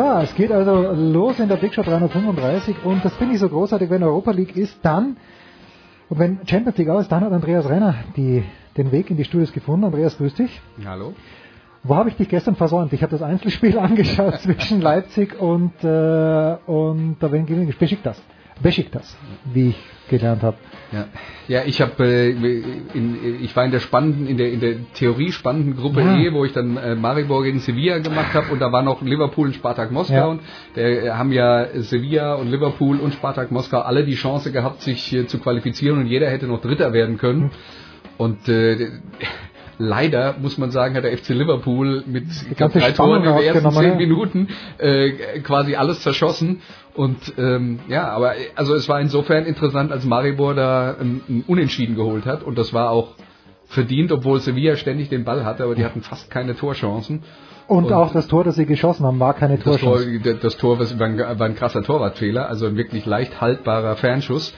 So, es geht also los in der Big Show 335 und das finde ich so großartig, wenn Europa League ist, dann und wenn Champions League aus, dann hat Andreas Renner die, den Weg in die Studios gefunden. Andreas, grüß dich. Hallo. Wo habe ich dich gestern versäumt? Ich habe das Einzelspiel angeschaut zwischen Leipzig und äh, und da wen gegen Besiktas. Besiktas, wie ich gelernt habe. Ja, ja ich habe äh, in, ich war in der spannenden in der in der Theorie spannenden Gruppe Ja. E, wo ich dann äh, Maribor gegen Sevilla gemacht habe und da war noch Liverpool und Spartak Moskau Ja. und der äh, haben ja Sevilla und Liverpool und Spartak Moskau alle die Chance gehabt sich äh, zu qualifizieren und jeder hätte noch Dritter werden können und äh, Leider muss man sagen, hat der FC Liverpool mit glaub, drei Toren in den ersten zehn. Minuten äh, quasi alles zerschossen. Und ähm, ja, aber also es war insofern interessant, als Maribor da ein, ein Unentschieden geholt hat. Und das war auch verdient, obwohl Sevilla ständig den Ball hatte, aber die hatten fast keine Torchancen. Und, Und- auch das Tor, das sie geschossen haben, war keine Das Tor, Torchance. das Tor war, ein, war ein krasser Torwartfehler, also ein wirklich leicht haltbarer Fernschuss.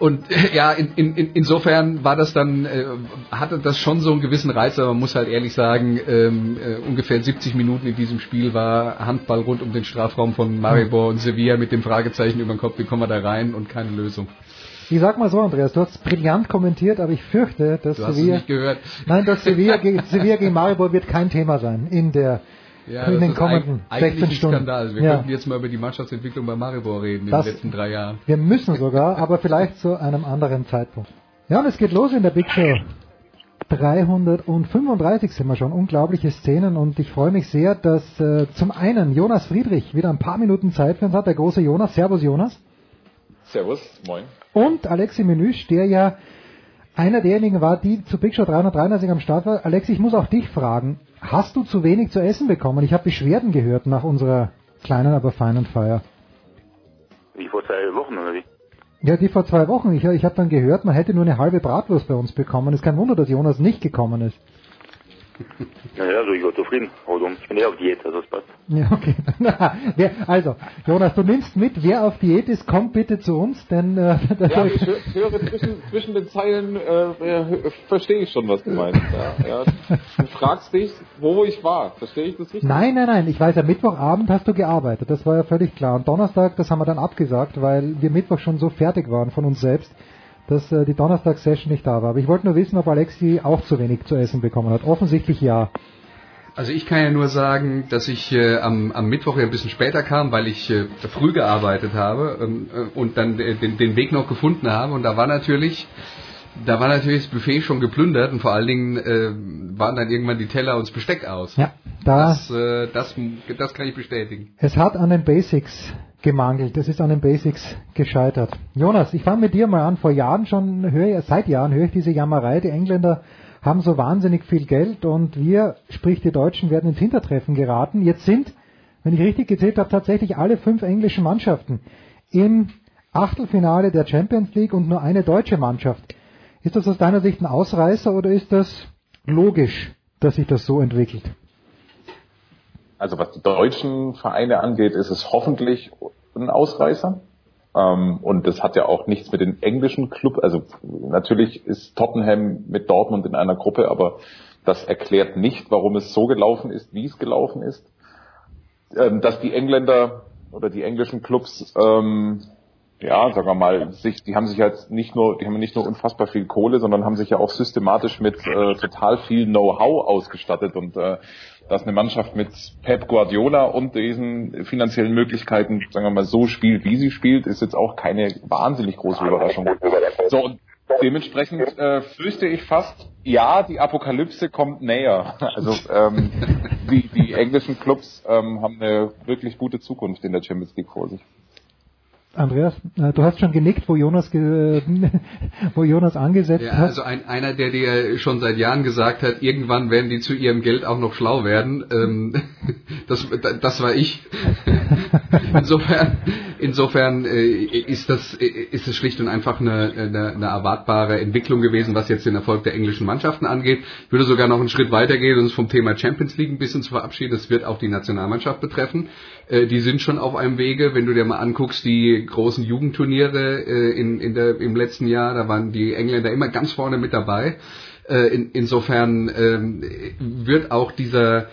Und äh, ja, in, in, in- insofern war das dann, äh, hatte das schon so einen gewissen Reiz, aber man muss halt ehrlich sagen, ähm, äh, ungefähr 70 Minuten in diesem Spiel war Handball rund um den Strafraum von Maribor und Sevilla mit dem Fragezeichen über den Kopf, wie kommen wir da rein und keine Lösung. Ich sag mal so, Andreas, du hast brillant kommentiert, aber ich fürchte, dass Du hast Sevilla, nicht gehört. nein, dass Sevilla gegen, Sevilla gegen Maribor wird kein Thema sein in der Ja, in das den ist kommenden eigentlich 16 ein Stunden. Skandal. Wir Ja. könnten jetzt mal über die Mannschaftsentwicklung bei Maribor reden Das- in den letzten drei Jahren. Wir müssen sogar, aber vielleicht zu einem anderen Zeitpunkt. Ja, und es geht los in der Big Show. 335 sind wir schon. Unglaubliche Szenen und ich freue mich sehr, dass äh, zum einen Jonas Friedrich wieder ein paar Minuten Zeit für uns hat, der große Jonas. Servus Jonas. Servus, moin. Und Alexi Menüsch, der ja einer derjenigen war, die zu Big Show 333 am Start war. Alexi, ich muss auch dich fragen, hast du zu wenig zu essen bekommen? Ich habe Beschwerden gehört nach unserer kleinen, aber feinen Feier. Wie vor zwei Wochen oder wie? Ja, die vor zwei Wochen. Ich, ich habe dann gehört, man hätte nur eine halbe Bratwurst bei uns bekommen. Es ist kein Wunder, dass Jonas nicht gekommen ist. Naja, also ich war zufrieden. Also ich bin eh auf Diät, also es passt. Ja, okay. Also, Jonas, du nimmst mit, wer auf Diät ist, kommt bitte zu uns, denn äh, Ja, ich hö- höre zwischen, zwischen den Zeilen, äh, äh, verstehe ich schon, was du meinst. Ja, ja. Du fragst dich, wo ich war. Verstehe ich das richtig? Nein, nein, nein. Ich weiß ja, Mittwochabend hast du gearbeitet. Das war ja völlig klar. Und Donnerstag, das haben wir dann abgesagt, weil wir Mittwoch schon so fertig waren von uns selbst, dass äh, die Donnerstag-Session nicht da war. Aber ich wollte nur wissen, ob Alexi auch zu wenig zu essen bekommen hat. Offensichtlich ja. Also ich kann ja nur sagen, dass ich äh, am, am Mittwoch ja ein bisschen später kam, weil ich äh, früh gearbeitet habe ähm, äh, und dann äh, den, den Weg noch gefunden habe. Und da war natürlich, da war natürlich das Buffet schon geplündert und vor allen Dingen äh, waren dann irgendwann die Teller und das Besteck aus. Ja, da, Das, äh, das, das kann ich bestätigen. es hat an den Basics gemangelt. Es ist an den Basics gescheitert. Jonas, ich fange mit dir mal an. Vor Jahren schon höre ich, seit Jahren höre ich diese Jammerei. Die Engländer haben so wahnsinnig viel Geld und wir, sprich die Deutschen, werden ins Hintertreffen geraten. Jetzt sind, wenn ich richtig gezählt habe, tatsächlich alle fünf englischen Mannschaften im Achtelfinale der Champions League und nur eine deutsche Mannschaft. Ist das aus deiner Sicht ein Ausreißer oder ist das logisch, dass sich das so entwickelt? Also was die deutschen Vereine angeht, ist es hoffentlich ein Ausreißer. Ähm, und das hat ja auch nichts mit den englischen Club. Also natürlich ist Tottenham mit Dortmund in einer Gruppe, aber Das erklärt nicht, warum es so gelaufen ist, wie es gelaufen ist. Ähm, dass die Engländer oder die englischen Clubs, ähm, ja, sagen wir mal, sich, die haben sich jetzt nicht nur, die haben nicht nur unfassbar viel Kohle, sondern haben sich ja auch systematisch mit äh, total viel Know-how ausgestattet und äh, dass eine Mannschaft mit Pep Guardiola und diesen finanziellen Möglichkeiten, sagen wir mal, so spielt, wie sie spielt, ist jetzt auch keine wahnsinnig große Überraschung. So, und dementsprechend äh, fürchte ich fast, ja, die Apokalypse kommt näher. Also ähm, die, die englischen Clubs ähm, haben eine wirklich gute Zukunft in der Champions League vor sich. Andreas, äh, du hast schon genickt, wo Jonas, ge wo Jonas angesetzt ja, hat. Also ein, einer, der dir schon seit Jahren gesagt hat, irgendwann werden die zu ihrem Geld auch noch schlau werden. Ähm, das, das war ich. insofern, insofern äh, ist das ist es schlicht und einfach eine, eine, eine erwartbare Entwicklung gewesen, was jetzt den Erfolg der englischen Mannschaften angeht. Ich würde sogar noch einen Schritt weitergehen und uns vom Thema Champions League ein bisschen zu verabschieden. Das wird auch die Nationalmannschaft betreffen. Äh, die sind schon auf einem Wege, wenn du dir mal anguckst, die großen Jugendturniere äh, in, in der, im letzten Jahr, da waren die Engländer immer ganz vorne mit dabei. Äh, in, insofern ähm, wird auch dieser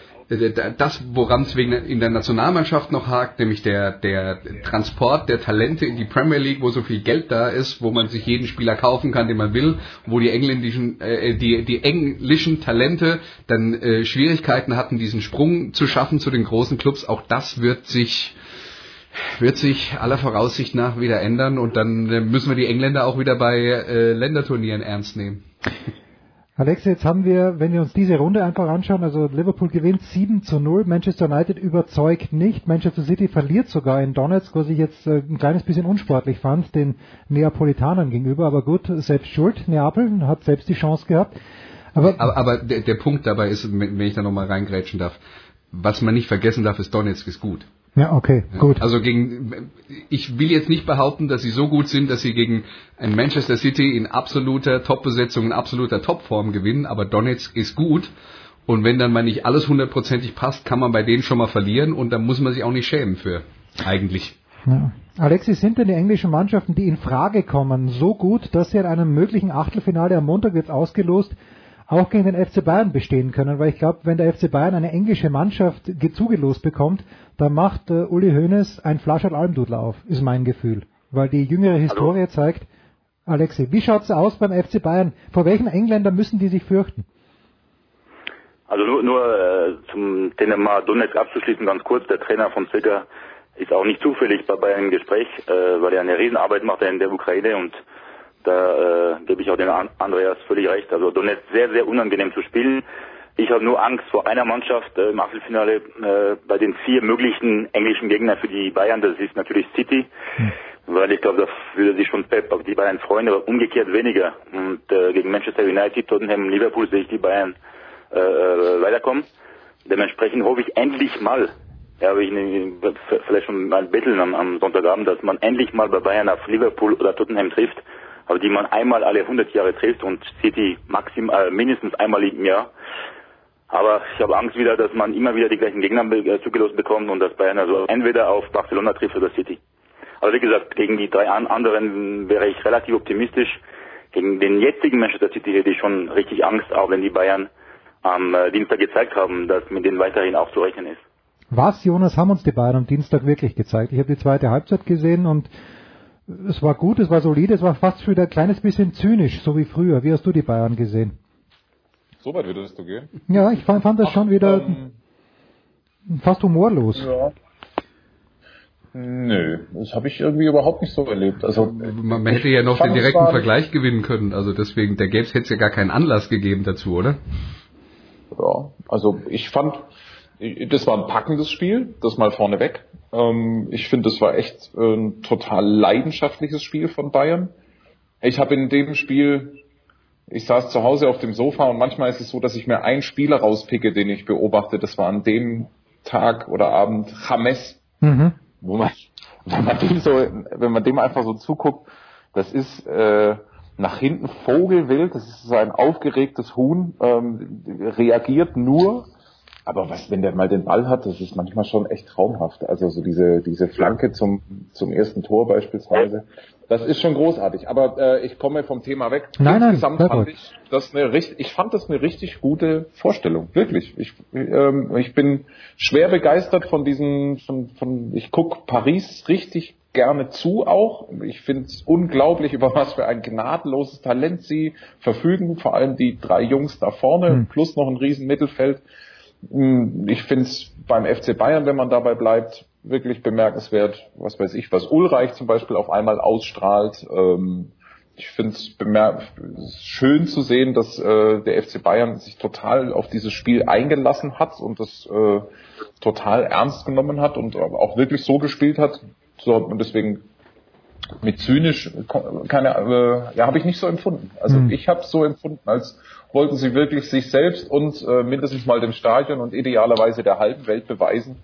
das, woran es wegen in der Nationalmannschaft noch hakt, nämlich der, der Transport der Talente in die Premier League, wo so viel Geld da ist, wo man sich jeden Spieler kaufen kann, den man will, wo die engländischen, äh, die, die englischen Talente dann äh, Schwierigkeiten hatten, diesen Sprung zu schaffen zu den großen Clubs. Auch das wird sich wird sich aller Voraussicht nach wieder ändern und dann äh, müssen wir die Engländer auch wieder bei äh, Länderturnieren ernst nehmen. Alex, jetzt haben wir, wenn wir uns diese Runde einfach anschauen, also Liverpool gewinnt 7 zu 0, Manchester United überzeugt nicht, Manchester City verliert sogar in Donetsk, was ich jetzt äh, ein kleines bisschen unsportlich fand, den Neapolitanern gegenüber, aber gut, selbst schuld, Neapel hat selbst die Chance gehabt. Aber, aber, aber der, der Punkt dabei ist, wenn ich da nochmal reingrätschen darf, was man nicht vergessen darf, ist Donetsk ist gut. Ja, okay, gut. Also gegen, ich will jetzt nicht behaupten, dass sie so gut sind, dass sie gegen ein Manchester City in absoluter Top-Besetzung, in absoluter Topform gewinnen, aber Donetsk ist gut. Und wenn dann mal nicht alles hundertprozentig passt, kann man bei denen schon mal verlieren und da muss man sich auch nicht schämen für, eigentlich. Ja. Alexis, sind denn die englischen Mannschaften, die in Frage kommen, so gut, dass sie in einem möglichen Achtelfinale am Montag jetzt ausgelost auch gegen den FC Bayern bestehen können, weil ich glaube, wenn der FC Bayern eine englische Mannschaft zugelost bekommt, dann macht äh, Uli Hoeneß ein Flascherl Almdudler auf, ist mein Gefühl. Weil die jüngere Historie Hallo. zeigt, Alexi, wie schaut's aus beim FC Bayern? Vor welchen Engländern müssen die sich fürchten? Also nur, nur äh, zum Thema Donetsk abzuschließen, ganz kurz, der Trainer von Zwickau ist auch nicht zufällig bei Bayern im Gespräch, äh, weil er eine Riesenarbeit macht in der Ukraine und da äh, gebe ich auch den Andreas völlig recht. Also Donetsk sehr, sehr unangenehm zu spielen. Ich habe nur Angst vor einer Mannschaft äh, im Achtelfinale äh, bei den vier möglichen englischen Gegnern für die Bayern. Das ist natürlich City, hm. weil ich glaube, da würde sich schon Pep auf die Bayern freuen, aber umgekehrt weniger. Und äh, gegen Manchester United, Tottenham, Liverpool sehe ich die Bayern äh, äh weiterkommen. Dementsprechend hoffe ich endlich mal, ja, habe ich vielleicht schon mal betteln am, am Sonntagabend, dass man endlich mal bei Bayern auf Liverpool oder Tottenham trifft aber die man einmal alle 100 Jahre trifft und City maximal äh, mindestens einmal im Jahr. Aber ich habe Angst wieder, dass man immer wieder die gleichen Gegner äh, zugelost bekommt und dass Bayern also entweder auf Barcelona trifft oder City. Aber wie gesagt, gegen die drei anderen wäre ich relativ optimistisch. Gegen den jetzigen Manchester City hätte ich schon richtig Angst, auch wenn die Bayern am äh, Dienstag gezeigt haben, dass mit denen weiterhin auch zu rechnen ist. Was, Jonas, haben uns die Bayern am Dienstag wirklich gezeigt? Ich habe die zweite Halbzeit gesehen und es war gut, es war solide, es war fast wieder ein kleines bisschen zynisch, so wie früher. Wie hast du die Bayern gesehen? So weit würdest du gehen? Ja, ich fand, fand das Ach, schon wieder ähm, fast humorlos. Ja. Nö, das habe ich irgendwie überhaupt nicht so erlebt. Also man, man hätte ja noch den direkten Vergleich gewinnen können. Also deswegen, der Gäbs hätte es ja gar keinen Anlass gegeben dazu, oder? Ja, also ich fand, das war ein packendes Spiel, das mal vorneweg. Ähm, ich finde, das war echt ein total leidenschaftliches Spiel von Bayern. Ich habe in dem Spiel, ich saß zu Hause auf dem Sofa und manchmal ist es so, dass ich mir einen Spieler rauspicke, den ich beobachte. Das war an dem Tag oder Abend James, mhm. wo man, wenn man dem so, wenn man dem einfach so zuguckt, das ist äh, nach hinten Vogelwild, das ist so ein aufgeregtes Huhn, ähm, reagiert nur aber was, wenn der mal den Ball hat, das ist manchmal schon echt traumhaft. Also so diese, diese Flanke zum zum ersten Tor beispielsweise. Das ist schon großartig. Aber äh, ich komme vom Thema weg. Nein, nein, Insgesamt sehr fand ich das eine richtig, ich fand das eine richtig gute Vorstellung. Wirklich. Ich, ähm, ich bin schwer begeistert von diesen, von, von ich guck Paris richtig gerne zu auch. Ich finde es unglaublich, über was für ein gnadenloses Talent sie verfügen. Vor allem die drei Jungs da vorne Hm. plus noch ein riesen Mittelfeld. Hm, Ich finde es beim FC Bayern, wenn man dabei bleibt, wirklich bemerkenswert, was weiß ich, was Ulreich zum Beispiel auf einmal ausstrahlt. Ähm, Ich finde es schön zu sehen, dass äh, der FC Bayern sich total auf dieses Spiel eingelassen hat und das äh, total ernst genommen hat und auch wirklich so gespielt hat. So, und deswegen mit zynisch keine äh, ja habe ich nicht so empfunden. Also Hm. ich habe so empfunden, als wollten sie wirklich sich selbst und äh, mindestens mal dem Stadion und idealerweise der halben Welt beweisen,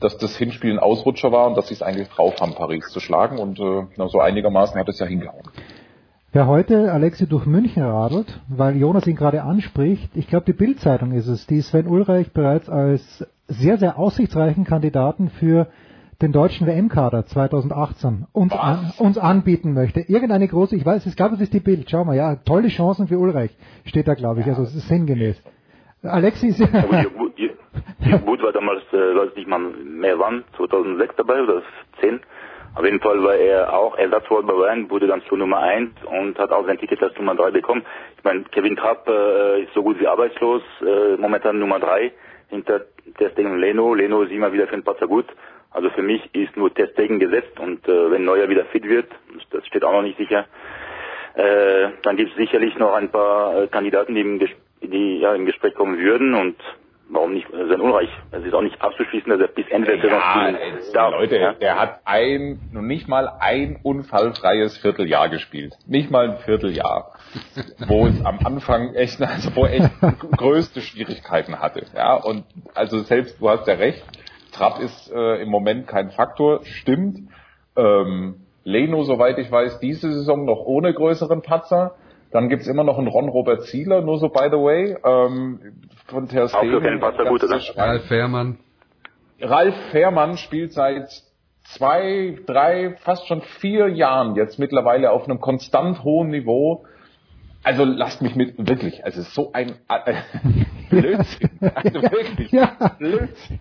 dass das Hinspiel ein Ausrutscher war und dass sie es eigentlich drauf haben, Paris zu schlagen und äh, na, so einigermaßen hat es ja hingehauen. Wer heute Alexi durch München radelt, weil Jonas ihn gerade anspricht, ich glaube die Bildzeitung ist es, die Sven Ulreich bereits als sehr, sehr aussichtsreichen Kandidaten für den deutschen WM-Kader 2018 uns, an, uns anbieten möchte. Irgendeine große, ich weiß, ich glaube, es ist die Bild. Schau mal, ja, tolle Chancen für Ulreich steht da, glaube ich. Also es ist sinngemäß. Alexi ist Ja, gut, war damals, äh, weiß nicht mal mehr wann, 2006 dabei oder 10. Auf jeden Fall war er auch Ersatzwort bei Bayern, wurde dann zur Nummer 1 und hat auch sein Ticket als Nummer 3 bekommen. Ich meine, Kevin Trapp äh, ist so gut wie arbeitslos, äh, momentan Nummer 3 hinter Testegen und Leno. Leno ist immer wieder für den Patzer gut. Also für mich ist nur Testegen gesetzt und äh, wenn Neuer wieder fit wird, das steht auch noch nicht sicher, äh, dann gibt es sicherlich noch ein paar äh, Kandidaten, die im, Ges die, ja, im Gespräch kommen würden und warum nicht äh, sein Unreich? Es ist auch nicht abzuschließen, dass er bis Ende der Saison spielen darf. Leute, ja. der hat ein, noch nicht mal ein unfallfreies Vierteljahr gespielt. Nicht mal ein Vierteljahr. wo es am Anfang echt, also wo er echt größte Schwierigkeiten hatte. Ja, und also selbst, du hast ja recht, Trapp ist äh, im Moment kein Faktor, stimmt. Ähm, Leno, soweit ich weiß, diese Saison noch ohne größeren Patzer. Dann gibt's immer noch einen Ron-Robert Zieler, nur so by the way, ähm, von Ter Auch Stegen. keinen Patzer gut, oder? Ralf Fährmann. Ralf Fährmann spielt seit zwei, drei, fast schon vier Jahren jetzt mittlerweile auf einem konstant hohen Niveau. Also lasst mich mit, wirklich, also so ein äh, Blödsinn. Also wirklich, Ja. Blödsinn.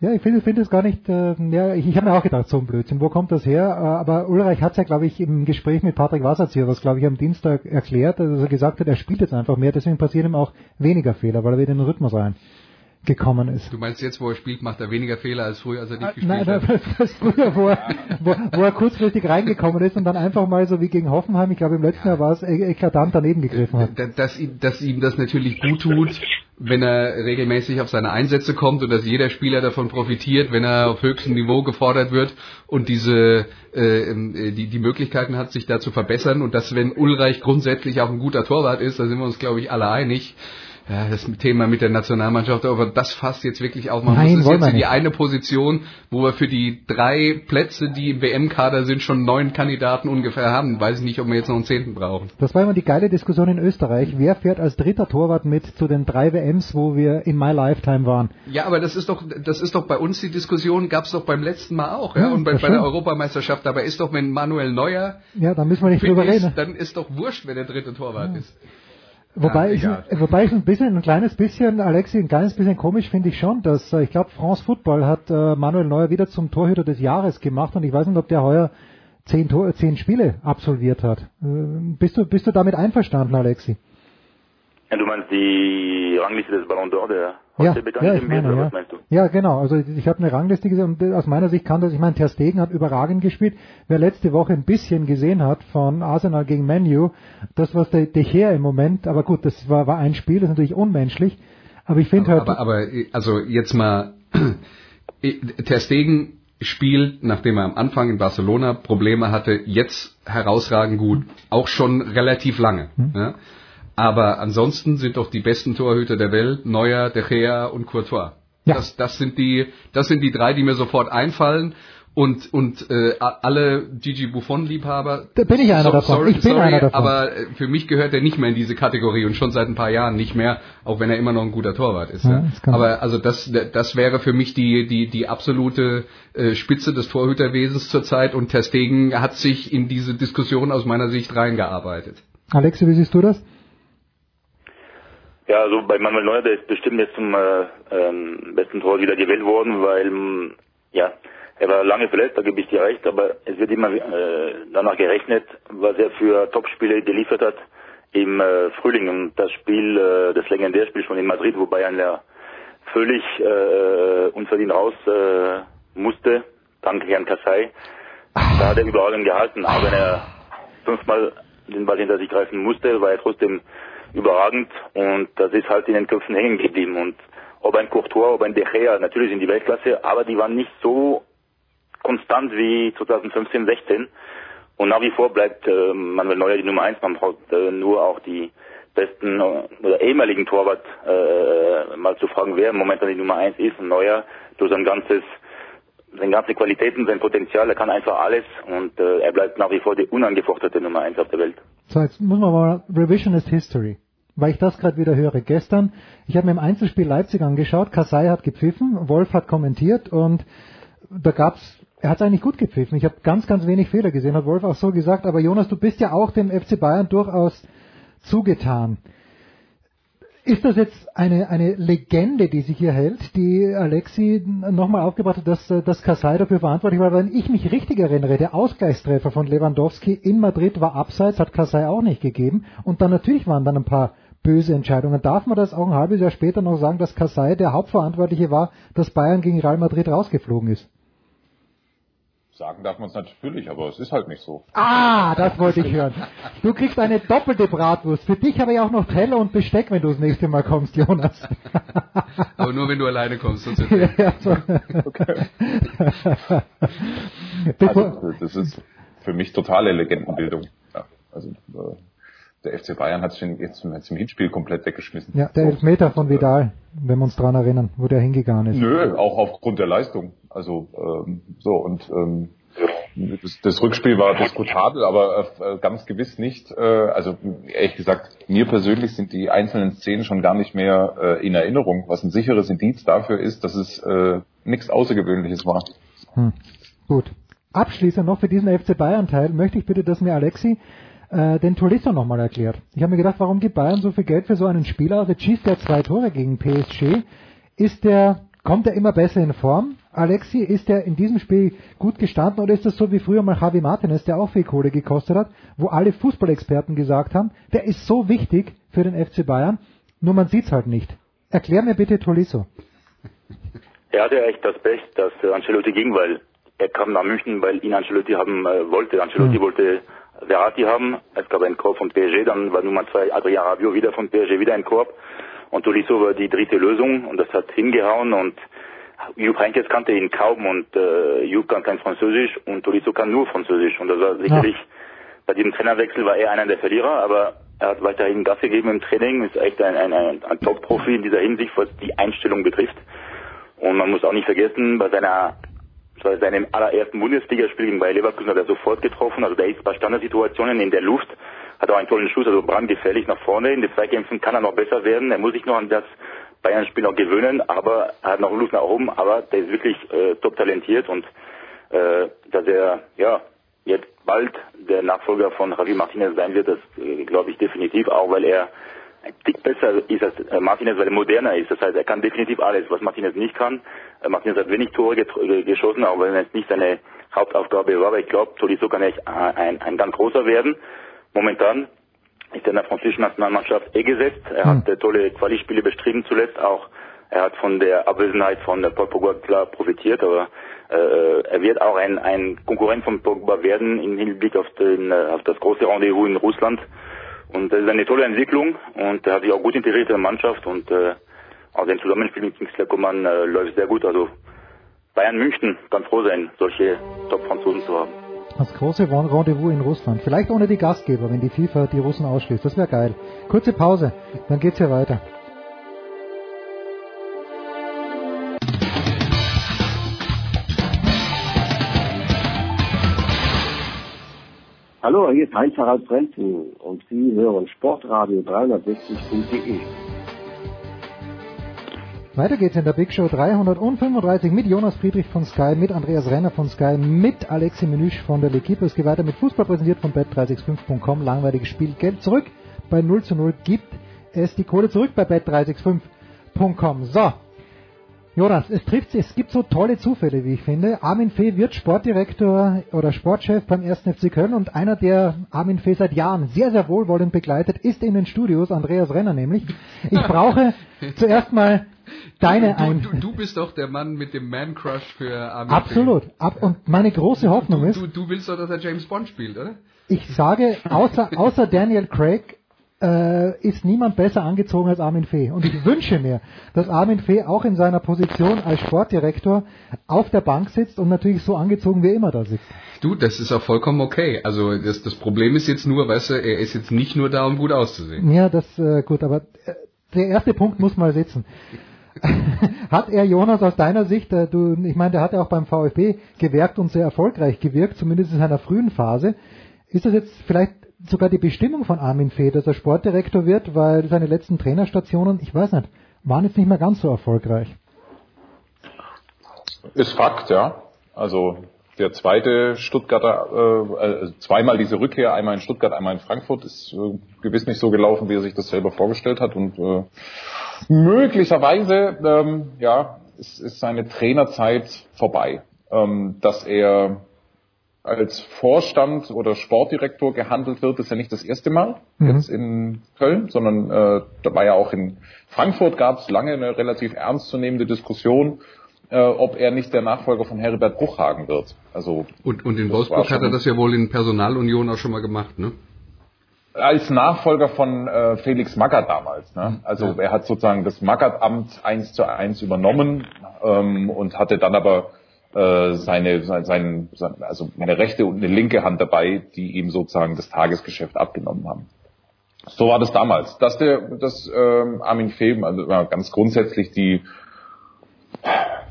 Ja, ich finde finde es gar nicht, äh, ja, ich, ich habe mir auch gedacht, so ein Blödsinn, wo kommt das her? Äh, aber Ulreich hat es ja, glaube ich, im Gespräch mit Patrick Wasserzieher, was glaube ich am Dienstag erklärt, dass er gesagt hat, er spielt jetzt einfach mehr, deswegen passieren ihm auch weniger Fehler, weil er wieder in den Rhythmus reingekommen ist. Du meinst jetzt, wo er spielt, macht er weniger Fehler als früher, als er nicht gespielt Nein, hat? das, das früher, wo er, wo, wo er kurzfristig reingekommen ist und dann einfach mal so wie gegen Hoffenheim, ich glaube im letzten Jahr war es, e- eklatant daneben gegriffen hat. Da- dass, ihm, dass ihm das natürlich gut tut, wenn er regelmäßig auf seine Einsätze kommt und dass jeder Spieler davon profitiert, wenn er auf höchstem Niveau gefordert wird und diese äh, ähm, äh, die, die Möglichkeiten hat, sich da zu verbessern und dass wenn Ulreich grundsätzlich auch ein guter Torwart ist, da sind wir uns glaube ich alle einig. Ja, das Thema mit der Nationalmannschaft, aber das fasst jetzt wirklich aufmachen Nein, muss, ist jetzt wir die eine Position, wo wir für die drei Plätze, die im WM-Kader sind, schon neun Kandidaten ungefähr haben. Weiß ich nicht, ob wir jetzt noch einen zehnten brauchen. Das war immer die geile Diskussion in Österreich. Wer fährt als dritter Torwart mit zu den drei WMs, wo wir in my lifetime waren? Ja, aber das ist doch, das ist doch bei uns die Diskussion, gab es doch beim letzten Mal auch, ja, Ja, und bei, bei der. Europameisterschaft. Dabei ist doch, wenn Manuel Neuer Ja, da müssen wir nicht drüber ist, reden. dann ist doch wurscht, wer der dritte Torwart ist. Wobei, Ja, ich, wobei ich ein bisschen, ein kleines bisschen, Alexi, ein kleines bisschen komisch finde ich schon, dass, äh, ich glaube, France Football hat äh, Manuel Neuer wieder zum Torhüter des Jahres gemacht und ich weiß nicht, ob der heuer zehn, Tor, zehn Spiele absolviert hat. Äh, bist du, bist du damit einverstanden, Alexi? Ja, du meinst die Rangliste des Ballon d'Or, der Ja, ja, ich im Bild, meine, oder ja. was meinst du? Ja, genau. Also ich habe eine Rangliste gesehen und aus meiner Sicht kann das, ich meine, Ter Stegen hat überragend gespielt. Wer letzte Woche ein bisschen gesehen hat von Arsenal gegen Manu, das was der De Gea im Moment, aber gut, das war, war ein Spiel, das ist natürlich unmenschlich. Aber ich finde halt, Aber, aber, also jetzt mal, Ter Stegen spielt, nachdem er am Anfang in Barcelona Probleme hatte, jetzt herausragend gut. Auch schon relativ lange. Ja. Aber ansonsten sind doch die besten Torhüter der Welt Neuer, De Gea und Courtois. Ja. Das, das sind die, das sind die drei, die mir sofort einfallen. und und äh, alle Gigi Buffon Liebhaber. Da bin ich einer so, davon. Sorry, ich bin sorry, einer davon. Aber äh, für mich gehört er nicht mehr in diese Kategorie und schon seit ein paar Jahren nicht mehr, auch wenn er immer noch ein guter Torwart ist. Ja, Ja, Aber also das das wäre für mich die die die absolute äh, Spitze des Torhüterwesens zurzeit und Ter Stegen hat sich in diese Diskussion aus meiner Sicht reingearbeitet. Alexi, wie siehst du das? Ja, also bei Manuel Neuer, der ist bestimmt jetzt zum äh, ähm, besten Tor wieder gewählt worden, weil ähm, ja, er war lange verletzt, da gebe ich dir recht, aber es wird immer äh, danach gerechnet, was er für Topspiele geliefert hat im äh, Frühling und das Spiel, äh, das Legendärspiel schon in Madrid, wo Bayern ja völlig äh, unverdient raus äh, musste, dank Herrn Kassai. Da hat er überragend gehalten, auch wenn er fünfmal den Ball hinter sich greifen musste, war er trotzdem überragend und das ist halt in den Köpfen hängen geblieben und ob ein Courtois, ob ein De Gea, natürlich sind die Weltklasse, aber die waren nicht so konstant wie 2015, 16 und nach wie vor bleibt äh, Manuel Neuer die Nummer eins. Man braucht äh, nur auch die besten äh, oder ehemaligen Torwart äh, mal zu fragen, wer momentan die Nummer eins ist. Und Neuer durch sein ganzes seine ganze Qualitäten, sein Potenzial, er kann einfach alles und äh, er bleibt nach wie vor die unangefochtete Nummer eins auf der Welt. So, jetzt muss man mal Revisionist History. Weil ich das gerade wieder höre. Gestern, ich habe mir im Einzelspiel Leipzig angeschaut, Kasai hat gepfiffen, Wolf hat kommentiert und da gab's, er hat eigentlich gut gepfiffen. Ich habe ganz, ganz wenig Fehler gesehen, hat Wolf auch so gesagt. Aber Jonas, du bist ja auch dem FC Bayern durchaus zugetan. Ist das jetzt eine, eine Legende, die sich hier hält, die Alexi nochmal aufgebracht hat, dass, dass Kasai dafür verantwortlich war? Wenn ich mich richtig erinnere, der Ausgleichstreffer von Lewandowski in Madrid war abseits, hat Kasai auch nicht gegeben. Und dann natürlich waren dann ein paar böse Entscheidungen. Darf man das auch ein halbes Jahr später noch sagen, dass Kasai der Hauptverantwortliche war, dass Bayern gegen Real Madrid rausgeflogen ist? Sagen darf man es natürlich, aber es ist halt nicht so. Ah, das wollte ich hören. Du kriegst eine doppelte Bratwurst. Für dich habe ich auch noch Teller und Besteck, wenn du das nächste Mal kommst, Jonas. Aber nur wenn du alleine kommst. Sonst ja, so. Bevor, Also, das ist für mich totale Legendenbildung. Ja, also äh, der FC Bayern hat sich jetzt im, Hinspiel komplett weggeschmissen. ja, der. Elfmeter von Vidal, wenn wir uns dran erinnern, wo der hingegangen ist. Nö, auch aufgrund der Leistung. Also ähm, so und ähm, das, das Rückspiel war diskutabel, aber äh, ganz gewiss nicht. Äh, also ehrlich gesagt, mir persönlich sind die einzelnen Szenen schon gar nicht mehr äh, in Erinnerung, was ein sicheres Indiz dafür ist, dass es äh, nichts Außergewöhnliches war. Hm. Gut. Abschließend noch für diesen FC Bayern-Teil möchte ich bitte, dass mir Alexi äh, den Tolisso nochmal erklärt. Ich habe mir gedacht, warum gibt Bayern so viel Geld für so einen Spieler? Jetzt schießt er zwei Tore gegen PSG. Ist der, kommt er immer besser in Form? Alexi, ist er in diesem Spiel gut gestanden oder ist das so wie früher mal Javi Martinez, der auch viel Kohle gekostet hat, wo alle Fußballexperten gesagt haben, der ist so wichtig für den FC Bayern, nur man sieht's halt nicht. Erklär mir bitte Tolisso. Er hatte echt das Pech, dass äh, Ancelotti ging, weil er kam nach München, weil ihn Ancelotti haben äh, wollte. Ancelotti Mhm. wollte Verratti haben. Es gab einen Korb von PSG, dann war Nummer zwei Adrien Rabiot wieder von PSG wieder ein Korb. Und Tolisso war die dritte Lösung und das hat hingehauen und Jupp Heynckes kannte ihn kaum und äh, Jupp kann kein Französisch und Tolisso kann nur Französisch und das war sicherlich bei diesem Trainerwechsel war er einer der Verlierer, aber er hat weiterhin Gas gegeben im Training, ist echt ein, ein, ein, ein Top-Profi in dieser Hinsicht, was die Einstellung betrifft. Und man muss auch nicht vergessen, bei seiner bei seinem allerersten Bundesligaspiel gegen Bayer Leverkusen hat er sofort getroffen. Also der ist bei Standardsituationen in der Luft, hat auch einen tollen Schuss, also brandgefährlich nach vorne. In den Zweikämpfen kann er noch besser werden. Er muss sich noch an das Bayern-Spiel noch gewöhnen, aber er hat noch Luft nach oben. Aber der ist wirklich äh, top talentiert und äh, dass er ja jetzt bald der Nachfolger von Javi Martinez sein wird, das äh, glaube ich definitiv, auch weil er ein Tick besser ist als äh, Martinez, weil er moderner ist. Das heißt, er kann definitiv alles, was Martinez nicht kann. Äh, Martinez hat wenig Tore äh, geschossen, auch wenn es nicht seine Hauptaufgabe war. Aber ich glaube, Tolisso kann echt ein, ein, ein ganz großer werden. Momentan ist in der französischen Nationalmannschaft eh gesetzt. Er hat äh, tolle Quali-Spiele bestrieben zuletzt. Auch er hat von der Abwesenheit von Paul Pogba klar profitiert, aber äh, er wird auch ein, ein Konkurrent von Pogba werden im Hinblick auf, den, äh, auf das große Rendezvous in Russland. Und das ist eine tolle Entwicklung und er hat sich auch gut integriert in der Mannschaft und äh, auch sein Zusammenspiel mit Kingsley Coman äh, läuft sehr gut. Also Bayern München kann froh sein, solche Top-Franzosen zu haben. Das große Rendezvous in Russland. Vielleicht ohne die Gastgeber, wenn die FIFA die Russen ausschließt. Das wäre geil. Kurze Pause, dann geht's hier weiter. Hallo, hier ist Heinz Harald Frenzen und Sie hören Sportradio 360.de. Weiter geht's in der Big Show 335 mit Jonas Friedrich von Sky, mit Andreas Renner von Sky, mit Alexi Menüsch von der L'Equipe. Es geht weiter mit Fußball präsentiert von bet365.com. Langweiliges Spiel, Geld zurück. Bei 0 zu 0 gibt es die Kohle zurück bei bet365.com. So. Jonas, es trifft, es gibt so tolle Zufälle, wie ich finde. Armin Fee wird Sportdirektor oder Sportchef beim 1. FC Köln und einer, der Armin Fee seit Jahren sehr, sehr wohlwollend begleitet, ist in den Studios, Andreas Renner nämlich. Ich brauche zuerst mal deine du, du, du, bist doch der Mann mit dem Man-Crush für Armin Absolut. Ab, und meine große Hoffnung du, ist... Du, du willst doch, dass er James Bond spielt, oder? Ich sage, außer, außer Daniel Craig äh, ist niemand besser angezogen als Armin Fee. Und ich wünsche mir, dass Armin Fee auch in seiner Position als Sportdirektor auf der Bank sitzt und natürlich so angezogen wie er immer da sitzt. Du, das ist auch vollkommen okay. Also das, das Problem ist jetzt nur, weißt du, er ist jetzt nicht nur da, um gut auszusehen. Ja, das äh, gut, aber äh, der erste Punkt muss mal sitzen. hat er Jonas aus deiner Sicht, äh, du, ich meine, der hat ja auch beim VfB gewirkt und sehr erfolgreich gewirkt, zumindest in seiner frühen Phase. Ist das jetzt vielleicht sogar die Bestimmung von Armin Fee, dass er Sportdirektor wird, weil seine letzten Trainerstationen, ich weiß nicht, waren jetzt nicht mehr ganz so erfolgreich. Ist Fakt, ja. Also der zweite Stuttgarter, äh, also zweimal diese Rückkehr, einmal in Stuttgart, einmal in Frankfurt, ist äh, gewiss nicht so gelaufen, wie er sich das selber vorgestellt hat. Und äh, möglicherweise, ähm, ja, ist, ist seine Trainerzeit vorbei. Ähm, dass er als Vorstand oder Sportdirektor gehandelt wird, ist ja nicht das erste Mal mhm. jetzt in Köln, sondern äh, da war ja auch in Frankfurt gab es lange eine relativ ernstzunehmende Diskussion, äh, ob er nicht der Nachfolger von Herbert Bruchhagen wird. Also und, und in Wolfsburg hat er das ja wohl in Personalunion auch schon mal gemacht, ne? Als Nachfolger von äh, Felix Magath damals. Ne? Mhm. Also ja. er hat sozusagen das Magath-Amt eins zu eins übernommen ähm, und hatte dann aber äh, seine, sein, sein, also eine rechte und eine linke Hand dabei, die ihm sozusagen das Tagesgeschäft abgenommen haben. So war das damals. Dass der, dass ähm, Armin Feben, also ganz grundsätzlich die,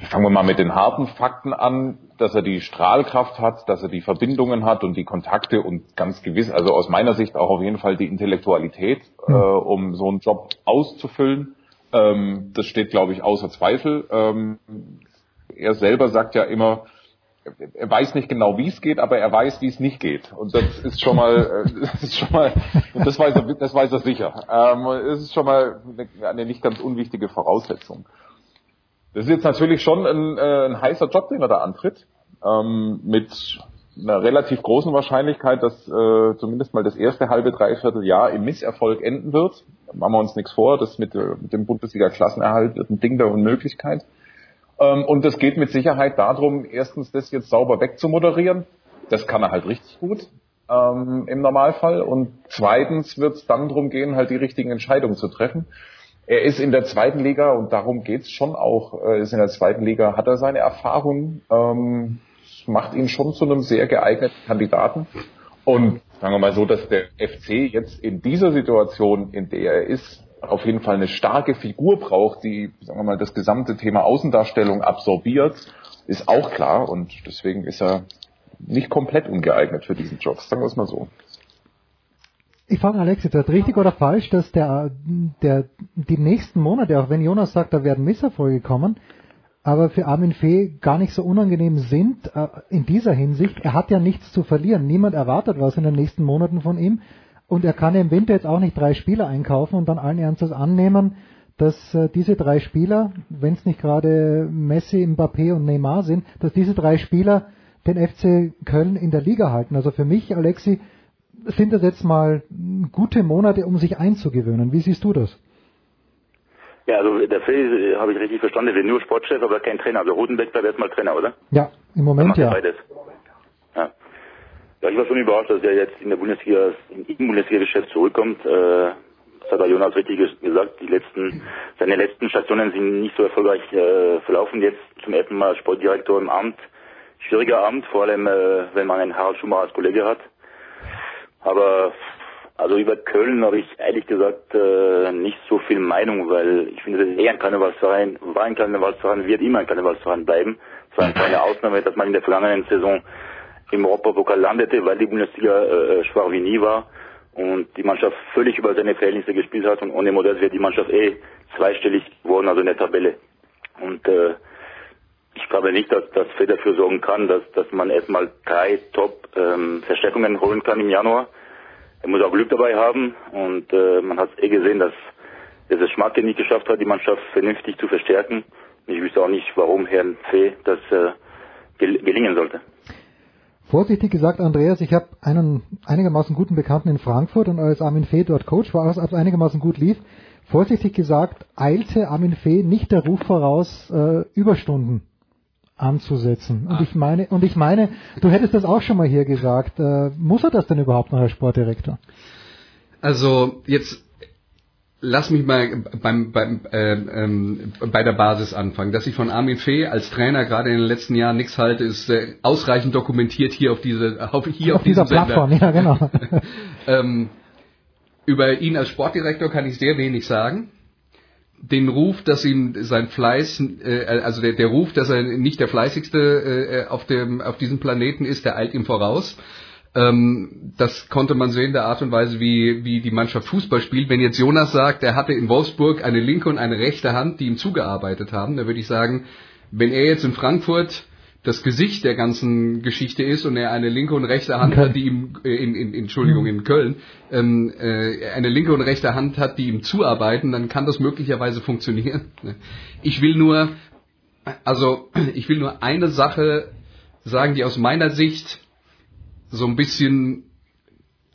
fangen wir mal mit den harten Fakten an, dass er die Strahlkraft hat, dass er die Verbindungen hat und die Kontakte und ganz gewiss, also aus meiner Sicht auch auf jeden Fall die Intellektualität, äh, um so einen Job auszufüllen. Ähm, das steht, glaube ich, außer Zweifel. Ähm, er selber sagt ja immer, er weiß nicht genau, wie es geht, aber er weiß, wie es nicht geht. Und das ist schon mal, äh, das ist schon mal, das weiß er, das weiß er sicher. Ähm, es ist schon mal eine, nicht ganz unwichtige Voraussetzung. Das ist jetzt natürlich schon ein, äh, ein heißer Job, den er da antritt, ähm, mit einer relativ großen Wahrscheinlichkeit, dass äh, zumindest mal das erste halbe, dreiviertel Jahr im Misserfolg enden wird. Machen wir uns nichts vor, das mit, äh, mit dem Bundesliga-Klassenerhalt wird ein Ding der Unmöglichkeit. Ähm, und es geht mit Sicherheit darum, erstens das jetzt sauber wegzumoderieren. Das kann er halt richtig gut ähm, im Normalfall. Und zweitens wird es dann darum gehen, halt die richtigen Entscheidungen zu treffen. Er ist in der zweiten Liga und darum geht's schon auch. Er ist in der zweiten Liga, hat er seine Erfahrung, ähm, macht ihn schon zu einem sehr geeigneten Kandidaten. Und sagen wir mal so, dass der FC jetzt in dieser Situation, in der er ist, auf jeden Fall eine starke Figur braucht, die, sagen wir mal, das gesamte Thema Außendarstellung absorbiert, ist auch klar und deswegen ist er nicht komplett ungeeignet für diesen Job, sagen wir es mal so. Ich frage Alex, das richtig oder falsch, dass der, der, die nächsten Monate, auch wenn Jonas sagt, da werden Misserfolge kommen, aber für Armin Fee gar nicht so unangenehm sind äh, in dieser Hinsicht. Er hat ja nichts zu verlieren. Niemand erwartet was in den nächsten Monaten von ihm. Und er kann im Winter jetzt auch nicht drei Spieler einkaufen und dann allen Ernstes annehmen, dass äh, diese drei Spieler, wenn es nicht gerade Messi, Mbappé und Neymar sind, dass diese drei Spieler den FC Köln in der Liga halten. Also für mich, Alexi, sind das jetzt mal gute Monate, um sich einzugewöhnen. Wie siehst du das? Ja, also der Phil, äh, habe ich richtig verstanden, der nur Sportchef, aber kein Trainer. Also Rotenbeck bleibt erstmal Trainer, oder? Ja, im Moment ja. Beides. Ja. Ich war schon überrascht, dass er jetzt in der Bundesliga, im Bundesliga-Geschäft zurückkommt. Äh, das hat der Jonas richtig gesagt. Die letzten, seine letzten Stationen sind nicht so erfolgreich äh, verlaufen. Jetzt zum ersten Mal Sportdirektor im Amt. Schwieriger Amt, vor allem, äh, wenn man einen Harald Schumacher als Kollege hat. Aber also über Köln habe ich ehrlich gesagt äh, nicht so viel Meinung, weil ich finde, das ist eher ein Karnevalsverein, war ein Karnevalsverein, wird immer ein Karnevalsverein bleiben. Es war eine kleine Ausnahme, dass man in der vergangenen Saison im Europapokal landete, weil die Bundesliga äh, schwach wie nie war und die Mannschaft völlig über seine Verhältnisse gespielt hat und ohne Modest wäre die Mannschaft eh zweistellig geworden, also in der Tabelle. Und äh, ich glaube nicht, dass das Fed dafür sorgen kann, dass, dass man erstmal drei Top-Verstärkungen ähm, holen kann im Januar. Er muss auch Glück dabei haben und äh, man hat eh gesehen, dass, dass es Schmatke nicht geschafft hat, die Mannschaft vernünftig zu verstärken. Ich wüsste auch nicht, warum Herrn Fee das äh, gel gelingen sollte. Vorsichtig gesagt, Andreas, ich habe einen einigermaßen guten Bekannten in Frankfurt und als Armin Fee dort Coach war, als es einigermaßen gut lief, vorsichtig gesagt, eilte Armin Fee nicht der Ruf voraus, äh, Überstunden anzusetzen. Und ah. ich meine, und ich meine, du hättest das auch schon mal hier gesagt. Äh, muss er das denn überhaupt noch als Sportdirektor? Also jetzt lass mich mal beim, beim, äh, ähm, bei der Basis anfangen. Dass ich von Armin Fee als Trainer gerade in den letzten Jahren nichts halte, ist äh, ausreichend dokumentiert hier auf diese auf, hier auf, auf dieser Plattform. Ja, genau. ähm, über ihn als Sportdirektor kann ich sehr wenig sagen. Den Ruf, dass ihm sein Fleiß, äh, also der, der Ruf, dass er nicht der fleißigste äh, auf dem auf diesem Planeten ist, der eilt ihm voraus. Ähm, das konnte man sehen, der Art und Weise, wie, wie die Mannschaft Fußball spielt. Wenn jetzt Jonas sagt, er hatte in Wolfsburg eine linke und eine rechte Hand, die ihm zugearbeitet haben, dann würde ich sagen, wenn er jetzt in Frankfurt das Gesicht der ganzen Geschichte ist und er eine linke und rechte Hand hat, die ihm äh, in, in, Entschuldigung in Köln ähm, äh, eine linke und rechte Hand hat, die ihm zuarbeiten, dann kann das möglicherweise funktionieren. Ich will nur also ich will nur eine Sache sagen, die aus meiner Sicht so ein bisschen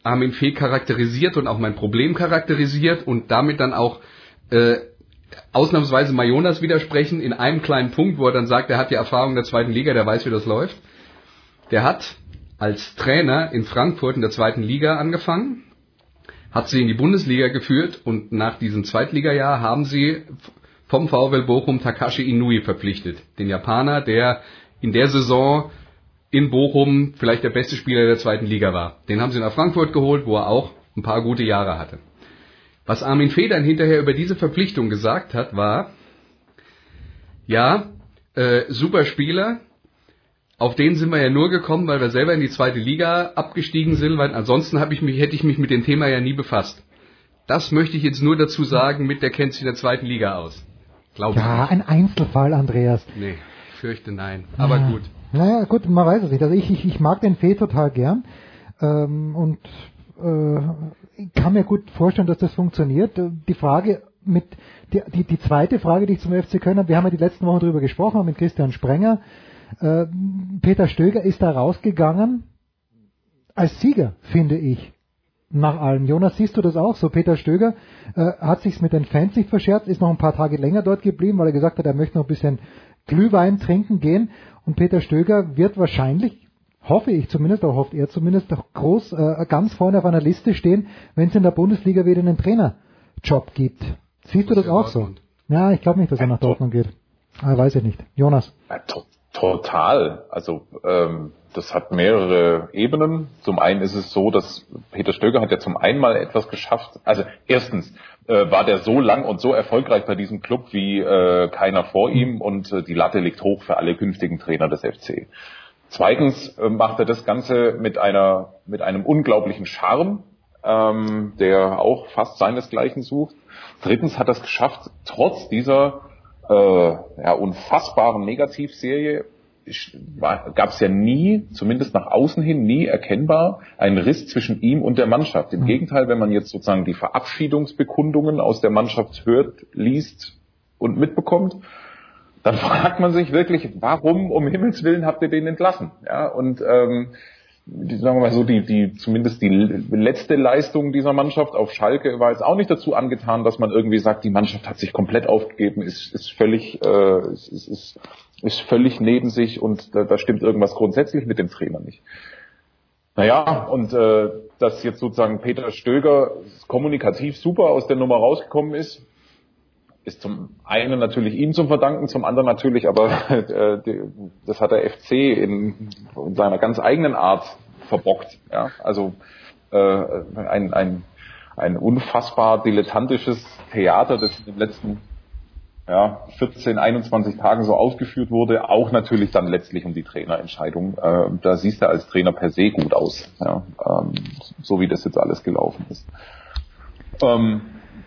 Armin Fee charakterisiert und auch mein Problem charakterisiert und damit dann auch äh, ausnahmsweise Majonas widersprechen in einem kleinen Punkt, wo er dann sagt, er hat die Erfahrung der zweiten Liga, der weiß, wie das läuft. Der hat als Trainer in Frankfurt in der zweiten Liga angefangen, hat sie in die Bundesliga geführt und nach diesem Zweitligajahr haben sie vom VfL Bochum Takashi Inui verpflichtet, den Japaner, der in der Saison in Bochum vielleicht der beste Spieler der zweiten Liga war. Den haben sie nach Frankfurt geholt, wo er auch ein paar gute Jahre hatte. Was Armin Federn hinterher über diese Verpflichtung gesagt hat, war, ja, äh, super Spieler, auf den sind wir ja nur gekommen, weil wir selber in die zweite Liga abgestiegen sind, weil ansonsten ich mich, hätte ich mich mit dem Thema ja nie befasst. Das möchte ich jetzt nur dazu sagen, mit der kennt sich in der zweiten Liga aus. Glaube ja, ein Einzelfall, Andreas. Nee, fürchte nein. Aber ja. gut. Naja, gut, man weiß es nicht. Also ich, ich, ich mag den Fee total gern ähm, und äh, kann mir gut vorstellen, dass das funktioniert. Die Frage mit die, die, die zweite Frage, die ich zum FC Köln habe, wir haben ja die letzten Wochen darüber gesprochen mit Christian Sprenger. Äh, Peter Stöger ist da rausgegangen als Sieger, finde ich. Nach allem. Jonas, siehst du das auch so? Peter Stöger äh, hat sich's mit den Fans nicht verscherzt, ist noch ein paar Tage länger dort geblieben, weil er gesagt hat, er möchte noch ein bisschen Glühwein trinken gehen und Peter Stöger wird wahrscheinlich, hoffe ich zumindest, oder hofft er zumindest, auch groß, äh, ganz vorne auf einer Liste stehen, wenn es in der Bundesliga wieder einen Trainerjob gibt. Siehst du das auch so? Ja, ich glaube nicht, dass er nach Dortmund geht. Aber weiß ich nicht. Jonas. Ja, to total. Also ähm, das hat mehrere Ebenen. Zum einen ist es so, dass Peter Stöger hat ja zum einen mal etwas geschafft. Also erstens, äh, war der so lang und so erfolgreich bei diesem Club wie äh, keiner vor ihm und äh, die Latte liegt hoch für alle künftigen Trainer des FC. Zweitens äh, macht er das Ganze mit einer mit einem unglaublichen Charme, ähm, der auch fast seinesgleichen sucht. Drittens hat er es geschafft, trotz dieser äh, ja, unfassbaren Negativserie gab es ja nie, zumindest nach außen hin, nie erkennbar einen Riss zwischen ihm und der Mannschaft. Im mhm. Gegenteil, wenn man jetzt sozusagen die Verabschiedungsbekundungen aus der Mannschaft hört, liest und mitbekommt, dann fragt man sich wirklich, warum um Himmels Willen habt ihr den entlassen? Ja, und ähm, die, sagen wir mal so, die, die, zumindest die letzte Leistung dieser Mannschaft auf Schalke war jetzt auch nicht dazu angetan, dass man irgendwie sagt, die Mannschaft hat sich komplett aufgegeben, ist, ist völlig, äh, ist, ist, ist völlig neben sich und da, da stimmt irgendwas grundsätzlich mit dem Trainer nicht. Naja, und äh, dass jetzt sozusagen Peter Stöger kommunikativ super aus der Nummer rausgekommen ist, ist zum einen natürlich ihm zum Verdanken, zum anderen natürlich aber äh, die, das hat der FC in, in seiner ganz eigenen Art verbockt. Ja? Also äh, ein, ein, ein unfassbar dilettantisches Theater, das in den letzten ja, 14, 21 Tagen so ausgeführt wurde, auch natürlich dann letztlich um die Trainerentscheidung. Äh, da siehst du als Trainer per se gut aus, ja, ähm, so wie das jetzt alles gelaufen ist. Ähm,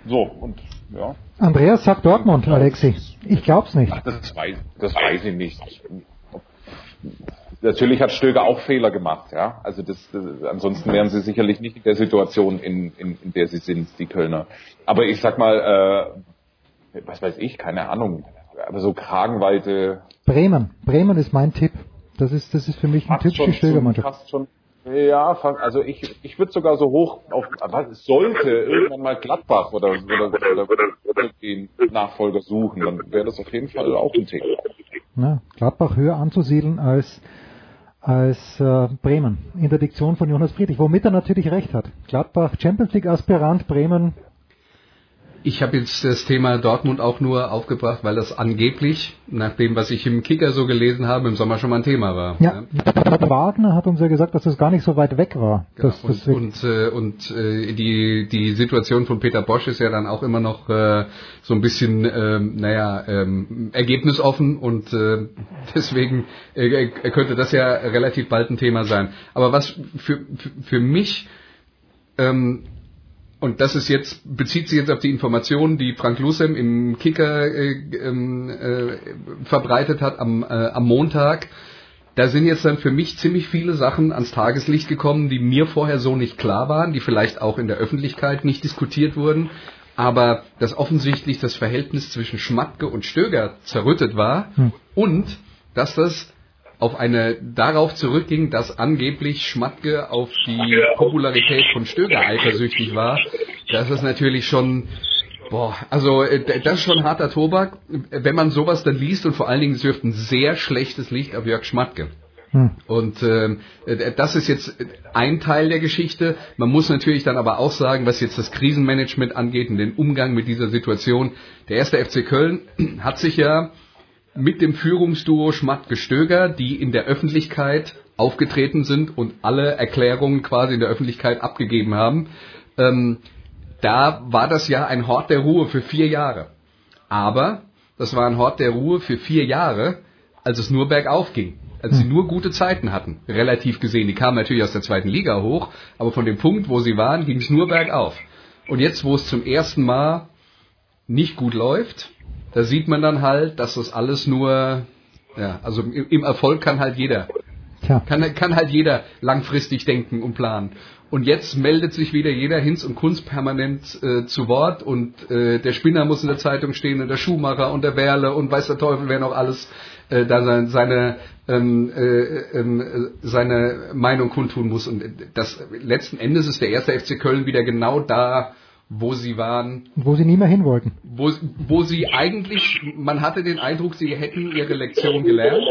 so, und ja. Andreas sagt Dortmund, Alexi. Ich glaub's nicht. Ach, das, weiß, das weiß ich nicht. Natürlich hat Stöger auch Fehler gemacht, ja. Also das, das, ansonsten wären sie sicherlich nicht in der Situation, in, in, in der sie sind, die Kölner. Aber ich sag mal, äh, was weiß ich, keine Ahnung, aber so Kragenweite. Bremen, Bremen ist mein Tipp. Das ist, das ist für mich ein Tipp für Stögermannschaft. Fast schon ja, also ich, ich würde sogar so hoch auf, was sollte irgendwann mal Gladbach oder, oder, oder, oder den Nachfolger suchen, dann wäre das auf jeden Fall auch ein Thema. Ja, Gladbach höher anzusiedeln als, als äh, Bremen in der Diktion von Jonas Friedrich, womit er natürlich recht hat. Gladbach Champions League Aspirant, Bremen ich habe jetzt das Thema Dortmund auch nur aufgebracht, weil das angeblich, nach dem, was ich im Kicker so gelesen habe, im Sommer schon mal ein Thema war. Ja, ja. Wagner hat uns ja gesagt, dass das gar nicht so weit weg war. Genau. Das, und das und, äh, und äh, die, die Situation von Peter Bosch ist ja dann auch immer noch äh, so ein bisschen, äh, naja, ähm, ergebnisoffen und äh, deswegen äh, könnte das ja relativ bald ein Thema sein. Aber was für, für, für mich ähm, und das ist jetzt, bezieht sich jetzt auf die Informationen, die Frank Lusem im Kicker äh, ähm, äh, verbreitet hat am, äh, am Montag. Da sind jetzt dann für mich ziemlich viele Sachen ans Tageslicht gekommen, die mir vorher so nicht klar waren, die vielleicht auch in der Öffentlichkeit nicht diskutiert wurden. Aber dass offensichtlich das Verhältnis zwischen Schmatke und Stöger zerrüttet war hm. und dass das auf eine darauf zurückging, dass angeblich Schmatke auf die Popularität von Stöger eifersüchtig war. Das ist natürlich schon Boah, also äh, das ist schon harter Tobak, wenn man sowas dann liest und vor allen Dingen es wirft ein sehr schlechtes Licht auf Jörg Schmatke. Hm. Und äh, das ist jetzt ein Teil der Geschichte. Man muss natürlich dann aber auch sagen, was jetzt das Krisenmanagement angeht und den Umgang mit dieser Situation. Der erste FC Köln hat sich ja mit dem Führungsduo Schmatt-Gestöger, die in der Öffentlichkeit aufgetreten sind und alle Erklärungen quasi in der Öffentlichkeit abgegeben haben. Ähm, da war das ja ein Hort der Ruhe für vier Jahre. Aber das war ein Hort der Ruhe für vier Jahre, als es nur bergauf ging. Als sie hm. nur gute Zeiten hatten, relativ gesehen. Die kamen natürlich aus der zweiten Liga hoch, aber von dem Punkt, wo sie waren, ging es nur bergauf. Und jetzt, wo es zum ersten Mal nicht gut läuft, da sieht man dann halt, dass das alles nur, ja, also im, Erfolg kann halt jeder. Tja. Kann, kann halt jeder langfristig denken und planen. Und jetzt meldet sich wieder jeder Hinz und Kunst permanent äh, zu Wort und äh, der Spinner muss in der Zeitung stehen und der Schuhmacher und der Werle und weiß der Teufel, wer noch alles äh, da sein, seine, ähm, äh, äh, seine Meinung kundtun muss. Und das letzten Endes ist der erste FC Köln wieder genau da, wo sie waren. Wo sie nie mehr hin wollten. Wo, wo sie eigentlich, man hatte den Eindruck, sie hätten ihre Lektion gelernt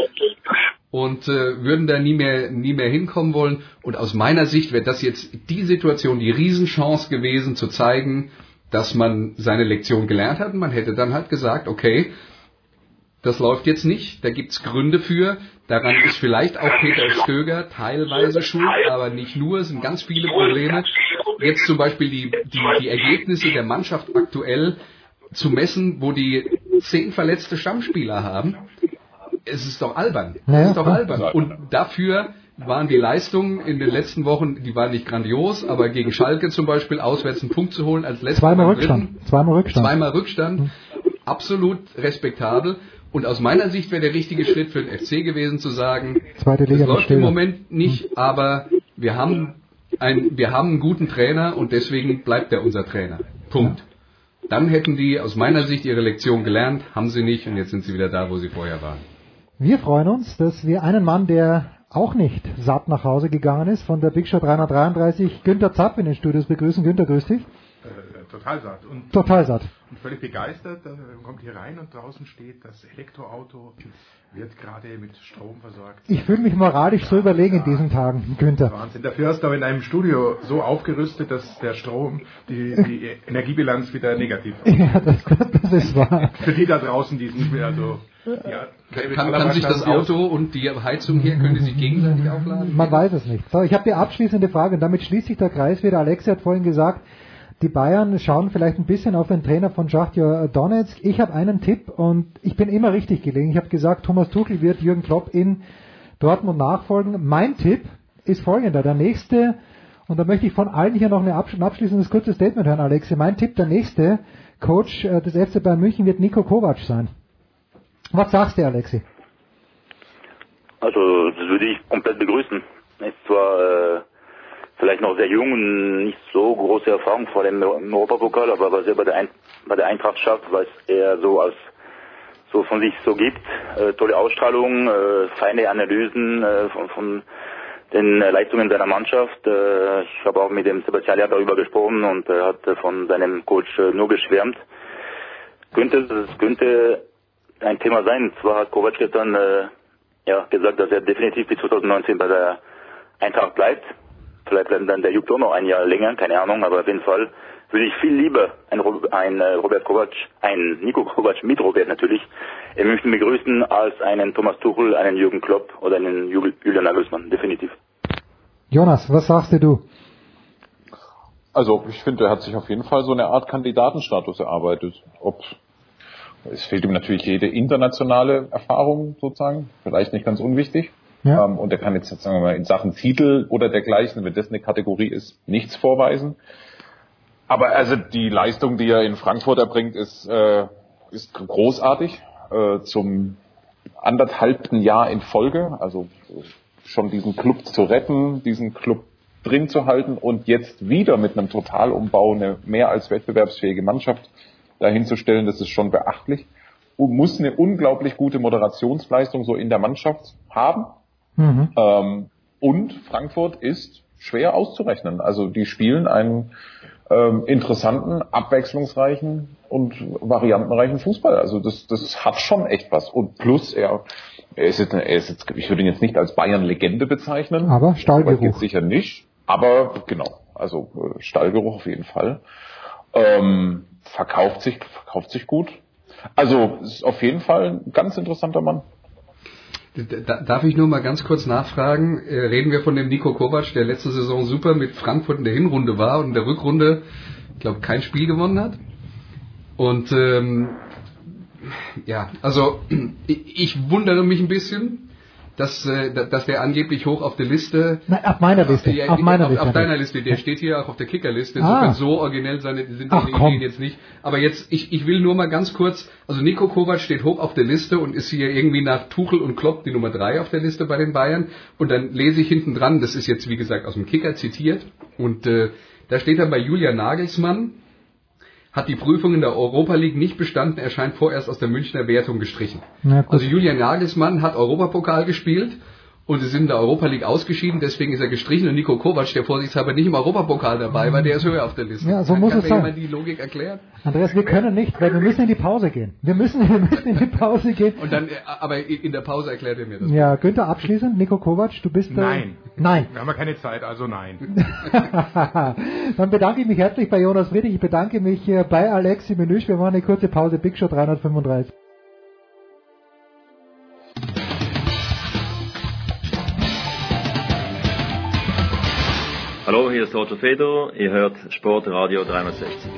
und äh, würden da nie mehr, nie mehr hinkommen wollen. Und aus meiner Sicht wäre das jetzt die Situation, die Riesenchance gewesen, zu zeigen, dass man seine Lektion gelernt hat. Und man hätte dann halt gesagt, okay, das läuft jetzt nicht, da gibt's Gründe für. Daran ist vielleicht auch Peter Stöger teilweise schuld, aber nicht nur, es sind ganz viele Probleme jetzt zum Beispiel die, die, die Ergebnisse der Mannschaft aktuell zu messen, wo die zehn verletzte Stammspieler haben, es ist doch albern. Es ist doch albern. Und dafür waren die Leistungen in den letzten Wochen, die waren nicht grandios, aber gegen Schalke zum Beispiel auswärts einen Punkt zu holen als letzter. Zweimal Rückstand. Zweimal Rückstand. Zweimal Rückstand. Hm. Absolut respektabel. Und aus meiner Sicht wäre der richtige Schritt für den FC gewesen zu sagen, Zweite Liga das läuft im Moment nicht, hm. aber wir haben ein, wir haben einen guten Trainer und deswegen bleibt er unser Trainer. Punkt. Dann hätten die aus meiner Sicht ihre Lektion gelernt, haben sie nicht und jetzt sind sie wieder da, wo sie vorher waren. Wir freuen uns, dass wir einen Mann, der auch nicht satt nach Hause gegangen ist, von der Big Show 333, Günther Zapp in den Studios begrüßen. Günther, grüß dich. Äh, total satt. Und, total satt. Und völlig begeistert. Dann kommt hier rein und draußen steht das Elektroauto wird gerade mit Strom versorgt. Ich fühle mich moralisch ja, so überlegen ja, in diesen Tagen, Günther. Wahnsinn. Dafür hast du aber in einem Studio so aufgerüstet, dass der Strom, die, die Energiebilanz wieder negativ ist. Ja, das, das ist wahr. Für die da draußen, die nicht mehr so... Ja, kann, kann sich das Auto und die Heizung hier, können die sich gegenseitig aufladen? Man weiß es nicht. So, ich habe die abschließende Frage und damit schließt sich der Kreis wieder. Alexia hat vorhin gesagt, Die Bayern schauen vielleicht ein bisschen auf den Trainer von Schachtja Donetsk. Ich habe einen Tipp und ich bin immer richtig gelegen. Ich habe gesagt, Thomas Tuchel wird Jürgen Klopp in Dortmund nachfolgen. Mein Tipp ist folgender. Der nächste, und da möchte ich von allen hier noch eine absch ein abschließendes kurzes Statement hören, Alexe. Mein Tipp, der nächste Coach äh, des FC Bayern München wird Nico Kovac sein. Was sagst du, Alexi? Also, das würde ich komplett begrüßen. Ist zwar äh, vielleicht noch sehr jung und nicht so große Erfahrung vor dem Europapokal, aber was er bei der, Ein bei der Eintracht schafft, was er so als so von sich so gibt, äh, tolle Ausstrahlung, äh, feine Analysen äh, von, von den Leistungen seiner Mannschaft. Äh, ich habe auch mit dem Sebastian Lehr darüber gesprochen und er hat von seinem Coach äh, nur geschwärmt. Könnte es könnte ein Thema sein. Zwar hat Kovac gestern äh, ja, gesagt, dass er definitiv bis 2019 bei der Eintracht bleibt. Vielleicht bleibt dann der Jupp noch ein Jahr länger, keine Ahnung, aber auf jeden Fall würde ich viel lieber ein, ein äh, Robert Kovac, ein Nico Kovac mit Robert natürlich, in München begrüßen, als einen Thomas Tuchel, einen Jürgen Klopp oder einen Julian Nagelsmann, definitiv. Jonas, was sagst du? Also ich finde, er hat sich auf jeden Fall so eine Art Kandidatenstatus erarbeitet. Ob es fehlt ihm natürlich jede internationale Erfahrung sozusagen, vielleicht nicht ganz unwichtig. Ja. Ähm, und er kann jetzt, sagen wir mal, in Sachen Titel oder dergleichen, wenn das eine Kategorie ist, nichts vorweisen. Aber also die Leistung, die er in Frankfurt erbringt, ist, äh, ist großartig. Äh, zum anderthalbten Jahr in Folge, also schon diesen Club zu retten, diesen Club drin zu halten und jetzt wieder mit einem Totalumbau eine mehr als wettbewerbsfähige Mannschaft dahinzustellen, das ist schon beachtlich. Und muss eine unglaublich gute Moderationsleistung so in der Mannschaft haben. Mhm. Ähm, und Frankfurt ist schwer auszurechnen. Also die spielen einen ähm, interessanten, abwechslungsreichen und variantenreichen Fußball. Also das, das hat schon echt was. Und plus er, er ist jetzt, er ist jetzt ich würde ihn jetzt nicht als Bayern-Legende bezeichnen. Aber Stallgeruch. Jetzt sicher nicht. Aber genau, also äh, Stallgeruch auf jeden Fall. Ähm, verkauft sich, verkauft sich gut. Also ist auf jeden Fall ein ganz interessanter Mann. Darf ich nur mal ganz kurz nachfragen? Äh, reden wir von dem Nico Kovac, der letzte Saison super mit Frankfurt in der Hinrunde war und in der Rückrunde, ich glaube, kein Spiel gewonnen hat. Und ähm, ja, also ich wundere mich ein bisschen, dass, äh, dass der angeblich hoch auf der Liste. Nein, auf meiner Liste. Ja, auf meiner auf, Liste. Auf deiner Liste. Der steht hier auch auf der Kickerliste. Insofern ah. so originell seine, sind Ach, die Ideen jetzt nicht. Aber jetzt, ich, ich will nur mal ganz kurz, also Nico Kovac steht hoch auf der Liste und ist hier irgendwie nach Tuchel und Klopp die Nummer drei auf der Liste bei den Bayern. Und dann lese ich hinten dran, das ist jetzt wie gesagt aus dem Kicker zitiert. Und äh, da steht dann bei Julia Nagelsmann, hat die Prüfung in der Europa League nicht bestanden, erscheint vorerst aus der Münchner Wertung gestrichen. Also Julian Nagelsmann hat Europapokal gespielt und sie sind in der Europa League ausgeschieden, deswegen ist er gestrichen und Nico Kovac, der vorsichtshalber nicht im Europapokal dabei war, der ist höher auf der Liste. Ja, so kann, muss kann es sein. die Logik erklären? Andreas, wir können nicht, weil wir müssen in die Pause gehen. Wir müssen, wir müssen in die Pause gehen. Und dann, aber in der Pause erklärt er mir das. Ja, Günther, abschließend, Nico Kovac, du bist... Äh, nein. Nein. Wir haben ja keine Zeit, also nein. dann bedanke ich mich herzlich bei Jonas Friedrich, ich bedanke mich äh, bei Alexi Menüsch, wir machen eine kurze Pause, Big Show 335. Hallo, hier ist Roger Fedor, ihr hört Sportradio 360.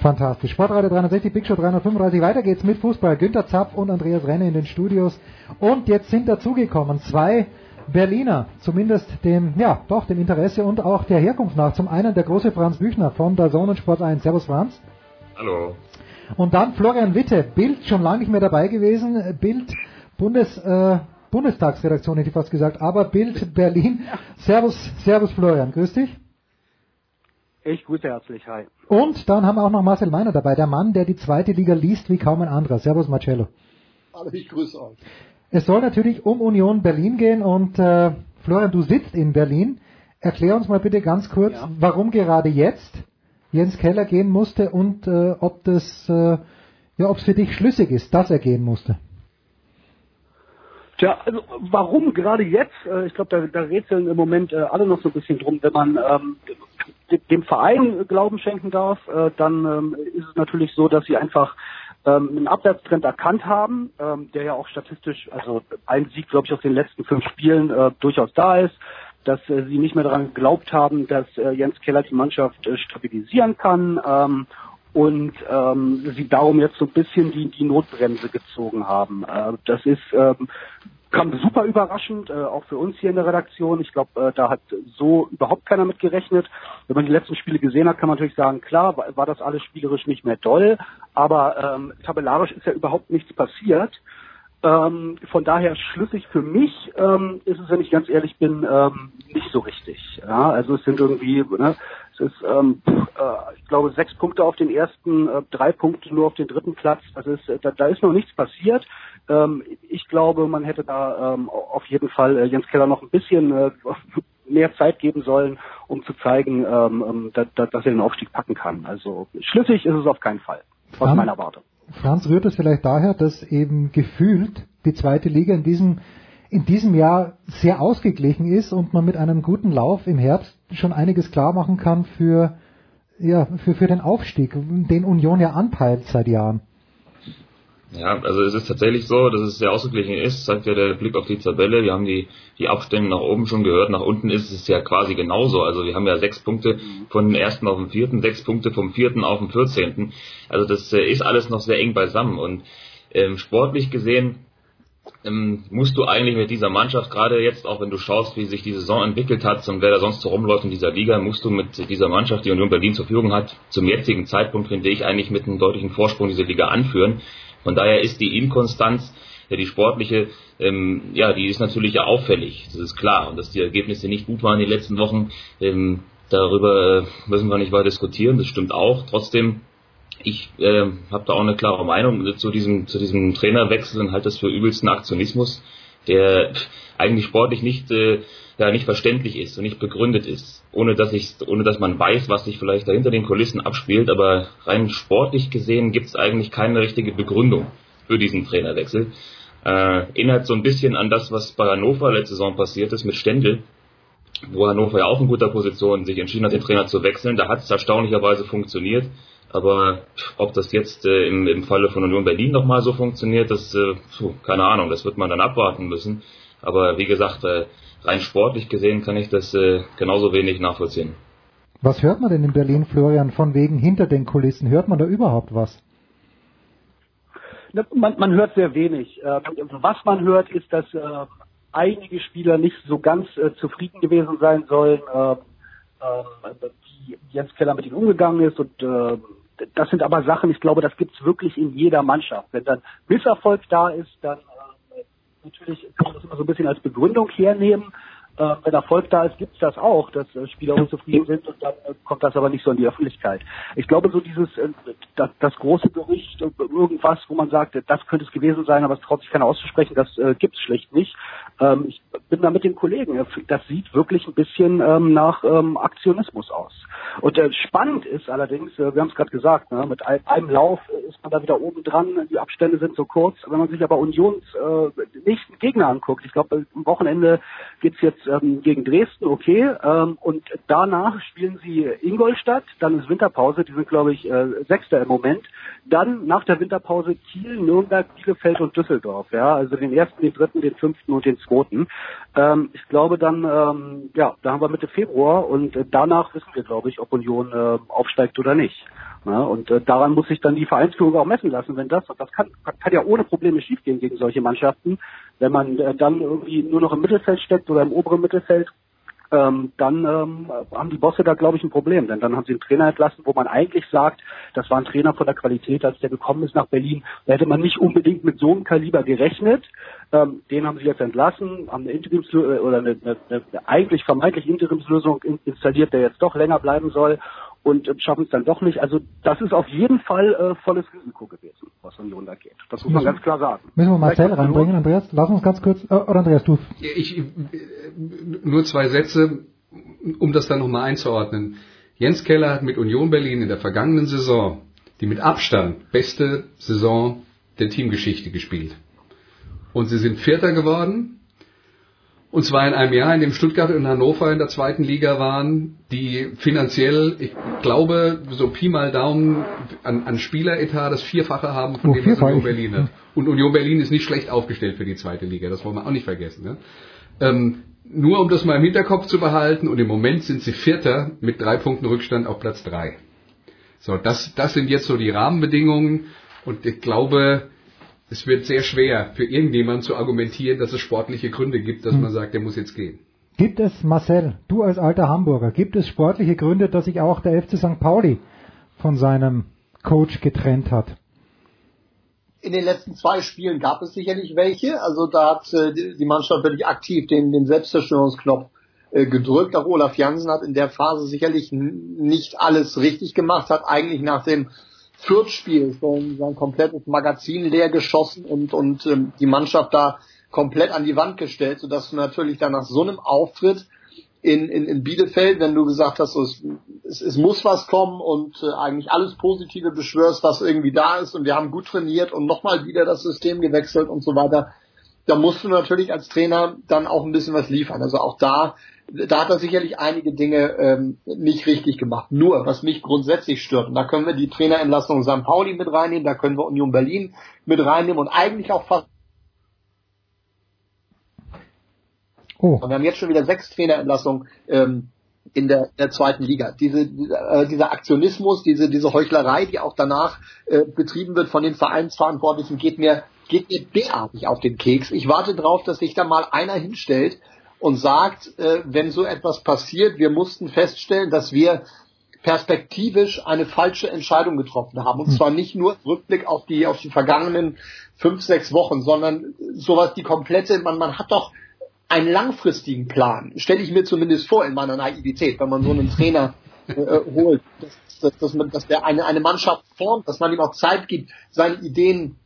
Fantastisch. Sportradio 360, Big Show 335. Weiter geht's mit Fußball. Günter Zapp und Andreas Renne in den Studios. Und jetzt sind dazugekommen zwei Berliner, zumindest dem, ja, doch, dem Interesse und auch der Herkunft nach. Zum einen der große Franz Büchner von der Sonnensport 1. Servus Franz. Hallo. Und dann Florian Witte, Bild schon lange nicht mehr dabei gewesen. Bild Bundes, äh, Bundestagsredaktion hätte ich fast gesagt, aber Bild Berlin. Servus, Servus Florian, grüß dich. Ich grüße herzlich, hi. Und dann haben wir auch noch Marcel Meiner dabei, der Mann, der die zweite Liga liest wie kaum ein anderer. Servus Marcello. Hallo, ich grüße euch. Es soll natürlich um Union Berlin gehen und äh, Florian, du sitzt in Berlin. Erklär uns mal bitte ganz kurz, ja. warum gerade jetzt Jens Keller gehen musste und äh, ob das, äh, ja, ob es für dich schlüssig ist, dass er gehen musste. Tja, also warum gerade jetzt? Äh, ich glaube, da, da rätseln im Moment äh, alle noch so ein bisschen drum. Wenn man ähm, dem Verein Glauben schenken darf, äh, dann ähm, ist es natürlich so, dass sie einfach ähm, einen Abwärtstrend erkannt haben, ähm, der ja auch statistisch, also ein Sieg, glaube ich, aus den letzten fünf Spielen äh, durchaus da ist. dass äh, sie nicht mehr daran geglaubt haben, dass äh, Jens Keller die Mannschaft äh, stabilisieren kann ähm, und ähm, sie darum jetzt so ein bisschen die, die Notbremse gezogen haben. Äh, das ist ähm, kam super überraschend, äh, auch für uns hier in der Redaktion. Ich glaube, äh, da hat so überhaupt keiner mit gerechnet. Wenn man die letzten Spiele gesehen hat, kann man natürlich sagen, klar, war, war das alles spielerisch nicht mehr doll, aber ähm, tabellarisch ist ja überhaupt nichts passiert. Ähm, von daher schlüssig für mich ähm, ist es, wenn ich ganz ehrlich bin, ähm, nicht so richtig. Ja, also es sind irgendwie, ne, es ist, ähm, äh, ich glaube, sechs Punkte auf den ersten, äh, drei Punkte nur auf den dritten Platz. Das ist, da, da ist noch nichts passiert. Ähm, ich glaube, man hätte da ähm, auf jeden Fall äh, Jens Keller noch ein bisschen äh, mehr Zeit geben sollen, um zu zeigen, ähm, ähm dass, dass er den Aufstieg packen kann. Also schlüssig ist es auf keinen Fall, aus meiner Warte. Franz rührt es vielleicht daher, dass eben gefühlt die zweite Liga in diesem in diesem Jahr sehr ausgeglichen ist und man mit einem guten Lauf im Herbst schon einiges klar machen kann für ja, für, für den Aufstieg, den Union ja anpeilt seit Jahren. Ja, also es ist tatsächlich so, dass es sehr ausgeglichen ist, sagt ja der Blick auf die Tabelle. Wir haben die, die Abstände nach oben schon gehört, nach unten ist es ja quasi genauso. Also wir haben ja sechs Punkte von dem ersten auf den vierten, sechs Punkte vom vierten auf den vierzehnten. Also das äh, ist alles noch sehr eng beisammen und ähm, sportlich gesehen ähm, musst du eigentlich mit dieser Mannschaft, gerade jetzt, auch wenn du schaust, wie sich die Saison entwickelt hat und wer da sonst so rumläuft in dieser Liga, musst du mit dieser Mannschaft, die Union Berlin zur Verfügung hat, zum jetzigen Zeitpunkt, finde ich, eigentlich mit einem deutlichen Vorsprung diese Liga anführen. Von daher ist die Inkonstanz, ja, die sportliche, ähm, ja, die ist natürlich ja auffällig, das ist klar. Und dass die Ergebnisse nicht gut waren in den letzten Wochen, ähm, darüber müssen wir nicht weiter diskutieren, das stimmt auch. Trotzdem, ich äh, habe da auch eine klare Meinung zu diesem, zu diesem Trainerwechsel und halte das für übelsten Aktionismus, der eigentlich sportlich nicht, äh, ja, nicht verständlich ist und nicht begründet ist, ohne dass ich, ohne dass man weiß, was sich vielleicht da hinter den Kulissen abspielt, aber rein sportlich gesehen gibt es eigentlich keine richtige Begründung für diesen Trainerwechsel. Äh, erinnert so ein bisschen an das, was bei Hannover letzte Saison passiert ist mit Stendel, wo Hannover ja auch in guter Position sich entschieden hat, den Trainer zu wechseln. Da hat es erstaunlicherweise funktioniert. Aber ob das jetzt äh, im, im Falle von Union Berlin nochmal so funktioniert, das, äh, puh, keine Ahnung, das wird man dann abwarten müssen. Aber wie gesagt, äh, rein sportlich gesehen kann ich das äh, genauso wenig nachvollziehen. Was hört man denn in Berlin, Florian, von wegen hinter den Kulissen? Hört man da überhaupt was? Man, man hört sehr wenig. Äh, was man hört, ist, dass äh, einige Spieler nicht so ganz äh, zufrieden gewesen sein sollen, äh, äh, wie Jens Keller mit ihnen umgegangen ist. Und äh, das sind aber Sachen, ich glaube, das gibt es wirklich in jeder Mannschaft. Wenn dann Misserfolg da ist, dann natürlich kann man das immer so ein bisschen als Begründung hernehmen. Äh, wenn Erfolg da ist, gibt es das auch, dass äh, Spieler unzufrieden sind und dann äh, kommt das aber nicht so in die Öffentlichkeit. Ich glaube, so dieses, äh, das, das große Gerücht, äh, irgendwas, wo man sagt, das könnte es gewesen sein, aber es traut sich keiner auszusprechen, das äh, gibt es schlicht nicht. Ähm, ich bin da mit den Kollegen. Das sieht wirklich ein bisschen ähm, nach ähm, Aktionismus aus. Und äh, spannend ist allerdings, äh, wir haben es gerade gesagt, ne, mit einem, einem Lauf ist man da wieder oben dran, die Abstände sind so kurz. Wenn man sich aber Unions äh, nächsten Gegner anguckt, ich glaube, am Wochenende geht's jetzt ähm, gegen Dresden, okay. Ähm, und danach spielen sie Ingolstadt, dann ist Winterpause, die sind, glaube ich, äh, Sechster im Moment. Dann nach der Winterpause Kiel, Nürnberg, Bielefeld und Düsseldorf. Ja, also den ersten, den dritten, den fünften und den zweiten. Ähm, ich glaube dann, ähm, ja, da haben wir Mitte Februar und danach wissen wir, glaube ich, ob Union äh, aufsteigt oder nicht. Ja, und äh, daran muss sich dann die Vereinsführung auch messen lassen, wenn das, und das kann, kann ja ohne Probleme schiefgehen gegen solche Mannschaften, wenn man äh, dann irgendwie nur noch im Mittelfeld steckt oder im oberen Mittelfeld, ähm, dann ähm, haben die Bosse da, glaube ich, ein Problem. Denn dann haben sie einen Trainer entlassen, wo man eigentlich sagt, das war ein Trainer von der Qualität, als der gekommen ist nach Berlin. Da hätte man nicht unbedingt mit so einem Kaliber gerechnet. Ähm, den haben sie jetzt entlassen, haben eine Interimslösung äh, oder eine, eine, eine eigentlich vermeintlich Interimslösung installiert, der jetzt doch länger bleiben soll und äh, schaffen es dann doch nicht. Also das ist auf jeden Fall äh, volles Risiko gewesen, was Union da geht. Das muss man ganz klar sagen. Müssen wir Marcel reinbringen, Andreas? Lass uns ganz kurz, äh, oder Andreas, du. Ich, nur zwei Sätze, um das dann nochmal einzuordnen. Jens Keller hat mit Union Berlin in der vergangenen Saison die mit Abstand beste Saison der Teamgeschichte gespielt. Und sie sind Vierter geworden und zwar in einem Jahr, in dem Stuttgart und Hannover in der zweiten Liga waren, die finanziell, ich glaube, so Pi mal Daumen an, an Spieleretat das Vierfache haben von oh, dem, was Union Berlin hat. Und Union Berlin ist nicht schlecht aufgestellt für die zweite Liga, das wollen wir auch nicht vergessen. Ne? Ähm, Nur um das mal im Hinterkopf zu behalten und im Moment sind sie Vierter mit drei Punkten Rückstand auf Platz drei. So, das, das sind jetzt so die Rahmenbedingungen und ich glaube, es wird sehr schwer für irgendjemanden zu argumentieren, dass es sportliche Gründe gibt, dass hm. man sagt, der muss jetzt gehen. Gibt es, Marcel, du als alter Hamburger, gibt es sportliche Gründe, dass sich auch der FC St. Pauli von seinem Coach getrennt hat? In den letzten zwei Spielen gab es sicherlich welche. Also da hat äh, die Mannschaft wirklich aktiv den, den Selbstzerstörungsknopf äh, gedrückt. Auch Olaf Jansen hat in der Phase sicherlich nicht alles richtig gemacht, hat eigentlich nach dem Fürth-Spiel sein, sein komplettes Magazin leer geschossen und, und ähm, die Mannschaft da komplett an die Wand gestellt, sodass du natürlich dann nach so einem Auftritt in, in, in Bielefeld, wenn du gesagt hast, es, es, es muss was kommen und äh, eigentlich alles Positive beschwörst, was irgendwie da ist und wir haben gut trainiert und nochmal wieder das System gewechselt und so weiter, da musst du natürlich als Trainer dann auch ein bisschen was liefern. Also auch da, da hat er sicherlich einige Dinge ähm, nicht richtig gemacht. Nur, was mich grundsätzlich stört, und da können wir die Trainerentlassung St. Pauli mit reinnehmen, da können wir Union Berlin mit reinnehmen und eigentlich auch fast Oh. Und wir haben jetzt schon wieder sechs Trainerentlassungen ähm, in der, der zweiten Liga. Diese, äh, dieser Aktionismus, diese, diese Heuchlerei, die auch danach äh, betrieben wird von den Vereinsverantwortlichen, geht mir, geht mir derartig auf den Keks. Ich warte darauf, dass sich da mal einer hinstellt und sagt, äh, wenn so etwas passiert, wir mussten feststellen, dass wir perspektivisch eine falsche Entscheidung getroffen haben. Und hm. zwar nicht nur Rückblick auf die, auf die vergangenen fünf, sechs Wochen, sondern sowas die komplette, man, man hat doch einen langfristigen Plan, stelle ich mir zumindest vor in meiner Naivität, wenn man so einen Trainer äh, holt, dass, dass, dass, man, dass der eine, eine Mannschaft formt, dass man ihm auch Zeit gibt, seine Ideen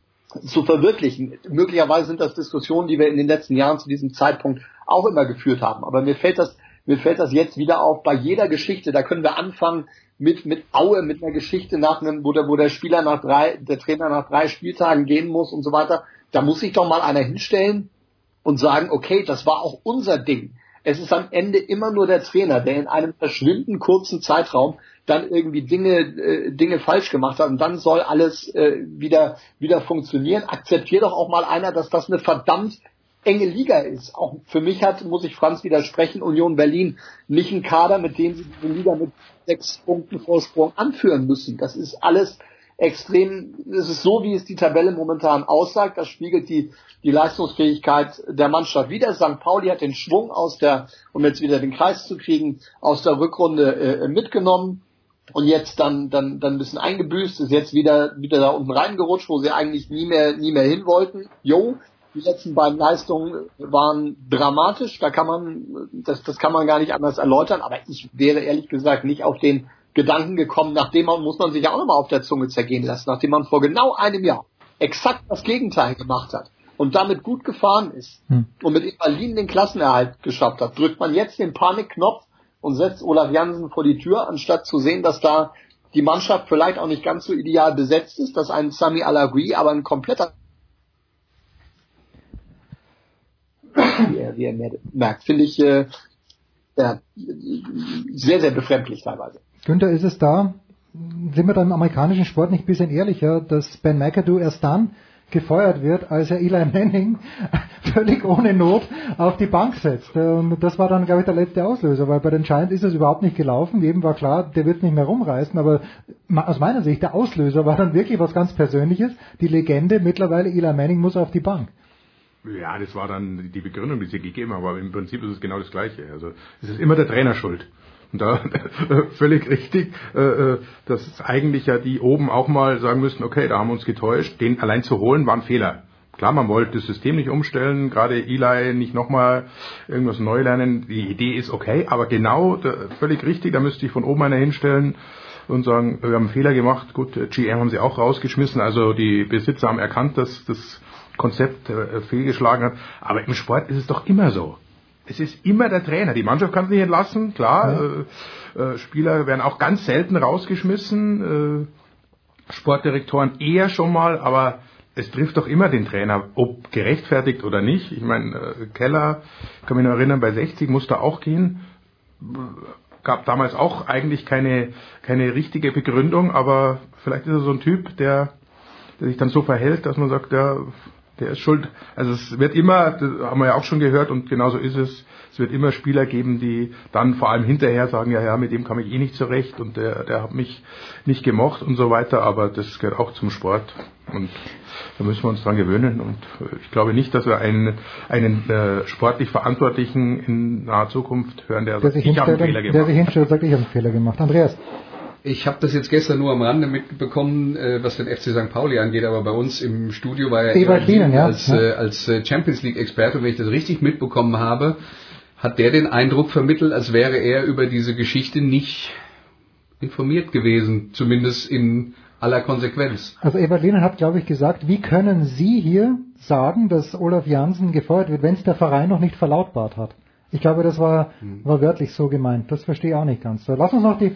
zu verwirklichen. Möglicherweise sind das Diskussionen, die wir in den letzten Jahren zu diesem Zeitpunkt auch immer geführt haben. Aber mir fällt das, mir fällt das jetzt wieder auf bei jeder Geschichte. Da können wir anfangen mit, mit Aue, mit einer Geschichte nach einem, wo der, wo der Spieler nach drei, der Trainer nach drei Spieltagen gehen muss und so weiter. Da muss sich doch mal einer hinstellen und sagen, okay, das war auch unser Ding. Es ist am Ende immer nur der Trainer, der in einem verschwindend kurzen Zeitraum dann irgendwie Dinge, äh, Dinge falsch gemacht hat und dann soll alles äh, wieder, wieder funktionieren. Akzeptiert doch auch mal einer, dass das eine verdammt enge Liga ist. Auch für mich hat, muss ich Franz widersprechen, Union Berlin nicht ein Kader, mit dem sie die Liga mit sechs Punkten Vorsprung anführen müssen. Das ist alles extrem, es ist so, wie es die Tabelle momentan aussagt, das spiegelt die, die Leistungsfähigkeit der Mannschaft wieder. St. Pauli hat den Schwung aus der, um jetzt wieder den Kreis zu kriegen, aus der Rückrunde äh, mitgenommen und jetzt dann, dann, dann ein bisschen eingebüßt, ist jetzt wieder, wieder da unten reingerutscht, wo sie eigentlich nie mehr, nie mehr hin wollten. Jo, die letzten beiden Leistungen waren dramatisch, da kann man, das, das kann man gar nicht anders erläutern, aber ich wäre ehrlich gesagt nicht auf den Gedanken gekommen, nachdem man, muss man sich ja auch nochmal auf der Zunge zergehen lassen, nachdem man vor genau einem Jahr exakt das Gegenteil gemacht hat und damit gut gefahren ist hm. und mit Berlin den Klassenerhalt geschafft hat, drückt man jetzt den Panikknopf und setzt Olaf Jansen vor die Tür, anstatt zu sehen, dass da die Mannschaft vielleicht auch nicht ganz so ideal besetzt ist, dass ein Sami Alagui aber ein kompletter wie wie er merkt, finde ich äh, ja, sehr, sehr befremdlich teilweise. Günther, ist es da, sind wir da im amerikanischen Sport nicht ein bisschen ehrlicher, dass Ben McAdoo erst dann gefeuert wird, als er Eli Manning völlig ohne Not auf die Bank setzt. Und das war dann, glaube ich, der letzte Auslöser, weil bei den Giants ist es überhaupt nicht gelaufen. Jedem war klar, der wird nicht mehr rumreißen, aber aus meiner Sicht, der Auslöser war dann wirklich was ganz Persönliches. Die Legende mittlerweile, Eli Manning muss auf die Bank. Ja, das war dann die Begründung, die sie gegeben haben, aber im Prinzip ist es genau das Gleiche. Also es ist immer der Trainer schuld. Und da völlig richtig, äh, äh, dass eigentlich ja die oben auch mal sagen müssten, okay, da haben wir uns getäuscht, den allein zu holen war ein Fehler. Klar, man wollte das System nicht umstellen, gerade Eli nicht nochmal irgendwas neu lernen. Die Idee ist okay, aber genau, völlig richtig, da müsste ich von oben einer hinstellen und sagen, wir haben einen Fehler gemacht. Gut, GM haben sie auch rausgeschmissen, also die Besitzer haben erkannt, dass das Konzept äh, fehlgeschlagen hat. Aber im Sport ist es doch immer so es ist immer der Trainer. Die Mannschaft kann es nicht entlassen, klar. Ja. Äh, äh, Spieler werden auch ganz selten rausgeschmissen. Äh, Sportdirektoren eher schon mal, aber es trifft doch immer den Trainer, ob gerechtfertigt oder nicht. Ich meine, Keller, kann mich noch erinnern, bei 60 musste auch gehen. Gab damals auch eigentlich keine, keine richtige Begründung, aber vielleicht ist er so ein Typ, der, der sich dann so verhält, dass man sagt, ja, der ist schuld. Also es wird immer, das haben wir ja auch schon gehört und genauso ist es, es wird immer Spieler geben, die dann vor allem hinterher sagen, ja, ja, mit dem kam ich eh nicht zurecht und der, der hat mich nicht gemocht und so weiter, aber das gehört auch zum Sport und da müssen wir uns dran gewöhnen und ich glaube nicht, dass wir einen, einen äh, sportlich Verantwortlichen in naher Zukunft hören, der, der sagt, ich habe einen Fehler gemacht. Der sich hinstellt und sagt, ich habe einen Fehler gemacht. Andreas. Ich habe das jetzt gestern nur am Rande mitbekommen, äh, was den FC St. Pauli angeht, aber bei uns im Studio war ja Ewald Lienen, ja. als, äh, als äh, Champions League Experte, wenn ich das richtig mitbekommen habe, hat der den Eindruck vermittelt, als wäre er über diese Geschichte nicht informiert gewesen, zumindest in aller Konsequenz. Also Ewald Lienen hat, glaube ich, gesagt, wie können Sie hier sagen, dass Olaf Jansen gefeuert wird, wenn es der Verein noch nicht verlautbart hat? Ich glaube, das war, hm. war wörtlich so gemeint. Das verstehe ich auch nicht ganz. So, lass uns noch die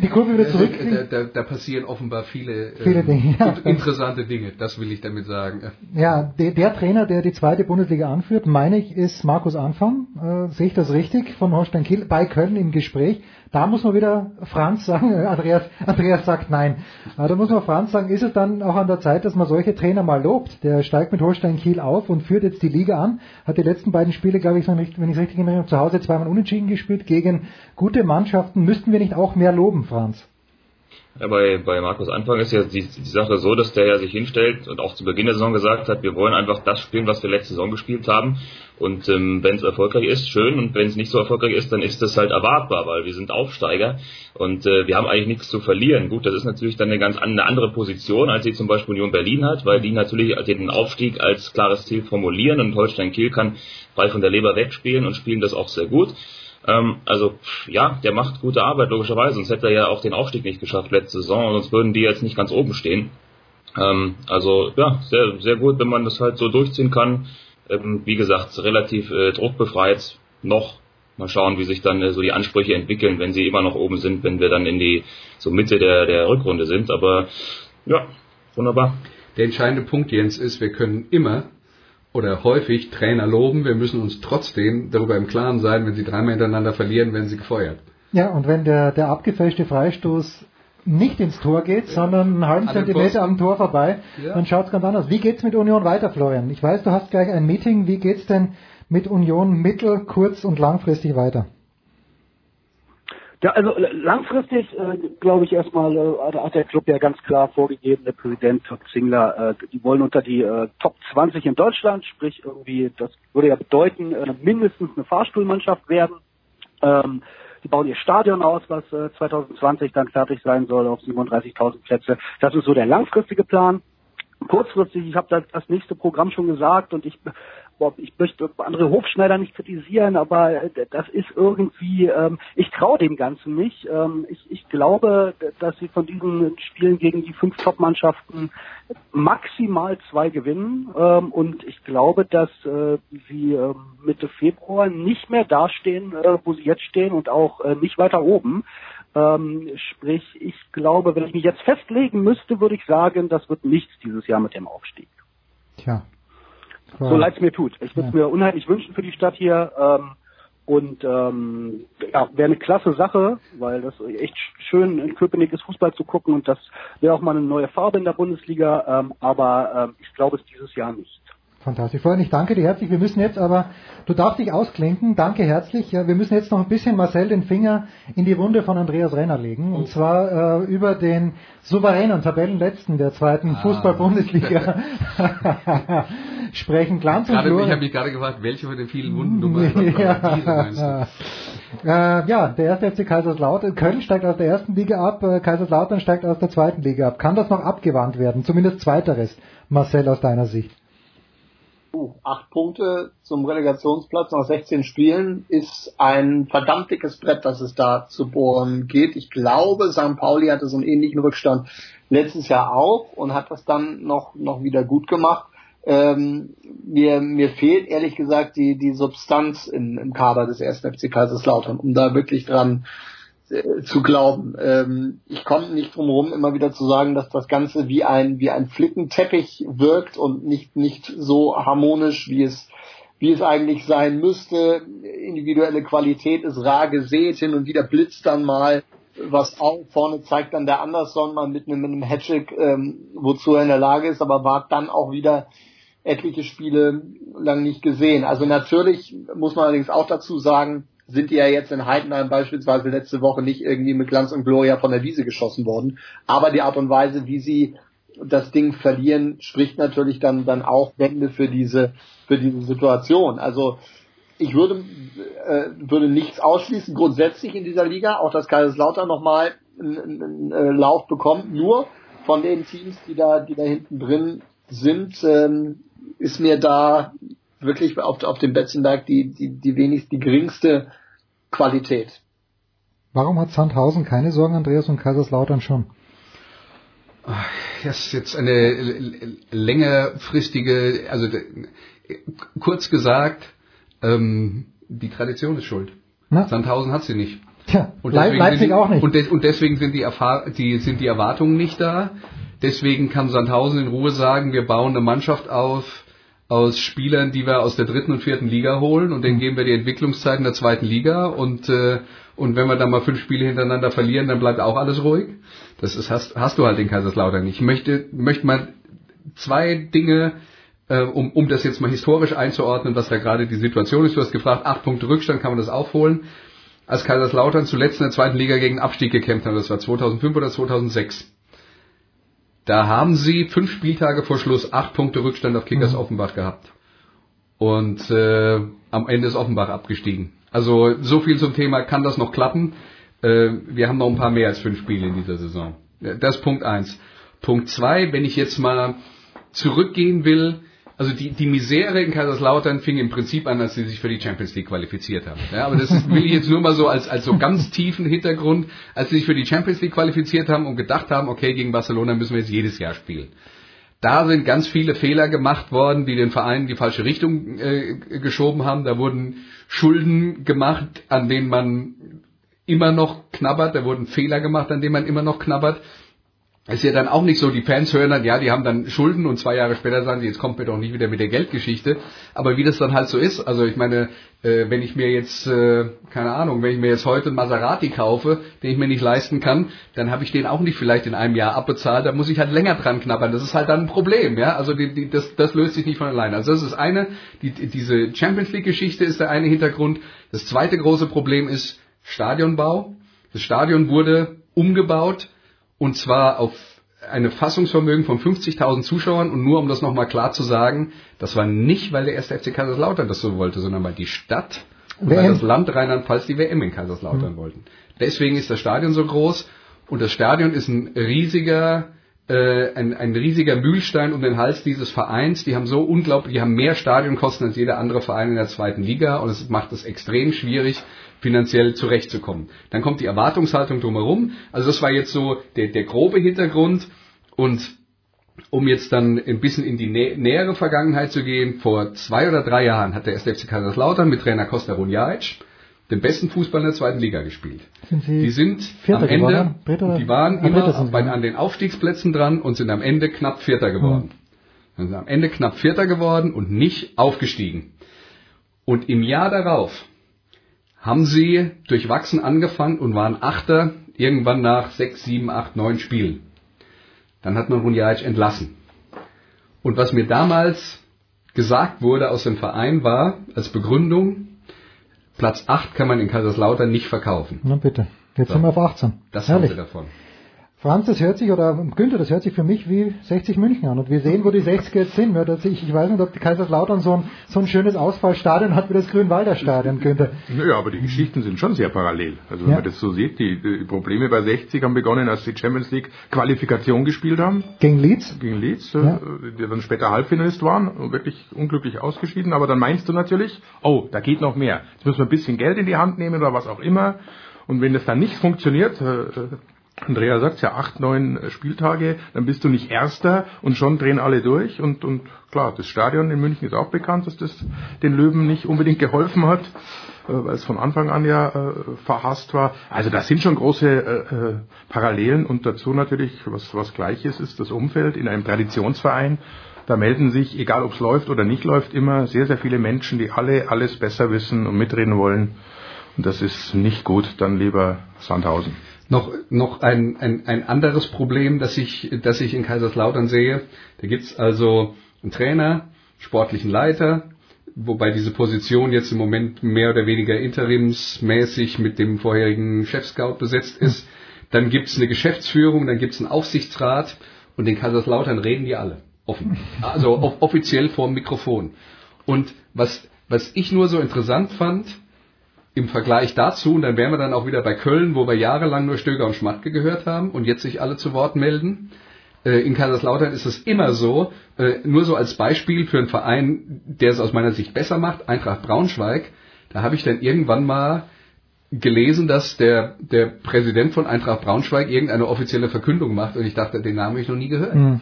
die Kurve wieder zurück. Da, da, da, passieren offenbar viele, viele ähm, Dinge, ja. interessante Dinge, das will ich damit sagen. Ja, der, der, Trainer, der die zweite Bundesliga anführt, meine ich, ist Markus Anfang. Äh, sehe ich das richtig? Von Holstein Kiel bei Köln im Gespräch. Da muss man wieder Franz sagen, Andreas, Andreas sagt nein. Da muss man Franz sagen, ist es dann auch an der Zeit, dass man solche Trainer mal lobt? Der steigt mit Holstein Kiel auf und führt jetzt die Liga an, hat die letzten beiden Spiele, glaube ich, wenn ich es richtig erinnere, zu Hause zweimal unentschieden gespielt gegen gute Mannschaften. Müssten wir nicht auch mehr loben, Franz? Ja, bei, bei Markus Anfang ist ja die, die Sache so, dass der ja sich hinstellt und auch zu Beginn der Saison gesagt hat, wir wollen einfach das spielen, was wir letzte Saison gespielt haben. Und ähm, wenn es erfolgreich ist, schön. Und wenn es nicht so erfolgreich ist, dann ist das halt erwartbar, weil wir sind Aufsteiger und äh, wir haben eigentlich nichts zu verlieren. Gut, das ist natürlich dann eine ganz eine andere Position, als sie zum Beispiel Union Berlin hat, weil die natürlich den Aufstieg als klares Ziel formulieren und Holstein Kiel kann frei von der Leber wegspielen und spielen das auch sehr gut. Ähm, also ja, der macht gute Arbeit, logischerweise, sonst hätte er ja auch den Aufstieg nicht geschafft letzte Saison, sonst würden die jetzt nicht ganz oben stehen. Ähm, also ja, sehr, sehr gut, wenn man das halt so durchziehen kann. Ähm, wie gesagt, relativ äh, druckbefreit noch. Mal schauen, wie sich dann äh, so die Ansprüche entwickeln, wenn sie immer noch oben sind, wenn wir dann in die so Mitte der, der Rückrunde sind. Aber ja, wunderbar. Der entscheidende Punkt, Jens, ist, wir können immer oder häufig Trainer loben. Wir müssen uns trotzdem darüber im Klaren sein, wenn sie dreimal hintereinander verlieren, werden sie gefeuert. Ja, und wenn der, der abgefälschte Freistoß nicht ins Tor geht, ja. sondern einen halben An Zentimeter am Tor vorbei, ja. dann schaut es ganz anders. Wie geht's mit Union weiter, Florian? Ich weiß, du hast gleich ein Meeting. Wie geht's denn mit Union mittel-, kurz- und langfristig weiter? Ja, also langfristig äh, glaube ich erstmal äh, hat der Club ja ganz klar vorgegeben, der Präsident Todd Zingler, äh, die wollen unter die äh, Top 20 in Deutschland, sprich irgendwie, das würde ja bedeuten, äh, mindestens eine Fahrstuhlmannschaft werden. Ähm, die bauen ihr Stadion aus, was äh, 2020 dann fertig sein soll auf 37.000 Plätze. Das ist so der langfristige Plan kurzfristig, ich habe das, das nächste Programm schon gesagt und ich ich möchte andere Hofschneider nicht kritisieren, aber äh, das ist irgendwie, ähm, ich traue dem Ganzen nicht. Ähm, ich, ich glaube, dass sie von diesen Spielen gegen die fünf Top-Mannschaften maximal zwei gewinnen ähm, und ich glaube, dass äh, sie äh, Mitte Februar nicht mehr dastehen, äh, wo sie jetzt stehen und auch äh, nicht weiter oben. Ähm, sprich, ich glaube, wenn ich mich jetzt festlegen müsste, würde ich sagen, das wird nichts dieses Jahr mit dem Aufstieg. Tja, so leid es mir tut. Ich würde es ja. mir unheimlich wünschen für die Stadt hier. Ähm, und ähm, ja, wäre eine klasse Sache, weil das echt schön in Köpenick ist, Fußball zu gucken und das wäre auch mal eine neue Farbe in der Bundesliga. Ähm, aber ähm, ich glaube es dieses Jahr nicht. Fantastisch. Vorhin, ich danke dir herzlich. Wir müssen jetzt aber, du darfst dich ausklinken. Danke herzlich. Wir müssen jetzt noch ein bisschen Marcel den Finger in die Wunde von Andreas Renner legen. Und zwar äh, über den souveränen Tabellenletzten der zweiten ah. Fußball-Bundesliga sprechen. Glanz und gerade, Ich habe mich gerade gefragt, welche von den vielen Wunden du meinst. ja. Äh, ja, der erste FC Kaiserslautern, Köln steigt aus der ersten Liga ab, äh, Kaiserslautern steigt aus der zweiten Liga ab. Kann das noch abgewandt werden? Zumindest zweiteres, Marcel, aus deiner Sicht? Uh, acht Punkte zum Relegationsplatz nach 16 Spielen ist ein verdammt dickes Brett, das es da zu bohren geht. Ich glaube, St. Pauli hatte so einen ähnlichen Rückstand letztes Jahr auch und hat das dann noch, noch wieder gut gemacht. Ähm, mir, mir fehlt ehrlich gesagt die, die Substanz im, im Kader des 1. FC Kaiserslautern, um da wirklich dran äh, zu glauben. Ähm, ich komme nicht drum herum, immer wieder zu sagen, dass das Ganze wie ein, wie ein Flickenteppich wirkt und nicht, nicht so harmonisch, wie es, wie es eigentlich sein müsste. Individuelle Qualität ist rar gesät, hin und wieder blitzt dann mal was auf. Vorne zeigt dann der Anderson mal mit einem, mit einem Hattrick, ähm, wozu er in der Lage ist, aber wagt dann auch wieder etliche Spiele lang nicht gesehen. Also natürlich muss man allerdings auch dazu sagen, sind die ja jetzt in Heidenheim beispielsweise letzte Woche nicht irgendwie mit Glanz und Gloria von der Wiese geschossen worden. Aber die Art und Weise, wie sie das Ding verlieren, spricht natürlich dann, dann auch Wände für diese, für diese Situation. Also, ich würde, äh, würde nichts ausschließen, grundsätzlich in dieser Liga, auch dass Kaiserslautern nochmal einen, einen, einen Lauf bekommt, nur von den Teams, die da, die da hinten drin sind, ähm, ist mir da wirklich auf, auf dem Betzenberg die, die, die wenigst, die geringste Qualität. Warum hat Sandhausen keine Sorgen, Andreas, und Kaiserslautern schon? Das ist jetzt eine längerfristige, also kurz gesagt, ähm, die Tradition ist schuld. Na? Sandhausen hat sie nicht. Tja, und Leipzig die, auch nicht. Und, de, und deswegen sind die, Erfahr die, sind die Erwartungen nicht da. Deswegen kann Sandhausen in Ruhe sagen, wir bauen eine Mannschaft auf aus Spielern, die wir aus der dritten und vierten Liga holen und denen geben wir die Entwicklungszeit in der zweiten Liga und äh, und wenn wir dann mal fünf Spiele hintereinander verlieren, dann bleibt auch alles ruhig. Das ist, hast, hast du halt in Kaiserslautern nicht. Ich möchte, möchte mal zwei Dinge, äh, um, um das jetzt mal historisch einzuordnen, was da gerade die Situation ist. Du hast gefragt, acht Punkte Rückstand, kann man das aufholen? Als Kaiserslautern zuletzt in der zweiten Liga gegen Abstieg gekämpft hat, das war 2005 oder 2006. Da haben sie fünf Spieltage vor Schluss acht Punkte Rückstand auf Kickers mhm. Offenbach gehabt. Und äh, am Ende ist Offenbach abgestiegen. Also so viel zum Thema, kann das noch klappen? Äh, wir haben noch ein paar mehr als fünf Spiele in dieser Saison. Das ist Punkt eins. Punkt zwei, wenn ich jetzt mal zurückgehen will, also die, die Misere in Kaiserslautern fing im Prinzip an, als sie sich für die Champions League qualifiziert haben. Ja, aber das ist, will ich jetzt nur mal so als, als so ganz tiefen Hintergrund, als sie sich für die Champions League qualifiziert haben und gedacht haben, okay, gegen Barcelona müssen wir jetzt jedes Jahr spielen. Da sind ganz viele Fehler gemacht worden, die den Verein in die falsche Richtung äh, geschoben haben. Da wurden Schulden gemacht, an denen man immer noch knabbert. Da wurden Fehler gemacht, an denen man immer noch knabbert ist ja dann auch nicht so, die Fans hören dann, ja, die haben dann Schulden und zwei Jahre später sagen sie, jetzt kommt mir doch nicht wieder mit der Geldgeschichte. Aber wie das dann halt so ist, also ich meine, äh, wenn ich mir jetzt, äh, keine Ahnung, wenn ich mir jetzt heute einen Maserati kaufe, den ich mir nicht leisten kann, dann habe ich den auch nicht vielleicht in einem Jahr abbezahlt, da muss ich halt länger dran knabbern. Das ist halt dann ein Problem, ja. Also die, die, das, das löst sich nicht von alleine. Also das ist eine, die, diese Champions League-Geschichte ist der eine Hintergrund. Das zweite große Problem ist Stadionbau. Das Stadion wurde umgebaut und zwar auf eine Fassungsvermögen von 50.000 Zuschauern und nur um das nochmal klar zu sagen, das war nicht, weil der erste FC Kaiserslautern das so wollte, sondern weil die Stadt und weil das Land Rheinland-Pfalz die WM in Kaiserslautern mhm. wollten. Deswegen ist das Stadion so groß und das Stadion ist ein riesiger äh, ein, ein riesiger Mühlstein um den Hals dieses Vereins. Die haben so unglaublich, die haben mehr Stadionkosten als jeder andere Verein in der zweiten Liga und es macht es extrem schwierig, finanziell zurechtzukommen. Dann kommt die Erwartungshaltung drumherum. Also das war jetzt so der, der grobe Hintergrund und um jetzt dann ein bisschen in die nä nähere Vergangenheit zu gehen, vor zwei oder drei Jahren hat der SFC Kaiserslautern mit Trainer Costa Runjaic den besten Fußball in der zweiten Liga gespielt. Sind die sind am Ende, die waren immer bei, an den Aufstiegsplätzen dran und sind am Ende knapp Vierter geworden. Sind am Ende knapp Vierter geworden und nicht aufgestiegen. Und im Jahr darauf haben sie durchwachsen angefangen und waren Achter irgendwann nach sechs, sieben, acht, neun Spielen. Dann hat man Runjajic entlassen. Und was mir damals gesagt wurde aus dem Verein war, als Begründung, Platz 8 kann man in Kaiserslautern nicht verkaufen. Na bitte, jetzt so. sind wir auf 18. Das Herrlich. haben sie davon. Franz, das hört sich, oder Günther, das hört sich für mich wie 60 München an. Und wir sehen, wo die 60er jetzt sind. Ich, ich weiß nicht, ob die Kaiserslautern so ein, so ein schönes Ausfallstadion hat wie das Grünwalder Stadion, Günther. Naja, aber die Geschichten sind schon sehr parallel. Also wenn ja. man das so sieht, die, die, Probleme bei 60 haben begonnen, als die Champions League Qualifikation gespielt haben. Gegen Leeds? Gegen Leeds, äh, ja. die dann später Halbfinalist waren und wirklich unglücklich ausgeschieden. Aber dann meinst du natürlich, oh, da geht noch mehr. Jetzt müssen wir ein bisschen Geld in die Hand nehmen oder was auch immer. Und wenn das dann nicht funktioniert, äh, Andrea sagt ja acht, neun Spieltage, dann bist du nicht Erster und schon drehen alle durch. Und, und klar, das Stadion in München ist auch bekannt, dass das den Löwen nicht unbedingt geholfen hat, äh, weil es von Anfang an ja äh, verhasst war. Also das sind schon große äh, äh, Parallelen und dazu natürlich, was, was gleiches ist, das Umfeld in einem Traditionsverein. Da melden sich, egal ob es läuft oder nicht läuft, immer sehr, sehr viele Menschen, die alle alles besser wissen und mitreden wollen. Und das ist nicht gut, dann lieber Sandhausen. Noch, noch ein, ein, ein anderes Problem, das ich, das ich in Kaiserslautern sehe. Da gibt's also einen Trainer, sportlichen Leiter, wobei diese Position jetzt im Moment mehr oder weniger interimsmäßig mit dem vorherigen Chefscout besetzt ist. Dann gibt es eine Geschäftsführung, dann gibt es einen Aufsichtsrat und in Kaiserslautern reden die alle offen. Also off offiziell vor dem Mikrofon. Und was, was ich nur so interessant fand, im Vergleich dazu, und dann wären wir dann auch wieder bei Köln, wo wir jahrelang nur Stöger und Schmatke gehört haben und jetzt sich alle zu Wort melden. Äh, in Kaiserslautern ist es immer so, äh, nur so als Beispiel für einen Verein, der es aus meiner Sicht besser macht, Eintracht Braunschweig, da habe ich dann irgendwann mal gelesen, dass der, der Präsident von Eintracht Braunschweig irgendeine offizielle Verkündung macht und ich dachte, den Namen habe ich noch nie gehört. Mhm.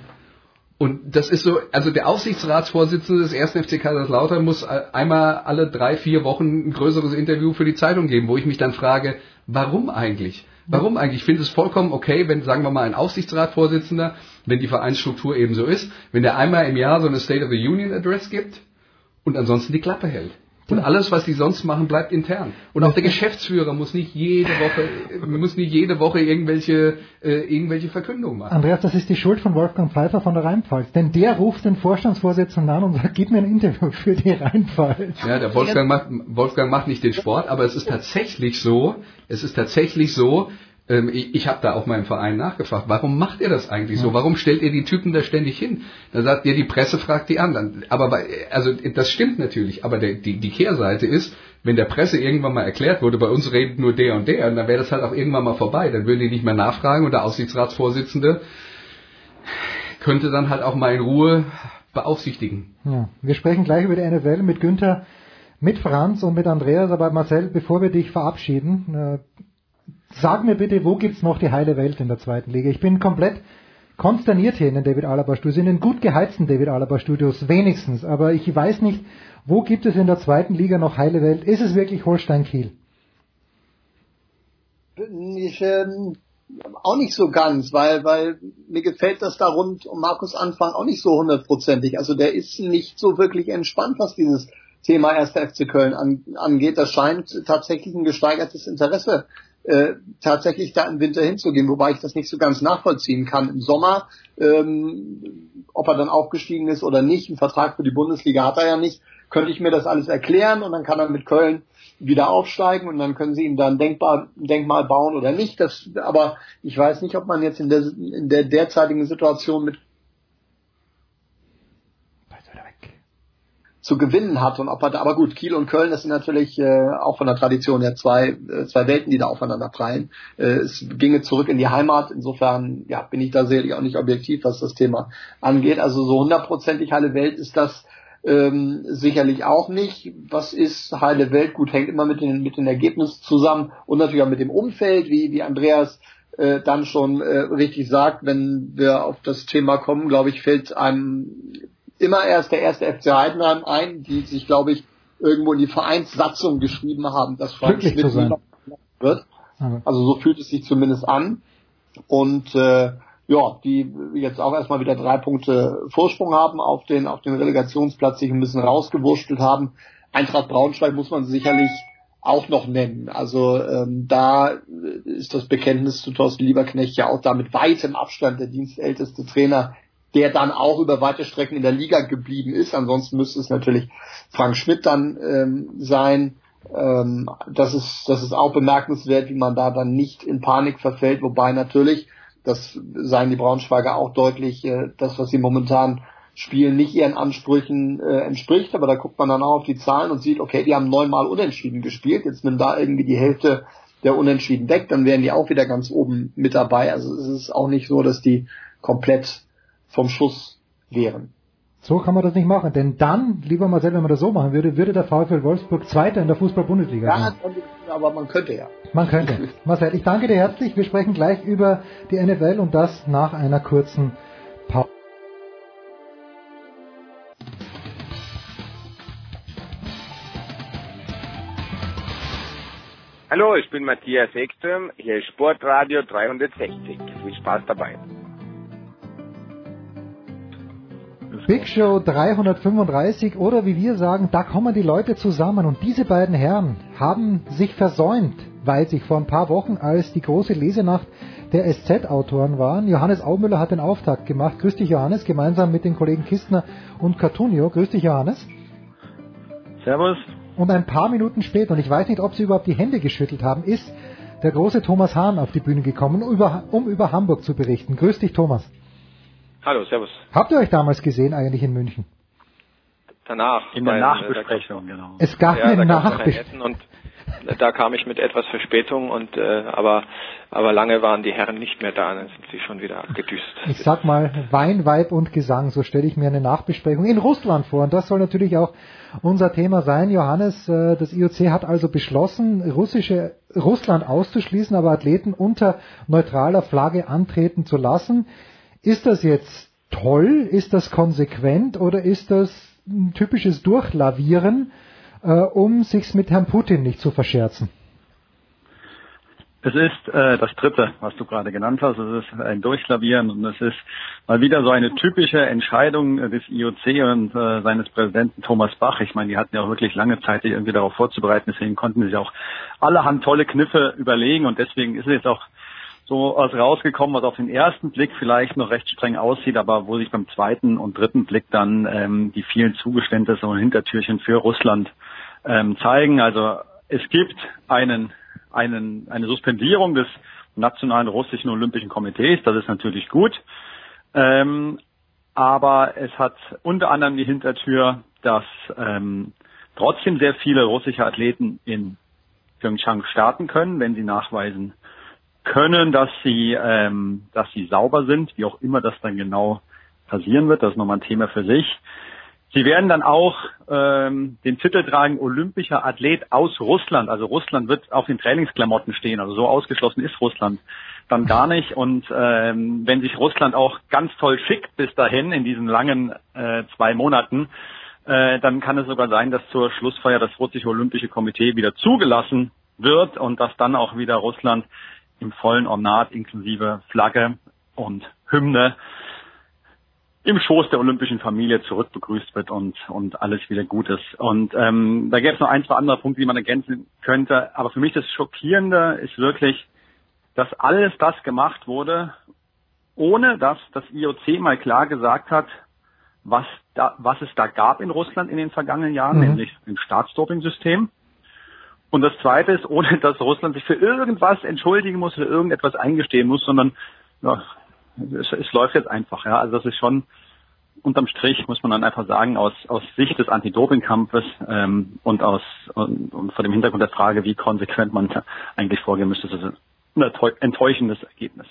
Und das ist so, also der Aufsichtsratsvorsitzende des 1. FC Kaiserslautern muss einmal alle drei, vier Wochen ein größeres Interview für die Zeitung geben, wo ich mich dann frage, warum eigentlich? Warum eigentlich? Ich finde es vollkommen okay, wenn, sagen wir mal, ein Aufsichtsratsvorsitzender, wenn die Vereinsstruktur eben so ist, wenn der einmal im Jahr so eine State of the Union Address gibt und ansonsten die Klappe hält. Und alles, was die sonst machen, bleibt intern. Und auch der Geschäftsführer muss nicht jede Woche, muss nicht jede Woche irgendwelche, äh, irgendwelche Verkündungen machen. Andreas, das ist die Schuld von Wolfgang Pfeiffer von der Rheinpfalz. Denn der ruft den Vorstandsvorsitzenden an und sagt, gib mir ein Interview für die Rheinpfalz. Ja, der Wolfgang macht, Wolfgang macht nicht den Sport, aber es ist tatsächlich so, es ist tatsächlich so, ähm, ich, ich habe da auch meinem Verein nachgefragt, warum macht ihr das eigentlich so? Warum stellt ihr die Typen da ständig hin? Dann sagt ihr, die Presse fragt die anderen. Aber bei, also das stimmt natürlich, aber der, die, die Kehrseite ist, wenn der Presse irgendwann mal erklärt wurde, bei uns redet nur der und der, dann wäre das halt auch irgendwann mal vorbei. Dann würden die nicht mehr nachfragen und der Aufsichtsratsvorsitzende könnte dann halt auch mal in Ruhe beaufsichtigen. Ja. Wir sprechen gleich über die NFL mit Günther, mit Franz und mit Andreas, aber Marcel, bevor wir dich verabschieden, äh, Sag mir bitte, wo gibt's noch die heile Welt in der zweiten Liga? Ich bin komplett konsterniert hier in den David Alaba Studios, in den gut geheizten David Alaba Studios wenigstens, aber ich weiß nicht, wo gibt es in der zweiten Liga noch heile Welt? Ist es wirklich Holstein Kiel? Ich, ähm, auch nicht so ganz, weil, weil mir gefällt das da rund um Markus Anfang auch nicht so hundertprozentig. Also der ist nicht so wirklich entspannt, was dieses Thema 1. FC Köln an, angeht. Das scheint tatsächlich ein gesteigertes Interesse äh, tatsächlich da im Winter hinzugehen, wobei ich das nicht so ganz nachvollziehen kann. Im Sommer, ähm, ob er dann aufgestiegen ist oder nicht, ein Vertrag für die Bundesliga hat er ja nicht, könnte ich mir das alles erklären und dann kann er mit Köln wieder aufsteigen und dann können sie ihm dann denkbar, ein Denkmal bauen oder nicht. Das, aber ich weiß nicht, ob man jetzt in der, in der derzeitigen Situation mit zu gewinnen hat und ob er da, aber gut, Kiel und Köln, das sind natürlich äh, auch von der Tradition her zwei, äh, zwei Welten, die da aufeinander prallen. Äh, es ginge zurück in die Heimat, insofern ja, bin ich da sicherlich auch nicht objektiv, was das Thema angeht. Also so hundertprozentig heile Welt ist das ähm, sicherlich auch nicht. Was ist heile Welt? Gut, hängt immer mit den, mit den Ergebnissen zusammen und natürlich auch mit dem Umfeld, wie, wie Andreas äh, dann schon äh, richtig sagt, wenn wir auf das Thema kommen, glaube ich, fällt einem immer erst der erste FC Heidenheim ein, die sich, glaube ich, irgendwo in die Vereinssatzung geschrieben haben, dass Frank Schmidt wird. Also so fühlt es sich zumindest an. Und äh, ja, die jetzt auch erstmal wieder drei Punkte Vorsprung haben auf den auf den Relegationsplatz, sich ein bisschen rausgewurschtelt haben. Eintracht Braunschweig muss man sicherlich auch noch nennen. Also ähm, da ist das Bekenntnis zu Thorsten Lieberknecht ja auch da mit weitem Abstand der dienstälteste Trainer der dann auch über weite Strecken in der Liga geblieben ist. Ansonsten müsste es natürlich Frank Schmidt dann ähm, sein. Ähm, das ist das ist auch bemerkenswert, wie man da dann nicht in Panik verfällt. Wobei natürlich, das seien die Braunschweiger auch deutlich, äh, das was sie momentan spielen, nicht ihren Ansprüchen äh, entspricht. Aber da guckt man dann auch auf die Zahlen und sieht, okay, die haben neunmal unentschieden gespielt. Jetzt nimmt da irgendwie die Hälfte der Unentschieden weg, dann wären die auch wieder ganz oben mit dabei. Also es ist auch nicht so, dass die komplett vom Schuss wären. So kann man das nicht machen, denn dann, lieber Marcel, wenn man das so machen würde, würde der VfL Wolfsburg Zweiter in der Fußball-Bundesliga sein. Ja, aber man könnte ja. Man könnte. Marcel, ich danke dir herzlich. Wir sprechen gleich über die NFL und das nach einer kurzen Pause. Hallo, ich bin Matthias Ekström, hier ist Sportradio 360. Viel Spaß dabei. Big Show 335 oder wie wir sagen, da kommen die Leute zusammen und diese beiden Herren haben sich versäumt, weil sich vor ein paar Wochen, als die große Lesenacht der SZ-Autoren waren. Johannes Aumüller hat den Auftakt gemacht. Grüß dich, Johannes, gemeinsam mit den Kollegen Kistner und Cartunio. Grüß dich, Johannes. Servus. Und ein paar Minuten später, und ich weiß nicht, ob Sie überhaupt die Hände geschüttelt haben, ist der große Thomas Hahn auf die Bühne gekommen, um über, um über Hamburg zu berichten. Grüß dich, Thomas. Hallo, servus. Habt ihr euch damals gesehen eigentlich in München? Danach. In der Nachbesprechung, genau. Es gab ja, eine Nachbesprechung. Und da kam ich mit etwas Verspätung und äh, aber aber lange waren die Herren nicht mehr da, dann sind sie schon wieder abgedüst. Ich sag mal Wein, Weib und Gesang, so stelle ich mir eine Nachbesprechung in Russland vor. Und das soll natürlich auch unser Thema sein. Johannes, äh, das IOC hat also beschlossen, russische Russland auszuschließen, aber Athleten unter neutraler Flagge antreten zu lassen. Ist das jetzt toll? Ist das konsequent oder ist das ein typisches Durchlavieren, äh, um sich's mit Herrn Putin nicht zu verscherzen? Es ist äh, das dritte, was du gerade genannt hast. Es ist ein Durchlavieren und es ist mal wieder so eine typische Entscheidung des IOC und äh, seines Präsidenten Thomas Bach. Ich meine, die hatten ja auch wirklich lange Zeit, sich irgendwie darauf vorzubereiten. Deswegen konnten sie auch allerhand tolle Kniffe überlegen und deswegen ist es jetzt auch so was rausgekommen, was auf den ersten Blick vielleicht noch recht streng aussieht, aber wo sich beim zweiten und dritten Blick dann ähm, die vielen Zugeständnisse und Hintertürchen für Russland ähm, zeigen. Also es gibt einen, einen, eine Suspendierung des Nationalen Russischen Olympischen Komitees, das ist natürlich gut. Ähm, aber es hat unter anderem die Hintertür, dass ähm, trotzdem sehr viele russische Athleten in Pyeongchang starten können, wenn sie nachweisen können, dass sie, ähm, dass sie sauber sind, wie auch immer das dann genau passieren wird. Das ist nochmal ein Thema für sich. Sie werden dann auch ähm, den Titel tragen Olympischer Athlet aus Russland. Also Russland wird auf den Trainingsklamotten stehen. Also so ausgeschlossen ist Russland dann gar nicht. Und ähm, wenn sich Russland auch ganz toll schickt bis dahin in diesen langen äh, zwei Monaten, äh, dann kann es sogar sein, dass zur Schlussfeier das russische Olympische Komitee wieder zugelassen wird und dass dann auch wieder Russland im vollen Ornat inklusive Flagge und Hymne im Schoß der olympischen Familie zurückbegrüßt wird und, und alles wieder gut ist. Und ähm, da gäbe es noch ein, zwei andere Punkte, die man ergänzen könnte. Aber für mich das Schockierende ist wirklich, dass alles das gemacht wurde, ohne dass das IOC mal klar gesagt hat, was, da, was es da gab in Russland in den vergangenen Jahren, Mhm. nämlich ein Staatsdoping-System. Und das Zweite ist, ohne dass Russland sich für irgendwas entschuldigen muss oder irgendetwas eingestehen muss, sondern ja, es, es läuft jetzt einfach. Ja. Also das ist schon unterm Strich, muss man dann einfach sagen, aus, aus Sicht des Anti-Doping-Kampfes ähm, und, aus, und, und vor dem Hintergrund der Frage, wie konsequent man eigentlich vorgehen müsste, ist das ein enttäu- enttäuschendes Ergebnis.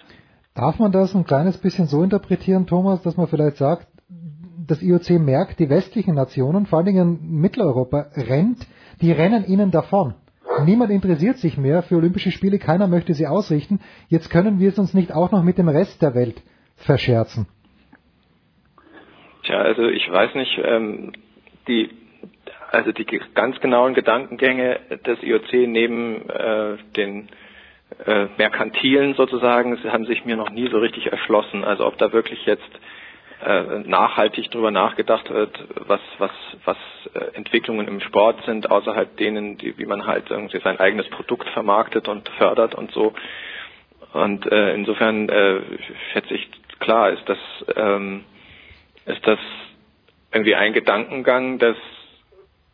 Darf man das ein kleines bisschen so interpretieren, Thomas, dass man vielleicht sagt, das IOC merkt, die westlichen Nationen, vor allen Dingen Mitteleuropa, rennt, die rennen ihnen davon. Niemand interessiert sich mehr für Olympische Spiele, keiner möchte sie ausrichten. Jetzt können wir es uns nicht auch noch mit dem Rest der Welt verscherzen. Tja, also ich weiß nicht, ähm, die also die ganz genauen Gedankengänge des IOC neben äh, den äh, merkantilen sozusagen haben sich mir noch nie so richtig erschlossen. Also ob da wirklich jetzt nachhaltig drüber nachgedacht wird, was was was äh, Entwicklungen im Sport sind außerhalb denen, die, wie man halt irgendwie sein eigenes Produkt vermarktet und fördert und so. Und äh, insofern äh, schätze ich klar ist das ähm, ist das irgendwie ein Gedankengang, dass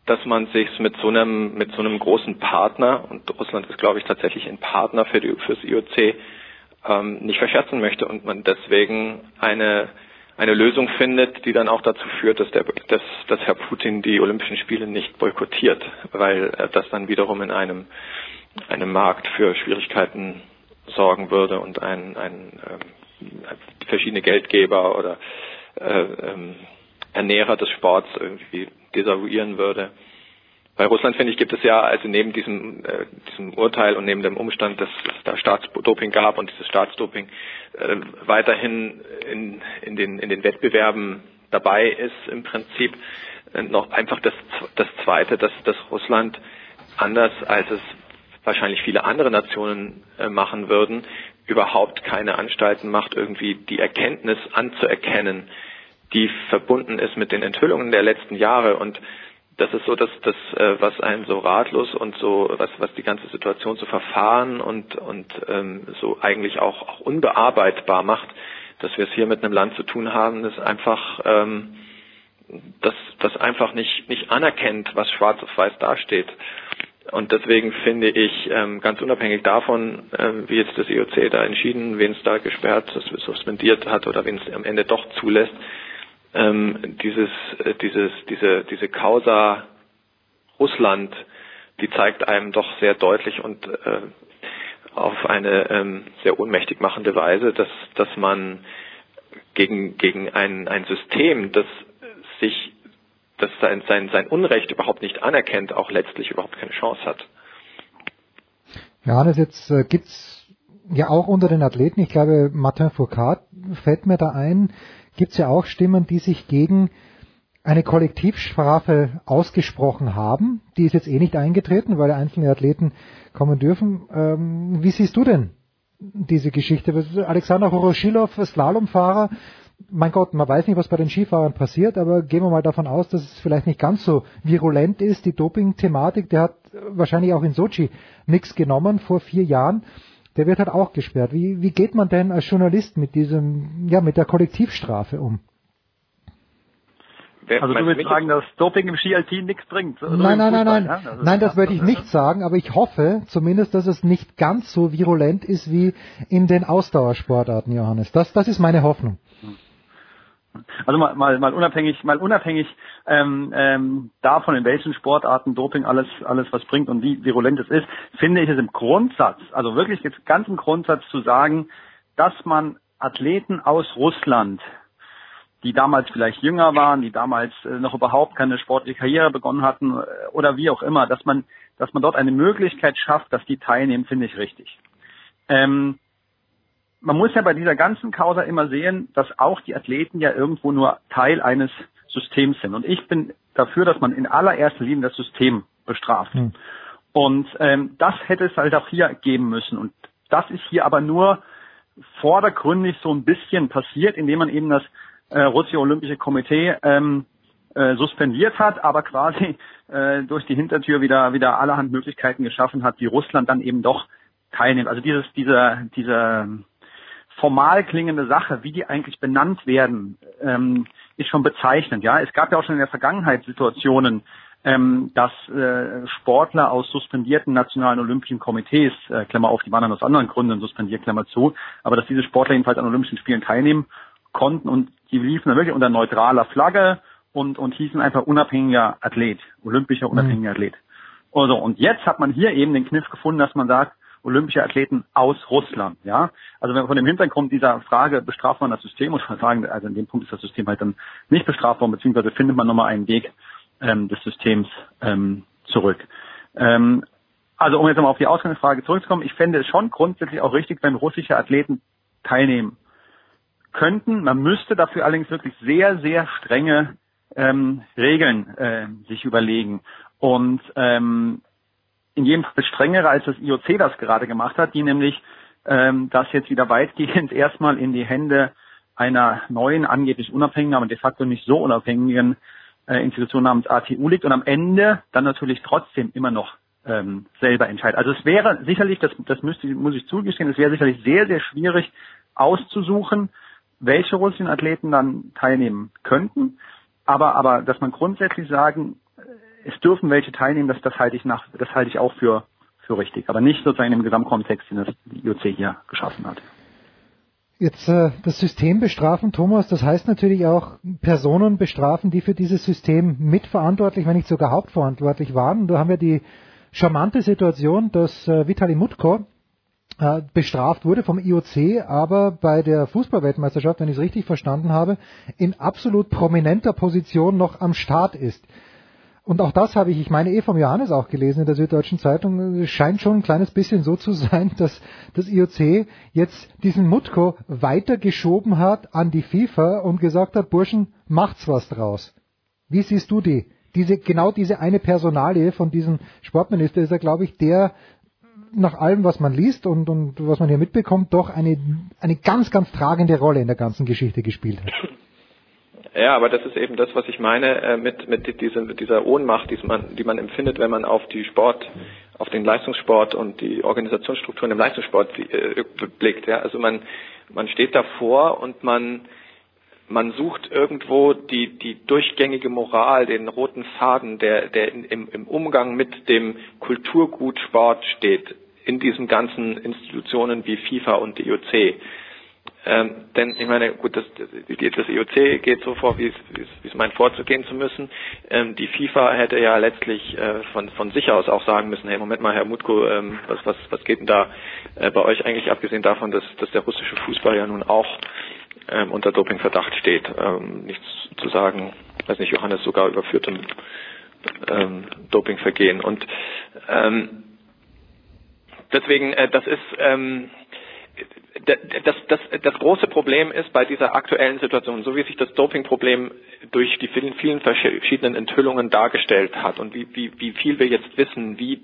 dass man sich mit so einem mit so einem großen Partner und Russland ist glaube ich tatsächlich ein Partner für die fürs IOC ähm, nicht verscherzen möchte und man deswegen eine eine Lösung findet, die dann auch dazu führt, dass der dass, dass Herr Putin die Olympischen Spiele nicht boykottiert, weil äh, das dann wiederum in einem einem Markt für Schwierigkeiten sorgen würde und ein, ein ähm, verschiedene Geldgeber oder äh, ähm, Ernährer des Sports irgendwie desavouieren würde. Bei Russland, finde ich, gibt es ja, also neben diesem, äh, diesem Urteil und neben dem Umstand, dass es da Staatsdoping gab und dieses Staatsdoping äh, weiterhin in, in, den, in den Wettbewerben dabei ist, im Prinzip äh, noch einfach das, das Zweite, dass, dass Russland anders als es wahrscheinlich viele andere Nationen äh, machen würden, überhaupt keine Anstalten macht, irgendwie die Erkenntnis anzuerkennen, die verbunden ist mit den Enthüllungen der letzten Jahre und das ist so, dass das, äh, was einen so ratlos und so, was, was die ganze Situation so verfahren und, und ähm, so eigentlich auch, auch unbearbeitbar macht, dass wir es hier mit einem Land zu tun haben, das einfach, ähm, das, das einfach nicht, nicht anerkennt, was schwarz auf weiß dasteht. Und deswegen finde ich, ähm, ganz unabhängig davon, ähm, wie jetzt das IOC da entschieden, wen es da gesperrt, suspendiert hat oder wen es am Ende doch zulässt, ähm, dieses, äh, dieses, diese, diese Causa Russland, die zeigt einem doch sehr deutlich und äh, auf eine ähm, sehr ohnmächtig machende Weise, dass, dass man gegen, gegen ein, ein System, das sich, das sein, sein, sein Unrecht überhaupt nicht anerkennt, auch letztlich überhaupt keine Chance hat. Johannes, jetzt äh, gibt's ja auch unter den Athleten, ich glaube, Martin Foucault fällt mir da ein, gibt es ja auch Stimmen, die sich gegen eine Kollektivstrafe ausgesprochen haben. Die ist jetzt eh nicht eingetreten, weil einzelne Athleten kommen dürfen. Ähm, wie siehst du denn diese Geschichte? Alexander Horoschilov, Slalomfahrer, mein Gott, man weiß nicht, was bei den Skifahrern passiert, aber gehen wir mal davon aus, dass es vielleicht nicht ganz so virulent ist, die Doping-Thematik. Der hat wahrscheinlich auch in Sochi nichts genommen vor vier Jahren der wird halt auch gesperrt. Wie, wie geht man denn als Journalist mit diesem, ja, mit der Kollektivstrafe um? Also du willst sagen, dass Doping im Ski-Alpin nichts bringt? Nein, nein, nein, nein. Ja? Das nein, das würde ich nicht sagen, aber ich hoffe zumindest, dass es nicht ganz so virulent ist wie in den Ausdauersportarten, Johannes. Das, das ist meine Hoffnung. Also mal, mal, mal unabhängig, mal unabhängig ähm, ähm, davon, in welchen Sportarten Doping alles, alles was bringt und wie virulent es ist, finde ich es im Grundsatz, also wirklich jetzt ganz im Grundsatz zu sagen, dass man Athleten aus Russland, die damals vielleicht jünger waren, die damals äh, noch überhaupt keine sportliche Karriere begonnen hatten äh, oder wie auch immer, dass man, dass man dort eine Möglichkeit schafft, dass die teilnehmen, finde ich richtig. Ähm, man muss ja bei dieser ganzen Causa immer sehen, dass auch die Athleten ja irgendwo nur Teil eines Systems sind. Und ich bin dafür, dass man in allererster Linie das System bestraft. Mhm. Und ähm, das hätte es halt auch hier geben müssen. Und das ist hier aber nur vordergründig so ein bisschen passiert, indem man eben das äh, russische Olympische Komitee ähm, äh, suspendiert hat, aber quasi äh, durch die Hintertür wieder wieder allerhand Möglichkeiten geschaffen hat, die Russland dann eben doch teilnimmt. Also dieses dieser dieser formal klingende Sache, wie die eigentlich benannt werden, ähm, ist schon bezeichnend. Ja, es gab ja auch schon in der Vergangenheit Situationen, ähm, dass äh, Sportler aus suspendierten nationalen Olympischen Komitees, äh, Klammer auf, die waren dann aus anderen Gründen suspendiert, Klammer zu, aber dass diese Sportler jedenfalls an Olympischen Spielen teilnehmen konnten und die liefen dann wirklich unter neutraler Flagge und, und hießen einfach unabhängiger Athlet, olympischer unabhängiger mhm. Athlet. Also, und jetzt hat man hier eben den Kniff gefunden, dass man sagt, olympische Athleten aus Russland. Ja, also wenn man von dem Hintergrund dieser Frage bestraft man das System, man sagen, also in dem Punkt ist das System halt dann nicht bestraft worden, beziehungsweise findet man nochmal einen Weg ähm, des Systems ähm, zurück. Ähm, also um jetzt nochmal auf die Ausgangsfrage zurückzukommen, ich fände es schon grundsätzlich auch richtig, wenn russische Athleten teilnehmen könnten. Man müsste dafür allerdings wirklich sehr, sehr strenge ähm, Regeln äh, sich überlegen. Und ähm, in jedem Fall strengere, als das IOC das gerade gemacht hat, die nämlich ähm, das jetzt wieder weitgehend erstmal in die Hände einer neuen, angeblich unabhängigen, aber de facto nicht so unabhängigen äh, Institution namens ATU liegt und am Ende dann natürlich trotzdem immer noch ähm, selber entscheidet. Also es wäre sicherlich, das, das müsste, muss ich zugestehen, es wäre sicherlich sehr, sehr schwierig auszusuchen, welche russischen Athleten dann teilnehmen könnten. Aber, aber dass man grundsätzlich sagen, es dürfen welche teilnehmen, das, das halte ich nach, das halte ich auch für, für richtig. Aber nicht sozusagen im Gesamtkontext, den das IOC hier geschaffen hat. Jetzt äh, das System bestrafen, Thomas, das heißt natürlich auch Personen bestrafen, die für dieses System mitverantwortlich, wenn nicht sogar hauptverantwortlich waren. Da haben wir die charmante Situation, dass äh, Vitali Mutko äh, bestraft wurde vom IOC, aber bei der Fußballweltmeisterschaft, wenn ich es richtig verstanden habe, in absolut prominenter Position noch am Start ist. Und auch das habe ich, ich meine eh vom Johannes auch gelesen in der Süddeutschen Zeitung, es scheint schon ein kleines bisschen so zu sein, dass das IOC jetzt diesen Mutko weitergeschoben hat an die FIFA und gesagt hat, Burschen, macht's was draus. Wie siehst du die? Diese, genau diese eine Personalie von diesem Sportminister ist er, glaube ich, der nach allem, was man liest und, und was man hier mitbekommt, doch eine, eine ganz, ganz tragende Rolle in der ganzen Geschichte gespielt hat. Ja, aber das ist eben das, was ich meine äh, mit, mit, dieser, mit dieser Ohnmacht, die man, die man empfindet, wenn man auf die Sport, auf den Leistungssport und die Organisationsstrukturen im Leistungssport äh, blickt. Ja? Also man, man steht davor und man, man sucht irgendwo die, die durchgängige Moral, den roten Faden, der, der in, im, im Umgang mit dem Kulturgut Sport steht, in diesen ganzen Institutionen wie FIFA und die IOC. Ähm, denn ich meine, gut, das, das IOC geht so vor, wie es meint, vorzugehen zu müssen. Ähm, die FIFA hätte ja letztlich äh, von, von sich aus auch sagen müssen, hey, Moment mal, Herr Mutko, ähm, was, was, was geht denn da äh, bei euch eigentlich, abgesehen davon, dass, dass der russische Fußball ja nun auch ähm, unter Dopingverdacht steht. Ähm, nichts zu sagen, weiß nicht, Johannes sogar überführtem ähm, Dopingvergehen. Und ähm, deswegen, äh, das ist ähm, das, das, das große Problem ist bei dieser aktuellen Situation, so wie sich das Dopingproblem durch die vielen, vielen verschiedenen Enthüllungen dargestellt hat und wie, wie, wie viel wir jetzt wissen, wie,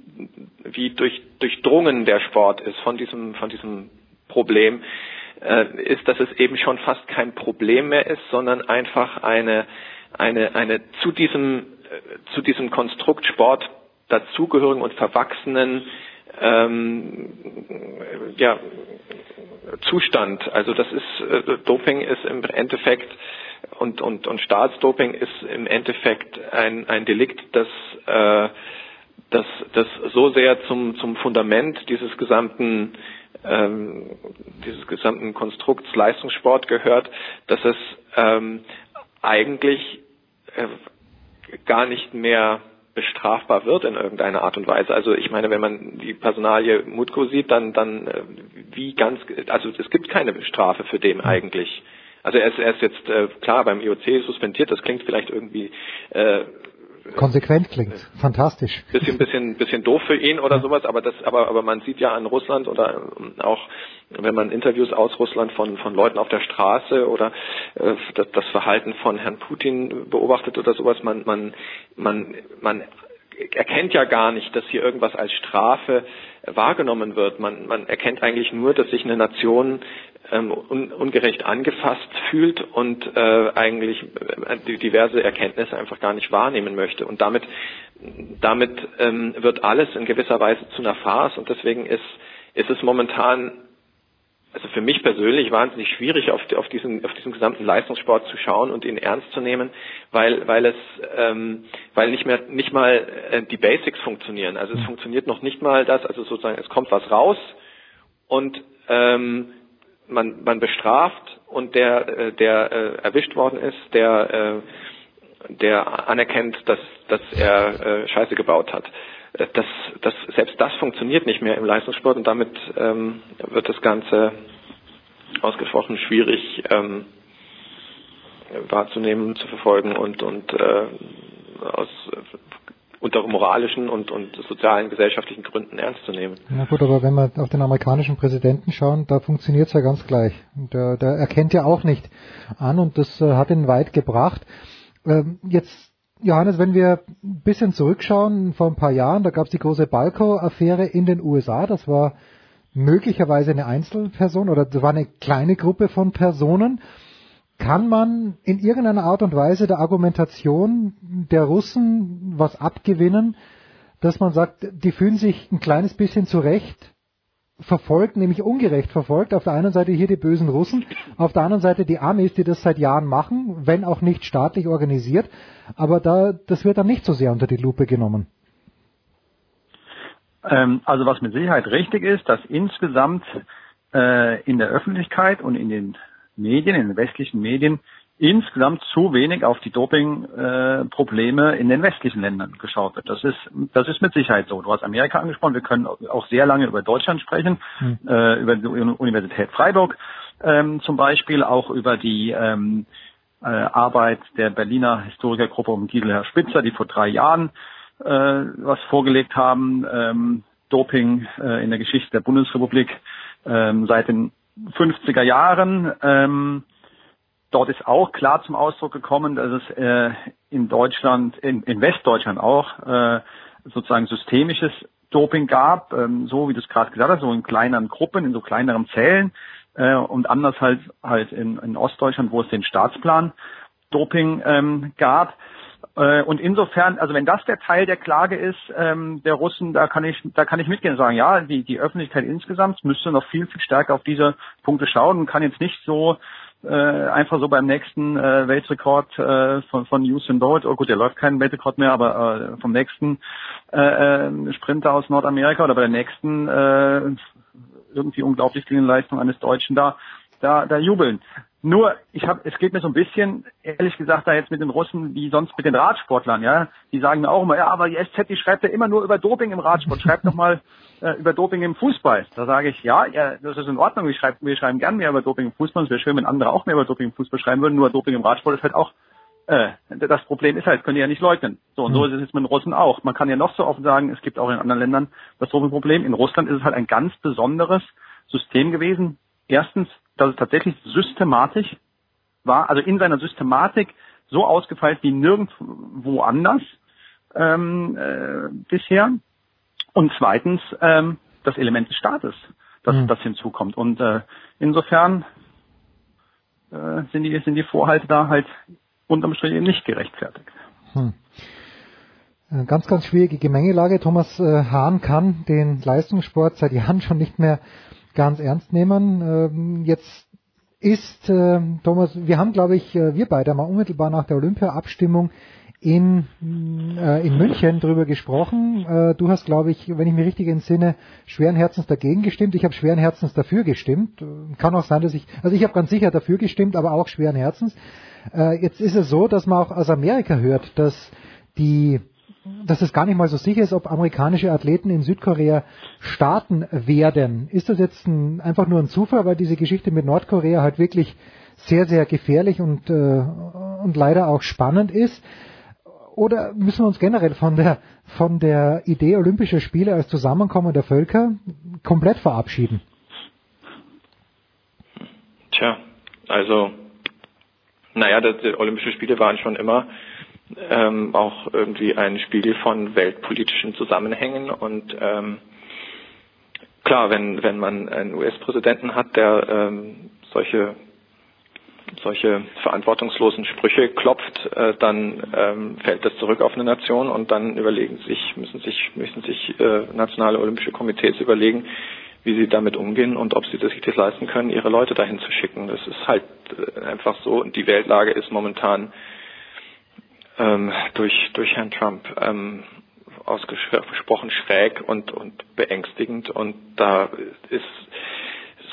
wie durch, durchdrungen der Sport ist von diesem, von diesem Problem, äh, ist, dass es eben schon fast kein Problem mehr ist, sondern einfach eine, eine, eine zu diesem, äh, zu diesem Konstrukt Sport dazugehörigen und verwachsenen ähm, ja, Zustand. Also das ist äh, Doping ist im Endeffekt und und und Staatsdoping ist im Endeffekt ein ein Delikt, das äh, das das so sehr zum zum Fundament dieses gesamten ähm, dieses gesamten Konstrukts Leistungssport gehört, dass es ähm, eigentlich äh, gar nicht mehr bestrafbar wird in irgendeiner Art und Weise. Also ich meine, wenn man die Personalie Mutko sieht, dann dann äh, wie ganz also es gibt keine Strafe für den eigentlich. Also er ist, er ist jetzt äh, klar beim IOC suspendiert, das klingt vielleicht irgendwie äh, konsequent klingt. Fantastisch. Bisschen, bisschen, bisschen doof für ihn oder ja. sowas, aber das, aber, aber man sieht ja an Russland oder ähm, auch, wenn man Interviews aus Russland von, von Leuten auf der Straße oder äh, das, das Verhalten von Herrn Putin beobachtet oder sowas, man, man, man, man erkennt ja gar nicht, dass hier irgendwas als Strafe wahrgenommen wird. Man, man erkennt eigentlich nur, dass sich eine Nation ähm, un, ungerecht angefasst fühlt und äh, eigentlich äh, diverse Erkenntnisse einfach gar nicht wahrnehmen möchte. Und damit, damit ähm, wird alles in gewisser Weise zu einer Farce und deswegen ist, ist es momentan also für mich persönlich wahnsinnig schwierig, auf, auf, diesen, auf diesen gesamten Leistungssport zu schauen und ihn ernst zu nehmen, weil, weil es, ähm, weil nicht mehr, nicht mal äh, die Basics funktionieren. Also es funktioniert noch nicht mal das, also sozusagen, es kommt was raus und ähm, man, man bestraft und der, äh, der äh, erwischt worden ist, der, äh, der anerkennt, dass, dass er äh, Scheiße gebaut hat. Äh, das, das, selbst das funktioniert nicht mehr im Leistungssport und damit ähm, wird das Ganze ausgesprochen schwierig ähm, wahrzunehmen, zu verfolgen und, und äh, aus unter moralischen und, und sozialen, gesellschaftlichen Gründen ernst zu nehmen. Na gut, aber wenn wir auf den amerikanischen Präsidenten schauen, da funktioniert es ja ganz gleich. Der, der erkennt ja auch nicht an und das äh, hat ihn weit gebracht. Ähm, jetzt Johannes, wenn wir ein bisschen zurückschauen, vor ein paar Jahren, da gab es die große Balko-Affäre in den USA. Das war möglicherweise eine Einzelperson oder das war eine kleine Gruppe von Personen. Kann man in irgendeiner Art und Weise der Argumentation der Russen was abgewinnen, dass man sagt, die fühlen sich ein kleines bisschen zurecht verfolgt, nämlich ungerecht verfolgt. Auf der einen Seite hier die bösen Russen, auf der anderen Seite die Amis, die das seit Jahren machen, wenn auch nicht staatlich organisiert. Aber da, das wird dann nicht so sehr unter die Lupe genommen. Ähm, also was mit Sicherheit richtig ist, dass insgesamt äh, in der Öffentlichkeit und in den Medien, in den westlichen Medien, insgesamt zu wenig auf die Doping-Probleme äh, in den westlichen Ländern geschaut wird. Das ist, das ist mit Sicherheit so. Du hast Amerika angesprochen. Wir können auch sehr lange über Deutschland sprechen, mhm. äh, über die Universität Freiburg ähm, zum Beispiel, auch über die ähm, äh, Arbeit der Berliner Historikergruppe um Gisela Spitzer, die vor drei Jahren äh, was vorgelegt haben, ähm, Doping äh, in der Geschichte der Bundesrepublik ähm, seit den 50er Jahren. Ähm, Dort ist auch klar zum Ausdruck gekommen, dass es äh, in Deutschland, in, in Westdeutschland auch äh, sozusagen systemisches Doping gab, ähm, so wie du es gerade gesagt hast, so in kleineren Gruppen, in so kleineren Zellen äh, und anders halt halt in, in Ostdeutschland, wo es den Staatsplan Doping ähm, gab. Äh, und insofern, also wenn das der Teil der Klage ist, ähm, der Russen, da kann ich, da kann ich mitgehen und sagen, ja, die, die Öffentlichkeit insgesamt müsste noch viel, viel stärker auf diese Punkte schauen und kann jetzt nicht so äh, einfach so beim nächsten äh, Weltrekord äh, von, von Usain Bolt, oh gut, der läuft keinen Weltrekord mehr, aber äh, vom nächsten äh, äh, Sprinter aus Nordamerika oder bei der nächsten äh, irgendwie unglaublich klingende Leistung eines Deutschen da, da, da jubeln. Nur, ich habe, es geht mir so ein bisschen, ehrlich gesagt, da jetzt mit den Russen, wie sonst mit den Radsportlern, ja. Die sagen mir auch immer, ja, aber die SZ, die schreibt ja immer nur über Doping im Radsport. Schreibt doch mal äh, über Doping im Fußball. Da sage ich, ja, ja, das ist in Ordnung. Wir schreiben, wir schreiben gern mehr über Doping im Fußball. Es wäre schön, wenn andere auch mehr über Doping im Fußball schreiben würden. Nur Doping im Radsport ist halt auch, äh, das Problem ist halt, können die ja nicht leugnen. So, und so ist es mit den Russen auch. Man kann ja noch so oft sagen, es gibt auch in anderen Ländern das Dopingproblem. In Russland ist es halt ein ganz besonderes System gewesen. Erstens, dass es tatsächlich systematisch war, also in seiner Systematik so ausgefeilt wie nirgendwo anders ähm, äh, bisher. Und zweitens ähm, das Element des Staates, das, mhm. das hinzukommt. Und äh, insofern äh, sind, die, sind die Vorhalte da halt unterm Strich eben nicht gerechtfertigt. Hm. Ganz, ganz schwierige Gemengelage. Thomas äh, Hahn kann den Leistungssport seit Jahren schon nicht mehr ganz ernst nehmen. Ähm, jetzt ist, äh, Thomas, wir haben, glaube ich, äh, wir beide mal unmittelbar nach der Olympia-Abstimmung in, äh, in München drüber gesprochen. Äh, du hast, glaube ich, wenn ich mich richtig entsinne, schweren Herzens dagegen gestimmt. Ich habe schweren Herzens dafür gestimmt. Äh, kann auch sein, dass ich, also ich habe ganz sicher dafür gestimmt, aber auch schweren Herzens. Äh, jetzt ist es so, dass man auch aus Amerika hört, dass die dass es gar nicht mal so sicher ist, ob amerikanische Athleten in Südkorea starten werden. Ist das jetzt ein, einfach nur ein Zufall, weil diese Geschichte mit Nordkorea halt wirklich sehr, sehr gefährlich und, äh, und leider auch spannend ist? Oder müssen wir uns generell von der, von der Idee Olympischer Spiele als Zusammenkommen der Völker komplett verabschieden? Tja, also, naja, die Olympische Spiele waren schon immer ähm, auch irgendwie ein Spiegel von weltpolitischen Zusammenhängen. Und ähm, klar, wenn wenn man einen US-Präsidenten hat, der ähm, solche solche verantwortungslosen Sprüche klopft, äh, dann ähm, fällt das zurück auf eine Nation. Und dann überlegen sich, müssen sich, müssen sich äh, nationale olympische Komitees überlegen, wie sie damit umgehen und ob sie das sich das leisten können, ihre Leute dahin zu schicken. Das ist halt äh, einfach so. Und die Weltlage ist momentan ähm, durch, durch Herrn Trump ähm, ausgesprochen schräg und, und beängstigend und da ist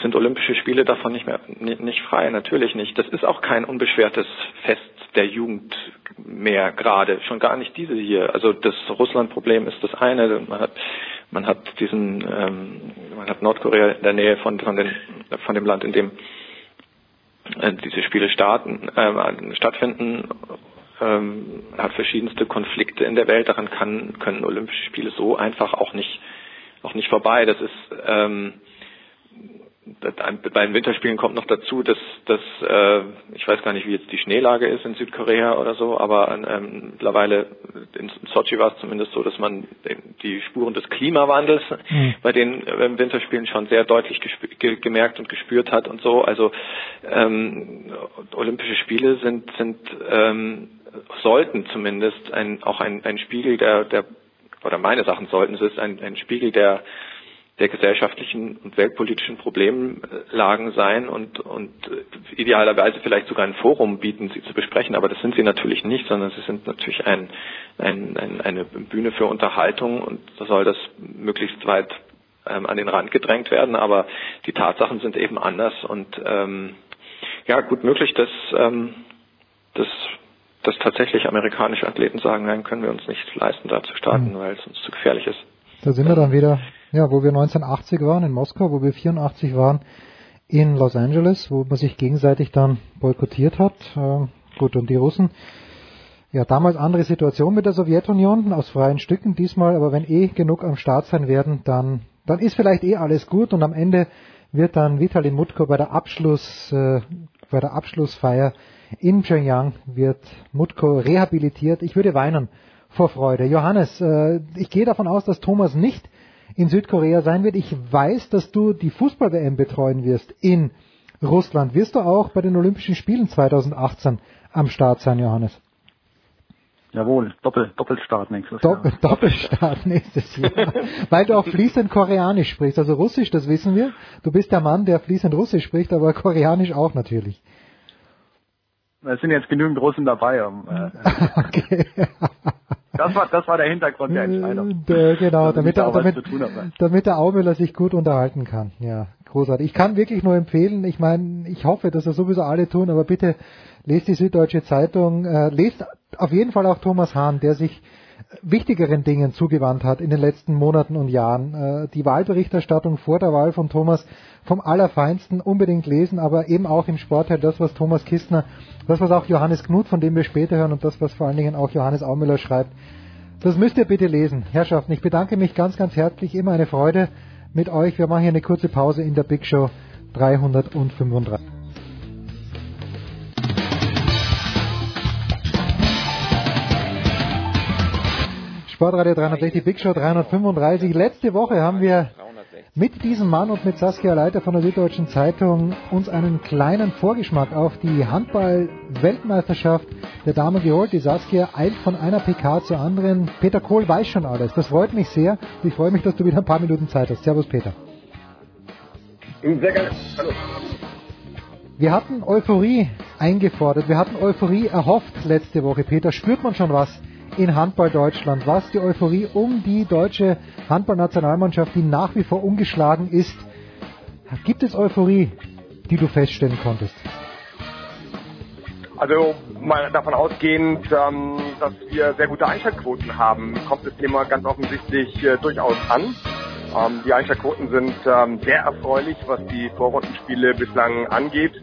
sind Olympische Spiele davon nicht mehr nicht frei, natürlich nicht. Das ist auch kein unbeschwertes Fest der Jugend mehr gerade, schon gar nicht diese hier. Also das Russland-Problem ist das eine. Man hat man hat diesen ähm, man hat Nordkorea in der Nähe von von, den, von dem Land, in dem äh, diese Spiele starten, äh, stattfinden ähm, hat verschiedenste Konflikte in der Welt. Daran kann, können Olympische Spiele so einfach auch nicht, auch nicht vorbei. Das ist ähm, bei den Winterspielen kommt noch dazu, dass, dass äh, ich weiß gar nicht, wie jetzt die Schneelage ist in Südkorea oder so, aber ähm, mittlerweile in Sochi war es zumindest so, dass man die Spuren des Klimawandels mhm. bei den äh, Winterspielen schon sehr deutlich ge gemerkt und gespürt hat und so. Also ähm, Olympische Spiele sind sind ähm, sollten zumindest ein, auch ein, ein Spiegel der, der oder meine Sachen sollten es ein, ein Spiegel der der gesellschaftlichen und weltpolitischen Problemlagen sein und, und idealerweise vielleicht sogar ein Forum bieten, sie zu besprechen. Aber das sind sie natürlich nicht, sondern sie sind natürlich ein, ein, ein, eine Bühne für Unterhaltung und da soll das möglichst weit ähm, an den Rand gedrängt werden. Aber die Tatsachen sind eben anders und ähm, ja, gut möglich, dass, ähm, dass, dass tatsächlich amerikanische Athleten sagen, nein, können wir uns nicht leisten, da zu starten, mhm. weil es uns zu gefährlich ist. Da sind wir dann wieder ja, wo wir 1980 waren in Moskau, wo wir 84 waren in Los Angeles, wo man sich gegenseitig dann boykottiert hat. Äh, gut, und die Russen, ja, damals andere Situation mit der Sowjetunion, aus freien Stücken diesmal, aber wenn eh genug am Start sein werden, dann, dann ist vielleicht eh alles gut und am Ende wird dann Vitali Mutko bei der Abschluss, äh, bei der Abschlussfeier in Pyongyang wird Mutko rehabilitiert. Ich würde weinen vor Freude. Johannes, äh, ich gehe davon aus, dass Thomas nicht in Südkorea sein wird. Ich weiß, dass du die Fußball-WM betreuen wirst in Russland. Wirst du auch bei den Olympischen Spielen 2018 am Start sein, Johannes. Jawohl, Doppel, Doppelstart nächstes Doppel, Jahr. Doppelstart nächstes Jahr. Weil du auch fließend Koreanisch sprichst, also Russisch, das wissen wir. Du bist der Mann, der fließend Russisch spricht, aber Koreanisch auch natürlich. Es sind jetzt genügend Russen dabei. Um, äh, okay. das, war, das war der Hintergrund der Entscheidung. Der, genau, damit, da er, damit, hat. damit der Aumüller sich gut unterhalten kann. Ja, großartig. Ich kann wirklich nur empfehlen, ich meine, ich hoffe, dass das sowieso alle tun, aber bitte lest die Süddeutsche Zeitung, äh, lest auf jeden Fall auch Thomas Hahn, der sich wichtigeren Dingen zugewandt hat in den letzten Monaten und Jahren. Äh, die Wahlberichterstattung vor der Wahl von Thomas vom Allerfeinsten unbedingt lesen, aber eben auch im Sportteil das, was Thomas Kistner, das, was auch Johannes Knut, von dem wir später hören und das, was vor allen Dingen auch Johannes Aumüller schreibt. Das müsst ihr bitte lesen. Herrschaften, ich bedanke mich ganz, ganz herzlich. Immer eine Freude mit euch. Wir machen hier eine kurze Pause in der Big Show 335. Sportradio 360, Big Show 335. Letzte Woche haben wir mit diesem Mann und mit Saskia Leiter von der Süddeutschen Zeitung uns einen kleinen Vorgeschmack auf die Handball-Weltmeisterschaft der Damen geholt. Die Saskia eilt von einer PK zur anderen. Peter Kohl weiß schon alles. Das freut mich sehr. Ich freue mich, dass du wieder ein paar Minuten Zeit hast. Servus, Peter. Sehr gerne. Hallo. Wir hatten Euphorie eingefordert. Wir hatten Euphorie erhofft letzte Woche. Peter, spürt man schon was in Handball Deutschland? Was die Euphorie um die deutsche Handballnationalmannschaft, die nach wie vor ungeschlagen ist? Gibt es Euphorie, die du feststellen konntest? Also mal davon ausgehend, ähm, dass wir sehr gute Einschaltquoten haben, kommt das Thema ganz offensichtlich äh, durchaus an. Ähm, die Einschaltquoten sind ähm, sehr erfreulich, was die Vorrundenspiele bislang angeht.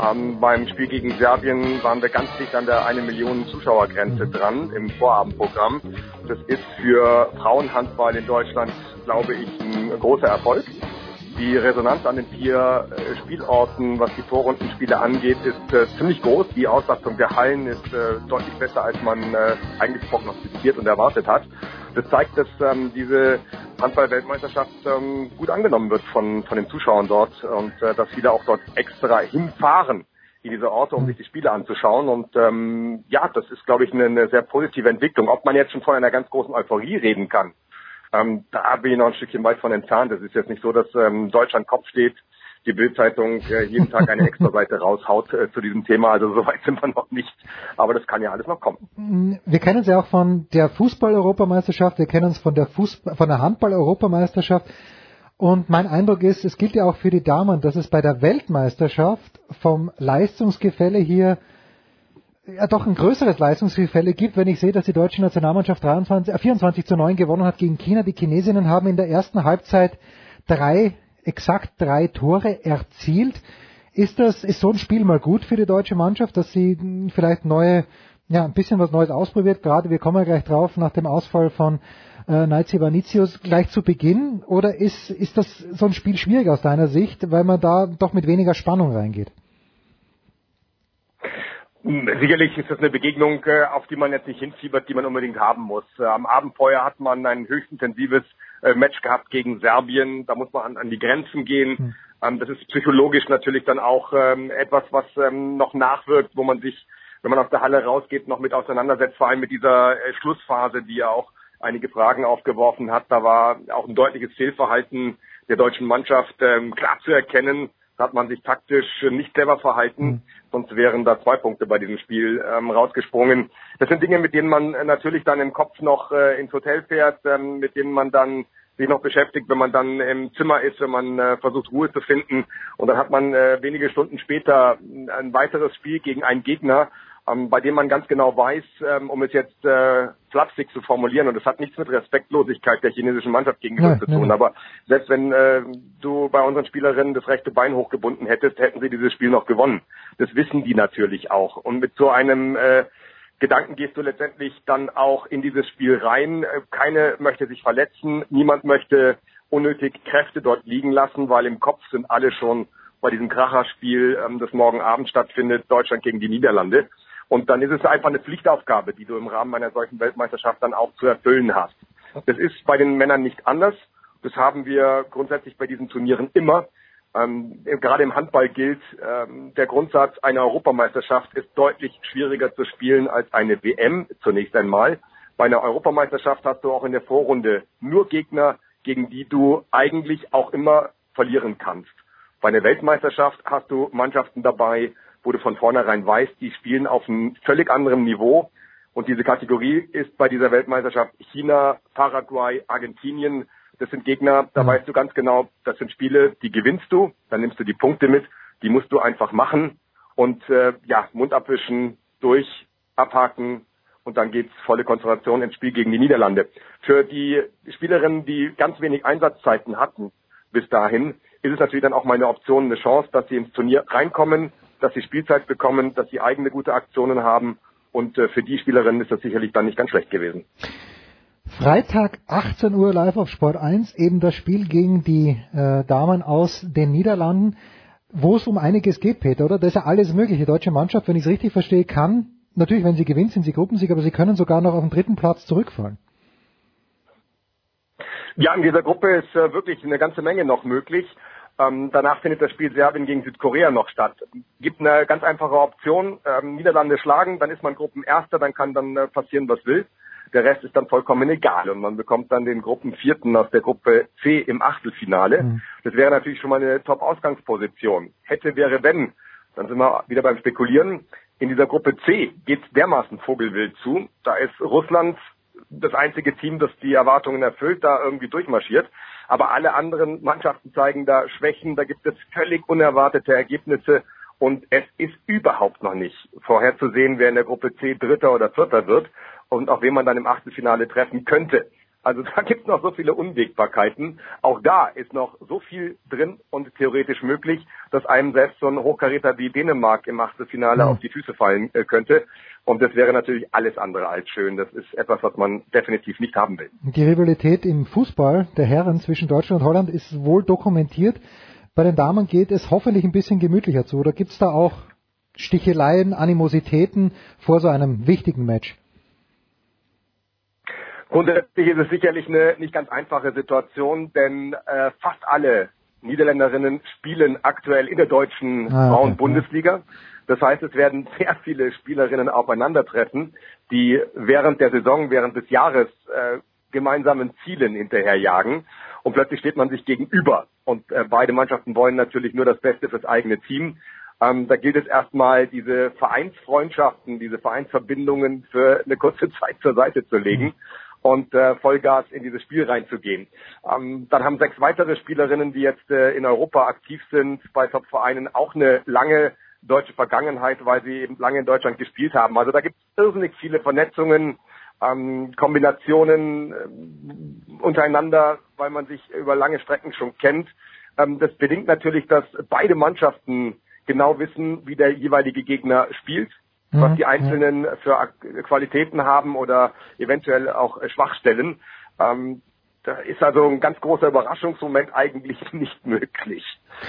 Ähm, beim Spiel gegen Serbien waren wir ganz dicht an der eine Million Zuschauergrenze dran im Vorabendprogramm. Das ist für Frauenhandball in Deutschland, glaube ich, ein großer Erfolg. Die Resonanz an den vier äh, Spielorten, was die Vorrundenspiele angeht, ist äh, ziemlich groß. Die Auslastung der Hallen ist äh, deutlich besser, als man äh, eigentlich prognostiziert und erwartet hat. Das zeigt, dass ähm, diese Handball-Weltmeisterschaft ähm, gut angenommen wird von, von den Zuschauern dort und äh, dass viele auch dort extra hinfahren in diese Orte, um sich die Spiele anzuschauen. Und ähm, ja, das ist, glaube ich, eine, eine sehr positive Entwicklung. Ob man jetzt schon von einer ganz großen Euphorie reden kann, ähm, da bin ich noch ein Stückchen weit von entfernt. Es ist jetzt nicht so, dass ähm, Deutschland Kopf steht, die Bildzeitung äh, jeden Tag eine Extraseite raushaut äh, zu diesem Thema. Also so weit sind wir noch nicht. Aber das kann ja alles noch kommen. Wir kennen es ja auch von der Fußball-Europameisterschaft, wir kennen es von der, von der Handball-Europameisterschaft. Und mein Eindruck ist, es gilt ja auch für die Damen, dass es bei der Weltmeisterschaft vom Leistungsgefälle hier ja doch ein größeres Leistungsgefälle gibt, wenn ich sehe, dass die deutsche Nationalmannschaft 23, äh, 24 zu 9 gewonnen hat gegen China. Die Chinesinnen haben in der ersten Halbzeit drei, exakt drei Tore erzielt. Ist das, ist so ein Spiel mal gut für die deutsche Mannschaft, dass sie hm, vielleicht neue, ja, ein bisschen was Neues ausprobiert? Gerade, wir kommen ja gleich drauf, nach dem Ausfall von äh, Naizi Vanicius gleich zu Beginn? Oder ist, ist das so ein Spiel schwierig aus deiner Sicht, weil man da doch mit weniger Spannung reingeht? Sicherlich ist das eine Begegnung, äh, auf die man jetzt nicht hinfiebert, die man unbedingt haben muss. Äh, am Abend vorher hat man ein höchst intensives äh, Match gehabt gegen Serbien. Da muss man an, die Grenzen gehen. Mhm. Das ist psychologisch natürlich dann auch ähm, etwas, was ähm, noch nachwirkt, wo man sich, wenn man aus der Halle rausgeht, noch mit auseinandersetzt, vor allem mit dieser Schlussphase, die ja auch einige Fragen aufgeworfen hat. Da war auch ein deutliches Fehlverhalten der deutschen Mannschaft ähm, klar zu erkennen hat man sich taktisch nicht clever verhalten, mhm. sonst wären da zwei Punkte bei diesem Spiel ähm, rausgesprungen. Das sind Dinge, mit denen man natürlich dann im Kopf noch äh, ins Hotel fährt, ähm, mit denen man dann sich noch beschäftigt, wenn man dann im Zimmer ist, wenn man äh, versucht Ruhe zu finden. Und dann hat man äh, wenige Stunden später ein weiteres Spiel gegen einen Gegner, ähm, bei dem man ganz genau weiß, ähm, um es jetzt äh, flapsig zu formulieren, und das hat nichts mit Respektlosigkeit der chinesischen Mannschaft gegenüber ja, zu tun, ja. aber selbst wenn äh, du bei unseren Spielerinnen das rechte Bein hochgebunden hättest, hätten sie dieses Spiel noch gewonnen. Das wissen die natürlich auch. Und mit so einem äh, Gedanken gehst du letztendlich dann auch in dieses Spiel rein. Keine möchte sich verletzen, niemand möchte unnötig Kräfte dort liegen lassen, weil im Kopf sind alle schon bei diesem Kracherspiel, ähm, das morgen Abend stattfindet, Deutschland gegen die Niederlande. Und dann ist es einfach eine Pflichtaufgabe, die du im Rahmen einer solchen Weltmeisterschaft dann auch zu erfüllen hast. Das ist bei den Männern nicht anders. Das haben wir grundsätzlich bei diesen Turnieren immer. Ähm, gerade im Handball gilt ähm, der Grundsatz, eine Europameisterschaft ist deutlich schwieriger zu spielen als eine WM zunächst einmal. Bei einer Europameisterschaft hast du auch in der Vorrunde nur Gegner, gegen die du eigentlich auch immer verlieren kannst. Bei einer Weltmeisterschaft hast du Mannschaften dabei, wo du von vornherein weißt, die spielen auf einem völlig anderen Niveau. Und diese Kategorie ist bei dieser Weltmeisterschaft China, Paraguay, Argentinien, das sind Gegner, da mhm. weißt du ganz genau, das sind Spiele, die gewinnst du, dann nimmst du die Punkte mit, die musst du einfach machen und äh, ja, Mund abwischen, durch, abhaken und dann geht's volle Konzentration ins Spiel gegen die Niederlande. Für die Spielerinnen, die ganz wenig Einsatzzeiten hatten bis dahin, ist es natürlich dann auch meine Option, eine Chance, dass sie ins Turnier reinkommen, dass sie Spielzeit bekommen, dass sie eigene gute Aktionen haben und äh, für die Spielerinnen ist das sicherlich dann nicht ganz schlecht gewesen. Freitag 18 Uhr live auf Sport 1, eben das Spiel gegen die äh, Damen aus den Niederlanden, wo es um einiges geht, Peter, oder? Das ist ja alles mögliche. Die deutsche Mannschaft, wenn ich es richtig verstehe, kann, natürlich, wenn sie gewinnt, sind sie Gruppensieger, aber sie können sogar noch auf den dritten Platz zurückfallen. Ja, in dieser Gruppe ist äh, wirklich eine ganze Menge noch möglich. Ähm, danach findet das Spiel Serbien gegen Südkorea noch statt. Gibt eine ganz einfache Option, ähm, Niederlande schlagen, dann ist man Gruppenerster, dann kann dann äh, passieren, was will. Der Rest ist dann vollkommen egal und man bekommt dann den Gruppenvierten aus der Gruppe C im Achtelfinale. Mhm. Das wäre natürlich schon mal eine Top-Ausgangsposition. Hätte, wäre, wenn. Dann sind wir wieder beim Spekulieren. In dieser Gruppe C geht dermaßen vogelwild zu. Da ist Russland das einzige Team, das die Erwartungen erfüllt, da irgendwie durchmarschiert. Aber alle anderen Mannschaften zeigen da Schwächen. Da gibt es völlig unerwartete Ergebnisse. Und es ist überhaupt noch nicht vorherzusehen, wer in der Gruppe C Dritter oder Vierter wird und auf wen man dann im Achtelfinale treffen könnte. Also da gibt es noch so viele Unwägbarkeiten. Auch da ist noch so viel drin und theoretisch möglich, dass einem selbst so ein Hochkaräter wie Dänemark im Achtelfinale ja. auf die Füße fallen äh, könnte. Und das wäre natürlich alles andere als schön. Das ist etwas, was man definitiv nicht haben will. Die Rivalität im Fußball der Herren zwischen Deutschland und Holland ist wohl dokumentiert. Bei den Damen geht es hoffentlich ein bisschen gemütlicher zu. Oder gibt es da auch Sticheleien, Animositäten vor so einem wichtigen Match? Grundsätzlich ist es sicherlich eine nicht ganz einfache Situation, denn äh, fast alle Niederländerinnen spielen aktuell in der deutschen ah, okay. Frauen-Bundesliga. Das heißt, es werden sehr viele Spielerinnen aufeinandertreffen, die während der Saison, während des Jahres äh, gemeinsamen Zielen hinterherjagen. Und plötzlich steht man sich gegenüber. Und äh, beide Mannschaften wollen natürlich nur das Beste fürs eigene Team. Ähm, da gilt es erstmal, diese Vereinsfreundschaften, diese Vereinsverbindungen für eine kurze Zeit zur Seite zu legen. Mhm und äh, Vollgas in dieses Spiel reinzugehen. Ähm, dann haben sechs weitere Spielerinnen, die jetzt äh, in Europa aktiv sind, bei Top-Vereinen auch eine lange deutsche Vergangenheit, weil sie eben lange in Deutschland gespielt haben. Also da gibt es irrsinnig viele Vernetzungen, ähm, Kombinationen äh, untereinander, weil man sich über lange Strecken schon kennt. Ähm, das bedingt natürlich, dass beide Mannschaften genau wissen, wie der jeweilige Gegner spielt was mhm, die Einzelnen für Qualitäten haben oder eventuell auch Schwachstellen. Ähm, da ist also ein ganz großer Überraschungsmoment eigentlich nicht möglich.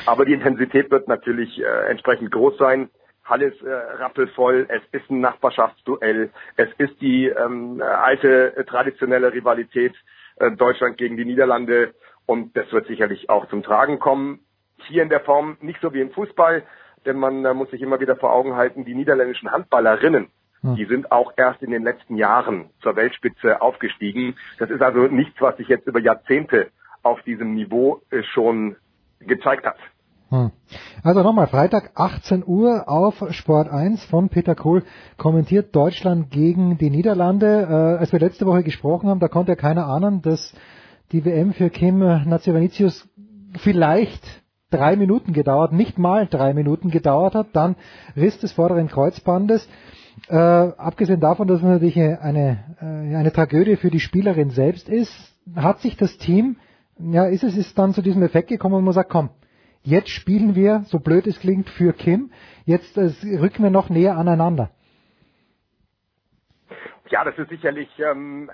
Aber die Intensität wird natürlich äh, entsprechend groß sein. Halle ist äh, rappelvoll, es ist ein Nachbarschaftsduell, es ist die ähm, alte äh, traditionelle Rivalität äh, Deutschland gegen die Niederlande und das wird sicherlich auch zum Tragen kommen. Hier in der Form nicht so wie im Fußball, denn man äh, muss sich immer wieder vor Augen halten, die niederländischen Handballerinnen. Die sind auch erst in den letzten Jahren zur Weltspitze aufgestiegen. Das ist also nichts, was sich jetzt über Jahrzehnte auf diesem Niveau äh, schon gezeigt hat. Also nochmal, Freitag 18 Uhr auf Sport 1 von Peter Kohl kommentiert Deutschland gegen die Niederlande. Äh, als wir letzte Woche gesprochen haben, da konnte ja keiner ahnen, dass die WM für Kim Nazivanicius vielleicht drei Minuten gedauert, nicht mal drei Minuten gedauert hat, dann Riss des vorderen Kreuzbandes. Äh, abgesehen davon, dass es natürlich eine, äh, eine Tragödie für die Spielerin selbst ist, hat sich das Team, ja, ist es ist dann zu diesem Effekt gekommen, wo man sagt, komm, jetzt spielen wir, so blöd es klingt, für Kim, jetzt äh, rücken wir noch näher aneinander. Ja, das ist sicherlich ähm,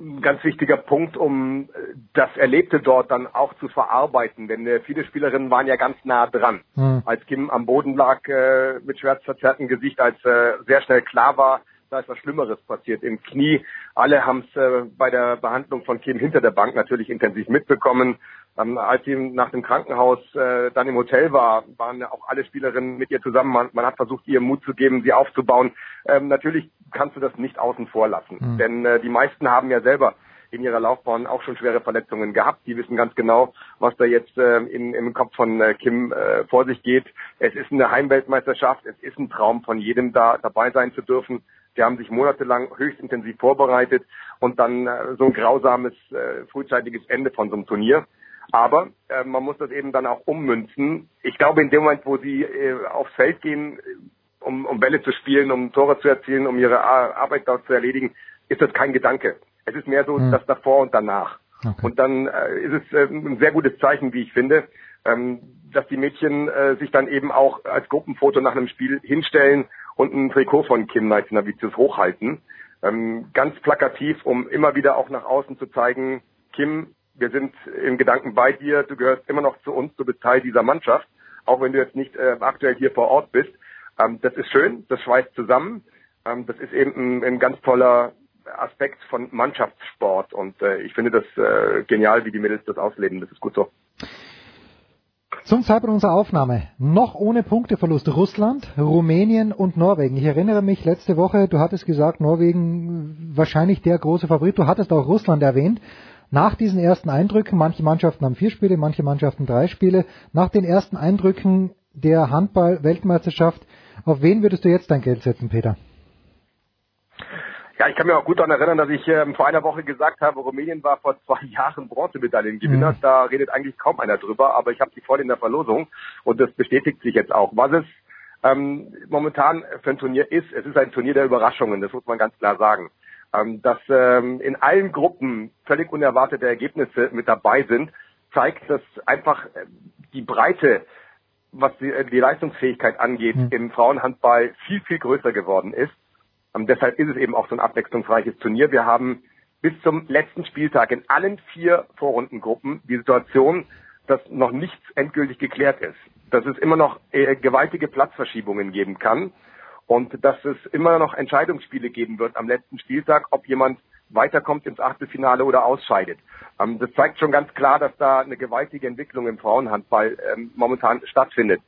ein ganz wichtiger Punkt, um äh, das Erlebte dort dann auch zu verarbeiten. Denn äh, viele Spielerinnen waren ja ganz nah dran. Mhm. Als Kim am Boden lag äh, mit schmerzverzerrtem Gesicht, als äh, sehr schnell klar war, da ist was Schlimmeres passiert im Knie. Alle haben es äh, bei der Behandlung von Kim hinter der Bank natürlich intensiv mitbekommen. Ähm, als sie nach dem Krankenhaus äh, dann im Hotel war, waren ja auch alle Spielerinnen mit ihr zusammen. Man, man hat versucht, ihr Mut zu geben, sie aufzubauen. Ähm, natürlich kannst du das nicht außen vor lassen, mhm. denn äh, die meisten haben ja selber in ihrer Laufbahn auch schon schwere Verletzungen gehabt. Die wissen ganz genau, was da jetzt äh, in, im Kopf von äh, Kim äh, vor sich geht. Es ist eine Heimweltmeisterschaft, es ist ein Traum von jedem da dabei sein zu dürfen. Sie haben sich monatelang höchst intensiv vorbereitet und dann äh, so ein grausames, äh, frühzeitiges Ende von so einem Turnier. Aber äh, man muss das eben dann auch ummünzen. Ich glaube, in dem Moment, wo sie äh, aufs Feld gehen, um, um Bälle zu spielen, um Tore zu erzielen, um ihre Arbeit dort zu erledigen, ist das kein Gedanke. Es ist mehr so mhm. das davor und danach. Okay. Und dann äh, ist es äh, ein sehr gutes Zeichen, wie ich finde, ähm, dass die Mädchen äh, sich dann eben auch als Gruppenfoto nach einem Spiel hinstellen und ein Trikot von Kim Navicius hochhalten. Ähm, ganz plakativ, um immer wieder auch nach außen zu zeigen, Kim, wir sind im Gedanken bei dir, du gehörst immer noch zu uns, du bist Teil dieser Mannschaft, auch wenn du jetzt nicht äh, aktuell hier vor Ort bist. Ähm, das ist schön, das schweißt zusammen. Ähm, das ist eben ein, ein ganz toller Aspekt von Mannschaftssport und äh, ich finde das äh, genial, wie die Mädels das ausleben. Das ist gut so. Zum Zeitpunkt unserer Aufnahme noch ohne Punkteverlust Russland, Rumänien und Norwegen. Ich erinnere mich letzte Woche, du hattest gesagt, Norwegen wahrscheinlich der große Favorit. Du hattest auch Russland erwähnt. Nach diesen ersten Eindrücken, manche Mannschaften haben vier Spiele, manche Mannschaften drei Spiele. Nach den ersten Eindrücken der Handball-Weltmeisterschaft, auf wen würdest du jetzt dein Geld setzen, Peter? Ja, ich kann mir auch gut daran erinnern, dass ich ähm, vor einer Woche gesagt habe, Rumänien war vor zwei Jahren Bronzemedaillengewinner. Mhm. Da redet eigentlich kaum einer drüber, aber ich habe sie voll in der Verlosung und das bestätigt sich jetzt auch. Was es ähm, momentan für ein Turnier ist, es ist ein Turnier der Überraschungen, das muss man ganz klar sagen. Ähm, dass ähm, in allen Gruppen völlig unerwartete Ergebnisse mit dabei sind, zeigt, dass einfach äh, die Breite was die, äh, die Leistungsfähigkeit angeht, mhm. im Frauenhandball viel, viel größer geworden ist. Und deshalb ist es eben auch so ein abwechslungsreiches Turnier. Wir haben bis zum letzten Spieltag in allen vier Vorrundengruppen die Situation, dass noch nichts endgültig geklärt ist. Dass es immer noch äh, gewaltige Platzverschiebungen geben kann und dass es immer noch Entscheidungsspiele geben wird am letzten Spieltag, ob jemand weiterkommt ins Achtelfinale oder ausscheidet. Ähm, das zeigt schon ganz klar, dass da eine gewaltige Entwicklung im Frauenhandball ähm, momentan stattfindet.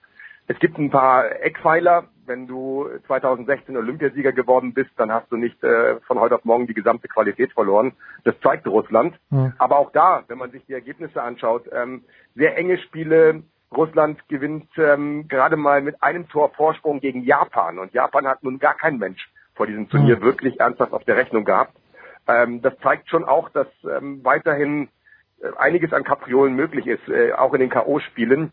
Es gibt ein paar Eckpfeiler. Wenn du 2016 Olympiasieger geworden bist, dann hast du nicht äh, von heute auf morgen die gesamte Qualität verloren. Das zeigt Russland. Mhm. Aber auch da, wenn man sich die Ergebnisse anschaut, ähm, sehr enge Spiele. Russland gewinnt ähm, gerade mal mit einem Tor Vorsprung gegen Japan. Und Japan hat nun gar kein Mensch vor diesem Turnier mhm. wirklich ernsthaft auf der Rechnung gehabt. Ähm, das zeigt schon auch, dass ähm, weiterhin äh, einiges an Kapriolen möglich ist, äh, auch in den K.O.-Spielen.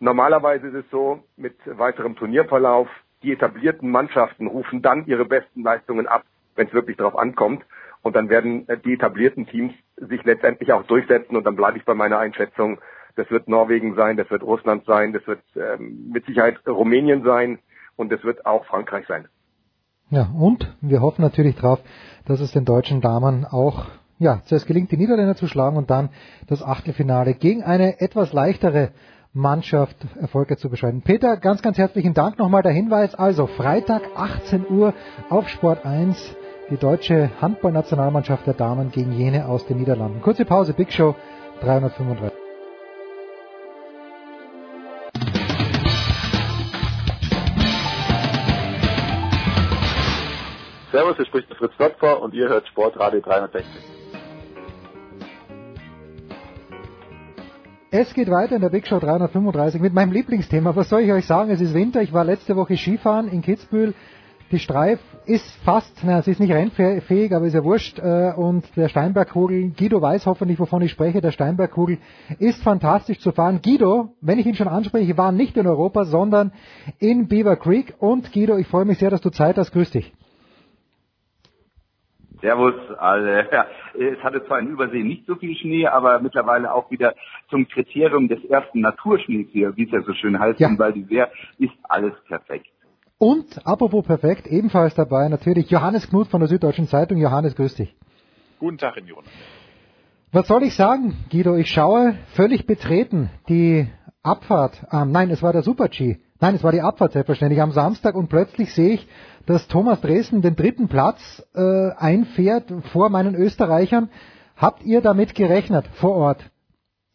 Normalerweise ist es so, mit weiterem Turnierverlauf, die etablierten Mannschaften rufen dann ihre besten Leistungen ab, wenn es wirklich darauf ankommt. Und dann werden äh, die etablierten Teams sich letztendlich auch durchsetzen. Und dann bleibe ich bei meiner Einschätzung, das wird Norwegen sein, das wird Russland sein, das wird ähm, mit Sicherheit Rumänien sein und das wird auch Frankreich sein. Ja, und wir hoffen natürlich darauf, dass es den deutschen Damen auch ja, zuerst gelingt, die Niederländer zu schlagen und dann das Achtelfinale gegen eine etwas leichtere Mannschaft erfolgreich zu beschreiben. Peter, ganz, ganz herzlichen Dank nochmal der Hinweis. Also Freitag 18 Uhr auf Sport 1 die deutsche Handballnationalmannschaft der Damen gegen jene aus den Niederlanden. Kurze Pause, Big Show 335. Servus, hier spricht der Fritz Töpfer und ihr hört Sportradio 360. Es geht weiter in der Big Show 335 mit meinem Lieblingsthema. Was soll ich euch sagen? Es ist Winter. Ich war letzte Woche Skifahren in Kitzbühel. Die Streif ist fast, na, sie ist nicht rennfähig, aber ist ja wurscht. Äh, und der Steinbergkugel, Guido weiß hoffentlich, wovon ich spreche. Der Steinbergkugel ist fantastisch zu fahren. Guido, wenn ich ihn schon anspreche, war nicht in Europa, sondern in Beaver Creek. Und Guido, ich freue mich sehr, dass du Zeit hast. Grüß dich. Servus alle. Ja, es hatte zwar in Übersee nicht so viel Schnee, aber mittlerweile auch wieder zum Kriterium des ersten Naturschnees hier, wie es ja so schön heißt, ja. weil die Wehr ist alles perfekt. Und apropos perfekt, ebenfalls dabei natürlich Johannes Knut von der Süddeutschen Zeitung. Johannes, grüß dich. Guten Tag, in Jonas. Was soll ich sagen, Guido? Ich schaue völlig betreten die Abfahrt. Ähm, nein, es war der Super-G. Nein, es war die Abfahrt selbstverständlich am Samstag und plötzlich sehe ich dass Thomas Dresden den dritten Platz äh, einfährt vor meinen Österreichern. Habt ihr damit gerechnet vor Ort?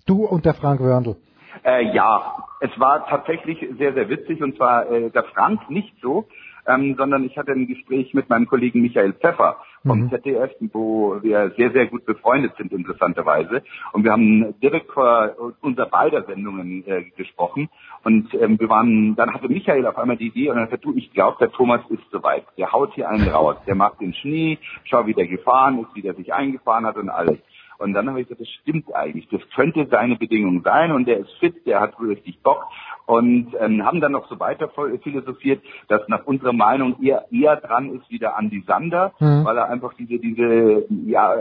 Du und der Frank Wörndl. Äh, ja, es war tatsächlich sehr, sehr witzig und zwar äh, der Frank nicht so, ähm, sondern ich hatte ein Gespräch mit meinem Kollegen Michael Pfeffer vom mhm. ZDF, wo wir sehr, sehr gut befreundet sind, interessanterweise. Und wir haben direkt vor unser beider Sendungen äh, gesprochen. Und ähm, wir waren, dann hatte Michael auf einmal die Idee und er sagte, du, ich glaube, der Thomas ist soweit. Der haut hier einen raus. Der macht den Schnee, schau, wie der gefahren ist, wie der sich eingefahren hat und alles. Und dann habe ich gesagt, das stimmt eigentlich. Das könnte seine Bedingung sein und der ist fit, der hat richtig Bock. Und ähm, haben dann noch so weiter philosophiert, dass nach unserer Meinung eher, eher dran ist wieder Andy Sander, mhm. weil er einfach diese, diese, ja,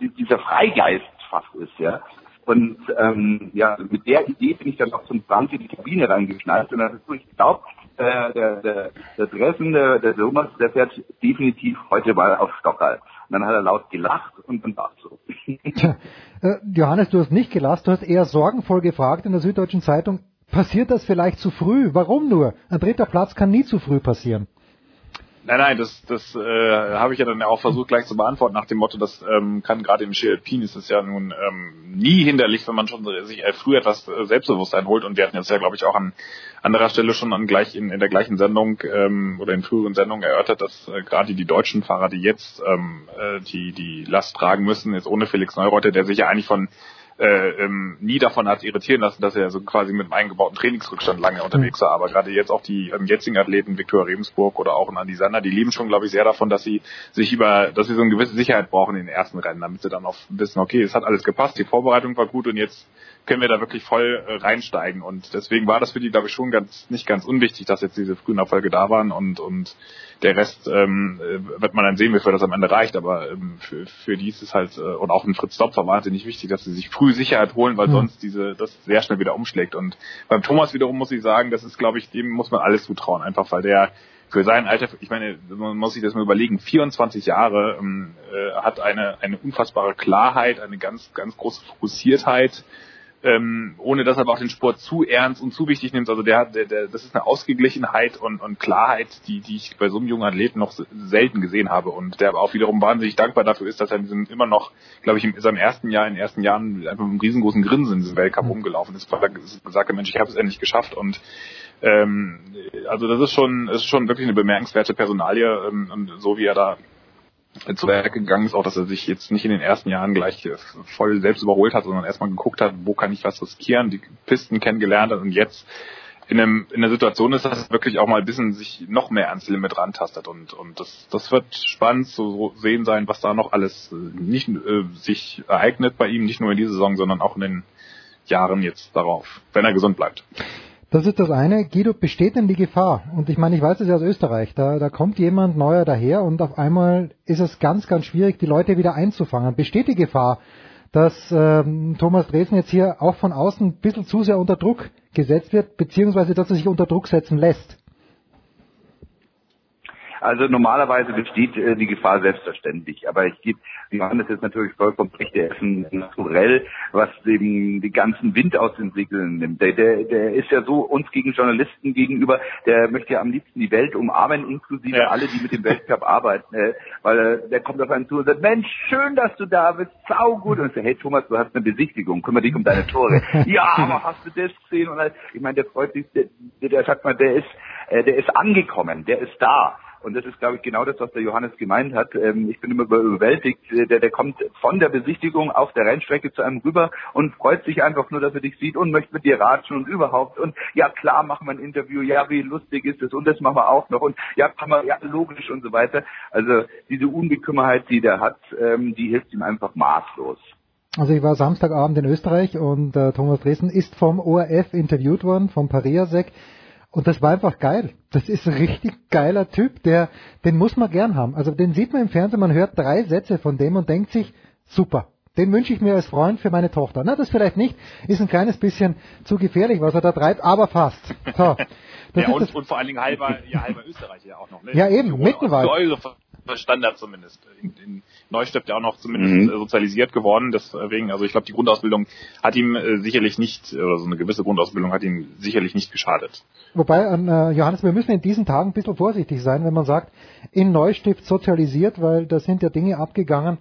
dieser Freigeist fast ist, ja. Und ähm, ja, mit der Idee bin ich dann auch zum Frank in die Kabine reingeschnallt und dann hast du, ich glaube, äh, der, der, der Dressen, der, der Thomas, der fährt definitiv heute mal auf Stockerl. Und dann hat er laut gelacht und dann war es so. Äh, Johannes, du hast nicht gelacht, du hast eher sorgenvoll gefragt in der Süddeutschen Zeitung, passiert das vielleicht zu früh? Warum nur? Ein dritter Platz kann nie zu früh passieren. Nein, nein, das, das äh, habe ich ja dann auch versucht gleich zu beantworten nach dem Motto, das ähm, kann gerade im Alpin ist es ja nun ähm, nie hinderlich, wenn man schon sich äh, früh etwas äh, Selbstbewusstsein holt und wir hatten jetzt ja, glaube ich, auch an anderer Stelle schon an gleich in, in der gleichen Sendung ähm, oder in früheren Sendungen erörtert, dass äh, gerade die deutschen Fahrer, die jetzt ähm, äh, die die Last tragen müssen, jetzt ohne Felix Neureuter, der sich ja eigentlich von äh, ähm, nie davon hat irritieren lassen, dass er so quasi mit einem eingebauten Trainingsrückstand lange unterwegs war. Aber gerade jetzt auch die ähm, jetzigen Athleten, Viktor Rebensburg oder auch Andi Sander, die leben schon, glaube ich, sehr davon, dass sie sich über, dass sie so eine gewisse Sicherheit brauchen in den ersten Rennen, damit sie dann auch wissen, okay, es hat alles gepasst, die Vorbereitung war gut und jetzt können wir da wirklich voll äh, reinsteigen. Und deswegen war das für die, glaube ich, schon ganz nicht ganz unwichtig, dass jetzt diese frühen Erfolge da waren und und der Rest ähm, äh, wird man dann sehen, wie viel das am Ende reicht. Aber ähm, für, für die ist es halt, äh, und auch ein Fritz Dopfer wahnsinnig wichtig, dass sie sich früh Sicherheit holen, weil mhm. sonst diese das sehr schnell wieder umschlägt. Und beim Thomas wiederum muss ich sagen, das ist, glaube ich, dem muss man alles zutrauen, einfach weil der für sein Alter, ich meine, man muss sich das mal überlegen, 24 Jahre ähm, äh, hat eine eine unfassbare Klarheit, eine ganz ganz große Fokussiertheit ähm, ohne dass er aber auch den Sport zu ernst und zu wichtig nimmt. Also der, der, der das ist eine Ausgeglichenheit und, und Klarheit, die, die ich bei so einem jungen Athleten noch selten gesehen habe. Und der aber auch wiederum wahnsinnig dankbar dafür ist, dass er in diesem immer noch, glaube ich, in seinem ersten Jahr, in den ersten Jahren einfach mit einem riesengroßen Grinsen in diesem Weltcup rumgelaufen ist, weil er gesagt hat, Mensch, ich habe es endlich geschafft. Und ähm, also das ist schon, ist schon wirklich eine bemerkenswerte Personalie ähm, und so wie er da zu Werk gegangen ist, auch dass er sich jetzt nicht in den ersten Jahren gleich voll selbst überholt hat, sondern erstmal geguckt hat, wo kann ich was riskieren, die Pisten kennengelernt hat und jetzt in, einem, in einer Situation ist, dass er wirklich auch mal ein bisschen sich noch mehr ans Limit rantastet und, und das, das wird spannend zu sehen sein, was da noch alles äh, nicht äh, sich ereignet bei ihm, nicht nur in dieser Saison, sondern auch in den Jahren jetzt darauf, wenn er gesund bleibt. Das ist das eine. Guido, besteht denn die Gefahr? Und ich meine, ich weiß es ja aus Österreich. Da, da kommt jemand neuer daher und auf einmal ist es ganz, ganz schwierig, die Leute wieder einzufangen. Besteht die Gefahr, dass ähm, Thomas Dresden jetzt hier auch von außen ein bisschen zu sehr unter Druck gesetzt wird, beziehungsweise dass er sich unter Druck setzen lässt? Also normalerweise besteht äh, die Gefahr selbstverständlich. Aber ich gebe Johannes jetzt natürlich vollkommen recht. Der ist ein Naturell, was dem den ganzen Wind aus den Segeln nimmt. Der, der, der ist ja so uns gegen Journalisten gegenüber, der möchte ja am liebsten die Welt umarmen, inklusive ja. alle, die mit dem Weltcup arbeiten. Äh, weil äh, der kommt auf einen zu und sagt, Mensch, schön, dass du da bist, sau gut. Und ich sage, hey Thomas, du hast eine Besichtigung, kümmere dich um deine Tore. ja, aber hast du das gesehen? Und ich meine, der freut sich, der, der sagt mal, der ist, äh, der ist angekommen, der ist da. Und das ist, glaube ich, genau das, was der Johannes gemeint hat. Ähm, ich bin immer überwältigt. Äh, der, der kommt von der Besichtigung auf der Rennstrecke zu einem rüber und freut sich einfach nur, dass er dich sieht und möchte mit dir ratschen und überhaupt. Und ja, klar, machen wir ein Interview. Ja, wie lustig ist es? Und das machen wir auch noch. Und ja, kann man, ja, logisch und so weiter. Also diese Unbekümmerheit, die der hat, ähm, die hilft ihm einfach maßlos. Also ich war Samstagabend in Österreich und äh, Thomas Dresden ist vom ORF interviewt worden, vom Pariasek. Und das war einfach geil. Das ist ein richtig geiler Typ, der, den muss man gern haben. Also den sieht man im Fernsehen, man hört drei Sätze von dem und denkt sich, super. Den wünsche ich mir als Freund für meine Tochter. Na, das vielleicht nicht, ist ein kleines bisschen zu gefährlich, was er da treibt, aber fast. So. ja, und, und, vor allen Dingen halber, ja, halber Österreich ja auch noch. Ne? Ja, eben, Mittenwald. Eure Standard zumindest. In, in Neustadt ja auch noch zumindest mhm. sozialisiert geworden. Deswegen, also ich glaube, die Grundausbildung hat ihm äh, sicherlich nicht, oder so eine gewisse Grundausbildung hat ihm sicherlich nicht geschadet. Wobei, äh, Johannes, wir müssen in diesen Tagen ein bisschen vorsichtig sein, wenn man sagt, in Neustift sozialisiert, weil da sind ja Dinge abgegangen,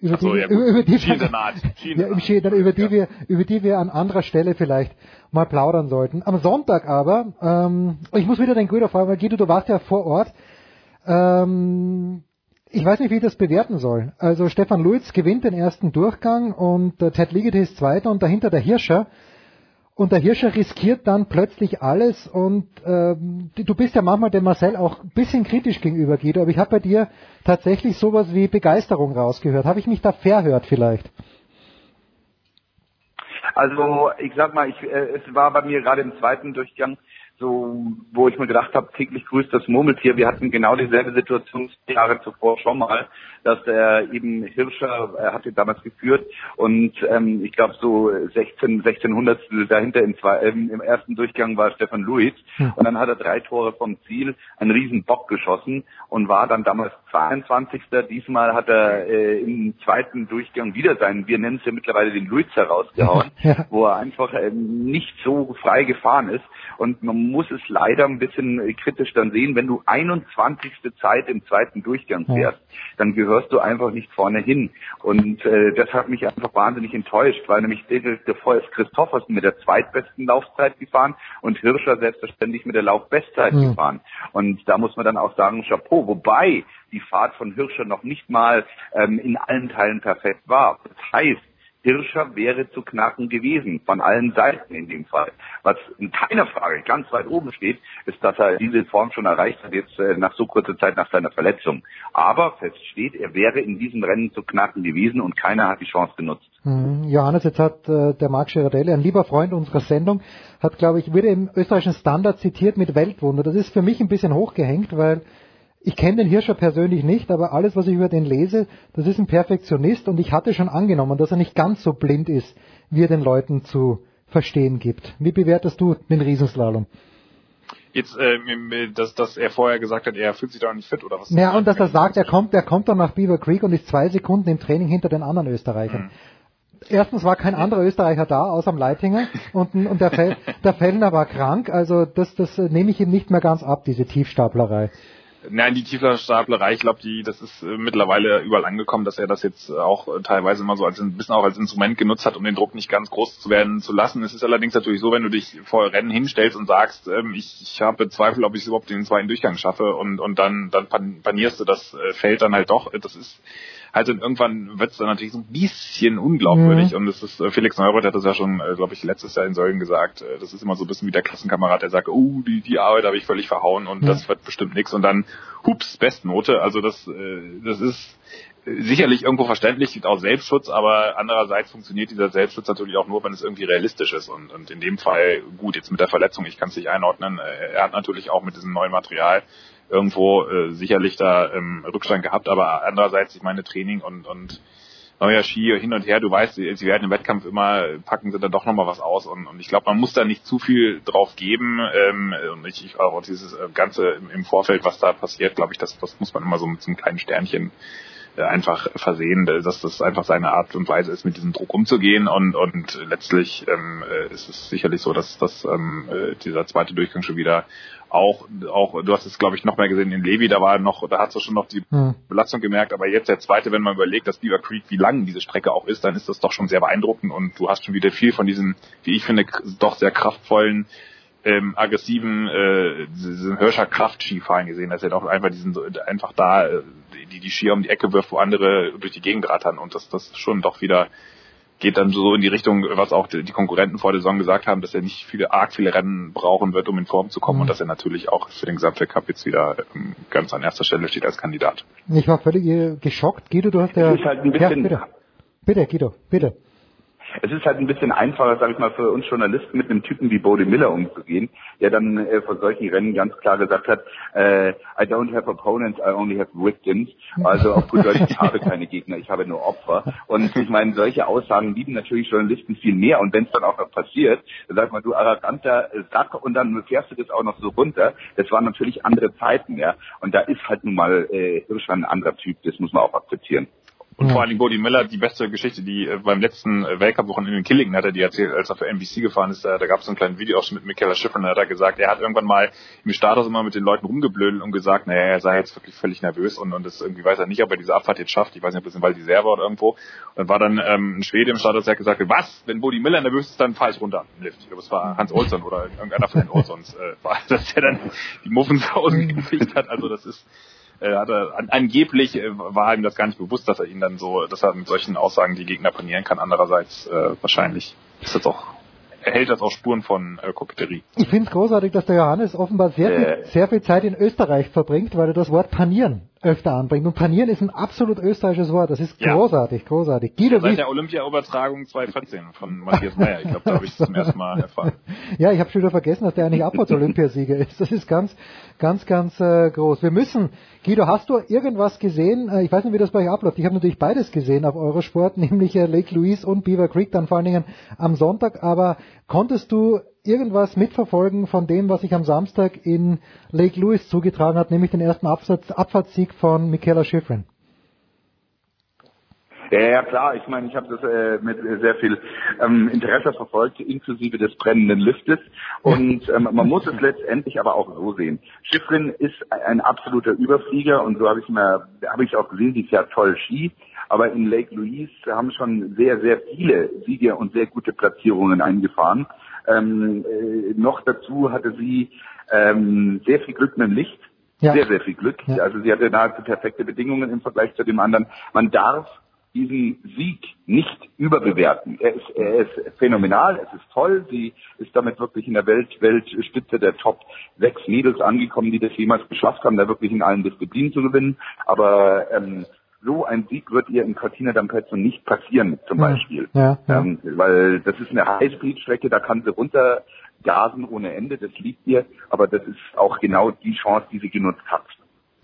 über so, die, ja, über, über die, Schienenat. ja, im Schienen, über die wir, über die wir an anderer Stelle vielleicht mal plaudern sollten. Am Sonntag aber, ähm, ich muss wieder den Guido fragen, weil Guido, du warst ja vor Ort. Ähm, ich weiß nicht, wie ich das bewerten soll. Also Stefan Luiz gewinnt den ersten Durchgang und äh, Ted Ligeti ist Zweiter und dahinter der Hirscher. Und der Hirscher riskiert dann plötzlich alles und ähm, du bist ja manchmal dem Marcel auch ein bisschen kritisch gegenüber, Guido, aber ich habe bei dir tatsächlich sowas wie Begeisterung rausgehört. Habe ich mich da verhört vielleicht? Also ich sag mal, ich, äh, es war bei mir gerade im zweiten Durchgang so, wo ich mir gedacht habe, täglich grüßt das Murmeltier. Wir hatten genau dieselbe Situation Jahre zuvor schon mal, dass er eben Hirscher, er hatte damals geführt und ähm, ich glaube so 16, 1600 dahinter im, zwei, ähm, im ersten Durchgang war Stefan Luiz Hm. und dann hat er drei Tore vom Ziel, einen riesen Bock geschossen und war dann damals 22. Diesmal hat er äh, im zweiten Durchgang wieder seinen, wir nennen es ja mittlerweile den Luiz herausgehauen, Ja. wo er einfach ähm, nicht so frei gefahren ist. Und man muss es leider ein bisschen äh, kritisch dann sehen, wenn du 21. Zeit im zweiten Durchgang Ja. fährst, dann gehörst du einfach nicht vorne hin. Und äh, das hat mich einfach wahnsinnig enttäuscht, weil nämlich davor ist Christoffersen mit der zweitbesten Laufzeit gefahren und Hirscher selbstverständlich mit der Laufbestzeit Mhm. gefahren. Und da muss man dann auch sagen, Chapeau, wobei die Fahrt von Hirscher noch nicht mal ähm, in allen Teilen perfekt war. Das heißt, Hirscher wäre zu knacken gewesen, von allen Seiten in dem Fall. Was in keiner Frage ganz weit oben steht, ist, dass er diese Form schon erreicht hat, jetzt äh, nach so kurzer Zeit nach seiner Verletzung. Aber fest steht, er wäre in diesem Rennen zu knacken gewesen und keiner hat die Chance genutzt. Mhm. Johannes, jetzt hat äh, der Marc Girardelli, ein lieber Freund unserer Sendung, hat, glaube ich, wurde im österreichischen Standard zitiert mit Weltwunder. Das ist für mich ein bisschen hochgehängt, weil ich kenne den Hirscher persönlich nicht, aber alles, was ich über den lese, das ist ein Perfektionist und ich hatte schon angenommen, dass er nicht ganz so blind ist, wie er den Leuten zu verstehen gibt. Wie bewertest du den Riesenslalom? Jetzt, äh, dass, dass er vorher gesagt hat, er fühlt sich da nicht fit oder was? Ja, und dass er sagt, er kommt, er kommt dann nach Beaver Creek und ist zwei Sekunden im Training hinter den anderen Österreichern. Erstens war kein anderer Österreicher da, außer am Leitinger, und, und der, Fel, der Fellner war krank, also das, das äh, nehme ich ihm nicht mehr ganz ab, diese Tiefstaplerei. Nein, die Tiefstaplerei, ich glaube, die, das ist äh, mittlerweile überall angekommen, dass er das jetzt auch äh, teilweise immer so als ein bisschen auch als Instrument genutzt hat, um den Druck nicht ganz groß zu werden zu lassen. Es ist allerdings natürlich so, wenn du dich vor Rennen hinstellst und sagst, ähm, ich, ich habe Zweifel, ob ich überhaupt den zweiten Durchgang schaffe und, und dann, dann pan- panierst du das äh, Feld dann halt doch. Das ist halt dann irgendwann wird es dann natürlich so ein bisschen unglaubwürdig. Mhm. Und das ist, äh, Felix Neurath hat das ja schon, äh, glaube ich, letztes Jahr in Säulen gesagt, äh, das ist immer so ein bisschen wie der Klassenkamerad, der sagt, oh, die, die Arbeit habe ich völlig verhauen und Ja. das wird bestimmt nichts. Und dann, hups, Bestnote. Also das, das ist sicherlich irgendwo verständlich, auch Selbstschutz, aber andererseits funktioniert dieser Selbstschutz natürlich auch nur, wenn es irgendwie realistisch ist. Und, und in dem Fall, gut, jetzt mit der Verletzung, ich kann es nicht einordnen, er hat natürlich auch mit diesem neuen Material irgendwo äh, sicherlich da ähm, Rückstand gehabt, aber andererseits, ich meine, Training und, und neuer Ski hin und her, du weißt, sie werden im Wettkampf immer, packen sie dann doch nochmal was aus. Und, und ich glaube, man muss da nicht zu viel drauf geben. Ähm, und ich, ich auch dieses äh, Ganze im, im Vorfeld, was da passiert, glaube ich, das, das muss man immer so mit so einem kleinen Sternchen äh, einfach versehen, äh, dass das einfach seine Art und Weise ist, mit diesem Druck umzugehen. Und, und letztlich ähm, äh, ist es sicherlich so, dass, dass ähm, äh, dieser zweite Durchgang schon wieder auch, auch, du hast es glaube ich noch mehr gesehen in Levi, da war noch, da hast du schon noch die Hm. Belastung gemerkt, aber jetzt der zweite, wenn man überlegt, dass Beaver Creek, wie lang diese Strecke auch ist, dann ist das doch schon sehr beeindruckend und du hast schon wieder viel von diesem, wie ich finde, doch sehr kraftvollen, ähm, aggressiven, äh, diesen Hirscher Kraftskifahren gesehen, dass er doch einfach diesen, einfach da, äh, die, die Skier um die Ecke wirft, wo andere durch die Gegend rattern und das, das schon doch wieder geht dann so in die Richtung, was auch die Konkurrenten vor der Saison gesagt haben, dass er nicht viele, arg viele Rennen brauchen wird, um in Form zu kommen Mhm. und dass er natürlich auch für den Gesamtweltcup jetzt wieder ähm, ganz an erster Stelle steht als Kandidat. Ich war völlig äh, geschockt. Guido, du hast ja... Halt ein ja, bisschen- bitte. bitte, Guido, bitte. Es ist halt ein bisschen einfacher, sage ich mal, für uns Journalisten mit einem Typen wie Bode Miller umzugehen, der dann äh, von solchen Rennen ganz klar gesagt hat, äh, I don't have opponents, I only have victims. Also auf gut Deutsch, ich habe keine Gegner, ich habe nur Opfer. Und ich meine, solche Aussagen lieben natürlich Journalisten viel mehr. Und wenn es dann auch noch passiert, dann sagt man, du arroganter Sack und dann fährst du das auch noch so runter. Das waren natürlich andere Zeiten, ja. Und da ist halt nun mal äh, Hirscher ein anderer Typ, das muss man auch akzeptieren. Und Ja. vor allen Dingen Bodie Miller, die beste Geschichte, die äh, beim letzten äh, Weltcup-Wochenende in Killingen hat er die erzählt, als er für NBC gefahren ist. Da, da gab es so einen kleinen Videoausschnitt mit Michaela Schiffrin, da hat er gesagt, er hat irgendwann mal im Status immer mit den Leuten rumgeblödelt und gesagt, naja, er sei jetzt wirklich völlig nervös und, und das irgendwie weiß er nicht, ob er diese Abfahrt jetzt schafft. Ich weiß nicht, ob das in Val d'Isère war oder irgendwo. Und war dann ähm, ein Schwede im Status, der hat gesagt, was, wenn Bodie Miller nervös ist, dann fahr ich runter im Lift. Ich glaube, es war Hans Olsson oder irgendeiner von den Olssons, äh, war, dass er dann die Muffensausen gekriegt hat. Also das ist äh, hat er, an, angeblich äh, war ihm das gar nicht bewusst, dass er ihn dann so, dass er mit solchen Aussagen die Gegner panieren kann. Andererseits äh, wahrscheinlich ist das auch, erhält das auch Spuren von äh, Koketterie. Ich finde es großartig, dass der Johannes offenbar sehr viel, Äh. sehr viel Zeit in Österreich verbringt, weil er das Wort panieren öfter anbringt. Und panieren ist ein absolut österreichisches Wort. Das ist Ja. großartig, großartig. Guido, Seit wie, der Olympia-Übertragung 2014 von Matthias Meyer. Ich glaube, da habe ich das zum ersten Mal erfahren. ja, ich habe schon wieder vergessen, dass der eigentlich Abfahrts-Olympiasieger ist. Das ist ganz, ganz, ganz äh, groß. Wir müssen, Guido, hast du irgendwas gesehen? Äh, ich weiß nicht, wie das bei euch abläuft. Ich habe natürlich beides gesehen auf Eurosport, nämlich äh, Lake Louise und Beaver Creek, dann vor allen Dingen am Sonntag. Aber konntest du irgendwas mitverfolgen von dem, was sich am Samstag in Lake Louise zugetragen hat, nämlich den ersten Absatz, Abfahrtssieg von Michaela Schifrin? Ja, ja klar. Ich meine, ich habe das äh, mit sehr viel ähm, Interesse verfolgt, inklusive des brennenden Liftes. Und ähm, man muss es letztendlich aber auch so sehen. Schiffrin ist ein absoluter Überflieger und so habe ich mir, habe ich auch gesehen, die fährt toll Ski. Aber in Lake Louise haben schon sehr, sehr viele Siege und sehr gute Platzierungen eingefahren. Ähm, äh, noch dazu hatte sie ähm, sehr viel Glück mit dem Licht. Ja. Sehr, sehr viel Glück. Also sie hatte nahezu perfekte Bedingungen im Vergleich zu dem anderen. Man darf diesen Sieg nicht überbewerten. Er ist, er ist phänomenal, es ist toll. Sie ist damit wirklich in der Welt, Weltspitze der Top sechs Mädels angekommen, die das jemals geschafft haben, da wirklich in allen Disziplinen zu gewinnen. Aber ähm, so ein Sieg wird ihr in Cortina d'Ampezzo nicht passieren, zum Beispiel. Ja, ja. Ähm, weil das ist eine Highspeed-Strecke, da kann sie runtergasen ohne Ende, das liegt ihr. Aber das ist auch genau die Chance, die sie genutzt hat.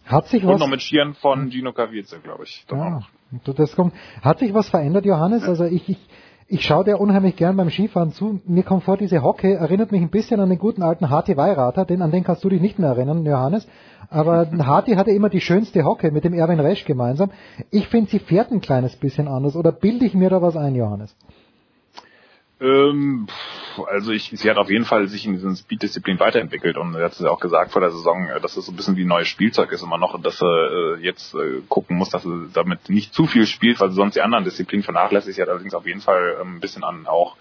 Hat sich Und was noch mit Skiern von Gino Caviezel, glaube ich. Ja, du, das kommt. Hat sich was verändert, Johannes? Also ich, ich, ich schaue dir unheimlich gern beim Skifahren zu. Mir kommt vor, diese Hocke erinnert mich ein bisschen an den guten alten Harti Weirater, den, an den kannst du dich nicht mehr erinnern, Johannes. Aber Harti hatte immer die schönste Hocke mit dem Erwin Resch gemeinsam. Ich finde, sie fährt ein kleines bisschen anders. Oder bilde ich mir da was ein, Johannes? Ähm, also ich, sie hat auf jeden Fall sich in diesen Speed-Disziplin weiterentwickelt und hat es ja auch gesagt vor der Saison, äh, dass es so ein bisschen wie neues Spielzeug ist immer noch und dass er äh, jetzt äh, gucken muss, dass er damit nicht zu viel spielt, weil sie sonst die anderen Disziplinen vernachlässigt. Sie hat allerdings auf jeden Fall ähm, ein bisschen an auch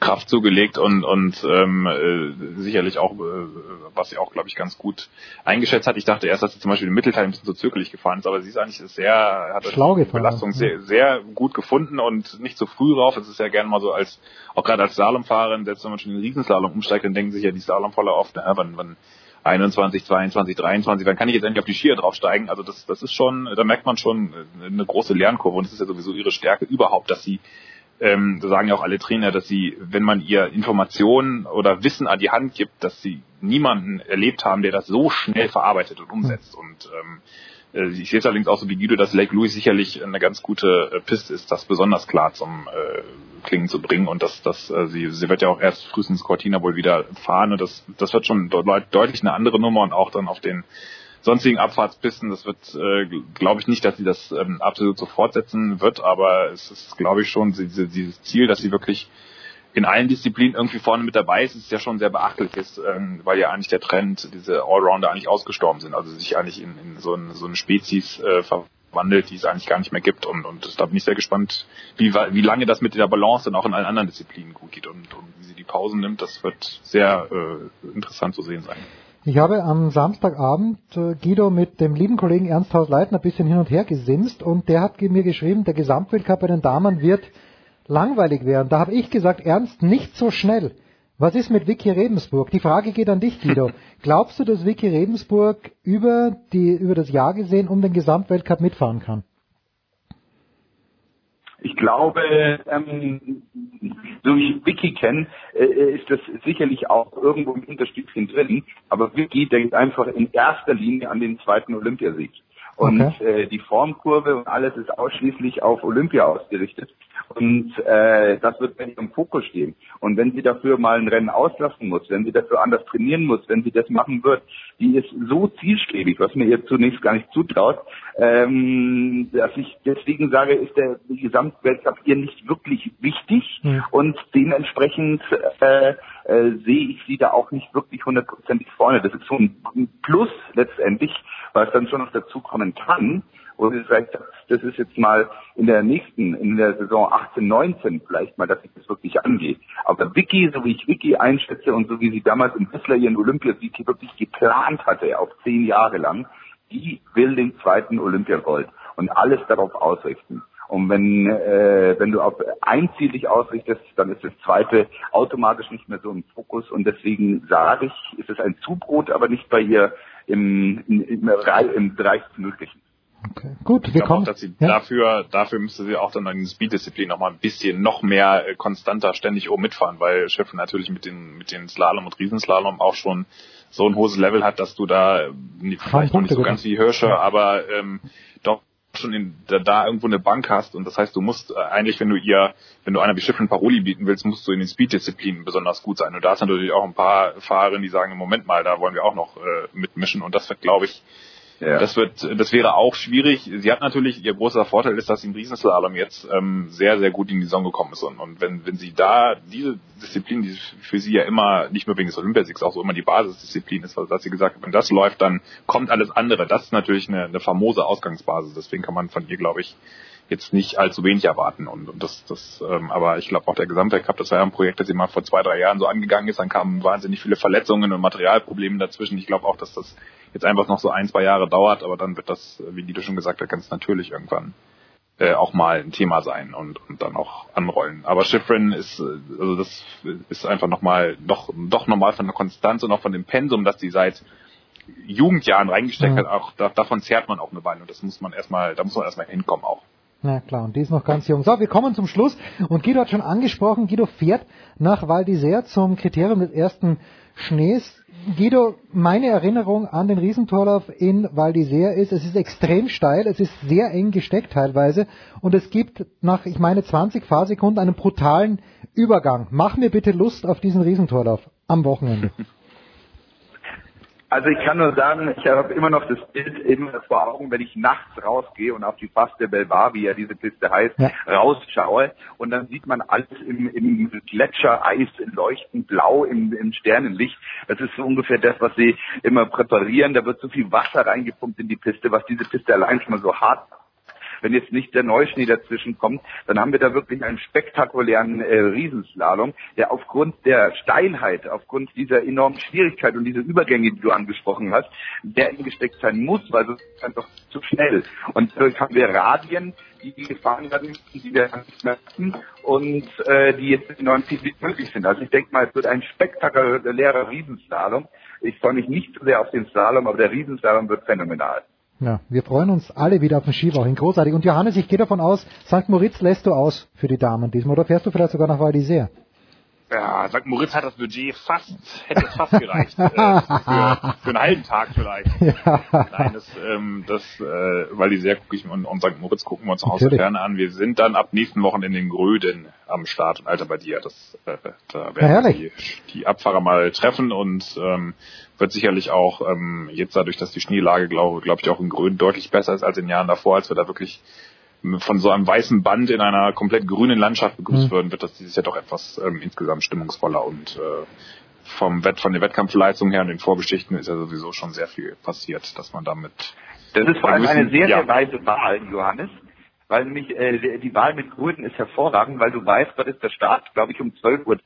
Kraft zugelegt und und ähm, äh, sicherlich auch, äh, was sie auch, glaube ich, ganz gut eingeschätzt hat. Ich dachte erst, dass sie zum Beispiel im Mittelteil ein bisschen so zögerlich gefahren ist, aber sie ist eigentlich sehr, hat Schlau die gefahren, Belastung ja. sehr, sehr gut gefunden und nicht zu früh rauf. Es ist ja gerne mal so als, auch gerade als Slalomfahrerin, selbst wenn man schon in den Riesenslalom umsteigt, dann denken sich ja die Slalomfahrer oft, na, wann, wann 21, 22, 23, wann kann ich jetzt endlich auf die Skier draufsteigen? Also das, das ist schon, da merkt man schon äh, eine große Lernkurve und das ist ja sowieso ihre Stärke überhaupt, dass sie ähm, da sagen ja auch alle Trainer, dass sie, wenn man ihr Informationen oder Wissen an die Hand gibt, dass sie niemanden erlebt haben, der das so schnell verarbeitet und umsetzt. Und ähm, äh, ich sehe es allerdings auch so wie Guido, dass Lake Louise sicherlich eine ganz gute äh, Piste ist, das besonders klar zum äh, Klingen zu bringen und dass dass äh, sie sie wird ja auch erst frühestens Cortina wohl wieder fahren und das das wird schon deut deutlich eine andere Nummer und auch dann auf den sonstigen Abfahrtspisten, das wird, äh, glaube ich nicht, dass sie das ähm, absolut so fortsetzen wird, aber es ist, glaube ich, schon diese, dieses Ziel, dass sie wirklich in allen Disziplinen irgendwie vorne mit dabei ist, ist ja schon sehr beachtlich ist, ähm, weil ja eigentlich der Trend, diese Allrounder eigentlich ausgestorben sind, also sich eigentlich in, in so, ein, so eine Spezies äh, verwandelt, die es eigentlich gar nicht mehr gibt. Und, und da bin ich sehr gespannt, wie, wie lange das mit der Balance dann auch in allen anderen Disziplinen gut geht und, und wie sie die Pausen nimmt, das wird sehr äh, interessant zu sehen sein. Ich habe am Samstagabend äh, Guido mit dem lieben Kollegen Ernst Haus-Leitner ein bisschen hin und her gesimst und der hat mir geschrieben, der Gesamtweltcup bei den Damen wird langweilig werden. Da habe ich gesagt, Ernst, nicht so schnell. Was ist mit Vicky Rebensburg? Die Frage geht an dich, Guido. Glaubst du, dass Vicky Rebensburg über, die, über das Jahr gesehen um den Gesamtweltcup mitfahren kann? Ich glaube, ähm, so wie ich Vicky kenne, äh, ist das sicherlich auch irgendwo im Hinterstübchen drin. Aber Vicky denkt einfach in erster Linie an den zweiten Olympiasieg. Und Okay. äh, die Formkurve und alles ist ausschließlich auf Olympia ausgerichtet. Und äh, das wird bei ihr im Fokus stehen. Und wenn sie dafür mal ein Rennen auslassen muss, wenn sie dafür anders trainieren muss, wenn sie das machen wird, die ist so zielstrebig, was mir ihr zunächst gar nicht zutraut, ähm, dass ich deswegen sage, ist der Gesamtweltcup ihr nicht wirklich wichtig und dementsprechend äh, äh, sehe ich sie da auch nicht wirklich hundertprozentig vorne. Das ist so ein Plus letztendlich, was dann schon noch dazu kommen kann. Und ich sage, das ist jetzt mal in der nächsten, in der Saison 18, 19 vielleicht mal, dass sich das wirklich angeht. Aber Vicky, so wie ich Vicky einschätze und so wie sie damals im Whistler ihren Olympiasieg wirklich geplant hatte, auf zehn Jahre lang, die will den zweiten Olympiagold und alles darauf ausrichten. Und wenn, äh, wenn du auf ein Ziel dich ausrichtest, dann ist das zweite automatisch nicht mehr so im Fokus. Und deswegen sage ich, ist es ein Zubrot, aber nicht bei ihr im, im, im, Rei- im Bereich des Möglichen. Gut, Ich wir kommen. auch, dass sie ja. dafür, dafür müsste sie auch dann in der Speed-Disziplin noch mal ein bisschen noch mehr äh, konstanter ständig oben mitfahren, weil Schiff natürlich mit den, mit den Slalom und Riesenslalom auch schon so ein hohes Level hat, dass du da äh, nicht, vielleicht noch nicht so ganz wie Hirsche, aber ähm, doch schon in, da, da irgendwo eine Bank hast und das heißt, du musst äh, eigentlich, wenn du ihr, wenn du einer wie Schiff ein Paroli bieten willst, musst du in den Speed-Disziplinen besonders gut sein. Und da ist natürlich auch ein paar Fahrerinnen, die sagen, Moment mal, da wollen wir auch noch äh, mitmischen und das wird, glaube ich, das wird, das wäre auch schwierig. Sie hat natürlich, ihr großer Vorteil ist, dass sie im Riesenslalom jetzt ähm, sehr, sehr gut in die Saison gekommen ist. Und, und wenn, wenn sie da diese Disziplin, die für sie ja immer, nicht nur wegen des Olympiasiegs, auch so immer die Basisdisziplin ist, dass sie gesagt hat, wenn das läuft, dann kommt alles andere. Das ist natürlich eine, eine famose Ausgangsbasis. Deswegen kann man von ihr, glaube ich, jetzt nicht allzu wenig erwarten. Und, und das, das, ähm, aber ich glaube auch der Gesamtweltcup, das war ja ein Projekt, das sie mal vor zwei, drei Jahren so angegangen ist. Dann kamen wahnsinnig viele Verletzungen und Materialprobleme dazwischen. Ich glaube auch, dass das jetzt einfach noch so ein, zwei Jahre dauert, aber dann wird das, wie Guido schon gesagt hat, ganz natürlich irgendwann äh, auch mal ein Thema sein und, und dann auch anrollen. Aber Schifrin ist, äh, also das ist einfach nochmal, doch, doch nochmal von der Konstanz und auch von dem Pensum, das die seit Jugendjahren reingesteckt Mhm. hat, auch da, davon zehrt man auch eine Weile und das muss man erstmal, da muss man erstmal hinkommen auch. Na klar, und die ist noch ganz jung. So, wir kommen zum Schluss. Und Guido hat schon angesprochen, Guido fährt nach Val d'Isère zum Kriterium des ersten Schnees. Guido, meine Erinnerung an den Riesentorlauf in Val d'Isère ist, es ist extrem steil, es ist sehr eng gesteckt teilweise und es gibt nach, ich meine, 20 Fahrsekunden einen brutalen Übergang. Mach mir bitte Lust auf diesen Riesentorlauf am Wochenende. Also ich kann nur sagen, ich habe immer noch das Bild immer vor Augen, wenn ich nachts rausgehe und auf die Pass de Belvar, wie ja diese Piste heißt, rausschaue und dann sieht man alles im, im Gletschereis leuchtend blau im, im Sternenlicht. Das ist so ungefähr das, was sie immer präparieren. Da wird so viel Wasser reingepumpt in die Piste, was diese Piste allein schon mal so hart wenn jetzt nicht der Neuschnee dazwischen kommt, dann haben wir da wirklich einen spektakulären äh, Riesenslalom, der aufgrund der Steilheit, aufgrund dieser enormen Schwierigkeit und dieser Übergänge, die du angesprochen hast, der gesteckt sein muss, weil sonst ist es einfach zu schnell. Und dadurch haben wir Radien, die gefahren werden müssen, die wir nicht mehr hatten und äh, die jetzt in neuen Titel möglich sind. Also ich denke mal, es wird ein spektakulärer Riesenslalom. Ich freue mich nicht so sehr auf den Slalom, aber der Riesenslalom wird phänomenal. Ja, wir freuen uns alle wieder auf den Skiwochenende. Großartig. Und Johannes, ich gehe davon aus, St. Moritz lässt du aus für die Damen diesmal. Oder fährst du vielleicht sogar nach Val d'Isère? Ja, St. Moritz hat das Budget fast, hätte es fast gereicht. äh, für, für einen halben Tag vielleicht. Nein, das, ähm, das äh, weil die sehr gucke ich und, und St. Moritz gucken wir uns auch aus der. Ferne an. Wir sind dann ab nächsten Wochen in den Gröden am Start und Alter bei dir. Das, äh, da Ja, werden herrlich. die, die Abfahrer mal treffen und ähm, wird sicherlich auch ähm, jetzt dadurch, dass die Schneelage, glaube glaub ich, auch in Gröden deutlich besser ist als in den Jahren davor, als wir da wirklich von so einem weißen Band in einer komplett grünen Landschaft begrüßt Mhm. würden, wird das dieses Jahr doch etwas ähm, insgesamt stimmungsvoller und äh, vom Wett, von der Wettkampfleistung her und den Vorgeschichten ist ja sowieso schon sehr viel passiert, dass man damit Das ist vor allem eine sehr, ja. sehr weise Wahl, Johannes. Weil nämlich äh, die Wahl mit Grünen ist hervorragend, weil du weißt, dort ist der Start, glaube ich, um 12.30 Uhr.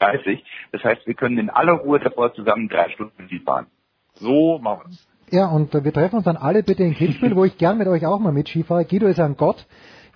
Das heißt, wir können in aller Ruhe davor zusammen drei Stunden Ski fahren. So machen wir es. Ja, und äh, wir treffen uns dann alle bitte in Kitzbühel, wo ich gern mit euch auch mal mit Ski fahre. Guido ist ein Gott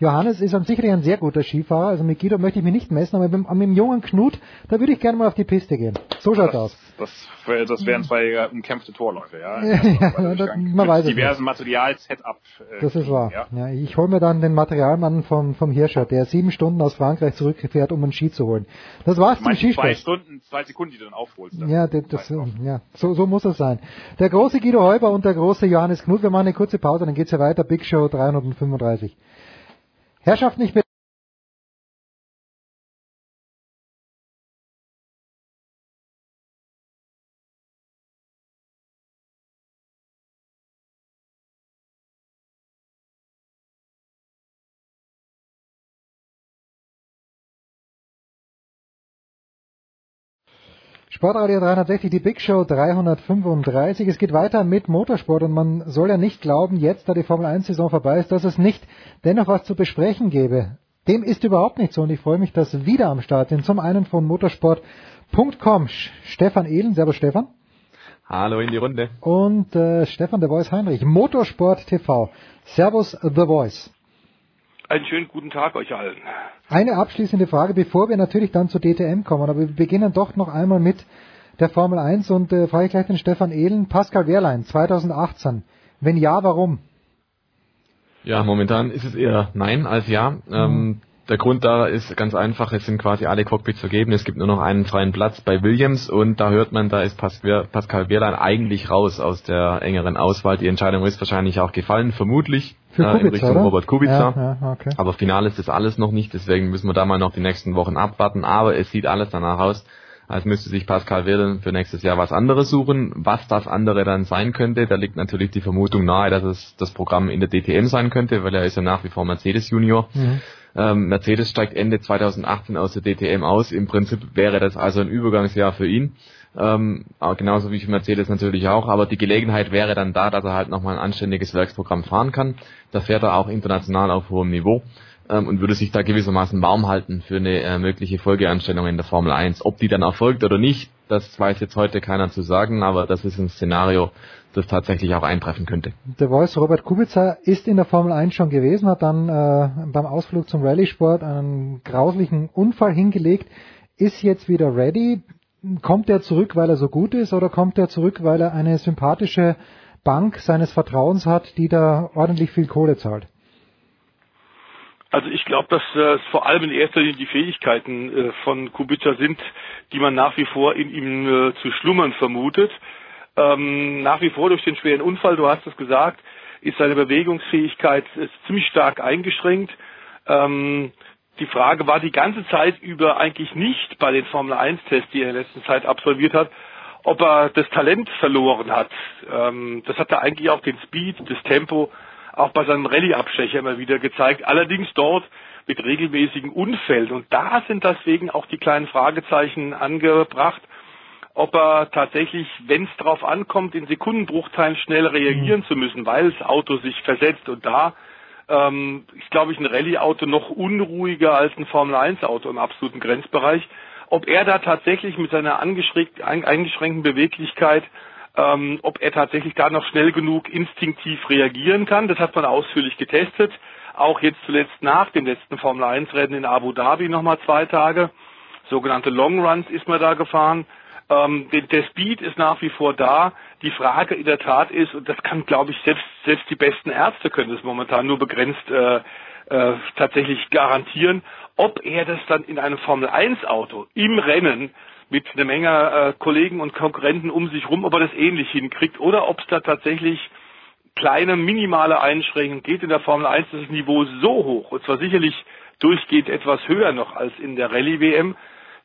Johannes ist an sich ein sehr guter Skifahrer, also mit Guido möchte ich mich nicht messen, aber mit, mit dem jungen Knut, da würde ich gerne mal auf die Piste gehen. So schaut's aus. Das, das wären zwei äh, umkämpfte Torläufe, ja. ja, das, man weiß es diversen Material-Setup. Äh, das ist wahr. Ja. ja ich hole mir dann den Materialmann vom, vom Hirscher, der sieben Stunden aus Frankreich zurückfährt, um einen Ski zu holen. Das war's zum Skisport. Zwei Stunden, zwei Sekunden, die du dann aufholst. Ja, das, das ja so, so muss es sein. Der große Guido Heuber und der große Johannes Knut, wir machen eine kurze Pause, dann geht's ja weiter. Big Show 335. Herrschaft nicht mehr. Sportradio 360, die Big Show 335. Es geht weiter mit Motorsport und man soll ja nicht glauben, jetzt da die Formel 1 Saison vorbei ist, dass es nicht dennoch was zu besprechen gäbe. Dem ist überhaupt nicht so und ich freue mich, dass wieder am Start sind. Zum einen von motorsport.com Stefan Ehlen. Servus Stefan. Hallo in die Runde. Und äh, Stefan The Voice Heinrich. Motorsport TV. Servus The Voice. Einen schönen guten Tag euch allen. Eine abschließende Frage, bevor wir natürlich dann zur DTM kommen, aber wir beginnen doch noch einmal mit der Formel 1 und äh, frage ich gleich den Stefan Ehlen. Pascal Wehrlein, 2018. Wenn ja, warum? Ja, momentan ist es eher nein als ja. Mhm. Ähm, der Grund da ist ganz einfach, es sind quasi alle Cockpits vergeben, es gibt nur noch einen freien Platz bei Williams und da hört man, da ist Pascal Wehrlein eigentlich raus aus der engeren Auswahl. Die Entscheidung ist wahrscheinlich auch gefallen, vermutlich äh, in Richtung oder? Robert Kubica. Ja, ja, okay. Aber final ist das alles noch nicht, deswegen müssen wir da mal noch die nächsten Wochen abwarten. Aber es sieht alles danach aus, als müsste sich Pascal Wehrlein für nächstes Jahr was anderes suchen. Was das andere dann sein könnte, da liegt natürlich die Vermutung nahe, dass es das Programm in der DTM sein könnte, weil er ist ja nach wie vor Mercedes Junior. Mhm. Ähm, Mercedes steigt Ende 2018 aus der DTM aus. Im Prinzip wäre das also ein Übergangsjahr für ihn. Ähm, genauso wie für Mercedes natürlich auch. Aber die Gelegenheit wäre dann da, dass er halt nochmal ein anständiges Werksprogramm fahren kann. Da fährt er auch international auf hohem Niveau ähm, und würde sich da gewissermaßen warm halten für eine äh, mögliche Folgeanstellung in der Formel 1. Ob die dann erfolgt oder nicht, das weiß jetzt heute keiner zu sagen, aber das ist ein Szenario, das tatsächlich auch eintreffen könnte. Der Voice Robert Kubica ist in der Formel 1 schon gewesen, hat dann äh, beim Ausflug zum Rallye-Sport einen grauslichen Unfall hingelegt, ist jetzt wieder ready. Kommt er zurück, weil er so gut ist, oder kommt er zurück, weil er eine sympathische Bank seines Vertrauens hat, die da ordentlich viel Kohle zahlt? Also ich glaube, dass äh, vor allem in erster Linie die Fähigkeiten äh, von Kubica sind, die man nach wie vor in ihm äh, zu schlummern vermutet. Ähm, nach wie vor durch den schweren Unfall, du hast es gesagt, ist seine Bewegungsfähigkeit ist ziemlich stark eingeschränkt. Ähm, die Frage war die ganze Zeit über eigentlich nicht bei den Formel 1 Tests, die er in der letzten Zeit absolviert hat, ob er das Talent verloren hat. Ähm, das hat er eigentlich auch den Speed, das Tempo auch bei seinem Rallye-Abstecher immer wieder gezeigt. Allerdings dort mit regelmäßigen Unfällen. Und da sind deswegen auch die kleinen Fragezeichen angebracht, ob er tatsächlich, wenn es darauf ankommt, in Sekundenbruchteilen schnell reagieren mhm. zu müssen, weil das Auto sich versetzt. Und da ähm, ist, glaube ich, ein Rallye-Auto noch unruhiger als ein Formel-1-Auto im absoluten Grenzbereich. Ob er da tatsächlich mit seiner eingeschränkten Beweglichkeit ähm, ob er tatsächlich da noch schnell genug instinktiv reagieren kann. Das hat man ausführlich getestet. Auch jetzt zuletzt nach dem letzten Formel 1 Rennen in Abu Dhabi nochmal zwei Tage. Sogenannte Long Runs ist man da gefahren. Ähm, der Speed ist nach wie vor da. Die Frage in der Tat ist, und das kann, glaube ich, selbst, selbst die besten Ärzte können es momentan nur begrenzt äh, äh, tatsächlich garantieren, ob er das dann in einem Formel 1 Auto im Rennen mit einer Menge äh, Kollegen und Konkurrenten um sich rum, ob er das ähnlich hinkriegt oder ob es da tatsächlich kleine, minimale Einschränkungen geht. In der Formel 1 ist das Niveau so hoch, und zwar sicherlich durchgehend etwas höher noch als in der Rallye-WM,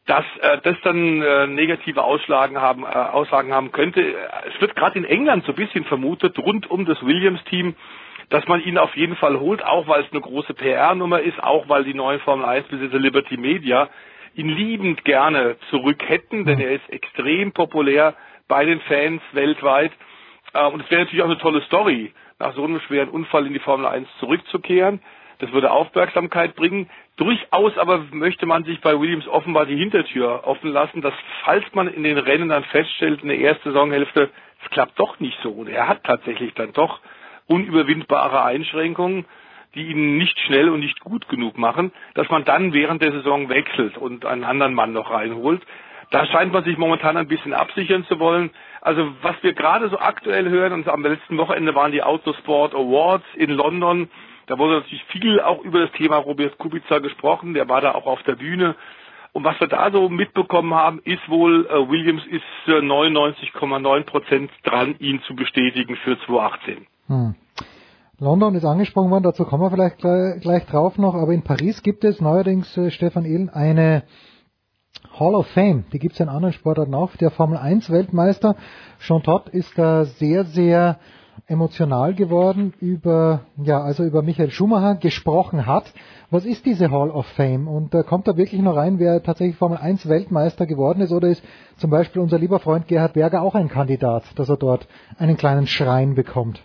dass äh, das dann äh, negative Ausschlagen haben, äh, Aussagen haben könnte. Es wird gerade in England so ein bisschen vermutet, rund um das Williams-Team, dass man ihn auf jeden Fall holt, auch weil es eine große PR-Nummer ist, auch weil die neuen Formel 1-Besitzer Liberty Media ihn liebend gerne zurück hätten, denn er ist extrem populär bei den Fans weltweit. Äh, und es wäre natürlich auch eine tolle Story, nach so einem schweren Unfall in die Formel 1 zurückzukehren. Das würde Aufmerksamkeit bringen. Durchaus aber möchte man sich bei Williams offenbar die Hintertür offen lassen, dass falls man in den Rennen dann feststellt, in der ersten Saisonhälfte, es klappt doch nicht so. Und er hat tatsächlich dann doch unüberwindbare Einschränkungen die ihn nicht schnell und nicht gut genug machen, dass man dann während der Saison wechselt und einen anderen Mann noch reinholt. Da scheint man sich momentan ein bisschen absichern zu wollen. Also was wir gerade so aktuell hören, und am letzten Wochenende waren die Autosport Awards in London, da wurde natürlich viel auch über das Thema Robert Kubica gesprochen, der war da auch auf der Bühne. Und was wir da so mitbekommen haben, ist wohl, äh, Williams ist äh, 99,9 Prozent dran, ihn zu bestätigen für 2018. Hm. London ist angesprochen worden, dazu kommen wir vielleicht gleich, gleich drauf noch, aber in Paris gibt es neuerdings, äh, Stefan Ehlen, eine Hall of Fame, die gibt es in anderen Sportarten auch. Der Formel 1 Weltmeister Jean Todt ist da sehr, sehr emotional geworden über, ja, also über Michael Schumacher gesprochen hat. Was ist diese Hall of Fame? Und äh, kommt da wirklich noch rein, wer tatsächlich Formel 1 Weltmeister geworden ist? Oder ist zum Beispiel unser lieber Freund Gerhard Berger auch ein Kandidat, dass er dort einen kleinen Schrein bekommt?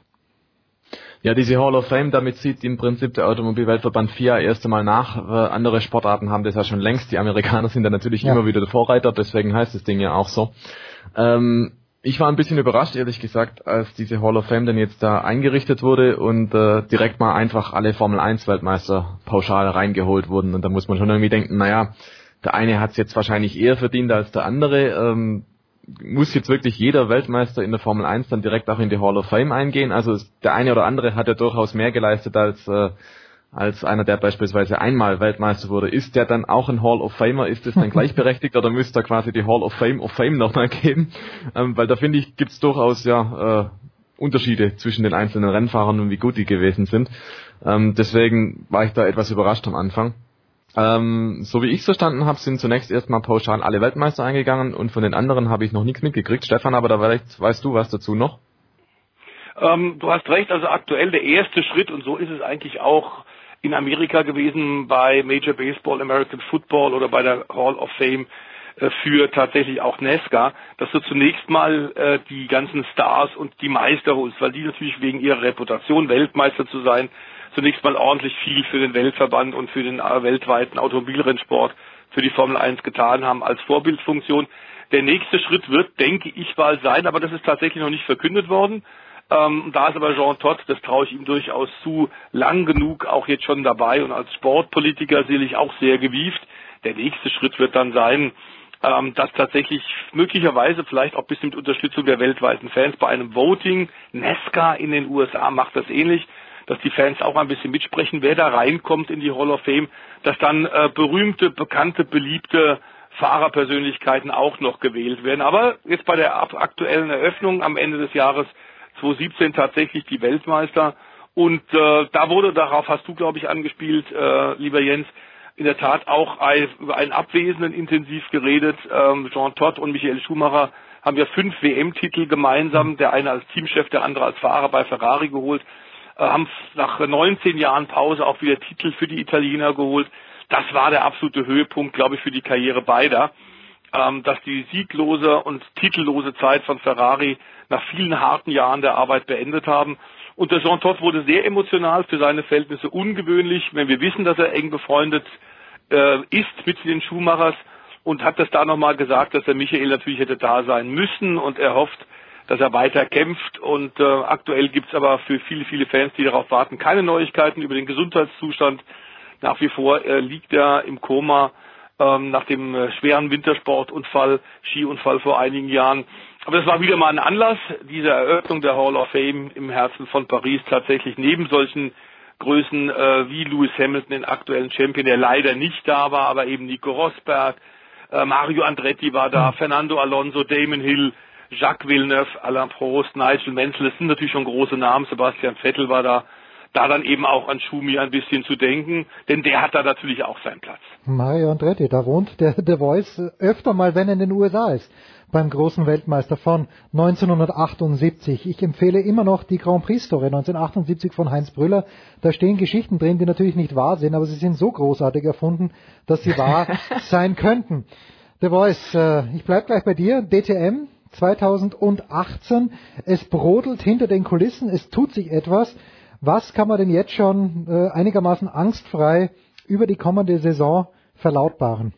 Ja, diese Hall of Fame, damit sieht im Prinzip der Automobilweltverband FIA erst einmal nach. Äh, andere Sportarten haben das ja schon längst. Die Amerikaner sind da natürlich ja. immer wieder der Vorreiter, deswegen heißt das Ding ja auch so. Ähm, ich war ein bisschen überrascht, ehrlich gesagt, als diese Hall of Fame dann jetzt da eingerichtet wurde und äh, direkt mal einfach alle Formel 1 Weltmeister pauschal reingeholt wurden. Und da muss man schon irgendwie denken, naja, der eine hat es jetzt wahrscheinlich eher verdient als der andere. Ähm, muss jetzt wirklich jeder Weltmeister in der Formel 1 dann direkt auch in die Hall of Fame eingehen? Also der eine oder andere hat ja durchaus mehr geleistet als äh, als einer, der beispielsweise einmal Weltmeister wurde. Ist der dann auch ein Hall of Famer? Ist das dann gleichberechtigt oder müsste er quasi die Hall of Fame of Fame nochmal geben? Ähm, weil da finde ich, gibt's durchaus ja äh, Unterschiede zwischen den einzelnen Rennfahrern und wie gut die gewesen sind. Ähm, deswegen war ich da etwas überrascht am Anfang. Ähm, so wie ich es verstanden habe, sind zunächst erstmal pauschal alle Weltmeister eingegangen und von den anderen habe ich noch nichts mitgekriegt. Stefan, aber da vielleicht weißt du was dazu noch? Ähm, du hast recht, also aktuell der erste Schritt und so ist es eigentlich auch in Amerika gewesen bei Major Baseball, American Football oder bei der Hall of Fame äh, für tatsächlich auch NASCAR, dass du zunächst mal äh, die ganzen Stars und die Meister holst, weil die natürlich wegen ihrer Reputation, Weltmeister zu sein, zunächst mal ordentlich viel für den Weltverband und für den äh, weltweiten Automobilrennsport, für die Formel 1 getan haben als Vorbildfunktion. Der nächste Schritt wird, denke ich mal, sein, aber das ist tatsächlich noch nicht verkündet worden. Ähm, da ist aber Jean Todt, das traue ich ihm durchaus zu, lang genug auch jetzt schon dabei und als Sportpolitiker sicherlich auch sehr gewieft. Der nächste Schritt wird dann sein, ähm, dass tatsächlich möglicherweise vielleicht auch bis mit Unterstützung der weltweiten Fans bei einem Voting, Nesca in den USA macht das ähnlich, dass die Fans auch ein bisschen mitsprechen, wer da reinkommt in die Hall of Fame, dass dann äh, berühmte, bekannte, beliebte Fahrerpersönlichkeiten auch noch gewählt werden. Aber jetzt bei der aktuellen Eröffnung am Ende des Jahres 2017 tatsächlich die Weltmeister. Und äh, da wurde, darauf hast du, glaube ich, angespielt, äh, lieber Jens, in der Tat auch ein, über einen Abwesenden intensiv geredet. Ähm, Jean Todt und Michael Schumacher haben ja fünf WM-Titel gemeinsam, der eine als Teamchef, der andere als Fahrer bei Ferrari geholt, äh, haben nach 19 Jahren Pause auch wieder Titel für die Italiener geholt. Das war der absolute Höhepunkt, glaube ich, für die Karriere beider ähm, dass die sieglose und titellose Zeit von Ferrari nach vielen harten Jahren der Arbeit beendet haben. Und der Jean Todt wurde sehr emotional für seine Verhältnisse ungewöhnlich, wenn wir wissen, dass er eng befreundet äh, ist mit den Schumachers und hat das da nochmal gesagt, dass er Michael natürlich hätte da sein müssen und er hofft, dass er weiter kämpft. Und äh, aktuell gibt's aber für viele, viele Fans, die darauf warten, keine Neuigkeiten über den Gesundheitszustand. Nach wie vor äh, liegt er im Koma ähm, nach dem äh, schweren Wintersportunfall, Skiunfall vor einigen Jahren. Aber das war wieder mal ein Anlass, diese Eröffnung der Hall of Fame im Herzen von Paris tatsächlich neben solchen Größen äh, wie Lewis Hamilton, den aktuellen Champion, der leider nicht da war, aber eben Nico Rosberg, äh, Mario Andretti war da, Fernando Alonso, Damon Hill, Jacques Villeneuve, Alain Prost, Nigel Menzel, das sind natürlich schon große Namen, Sebastian Vettel war da, da dann eben auch an Schumi ein bisschen zu denken, denn der hat da natürlich auch seinen Platz. Mario Andretti, da wohnt der The Voice öfter mal, wenn er in den USA ist, beim großen Weltmeister von 1978. Ich empfehle immer noch die Grand Prix-Story 1978 von Heinz Brüller. Da stehen Geschichten drin, die natürlich nicht wahr sind, aber sie sind so großartig erfunden, dass sie wahr sein könnten. The Voice, äh, ich bleib gleich bei dir. DTM 2018. Es brodelt hinter den Kulissen, es tut sich etwas. Was kann man denn jetzt schon äh, einigermaßen angstfrei über die kommende Saison verlautbaren?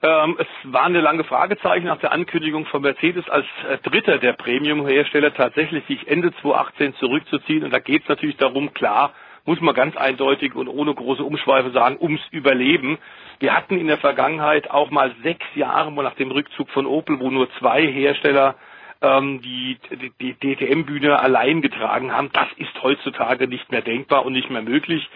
Ähm, es war eine lange Fragezeichen nach der Ankündigung von Mercedes als äh, Dritter der Premium-Hersteller tatsächlich sich Ende 2018 zurückzuziehen. Und da geht es natürlich darum, klar, muss man ganz eindeutig und ohne große Umschweife sagen, ums Überleben. Wir hatten in der Vergangenheit auch mal sechs Jahre nach dem Rückzug von Opel, wo nur zwei Hersteller ähm, die, die, die DTM-Bühne allein getragen haben. Das ist heutzutage nicht mehr denkbar und nicht mehr möglich.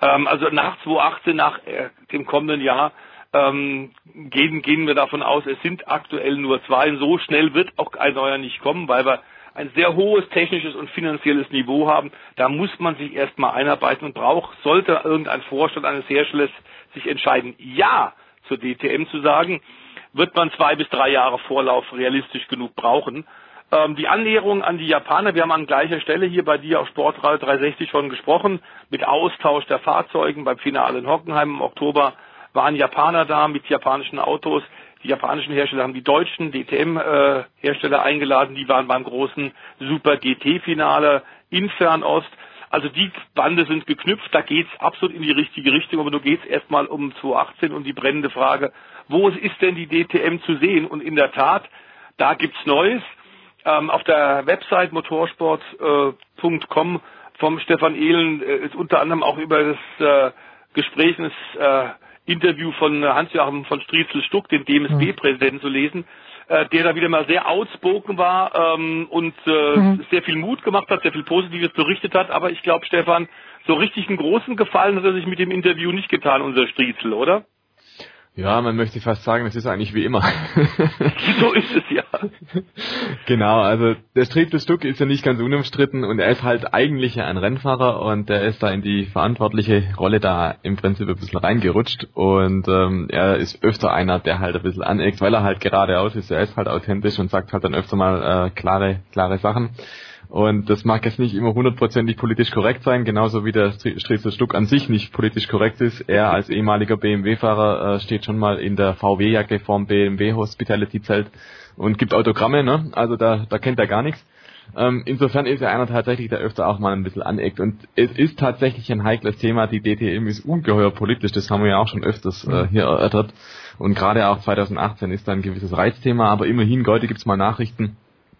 Ähm, also nach 2018, nach äh, dem kommenden Jahr, ähm, gehen, gehen wir davon aus, es sind aktuell nur zwei. So schnell wird auch ein neuer nicht kommen, weil wir ein sehr hohes technisches und finanzielles Niveau haben. Da muss man sich erstmal einarbeiten und braucht, sollte irgendein Vorstand eines Herstellers sich entscheiden, ja zur DTM zu sagen, wird man zwei bis drei Jahre Vorlauf realistisch genug brauchen. Ähm, die Annäherung an die Japaner, wir haben an gleicher Stelle hier bei dir auf Sportradio 360 schon gesprochen, mit Austausch der Fahrzeugen beim Finale in Hockenheim im Oktober waren Japaner da mit japanischen Autos. Die japanischen Hersteller haben die deutschen DTM-Hersteller äh, eingeladen. Die waren beim großen Super GT-Finale in Fernost. Also die Bande sind geknüpft, da geht's absolut in die richtige Richtung, aber nur geht's erstmal um 2018 und die brennende Frage, wo ist denn die DTM zu sehen? Und in der Tat, da gibt's Neues. Ähm, auf der Website motorsport.com äh, vom Stefan Ehlen äh, ist unter anderem auch über das äh, Gespräch, das äh, Interview von Hans-Joachim von Striezel-Stuck, dem DMSB-Präsidenten, zu lesen, äh, der da wieder mal sehr outspoken war ähm, und äh, mhm. sehr viel Mut gemacht hat, sehr viel Positives berichtet hat. Aber ich glaube, Stefan, so richtig einen großen Gefallen hat er sich mit dem Interview nicht getan, unser Striezel, oder? Ja, man möchte fast sagen, es ist eigentlich wie immer. so ist es ja. Genau, also der Street Stuck ist ja nicht ganz unumstritten und er ist halt eigentlich ein Rennfahrer und er ist da in die verantwortliche Rolle da im Prinzip ein bisschen reingerutscht und ähm, er ist öfter einer, der halt ein bisschen aneckt, weil er halt geradeaus ist, er ist halt authentisch und sagt halt dann öfter mal äh, klare, klare Sachen. Und das mag jetzt nicht immer hundertprozentig politisch korrekt sein, genauso wie der Striezel Stuck an sich nicht politisch korrekt ist. Er als ehemaliger BMW-Fahrer äh, steht schon mal in der VW-Jacke vorm BMW Hospitality-Zelt und gibt Autogramme, ne? Also da, da kennt er gar nichts. Ähm, insofern ist er einer tatsächlich, der öfter auch mal ein bisschen aneckt. Und es ist tatsächlich ein heikles Thema. Die DTM ist ungeheuer politisch. Das haben wir ja auch schon öfters äh, hier erörtert. Und gerade auch 2018 ist da ein gewisses Reizthema. Aber immerhin, heute gibt's mal Nachrichten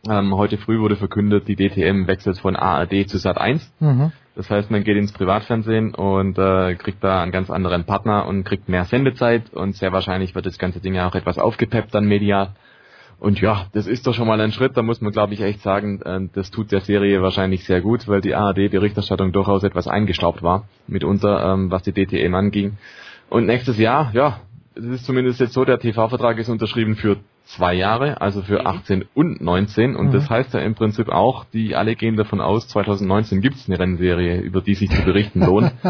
ähm, heute früh wurde verkündet, die DTM wechselt von ARD zu Sat 1. Mhm. Das heißt, man geht ins Privatfernsehen und äh, kriegt da einen ganz anderen Partner und kriegt mehr Sendezeit und sehr wahrscheinlich wird das ganze Ding ja auch etwas aufgepeppt dann medial. Und ja, das ist doch schon mal ein Schritt, da muss man glaube ich echt sagen, äh, das tut der Serie wahrscheinlich sehr gut, weil die ARD-Berichterstattung durchaus etwas eingestaubt war, mitunter, ähm, was die DTM anging. Und nächstes Jahr, ja, es ist zumindest jetzt so, der TV-Vertrag ist unterschrieben für zwei Jahre, also für 18 mhm. und 19. Und mhm. das heißt ja im Prinzip auch, die alle gehen davon aus, 2019 gibt es eine Rennserie, über die sich zu berichten lohnt.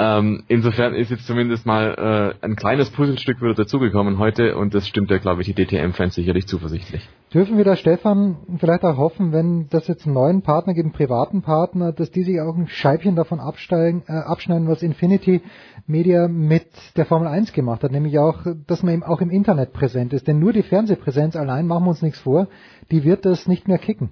Ähm, insofern ist jetzt zumindest mal äh, ein kleines Puzzlestück wieder dazugekommen heute und das stimmt ja, glaube ich, die DTM-Fans sicherlich zuversichtlich. Dürfen wir da, Stefan, vielleicht auch hoffen, wenn das jetzt einen neuen Partner gibt, einen privaten Partner, dass die sich auch ein Scheibchen davon absteigen, äh, abschneiden, was Infinity Media mit der Formel 1 gemacht hat, nämlich auch, dass man eben auch im Internet präsent ist. Denn nur die Fernsehpräsenz allein, machen wir uns nichts vor, die wird das nicht mehr kicken.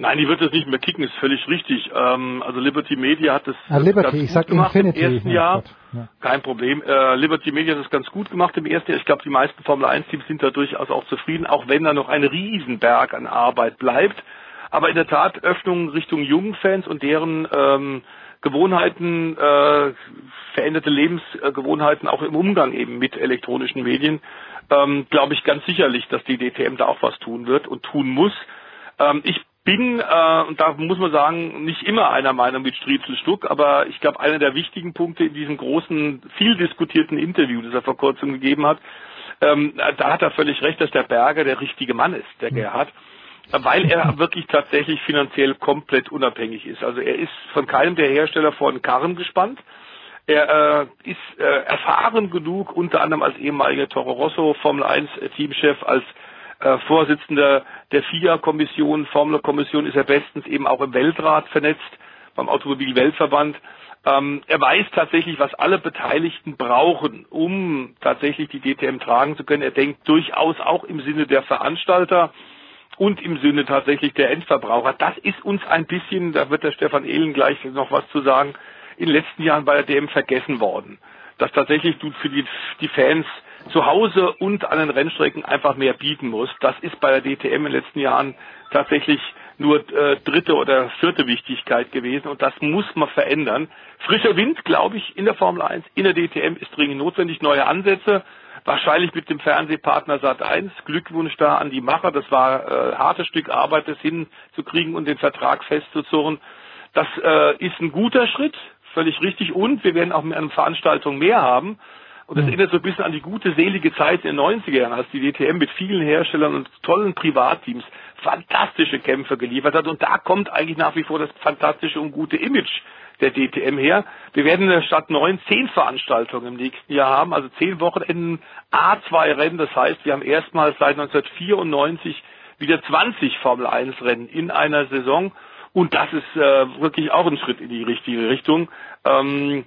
Nein, die wird das nicht mehr kicken, ist völlig richtig. Ähm, also Liberty Media hat das, ah, Liberty, ich sag gemacht Infinity. im ersten Jahr. Ja. Kein Problem. Äh, Liberty Media hat das ganz gut gemacht im ersten Jahr. Ich glaube, die meisten Formel 1 Teams sind da durchaus auch zufrieden, auch wenn da noch ein Riesenberg an Arbeit bleibt. Aber in der Tat Öffnung Richtung jungen Fans und deren ähm, Gewohnheiten, äh, veränderte Lebensgewohnheiten auch im Umgang eben mit elektronischen Medien, ähm, glaube ich ganz sicherlich, dass die DTM da auch was tun wird und tun muss. Ähm, ich bin, äh, und da muss man sagen, nicht immer einer Meinung mit Striezel Stuck, aber ich glaube, einer der wichtigen Punkte in diesem großen, viel diskutierten Interview, das er vor kurzem gegeben hat, ähm, da hat er völlig recht, dass der Berger der richtige Mann ist, der Gerhard, weil er wirklich tatsächlich finanziell komplett unabhängig ist. Also er ist von keinem der Hersteller vor den Karren gespannt. Er äh, ist äh, erfahren genug, unter anderem als ehemaliger Toro Rosso Formel 1 Teamchef, als äh, Vorsitzender der FIA-Kommission, Formel-Kommission ist er bestens eben auch im Weltrat vernetzt, beim Automobil-Weltverband. Ähm, er weiß tatsächlich, was alle Beteiligten brauchen, um tatsächlich die DTM tragen zu können. Er denkt durchaus auch im Sinne der Veranstalter und im Sinne tatsächlich der Endverbraucher. Das ist uns ein bisschen, da wird der Stefan Ehlen gleich noch was zu sagen, in den letzten Jahren bei der DM vergessen worden dass tatsächlich du für die, die Fans zu Hause und an den Rennstrecken einfach mehr bieten musst. Das ist bei der DTM in den letzten Jahren tatsächlich nur äh, dritte oder vierte Wichtigkeit gewesen und das muss man verändern. Frischer Wind, glaube ich, in der Formel 1, in der DTM ist dringend notwendig, neue Ansätze, wahrscheinlich mit dem Fernsehpartner Sat 1. Glückwunsch da an die Macher, das war äh, hartes Stück Arbeit, das hinzukriegen und den Vertrag festzuzurren. Das äh, ist ein guter Schritt, völlig richtig und wir werden auch mit einer Veranstaltung mehr haben. Und das erinnert so ein bisschen an die gute, selige Zeit in den 90er Jahren, als die DTM mit vielen Herstellern und tollen Privatteams fantastische Kämpfe geliefert hat. Und da kommt eigentlich nach wie vor das fantastische und gute Image der DTM her. Wir werden statt neun zehn Veranstaltungen im nächsten Jahr haben, also zehn Wochenenden, A2 Rennen. Das heißt, wir haben erstmals seit 1994 wieder 20 Formel 1 Rennen in einer Saison. Und das ist äh, wirklich auch ein Schritt in die richtige Richtung. Ähm,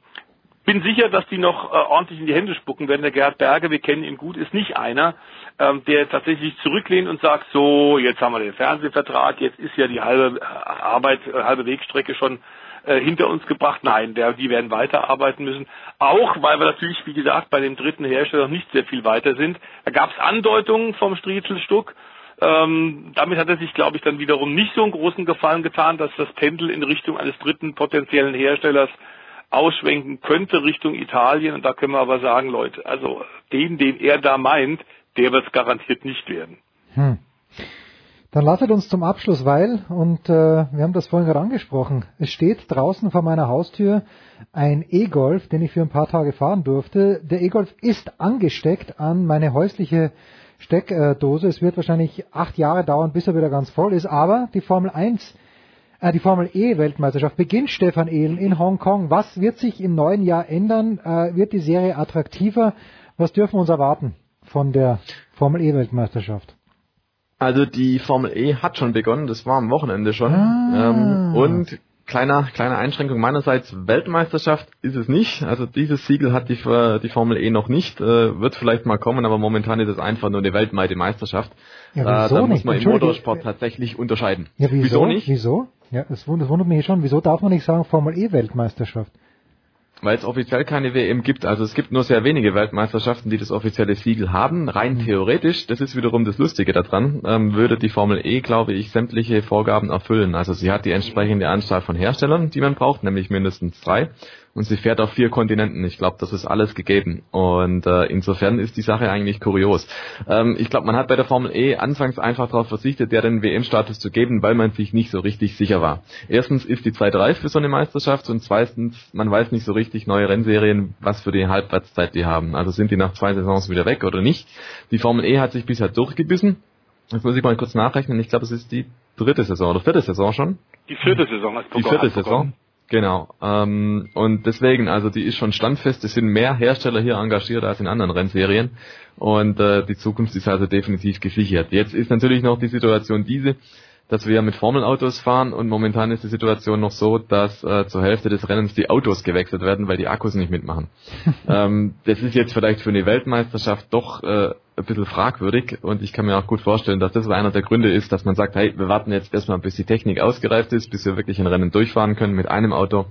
bin sicher, dass die noch äh, ordentlich in die Hände spucken werden. Der Gerhard Berger, wir kennen ihn gut, ist nicht einer, ähm, der tatsächlich zurücklehnt und sagt, so, jetzt haben wir den Fernsehvertrag, jetzt ist ja die halbe äh, Arbeit, äh, halbe Wegstrecke schon äh, hinter uns gebracht. Nein, der, die werden weiterarbeiten müssen. Auch, weil wir natürlich, wie gesagt, bei dem dritten Hersteller noch nicht sehr viel weiter sind. Da gab es Andeutungen vom Striezelstuck. Ähm, damit hat er sich, glaube ich, dann wiederum nicht so einen großen Gefallen getan, dass das Pendel in Richtung eines dritten potenziellen Herstellers ausschwenken könnte Richtung Italien. Und da können wir aber sagen, Leute, also den, den er da meint, der wird es garantiert nicht werden. Hm. Dann lasset uns zum Abschluss, weil, und äh, wir haben das vorhin gerade angesprochen, es steht draußen vor meiner Haustür ein E-Golf, den ich für ein paar Tage fahren durfte. Der E-Golf ist angesteckt an meine häusliche Steckdose. Es wird wahrscheinlich acht Jahre dauern, bis er wieder ganz voll ist, aber die Formel 1 äh, die Formel E Weltmeisterschaft beginnt Stefan Ehlen in Hongkong. Was wird sich im neuen Jahr ändern? Äh, wird die Serie attraktiver? Was dürfen wir uns erwarten von der Formel E Weltmeisterschaft? Also die Formel E hat schon begonnen, das war am Wochenende schon. Ah. Ähm, und kleiner, kleine Einschränkung meinerseits, Weltmeisterschaft ist es nicht. Also dieses Siegel hat die, die Formel E noch nicht, äh, wird vielleicht mal kommen, aber momentan ist es einfach nur eine weltweite Meisterschaft. Ja, wieso äh, da nicht? muss man im Motorsport tatsächlich unterscheiden. Ja, wieso, wieso nicht? Wieso? Ja, das wundert mich schon. Wieso darf man nicht sagen Formel E Weltmeisterschaft? Weil es offiziell keine WM gibt. Also es gibt nur sehr wenige Weltmeisterschaften, die das offizielle Siegel haben. Rein mhm. theoretisch, das ist wiederum das Lustige daran, ähm, würde die Formel E, glaube ich, sämtliche Vorgaben erfüllen. Also sie hat die entsprechende Anzahl von Herstellern, die man braucht, nämlich mindestens drei und sie fährt auf vier Kontinenten. Ich glaube, das ist alles gegeben. Und äh, insofern ist die Sache eigentlich kurios. Ähm, ich glaube, man hat bei der Formel E anfangs einfach darauf verzichtet, der den WM-Status zu geben, weil man sich nicht so richtig sicher war. Erstens ist die Zeit reif für so eine Meisterschaft und zweitens, man weiß nicht so richtig neue Rennserien, was für die Halbwertszeit die haben. Also sind die nach zwei Saisons wieder weg oder nicht. Die Formel E hat sich bisher durchgebissen. Jetzt muss ich mal kurz nachrechnen. Ich glaube, es ist die dritte Saison oder vierte Saison schon. Die vierte Saison als Die vierte Saison. Genau. Ähm, und deswegen, also die ist schon standfest. Es sind mehr Hersteller hier engagiert als in anderen Rennserien. Und äh, die Zukunft ist also definitiv gesichert. Jetzt ist natürlich noch die Situation diese, dass wir mit Formelautos fahren und momentan ist die Situation noch so, dass äh, zur Hälfte des Rennens die Autos gewechselt werden, weil die Akkus nicht mitmachen. ähm, das ist jetzt vielleicht für eine Weltmeisterschaft doch äh, ein bisschen fragwürdig und ich kann mir auch gut vorstellen, dass das einer der Gründe ist, dass man sagt, hey, wir warten jetzt erstmal, bis die Technik ausgereift ist, bis wir wirklich ein Rennen durchfahren können mit einem Auto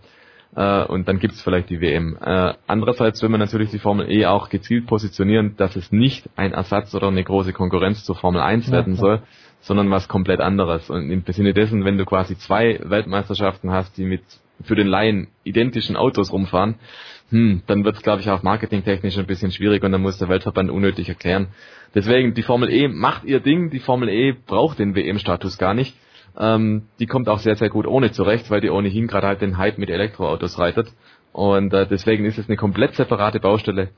äh, und dann gibt es vielleicht die WM. Äh, andererseits will man natürlich die Formel E auch gezielt positionieren, dass es nicht ein Ersatz oder eine große Konkurrenz zur Formel 1 ja, werden soll, sondern was komplett anderes. Und im Sinne dessen, wenn du quasi zwei Weltmeisterschaften hast, die mit für den Laien identischen Autos rumfahren, hm, dann wird es, glaube ich, auch marketingtechnisch ein bisschen schwierig und dann muss der Weltverband unnötig erklären. Deswegen, die Formel E macht ihr Ding, die Formel E braucht den WM-Status gar nicht. Ähm, die kommt auch sehr, sehr gut ohne zurecht, weil die ohnehin gerade halt den Hype mit Elektroautos reitet. Und äh, deswegen ist es eine komplett separate Baustelle,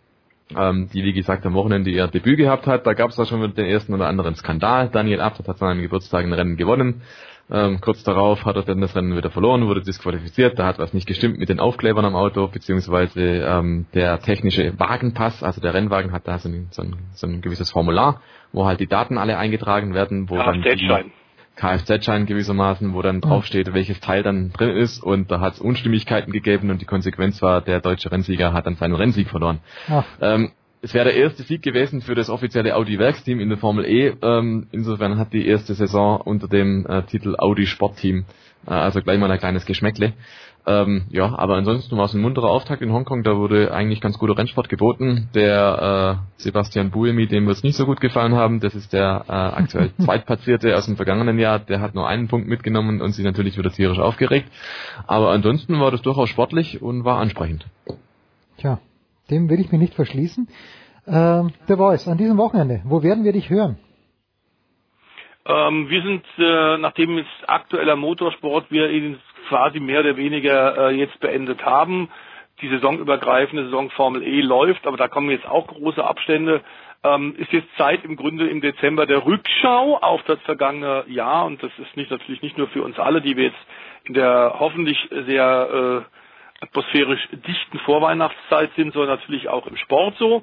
ähm, die wie gesagt am Wochenende ihr Debüt gehabt hat. Da gab es auch schon den ersten oder anderen Skandal. Daniel Abt hat an seinem Geburtstag ein Rennen gewonnen. Ähm, kurz darauf hat er dann das Rennen wieder verloren, wurde disqualifiziert. Da hat was nicht gestimmt mit den Aufklebern am Auto, beziehungsweise ähm, der technische Wagenpass, also der Rennwagen hat da so ein, so ein, so ein gewisses Formular, wo halt die Daten alle eingetragen werden, wo dann die Kfz-Schein gewissermaßen, wo dann draufsteht, welches Teil dann drin ist und da hat es Unstimmigkeiten gegeben und die Konsequenz war, der deutsche Rennsieger hat dann seinen Rennsieg verloren. Ähm, es wäre der erste Sieg gewesen für das offizielle Audi-Werksteam in der Formel E. Ähm, insofern hat die erste Saison unter dem äh, Titel Audi Sportteam, äh, also gleich mal ein kleines Geschmäckle. Ähm, ja, aber ansonsten war es ein munterer Auftakt in Hongkong, da wurde eigentlich ganz guter Rennsport geboten. Der äh, Sebastian Buemi, dem wird es nicht so gut gefallen haben, das ist der äh, aktuell Zweitplatzierte aus dem vergangenen Jahr, der hat nur einen Punkt mitgenommen und sich natürlich wieder tierisch aufgeregt. Aber ansonsten war das durchaus sportlich und war ansprechend. Tja, dem will ich mich nicht verschließen. Ähm, The Voice, an diesem Wochenende, wo werden wir dich hören? Ähm, wir sind, äh, nachdem jetzt aktueller Motorsport wir ihn quasi mehr oder weniger äh, jetzt beendet haben, die saisonübergreifende Saison Formel E läuft, aber da kommen jetzt auch große Abstände, ähm, ist jetzt Zeit im Grunde im Dezember der Rückschau auf das vergangene Jahr und das ist nicht natürlich nicht nur für uns alle, die wir jetzt in der hoffentlich sehr äh, atmosphärisch dichten Vorweihnachtszeit sind, sondern natürlich auch im Sport so.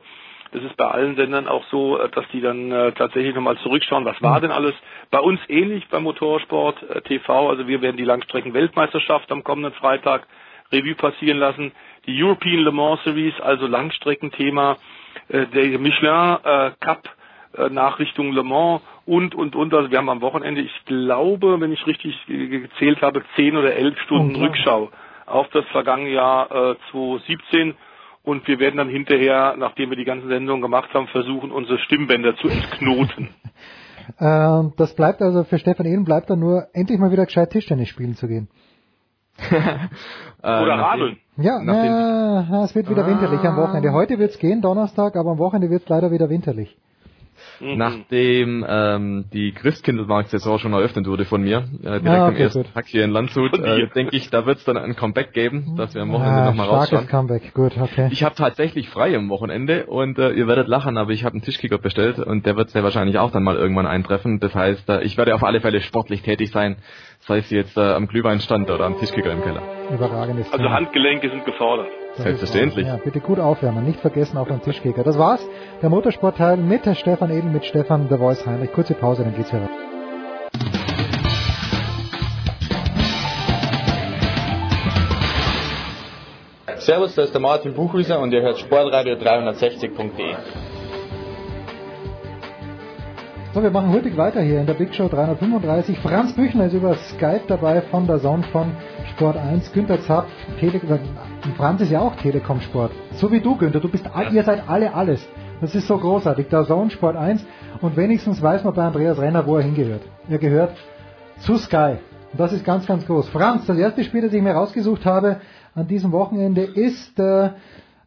Das ist bei allen Sendern auch so, äh, dass die dann äh, tatsächlich nochmal zurückschauen, was war denn alles. Bei uns ähnlich beim Motorsport äh, TV, also wir werden die Langstrecken-Weltmeisterschaft am kommenden Freitag Revue passieren lassen. Die European Le Mans Series, also Langstreckenthema, äh, der Michelin äh, Cup äh, nach Richtung Le Mans und, und, und. Also wir haben am Wochenende, ich glaube, wenn ich richtig gezählt habe, zehn oder elf Stunden Rückschau auf das vergangene Jahr äh, 2017 und wir werden dann hinterher, nachdem wir die ganzen Sendungen gemacht haben, versuchen, unsere Stimmbänder zu entknoten. Ähm, das bleibt also für Stefan Ehlen bleibt dann nur, endlich mal wieder gescheit Tischtennis spielen zu gehen. Oder Radeln. Ja, na, es wird wieder winterlich am Wochenende. Heute wird's gehen, Donnerstag, aber am Wochenende wird's leider wieder winterlich. Mhm. Nachdem ähm, die Christkindlmarkt-Saison schon eröffnet wurde von mir, äh, direkt Ah, am okay, ersten gut. Tag hier in Landshut, äh, denke ich, da wird es dann ein Comeback geben, dass wir am Wochenende Ah, nochmal starkes rausschauen. Comeback, gut, okay. Ich habe tatsächlich frei am Wochenende und äh, ihr werdet lachen, aber ich habe einen Tischkicker bestellt und der wird sehr wahrscheinlich auch dann mal irgendwann eintreffen. Das heißt, äh, ich werde auf alle Fälle sportlich tätig sein, sei es jetzt äh, am Glühweinstand oder am Tischkicker im Keller. Überragendes Also. Handgelenke sind gefordert. Selbstverständlich. Ja, bitte gut aufwärmen, nicht vergessen auf den Tischkicker. Das war's, der Motorsportteil mit der Stefan Edel, mit Stefan The Voice Heinrich. Kurze Pause, dann geht's wieder. Servus, da ist der Martin Buchwieser und ihr hört Sportradio 360.de. So, wir machen hurtig weiter hier in der Big Show 335. Franz Büchner ist über Skype dabei von der Zone von Sport 1. Günther Zapf, Tele Franz ist ja auch Telekom Sport. So wie du, Günther. Du bist, all, ihr seid alle alles. Das ist so großartig. Der Zone Sport 1. Und wenigstens weiß man bei Andreas Renner, wo er hingehört. Er gehört zu Sky. Und das ist ganz, ganz groß. Franz, das erste Spiel, das ich mir rausgesucht habe an diesem Wochenende ist äh,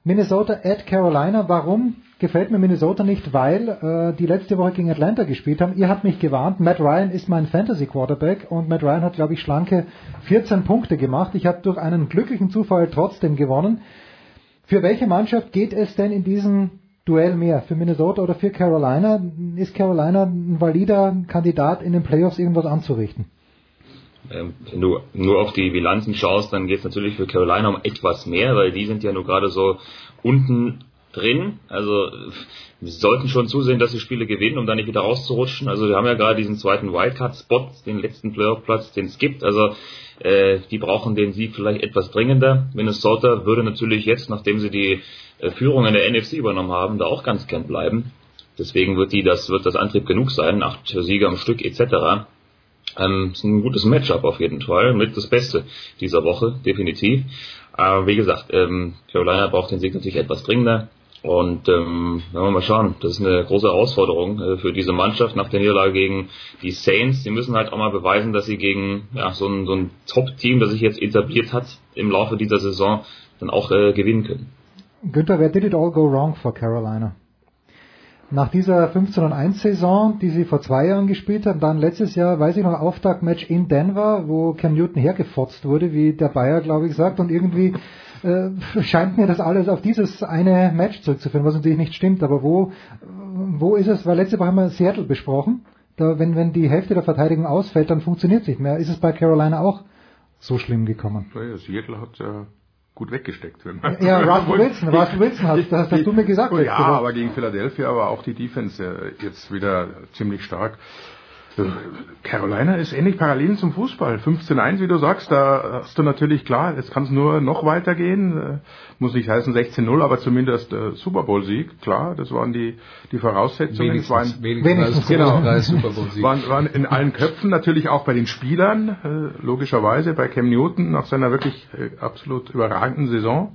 Minnesota at Carolina. Warum gefällt mir Minnesota nicht? Weil äh, die letzte Woche gegen Atlanta gespielt haben. Ihr habt mich gewarnt. Matt Ryan ist mein Fantasy Quarterback und Matt Ryan hat, glaube ich, schlanke 14 Punkte gemacht. Ich habe durch einen glücklichen Zufall trotzdem gewonnen. Für welche Mannschaft geht es denn in diesem Duell mehr? Für Minnesota oder für Carolina? Ist Carolina ein valider Kandidat, in den Playoffs irgendwas anzurichten? Ähm, wenn du nur auf die Bilanzen schaust, dann geht es natürlich für Carolina um etwas mehr, weil die sind ja nur gerade so unten drin. Also wir sollten schon zusehen, dass sie Spiele gewinnen, um da nicht wieder rauszurutschen. Also wir haben ja gerade diesen zweiten Wildcard-Spot, den letzten Playoff-Platz, den es gibt. Also äh, die brauchen den Sieg vielleicht etwas dringender. Minnesota würde natürlich jetzt, nachdem sie die äh, Führung in der NFC übernommen haben, da auch ganz gern bleiben. Deswegen wird die das wird das Antrieb genug sein, acht Siege am Stück etc. Ähm, ist ein gutes Matchup auf jeden Fall, mit das Beste dieser Woche, definitiv. Aber wie gesagt, ähm, Carolina braucht den Sieg natürlich etwas dringender. Und ähm, werden wir mal schauen. Das ist eine große Herausforderung äh, für diese Mannschaft nach der Niederlage gegen die Saints. Sie müssen halt auch mal beweisen, dass sie gegen ja, so ein, so ein Top-Team, das sich jetzt etabliert hat im Laufe dieser Saison, dann auch äh, gewinnen können. Günther, where did it all go wrong for Carolina? Nach dieser 15 1 Saison, die sie vor zwei Jahren gespielt haben, dann letztes Jahr, weiß ich noch, Auftaktmatch in Denver, wo Cam Newton hergefotzt wurde, wie der Bayer, glaube ich, sagt, und irgendwie äh, scheint mir das alles auf dieses eine Match zurückzuführen, was natürlich nicht stimmt, aber wo, wo ist es, weil letzte Woche haben wir Seattle besprochen, da, wenn, wenn die Hälfte der Verteidigung ausfällt, dann funktioniert es nicht mehr. Ist es bei Carolina auch so schlimm gekommen? Naja, Seattle hat ja gut weggesteckt. Wenn man ja, Russell Wilson, Russell Wilson hat, das hast du mir gesagt. Ja, aber gegen Philadelphia war auch die Defense äh, jetzt wieder ziemlich stark. Carolina ist ähnlich parallel zum Fußball. 15-1, wie du sagst, da hast du natürlich klar, jetzt kann es nur noch weitergehen. Äh, muss nicht heißen 16-0, aber zumindest äh, Super Bowl-Sieg, klar, das waren die, die Voraussetzungen. Wenigstens, waren, wenigstens, genau, Super Bowl-Sieg. Waren, waren in allen Köpfen, natürlich auch bei den Spielern, äh, logischerweise, bei Cam Newton nach seiner wirklich äh, absolut überragenden Saison.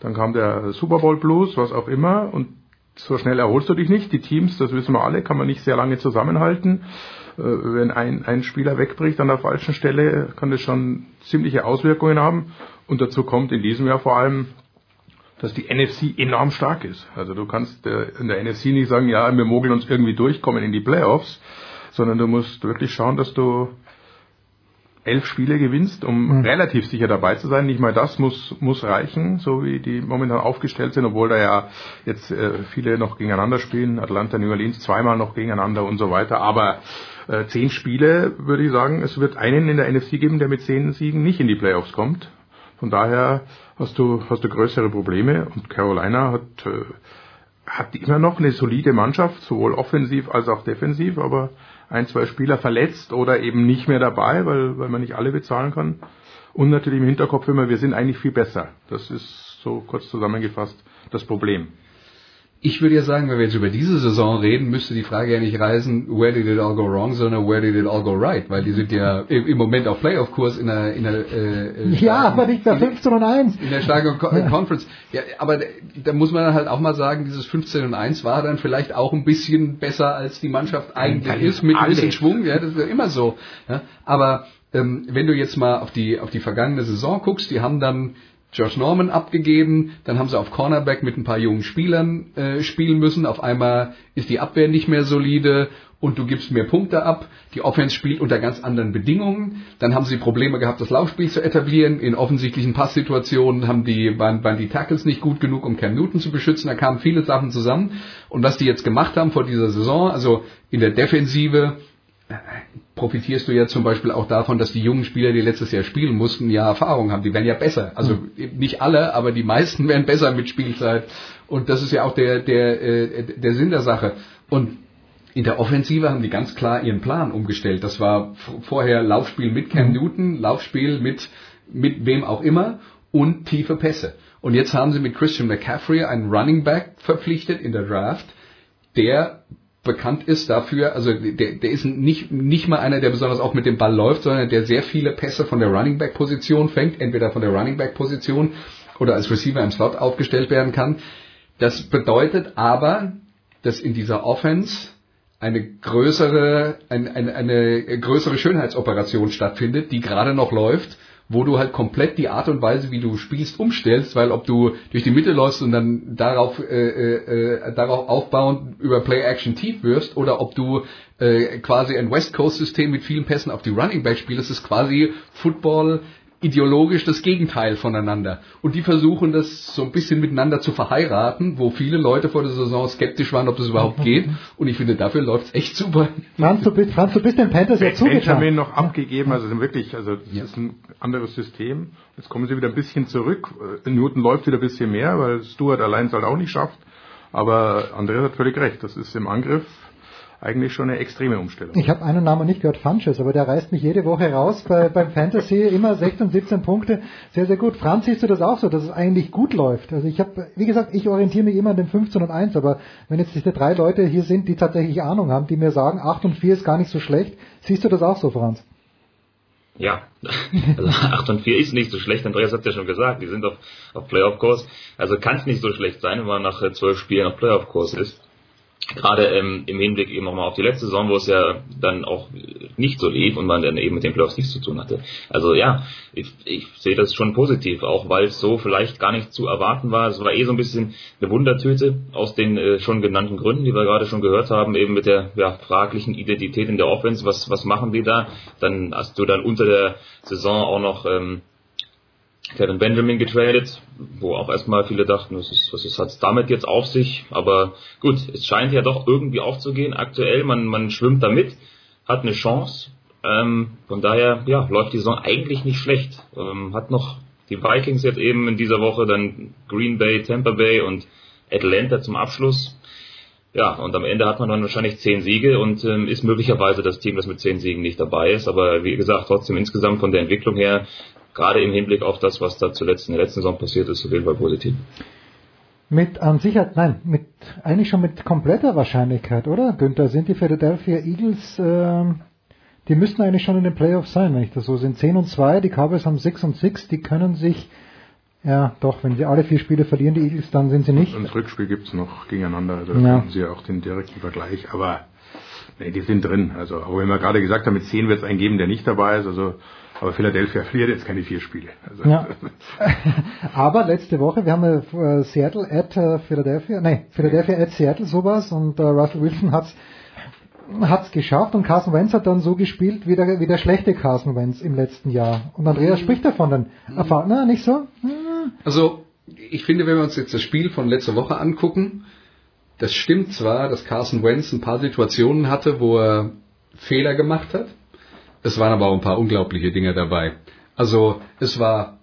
Dann kam der Super Bowl Blues, was auch immer, und so schnell erholst du dich nicht. Die Teams, das wissen wir alle, kann man nicht sehr lange zusammenhalten. Äh, wenn ein, ein Spieler wegbricht an der falschen Stelle, kann das schon ziemliche Auswirkungen haben. Und dazu kommt in diesem Jahr vor allem, dass die NFC enorm stark ist. Also du kannst äh, in der NFC nicht sagen, ja, wir mogeln uns irgendwie durchkommen in die Playoffs, sondern du musst wirklich schauen, dass du elf Spiele gewinnst, um mhm. relativ sicher dabei zu sein. Nicht mal das muss, muss reichen, so wie die momentan aufgestellt sind, obwohl da ja jetzt äh, viele noch gegeneinander spielen. Atlanta, New Orleans zweimal noch gegeneinander und so weiter. Aber äh, zehn Spiele würde ich sagen, es wird einen in der NFC geben, der mit zehn Siegen nicht in die Playoffs kommt. Von daher hast du, hast du größere Probleme und Carolina hat, äh, hat immer noch eine solide Mannschaft, sowohl offensiv als auch defensiv, aber ein, zwei Spieler verletzt oder eben nicht mehr dabei, weil, weil man nicht alle bezahlen kann. Und natürlich im Hinterkopf immer, wir sind eigentlich viel besser. Das ist so kurz zusammengefasst das Problem. Ich würde ja sagen, wenn wir jetzt über diese Saison reden, müsste die Frage ja nicht reisen, where did it all go wrong, sondern where did it all go right, weil die sind ja im Moment auf Playoff-Kurs in der, in der äh, Ja, aber nicht bei 15 und 1. In der starken Conference. Ja, aber da muss man dann halt auch mal sagen, dieses 15 und 1 war dann vielleicht auch ein bisschen besser, als die Mannschaft eigentlich ist, mit ein bisschen Schwung, ja, das ist ja immer so. Ja. Aber ähm, wenn du jetzt mal auf die, auf die vergangene Saison guckst, die haben dann Josh Norman abgegeben, dann haben sie auf Cornerback mit ein paar jungen Spielern äh, spielen müssen. Auf einmal ist die Abwehr nicht mehr solide und du gibst mehr Punkte ab. Die Offense spielt unter ganz anderen Bedingungen. Dann haben sie Probleme gehabt, das Laufspiel zu etablieren. In offensichtlichen Passsituationen haben die, waren, waren die Tackles nicht gut genug, um Cam Newton zu beschützen. Da kamen viele Sachen zusammen. Und was die jetzt gemacht haben vor dieser Saison, also in der Defensive, profitierst du ja zum Beispiel auch davon, dass die jungen Spieler, die letztes Jahr spielen mussten, ja Erfahrung haben. Die werden ja besser. Also mhm. nicht alle, aber die meisten werden besser mit Spielzeit. Und das ist ja auch der, der, äh, der Sinn der Sache. Und in der Offensive haben die ganz klar ihren Plan umgestellt. Das war vorher Laufspiel mit Cam mhm. Newton, Laufspiel mit, mit wem auch immer und tiefe Pässe. Und jetzt haben sie mit Christian McCaffrey einen Running Back verpflichtet in der Draft, der bekannt ist dafür, also der, der ist nicht, nicht mal einer, der besonders auch mit dem Ball läuft, sondern der sehr viele Pässe von der Running Back Position fängt, entweder von der Running Back Position oder als Receiver im Slot aufgestellt werden kann. Das bedeutet aber, dass in dieser Offense eine größere, eine, eine, eine größere Schönheitsoperation stattfindet, die gerade noch läuft wo du halt komplett die Art und Weise, wie du spielst, umstellst, weil ob du durch die Mitte läufst und dann darauf, äh, äh, äh darauf aufbauend über Play-Action tief wirst oder ob du äh, quasi ein West Coast-System mit vielen Pässen auf die Running Back spielst, ist quasi Football ideologisch das Gegenteil voneinander. Und die versuchen das so ein bisschen miteinander zu verheiraten, wo viele Leute vor der Saison skeptisch waren, ob das überhaupt geht. Und ich finde, dafür läuft es echt super. Franz, du bist, Franz, du bist den Panthers ja zugetan. Benjamin noch abgegeben, also wirklich, also das ja. ist ein anderes System. Jetzt kommen sie wieder ein bisschen zurück. Newton läuft wieder ein bisschen mehr, weil Stuart allein es halt auch nicht schafft. Aber Andreas hat völlig recht. Das ist im Angriff eigentlich schon eine extreme Umstellung. Ich habe einen Namen nicht gehört, Funches, aber der reißt mich jede Woche raus bei, beim Fantasy, immer 16, 17 Punkte, sehr, sehr gut. Franz, siehst du das auch so, dass es eigentlich gut läuft? Also ich habe, wie gesagt, ich orientiere mich immer an den 15 und 1, aber wenn jetzt diese drei Leute hier sind, die tatsächlich Ahnung haben, die mir sagen, 8 und 4 ist gar nicht so schlecht, siehst du das auch so, Franz? Ja, also 8 und 4 ist nicht so schlecht, Andreas hat ja schon gesagt, die sind auf, auf Playoff-Kurs, also kann es nicht so schlecht sein, wenn man nach zwölf Spielen auf Playoff-Kurs ist gerade ähm, im Hinblick eben nochmal auf die letzte Saison, wo es ja dann auch nicht so lief und man dann eben mit den Playoffs nichts zu tun hatte. Also ja, ich, ich sehe das schon positiv, auch weil es so vielleicht gar nicht zu erwarten war. Es war eh so ein bisschen eine Wundertüte aus den äh, schon genannten Gründen, die wir gerade schon gehört haben, eben mit der ja, fraglichen Identität in der Offense. Was, was machen die da? Dann hast du dann unter der Saison auch noch ähm, Kevin Benjamin getradet, wo auch erstmal viele dachten, was ist, was ist, hat's damit jetzt auf sich? Aber gut, es scheint ja doch irgendwie aufzugehen. Aktuell, man, man schwimmt damit, hat eine Chance. Ähm, von daher, ja, läuft die Saison eigentlich nicht schlecht. Ähm, hat noch die Vikings jetzt eben in dieser Woche, dann Green Bay, Tampa Bay und Atlanta zum Abschluss. ja, und am Ende hat man dann wahrscheinlich zehn Siege und ähm, ist möglicherweise das Team, das mit zehn Siegen nicht dabei ist. Aber wie gesagt, trotzdem insgesamt von der Entwicklung her, gerade im Hinblick auf das, was da zuletzt in der letzten Saison passiert ist, auf jeden Fall positiv. Mit an Sicherheit, nein, mit eigentlich schon mit kompletter Wahrscheinlichkeit, oder? Günther, sind die Philadelphia Eagles, äh, die müssten eigentlich schon in den Playoffs sein, wenn ich das so sind. 10 und 2, die Cowboys haben 6 und 6, die können sich, ja doch, wenn sie alle vier Spiele verlieren, die Eagles, dann sind sie nicht. Und das Rückspiel gibt's noch gegeneinander, also da Ja. finden sie ja auch den direkten Vergleich, aber nee, die sind drin. Also, auch wenn wir gerade gesagt haben, mit 10 wird es einen geben, der nicht dabei ist, also aber Philadelphia verliert jetzt keine vier Spiele. Also, Ja. Aber letzte Woche, wir haben äh, Seattle at äh, Philadelphia, nee, Philadelphia at Seattle sowas und äh, Russell Wilson hat's hat's geschafft und Carson Wentz hat dann so gespielt wie der, wie der schlechte Carson Wentz im letzten Jahr. Und Andreas spricht davon dann. Erfahren, na, nicht so? Also, ich finde, wenn wir uns jetzt das Spiel von letzter Woche angucken, das stimmt zwar, dass Carson Wentz ein paar Situationen hatte, wo er Fehler gemacht hat. Es waren aber auch ein paar unglaubliche Dinge dabei. Also, es war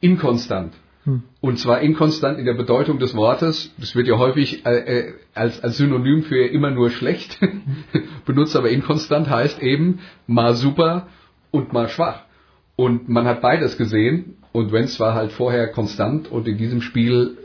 inkonstant. Hm. Und zwar inkonstant in der Bedeutung des Wortes. Das wird ja häufig äh, äh, als, als Synonym für immer nur schlecht benutzt, aber inkonstant heißt eben mal super und mal schwach. Und man hat beides gesehen und Wenz war halt vorher konstant und in diesem Spiel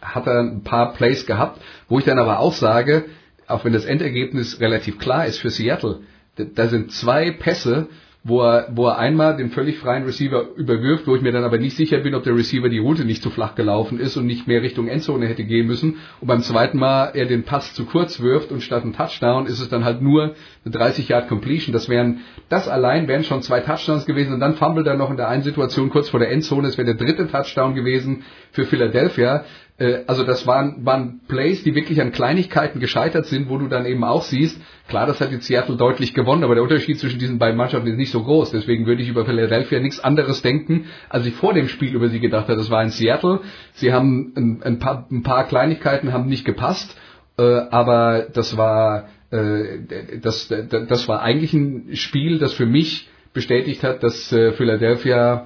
hat er ein paar Plays gehabt, wo ich dann aber auch sage, auch wenn das Endergebnis relativ klar ist für Seattle, da- sind zwei Pässe, wo er, wo er einmal den völlig freien Receiver überwirft, wo ich mir dann aber nicht sicher bin, ob der Receiver die Route nicht zu flach gelaufen ist und nicht mehr Richtung Endzone hätte gehen müssen. Und beim zweiten Mal er den Pass zu kurz wirft und statt ein Touchdown ist es dann halt nur eine 30 Yard Completion. Das wären, das allein wären schon zwei Touchdowns gewesen und dann fummelt er noch in der einen Situation kurz vor der Endzone. Es wäre der dritte Touchdown gewesen für Philadelphia. Äh, Also das waren, waren Plays, die wirklich an Kleinigkeiten gescheitert sind, wo du dann eben auch siehst, klar, das hat jetzt Seattle deutlich gewonnen, aber der Unterschied zwischen diesen beiden Mannschaften ist nicht so groß. Deswegen würde ich über Philadelphia nichts anderes denken, als ich vor dem Spiel über sie gedacht habe. Das war in Seattle. Sie haben ein, ein, paar, ein paar Kleinigkeiten haben nicht gepasst, äh, aber das war äh, das, das, war eigentlich ein Spiel, das für mich bestätigt hat, dass äh, Philadelphia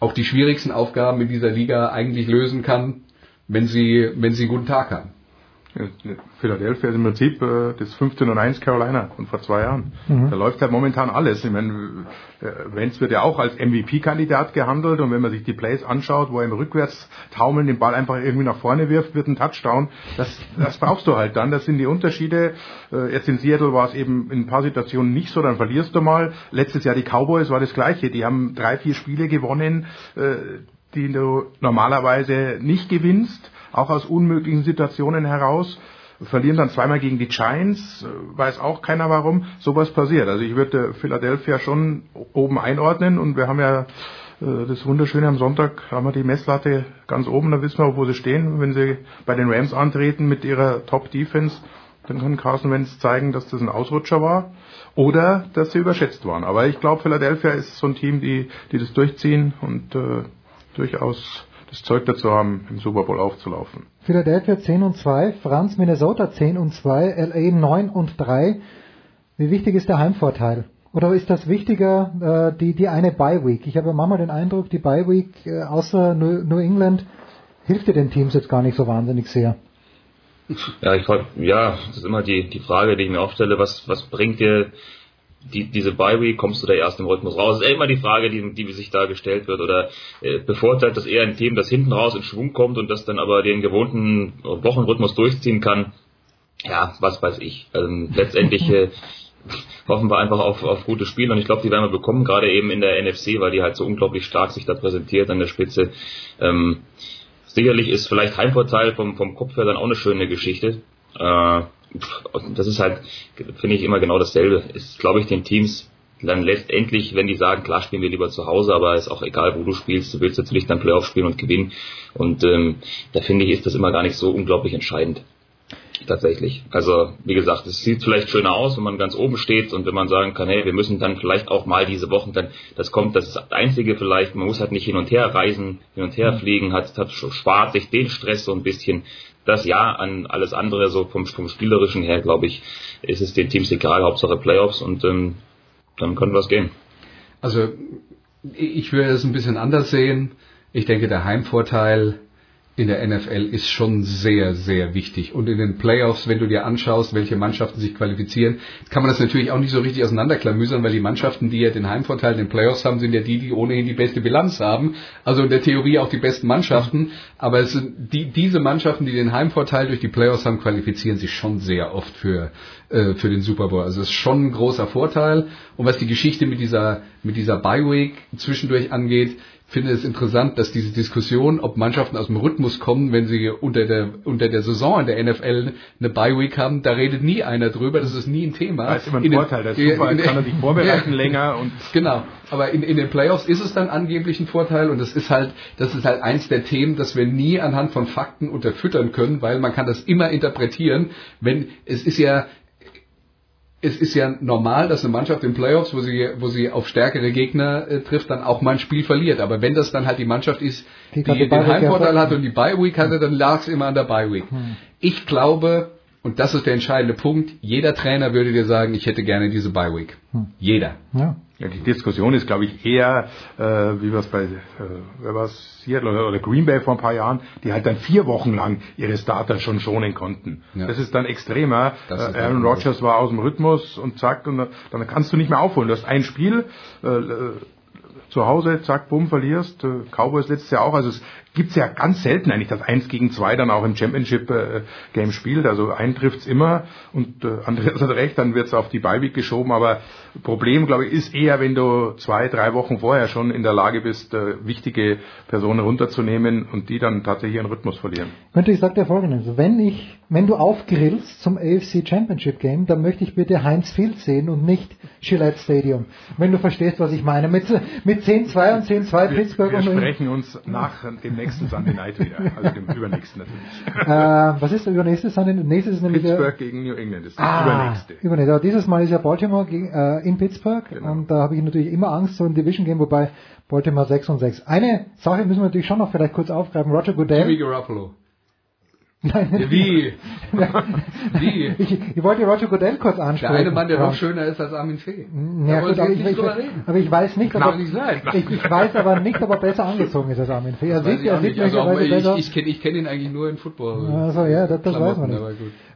auch die schwierigsten Aufgaben in dieser Liga eigentlich lösen kann, wenn sie, wenn sie einen guten Tag haben. Philadelphia ist im Prinzip äh, das 15 und 1 Carolina von vor zwei Jahren. Mhm. Da läuft halt momentan alles. Ich meine, äh, Wentz wird ja auch als MVP-Kandidat gehandelt und wenn man sich die Plays anschaut, wo er im rückwärts taumeln den Ball einfach irgendwie nach vorne wirft, wird ein Touchdown. Das, das brauchst du halt dann. Das sind die Unterschiede. Äh, jetzt in Seattle war es eben in ein paar Situationen nicht so, dann verlierst du mal. Letztes Jahr die Cowboys war das Gleiche. Die haben drei, vier Spiele gewonnen, äh, die du normalerweise nicht gewinnst, auch aus unmöglichen Situationen heraus. Verlieren dann zweimal gegen die Giants, äh, weiß auch keiner warum. Sowas passiert. Also ich würde Philadelphia schon oben einordnen und wir haben ja äh, das Wunderschöne am Sonntag, haben wir die Messlatte ganz oben, da wissen wir auch, wo sie stehen. Wenn sie bei den Rams antreten mit ihrer Top-Defense, dann kann Carson Wentz zeigen, dass das ein Ausrutscher war oder dass sie überschätzt waren. Aber ich glaube, Philadelphia ist so ein Team, die, die das durchziehen und äh, durchaus das Zeug dazu haben, im Super Bowl aufzulaufen. Philadelphia 10 und 2, Franz Minnesota 10 und 2, LA 9 und 3. Wie wichtig ist der Heimvorteil? Oder ist das wichtiger, äh, die, die eine Bye Week? Ich habe manchmal den Eindruck, die Bye Week äh, außer New, New England hilft dir den Teams jetzt gar nicht so wahnsinnig sehr. Ja, ich frag, ja, das ist immer die, die Frage, die ich mir aufstelle, was, was bringt dir die, diese Bye Week, kommst du da erst im Rhythmus raus? Das ist immer die Frage, die, die sich da gestellt wird. Oder äh, bevorteilt das eher ein Team, das hinten raus in Schwung kommt und das dann aber den gewohnten Wochenrhythmus durchziehen kann? Ja, was weiß ich. Ähm, letztendlich äh, hoffen wir einfach auf, auf gute Spiele und ich glaube, die werden wir bekommen, gerade eben in der NFC, weil die halt so unglaublich stark sich da präsentiert an der Spitze. Ähm, sicherlich ist vielleicht Heimvorteil vom, vom Kopf her dann auch eine schöne Geschichte. Äh, das ist halt, finde ich, immer genau dasselbe. Ist, glaube ich, den Teams dann letztendlich, wenn die sagen, klar spielen wir lieber zu Hause, aber ist auch egal, wo du spielst, du willst natürlich dann Playoff spielen und gewinnen. Und ähm, da finde ich, ist das immer gar nicht so unglaublich entscheidend. Tatsächlich. Also, wie gesagt, es sieht vielleicht schöner aus, wenn man ganz oben steht und wenn man sagen kann, hey, wir müssen dann vielleicht auch mal diese Wochen dann, das kommt, das ist das Einzige vielleicht, man muss halt nicht hin und her reisen, hin und her fliegen, hat, hat spart sich den Stress so ein bisschen. Das ja, an alles andere, so vom, vom Spielerischen her, glaube ich, ist es den Teams egal, Hauptsache Playoffs und ähm, dann können wir es gehen. Also ich würde es ein bisschen anders sehen. Ich denke, der Heimvorteil in der NFL ist schon sehr, sehr wichtig. Und in den Playoffs, wenn du dir anschaust, welche Mannschaften sich qualifizieren, kann man das natürlich auch nicht so richtig auseinanderklamüsern, weil die Mannschaften, die ja den Heimvorteil in den Playoffs haben, sind ja die, die ohnehin die beste Bilanz haben. Also in der Theorie auch die besten Mannschaften. Aber es sind die, diese Mannschaften, die den Heimvorteil durch die Playoffs haben, qualifizieren sich schon sehr oft für, äh, für den Super Bowl. Also es ist schon ein großer Vorteil. Und was die Geschichte mit dieser, mit dieser Bye Week zwischendurch angeht, finde es interessant, dass diese Diskussion, ob Mannschaften aus dem Rhythmus kommen, wenn sie unter der, unter der Saison in der NFL eine Bye Week haben, da redet nie einer drüber, das ist nie ein Thema. Das ist immer ein in Vorteil, ist super, kann er sich vorbereiten länger und. Genau. Aber in, in den Playoffs ist es dann angeblich ein Vorteil und das ist halt, das ist halt eins der Themen, das wir nie anhand von Fakten unterfüttern können, weil man kann das immer interpretieren, wenn, es ist ja, es ist ja normal, dass eine Mannschaft in Playoffs, wo sie, wo sie auf stärkere Gegner äh, trifft, dann auch mal ein Spiel verliert. Aber wenn das dann halt die Mannschaft ist, die, die den Heimvorteil hat und die Bye Week hatte, dann lag es immer an der Bye Week. Hm. Ich glaube, und das ist der entscheidende Punkt, jeder Trainer würde dir sagen, ich hätte gerne diese Bye Week. Hm. Jeder. Ja. Ja, die Diskussion ist, glaube ich, eher, äh, wie wir es bei, äh, wer war Seattle oder, oder Green Bay vor ein paar Jahren, die halt dann vier Wochen lang ihre Starter schon schonen konnten. Ja. Das ist dann extremer. Äh, Aaron Rodgers war aus dem Rhythmus und zack, und dann kannst du nicht mehr aufholen. Du hast ein Spiel, äh, zu Hause, zack, bumm, verlierst. Äh, Cowboys letztes Jahr auch. Also es gibt's ja ganz selten eigentlich, dass eins gegen zwei dann auch im Championship-Game äh, spielt. Also einen trifft's immer und äh, Andreas hat recht, dann wird's auf die Beiweg geschoben. Aber Problem, glaube ich, ist eher, wenn du zwei, drei Wochen vorher schon in der Lage bist, äh, wichtige Personen runterzunehmen und die dann tatsächlich ihren Rhythmus verlieren. Könnte ich sage dir folgendes, wenn ich, wenn du aufgrillst zum AFC Championship Game, dann möchte ich bitte Heinz Field sehen und nicht Gillette Stadium. Wenn du verstehst, was ich meine. Mit, mit 10-2 und 10-2 Pittsburgh. Wir sprechen uns nach dem nächsten Sunday Night wieder. Also dem übernächsten natürlich. Äh, was ist der übernächste Sunday Night? Nächstes ist nämlich Pittsburgh der, gegen New England ist ah, übernächste. Übernächste. Aber dieses Mal ist ja Baltimore gegen, äh, in Pittsburgh. Genau. Und da habe ich natürlich immer Angst, so ein Division Game, wobei Baltimore 6 und 6. Eine Sache müssen wir natürlich schon noch vielleicht kurz aufgreifen. Roger Goodell. Jimmy Garoppolo. Nein, Wie? Wie? Ich, ich wollte Roger Goodell kurz ansprechen. Der eine Mann, der noch schöner ist als Armin Fee. Ja, gut, aber, ich, ich, aber ich weiß nicht, ob er, ich, ich, weiß aber nicht, ob er besser angezogen ist als Armin Fee. Er sieht, er sieht also auch, ich, ich kenne kenn ihn eigentlich nur in Football. Also ja, das, das weiß man nicht.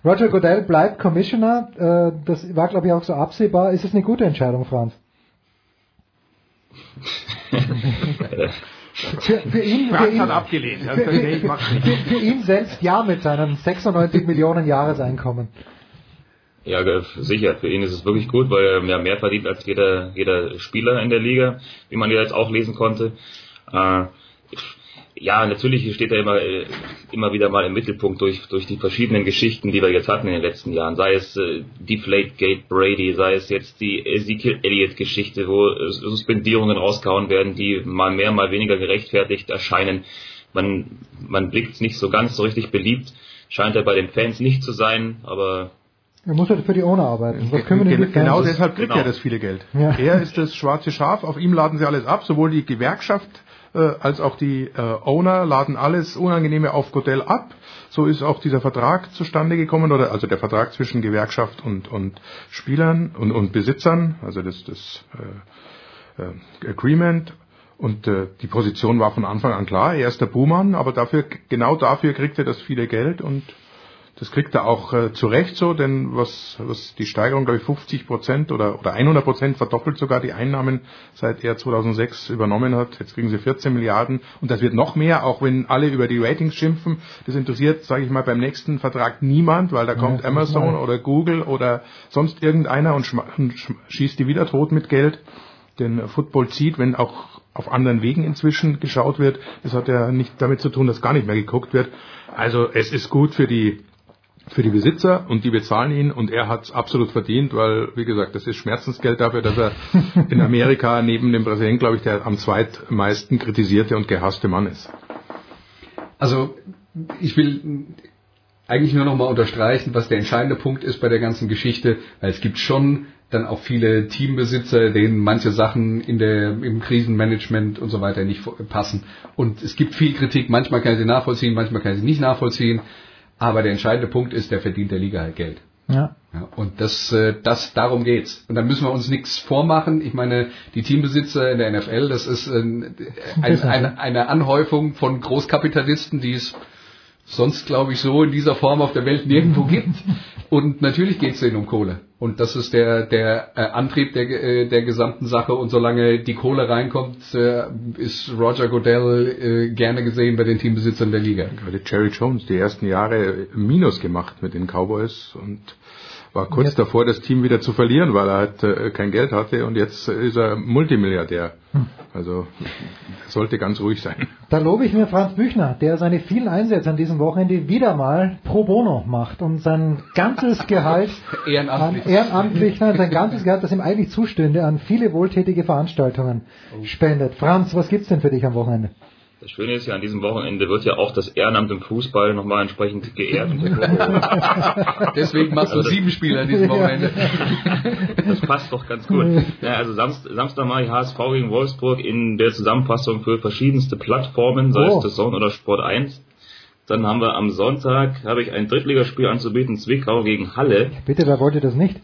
Roger Goodell bleibt Commissioner. Äh, das war, glaube ich, auch so absehbar. Ist es eine gute Entscheidung, Franz? Für, für ihn, für ihn, hat abgelehnt. Für, für, für, ihn selbst ja mit seinem 96 Millionen Jahreseinkommen. Ja, sicher. Für ihn ist es wirklich gut, weil er mehr verdient als jeder, jeder Spieler in der Liga, wie man ja jetzt auch lesen konnte. Äh, ja, natürlich steht er immer, äh, immer wieder mal im Mittelpunkt durch, durch die verschiedenen Geschichten, die wir jetzt hatten in den letzten Jahren. Sei es äh, Deflategate Brady, sei es jetzt die Ezekiel Elliott Geschichte, wo äh, Suspendierungen rausgehauen werden, die mal mehr, mal weniger gerechtfertigt erscheinen. Man, man blickt nicht so ganz so richtig beliebt. Scheint er bei den Fans nicht zu sein, aber er muss halt für die Owner arbeiten. Was können wir denn genau deshalb kriegt genau. er das viele Geld. Ja. Er ist das schwarze Schaf, auf ihm laden sie alles ab, sowohl die Gewerkschaft äh, als auch die äh, Owner laden alles Unangenehme auf Godell ab. So ist auch dieser Vertrag zustande gekommen, oder also der Vertrag zwischen Gewerkschaft und, und Spielern und, und Besitzern, also das, das äh, äh, Agreement. Und äh, die Position war von Anfang an klar, er ist der Buhmann, aber dafür, genau dafür kriegt er das viele Geld und das kriegt er auch äh, zu Recht so, denn was, was die Steigerung, glaube ich, 50 Prozent oder, oder 100 Prozent verdoppelt sogar die Einnahmen, seit er 2006 übernommen hat. Jetzt kriegen sie 14 Milliarden und das wird noch mehr, auch wenn alle über die Ratings schimpfen. Das interessiert, sage ich mal, beim nächsten Vertrag niemand, weil da kommt ja, Amazon oder Google oder sonst irgendeiner und, und schießt die wieder tot mit Geld. Denn Football zieht, wenn auch auf anderen Wegen inzwischen geschaut wird. Das hat ja nicht damit zu tun, dass gar nicht mehr geguckt wird. Also es ist gut für die für die Besitzer und die bezahlen ihn und er hat es absolut verdient, weil, wie gesagt, das ist Schmerzensgeld dafür, dass er in Amerika neben dem Präsidenten, glaube ich, der am zweitmeisten kritisierte und gehasste Mann ist. Also ich will eigentlich nur noch mal unterstreichen, was der entscheidende Punkt ist bei der ganzen Geschichte, weil es gibt schon dann auch viele Teambesitzer, denen manche Sachen in der, im Krisenmanagement und so weiter nicht passen. Und es gibt viel Kritik, manchmal kann sie nachvollziehen, manchmal kann sie nicht nachvollziehen. Aber der entscheidende Punkt ist, der verdient der Liga halt Geld. Ja. ja. und das, äh, das, darum geht's. Und dann müssen wir uns nichts vormachen. Ich meine, die Teambesitzer in der NFL, das ist ein, ein, eine, eine Anhäufung von Großkapitalisten, die es sonst, glaube ich, so in dieser Form auf der Welt nirgendwo gibt. Und natürlich geht es denen um Kohle. Und das ist der, der äh, Antrieb der, äh, der gesamten Sache. Und solange die Kohle reinkommt, äh, ist Roger Goodell äh, gerne gesehen bei den Teambesitzern der Liga. Gerade Jerry Jones die ersten Jahre Minus gemacht mit den Cowboys und war kurz ja. davor, das Team wieder zu verlieren, weil er halt äh, kein Geld hatte und jetzt ist er Multimilliardär. Hm. Also sollte ganz ruhig sein. Da lobe ich mir Franz Büchner, der seine vielen Einsätze an diesem Wochenende wieder mal pro bono macht und sein ganzes Gehalt ehrenamtlich, an, ehrenamtlich nein, sein ganzes Gehalt, das ihm eigentlich zustünde, an viele wohltätige Veranstaltungen oh. spendet. Franz, was gibt's denn für dich am Wochenende? Das Schöne ist ja, an diesem Wochenende wird ja auch das Ehrenamt im Fußball nochmal entsprechend geehrt. Deswegen machst du also sieben Spiele an diesem Wochenende. das passt doch ganz gut. Ja, also Samst, Samstag mache ich HSV gegen Wolfsburg in der Zusammenfassung für verschiedenste Plattformen, sei oh. es The Zone oder Sport 1. Dann haben wir am Sonntag, habe ich ein Drittligaspiel anzubieten, Zwickau gegen Halle. Bitte, wer wollte das nicht?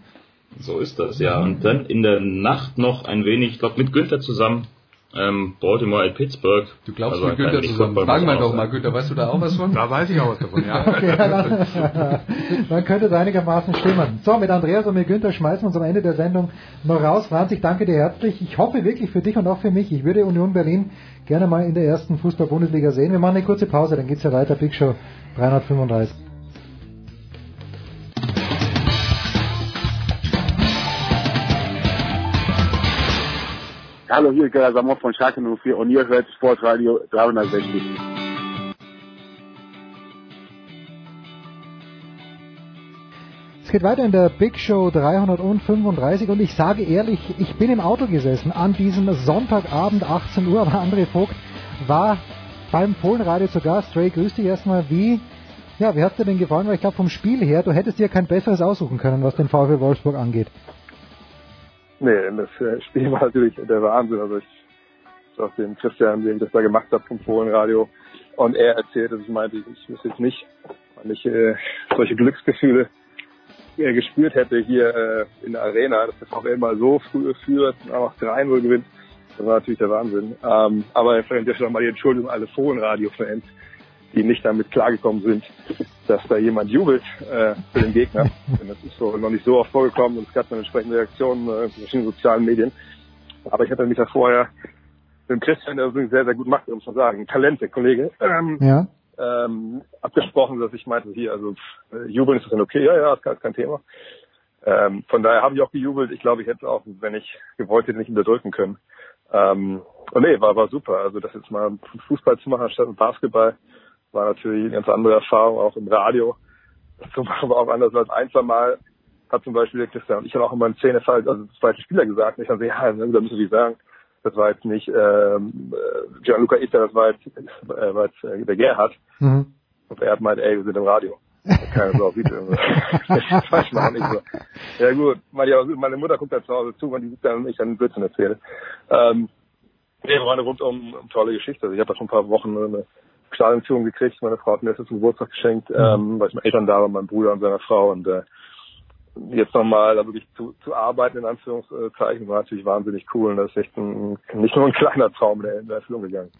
So ist das, ja. Und dann in der Nacht noch ein wenig, ich glaube mit Günther zusammen, ähm, Baltimore at Pittsburgh. Du glaubst also mit Günther zusammen. Fragen wir doch mal, Günther, weißt du da auch was von? Da weiß ich auch was davon, ja. okay, dann, dann könnte es einigermaßen stimmen. So, mit Andreas und mit Günther schmeißen wir uns am Ende der Sendung noch raus. Franz, ich danke dir herzlich. Ich hoffe wirklich für dich und auch für mich. Ich würde Union Berlin gerne mal in der ersten Fußball-Bundesliga sehen. Wir machen eine kurze Pause, dann geht's ja weiter. Big Show 335. Hallo, hier ist Gerhard Samov von Schalke 04 und ihr hört Sportradio 360. Es geht weiter in der Big Show 335 und ich sage ehrlich, ich bin im Auto gesessen an diesem Sonntagabend 18 Uhr, aber André Vogt war beim Polenradio zu Gast. Ray, grüß dich erstmal. Wie, ja, wie hat dir denn gefallen? Weil ich glaube vom Spiel her, du hättest dir kein besseres aussuchen können, was den VfL Wolfsburg angeht. Nee, das äh, Spiel war natürlich der Wahnsinn. Also ich auch den Christian, den ich das da gemacht habe vom Fohlenradio. Und er erzählte, ich meinte, ich wüsste jetzt nicht, wann ich äh, solche Glücksgefühle äh, gespürt hätte hier äh, in der Arena, dass das VfL mal so früh führt und auch 3-0 gewinnt. Das war natürlich der Wahnsinn. Ähm, aber vielleicht schon mal die Entschuldigung alle Fohlenradio-Fans die nicht damit klargekommen sind, dass da jemand jubelt äh, für den Gegner. Denn das ist so noch nicht so oft vorgekommen und es gab dann entsprechende Reaktionen äh, in verschiedenen sozialen Medien. Aber ich hatte mich da vorher mit Christian, der übrigens sehr, sehr gut macht, muss man sagen, Talente, Kollege, ähm, ja. ähm, abgesprochen, dass ich meinte, hier, also äh, jubeln ist das dann okay, ja, ja, ist kein, kein Thema. Ähm, von daher habe ich auch gejubelt. Ich glaube, ich hätte auch, wenn ich gewollt hätte, nicht unterdrücken können. Ähm, und nee, war, war super. Also das jetzt mal Fußball zu machen statt Basketball, war natürlich eine ganz andere Erfahrung, auch im Radio. Das machen war auch anders als ein, zwei Mal hat zum Beispiel der Christian und ich habe auch immer einen Szenefall, also zweite Spieler gesagt, und ich dann so, ja, da müssen wir sagen, das war jetzt nicht ähm, äh, Gianluca Ita, das war jetzt, äh, war jetzt äh, der Gerhard. Mhm. Und er hat meint, ey, wir sind im Radio. Keine Sau sieht das weiß man auch nicht so. Ja gut, meine, Mutter guckt da zu Hause zu, wenn die sieht dann ich dann Blödsinn erzähle. Ähm, nee, war eine rundum tolle Geschichte. Also ich habe da schon ein paar Wochen eine Stadionführung gekriegt. Meine Frau hat mir das zum Geburtstag geschenkt, mhm. ähm, weil ich meine Eltern da waren, mein Bruder und seine Frau. Und äh, jetzt nochmal da wirklich zu, zu arbeiten, in Anführungszeichen, war natürlich wahnsinnig cool. Und das ist echt ein, nicht nur ein kleiner Traum, der in der Erfüllung gegangen.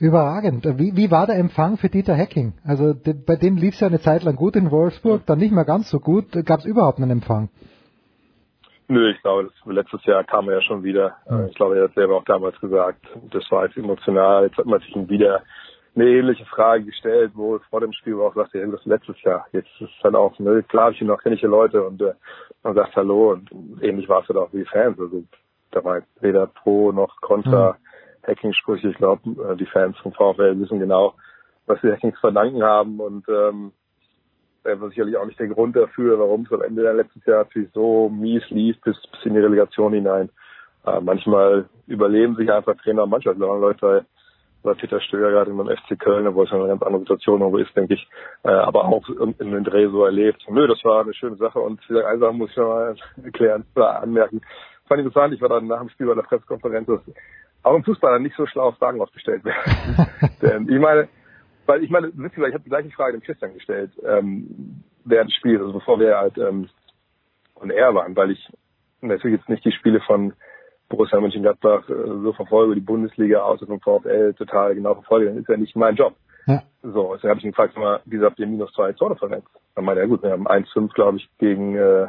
Überragend. Wie, wie war der Empfang für Dieter Hecking? Also de, bei dem lief es ja eine Zeit lang gut in Wolfsburg, dann nicht mehr ganz so gut. Gab es überhaupt einen Empfang? Nö, ich glaube, das, letztes Jahr kam er ja schon wieder. Mhm. Ich glaube, er hat selber auch damals gesagt, das war jetzt emotional. Jetzt hat man sich ihn wieder eine ähnliche Frage gestellt, wo vor dem Spiel auch sagte, ja, das letztes Jahr. Jetzt ist es dann auch, ne, klar habe ich noch, kenne ich die Leute und äh, man sagt Hallo und ähnlich war es dann auch wie Fans. Also da war weder Pro noch Contra mhm. Hacking-Sprüche. Ich glaube, äh, die Fans vom VfL wissen genau, was sie Hackings verdanken haben und ähm, das war sicherlich auch nicht der Grund dafür, warum es am Ende der letztes Jahr natürlich so mies lief bis, bis in die Relegation hinein. Äh, manchmal überleben sich einfach Trainer, manchmal sagen Leute, war Peter Stöger gerade in meinem FC Köln, wo es eine ganz andere Situation irgendwo ist, denke ich, äh, aber auch in den Dreh so erlebt. Nö, das war eine schöne Sache und eine Sache muss ich noch mal erklären oder anmerken. Fand ich interessant, ich war dann nach dem Spiel bei der Pressekonferenz, dass auch im Fußball nicht so schlau Fragen aufgestellt werden. Denn ich meine, weil ich meine, witzig, ich habe die gleiche Frage dem Christian gestellt, ähm, während des Spiels, also bevor wir halt ähm, on air waren, weil ich natürlich jetzt nicht die Spiele von Borussia Mönchengladbach äh, so verfolge, die Bundesliga außer vom VfL total genau verfolge, dann ist ja nicht mein Job. Ja. So, deswegen habe ich ihn gefragt, mal, wie habt ihr minus zwei Tordifferenz? Dann meinte er, gut, wir haben 1-5, glaube ich, gegen äh,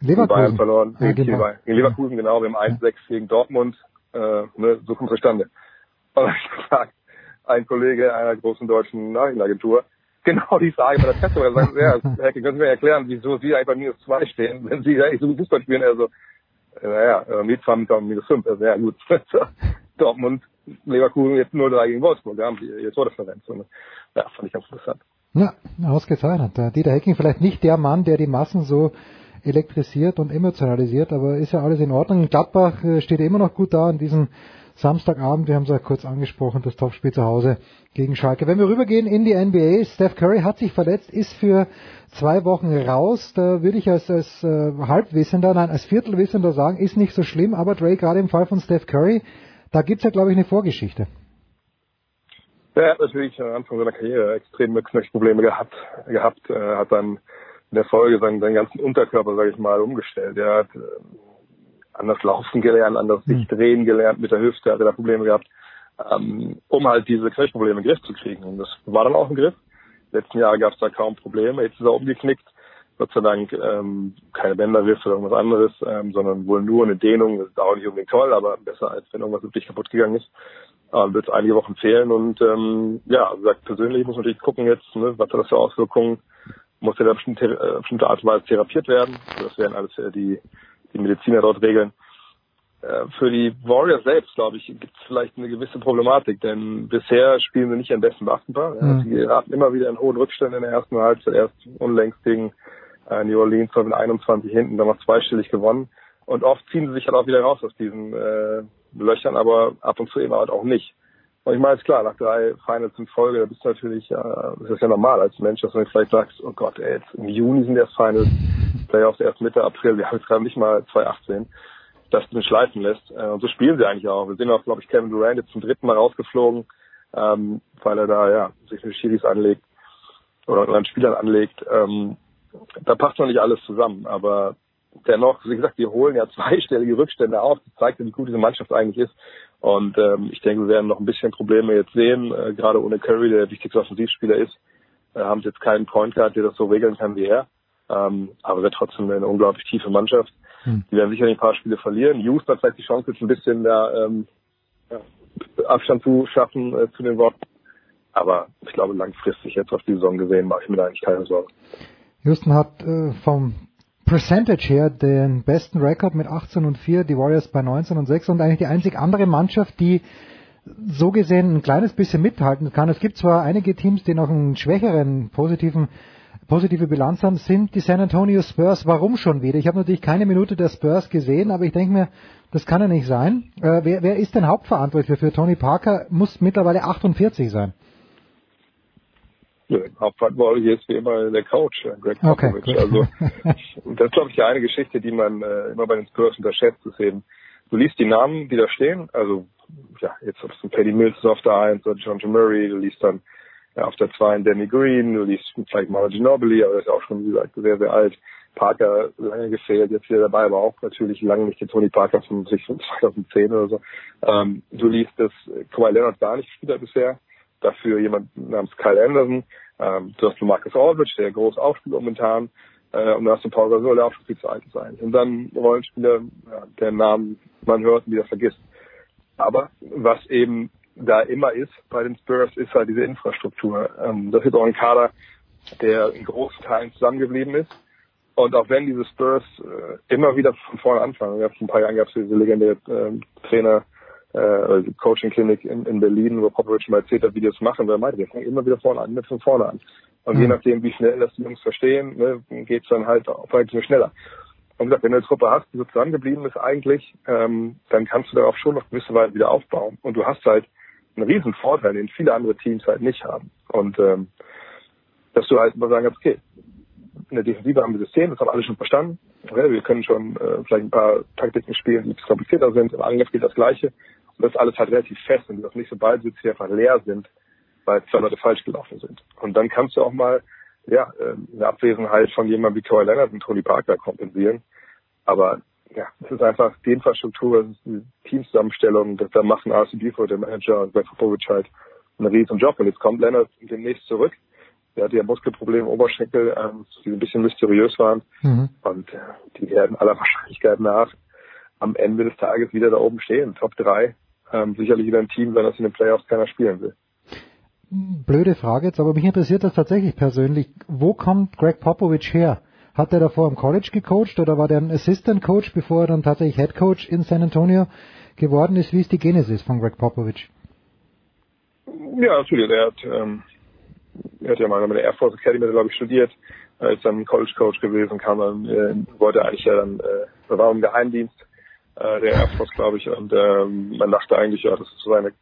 Leverkusen. Bayern verloren. Ja, gegen, genau. Gegen Leverkusen, genau. Wir haben 1-6 gegen Dortmund. Äh, ne, so kommt es zustande. Und habe ich gefragt, ein Kollege einer großen deutschen Nachrichtenagentur, genau die Frage bei der Presse, er sagt, ja, Herr, können Sie mir erklären, wieso Sie bei minus zwei stehen, wenn Sie eigentlich so gut Fußball spielen? So, äh, naja, äh, mit minus fünf. Also, ja, gut. Dortmund, Leverkusen jetzt 0-3 gegen Wolfsburg, da haben sie ihre Tordifferenz. Ja, fand ich ganz interessant. Ja, ausgezeichnet. Der Dieter Hecking vielleicht nicht der Mann, der die Massen so elektrisiert und emotionalisiert, aber ist ja alles in Ordnung. In Gladbach äh, steht er immer noch gut da an diesem Samstagabend. Wir haben es ja kurz angesprochen, das Topspiel zu Hause gegen Schalke. Wenn wir rübergehen in die NBA, Steph Curry hat sich verletzt, ist für zwei Wochen raus. Da würde ich als, als äh, Halbwissender, nein, als Viertelwissender sagen, ist nicht so schlimm, aber Dre, gerade im Fall von Steph Curry, da gibt's ja, glaube ich, eine Vorgeschichte. Er hat natürlich am Anfang seiner Karriere extreme Knöchelprobleme gehabt, gehabt äh, hat dann in der Folge seinen, seinen ganzen Unterkörper, sage ich mal, umgestellt. Er hat äh, anders laufen gelernt, anders sich drehen gelernt mit der Hüfte, hat er da Probleme gehabt, ähm, um halt diese Knöchelprobleme in den Griff zu kriegen. Und das war dann auch im Griff. Letzten Jahre gab es da kaum Probleme. Jetzt ist er umgeknickt. Gott sei Dank ähm, keine Bänderriss oder irgendwas anderes, ähm, sondern wohl nur eine Dehnung. Das ist auch nicht unbedingt toll, aber besser als wenn irgendwas wirklich kaputt gegangen ist. Ähm, wird es einige Wochen fehlen und ähm, ja, also sagt persönlich muss man natürlich gucken jetzt, ne, was hat das für Auswirkungen, muss er da bestimmte, äh, bestimmte Art und Weise therapiert werden. Das werden alles äh, die, die Mediziner dort regeln. Äh, für die Warriors selbst, glaube ich, gibt es vielleicht eine gewisse Problematik, denn bisher spielen sie nicht ihren besten Basketball. Mhm. Sie hatten immer wieder einen hohen Rückstand in der ersten Halbzeit, erst unlängst gegen äh, New Orleans mit 21 hinten, dann noch zweistellig gewonnen. Und oft ziehen sie sich halt auch wieder raus aus diesen äh, Löchern, aber ab und zu eben halt auch nicht. Und ich meine, ist klar, nach drei Finals in Folge, da bist du natürlich, äh, das ist ja normal als Mensch, dass du vielleicht sagst, oh Gott, ey, jetzt im Juni sind erst Finals, Playoffs erst Mitte April, wir haben jetzt gerade nicht mal 2018, dass du den schleifen lässt. Äh, und so spielen sie eigentlich auch. Wir sehen auch, glaube ich, Kevin Durant jetzt zum dritten Mal rausgeflogen, ähm, weil er da ja sich mit Schiris anlegt oder anderen Spielern anlegt. Ähm, da passt noch nicht alles zusammen, aber dennoch, wie gesagt, wir holen ja zweistellige Rückstände auf. Das zeigt wie gut diese Mannschaft eigentlich ist. Und ähm, ich denke, wir werden noch ein bisschen Probleme jetzt sehen, äh, gerade ohne Curry, der der wichtigste Offensivspieler ist. Äh, haben jetzt keinen Point Guard, der das so regeln kann wie er. Ähm, aber wird trotzdem eine unglaublich tiefe Mannschaft. Hm. Die werden sicherlich ein paar Spiele verlieren. Houston hat vielleicht die Chance, jetzt ein bisschen da ähm, Abstand zu schaffen äh, zu den Worten. Aber ich glaube, langfristig jetzt auf die Saison gesehen, mache ich mir da eigentlich keine Sorgen. Houston hat äh, vom Percentage her den besten Rekord mit 18 und 4, die Warriors bei 19 und 6 und eigentlich die einzig andere Mannschaft, die so gesehen ein kleines bisschen mithalten kann. Es gibt zwar einige Teams, die noch einen schwächeren positiven positive Bilanz haben, sind die San Antonio Spurs. Warum schon wieder? Ich habe natürlich keine Minute der Spurs gesehen, aber ich denke mir, das kann ja nicht sein. Äh, wer, wer ist denn Hauptverantwortlich für Tony Parker? Muss mittlerweile 48 sein. Hauptverantwortlich ist wie immer der Coach, äh, Greg Okay, Popovich. gut. Also das ist, glaube ich, die eine Geschichte, die man äh, immer bei den Spurs unterschätzt, ist eben, du liest die Namen, die da stehen, also ja, jetzt ob es ein Paddy Mills ist auf der 1 oder John Murray, du liest dann ja, auf der 2 einen Danny Green, du liest vielleicht mal Ginobili, aber der ist auch schon, wie gesagt, sehr, sehr alt. Parker lange gefehlt, jetzt wieder dabei, aber auch natürlich lange nicht der Tony Parker von sich von 2010 oder so. Ähm, du liest, dass Kawhi Leonard gar nicht gespielt bisher, dafür jemand namens Kyle Anderson, ähm, du hast Marcus Aldridge, der groß aufspielt momentan, äh, und dann hast du Paul Gasol, der auch schon viel zu alt sein. Und dann Rollenspieler, ja, der Namen man hört und wieder vergisst. Aber was eben da immer ist bei den Spurs, ist halt diese Infrastruktur. Ähm, das ist auch ein Kader, der in großen Teilen zusammengeblieben ist. Und auch wenn diese Spurs äh, immer wieder von vorne anfangen, vor ein paar Jahren gab es diese legendäre äh, Trainer, äh, Coaching Clinic in, in Berlin, wo Popovich mal erzählt hat, wie die das machen, weil er meinte, wir fangen immer wieder vorne an, mit von vorne an. Und je nachdem, wie schnell das die Jungs verstehen, ne, geht's dann halt auch ein bisschen schneller. Und gesagt, wenn du eine Truppe hast, die so zusammengeblieben ist eigentlich, ähm, dann kannst du darauf schon noch gewisse Weise wieder aufbauen. Und du hast halt einen riesen Vorteil, den viele andere Teams halt nicht haben. Und ähm, dass du halt immer sagen kannst, okay, in der Defensive haben wir System, das haben alle schon verstanden. Okay, wir können schon äh, vielleicht ein paar Taktiken spielen, die ein bisschen komplizierter sind. Im Angriff geht das Gleiche. Und das ist alles halt relativ fest und das nicht sobald sie einfach leer sind, weil zwei Leute falsch gelaufen sind. Und dann kannst du auch mal ja, äh, eine Abwesenheit von jemandem wie Kawhi Leonard und Tony Parker kompensieren. Aber ja, es ist einfach die Infrastruktur, es ist die Teamzusammenstellung, das da machen RCB für der Manager und bei Popovic halt ein riesen Job. Und jetzt kommt Leonard demnächst zurück. Der hatte ja Muskelprobleme im Oberschenkel, ähm, die ein bisschen mysteriös waren. Mhm. Und äh, die werden aller Wahrscheinlichkeit nach am Ende des Tages wieder da oben stehen. Top 3. Ähm, sicherlich wieder ein Team, wenn das in den Playoffs keiner spielen will. Blöde Frage jetzt, aber mich interessiert das tatsächlich persönlich. Wo kommt Greg Popovich her? Hat er davor im College gecoacht oder war der ein Assistant Coach, bevor er dann tatsächlich Head Coach in San Antonio geworden ist? Wie ist die Genesis von Greg Popovich? Ja, natürlich. Er hat, ähm, er hat ja mal in der Air Force Academy, glaube ich, studiert, er ist dann College Coach gewesen, kam dann, äh, wollte eigentlich ja dann, äh, war im Geheimdienst äh, der Air Force, glaube ich, und ähm, man dachte eigentlich, ja, das ist so seine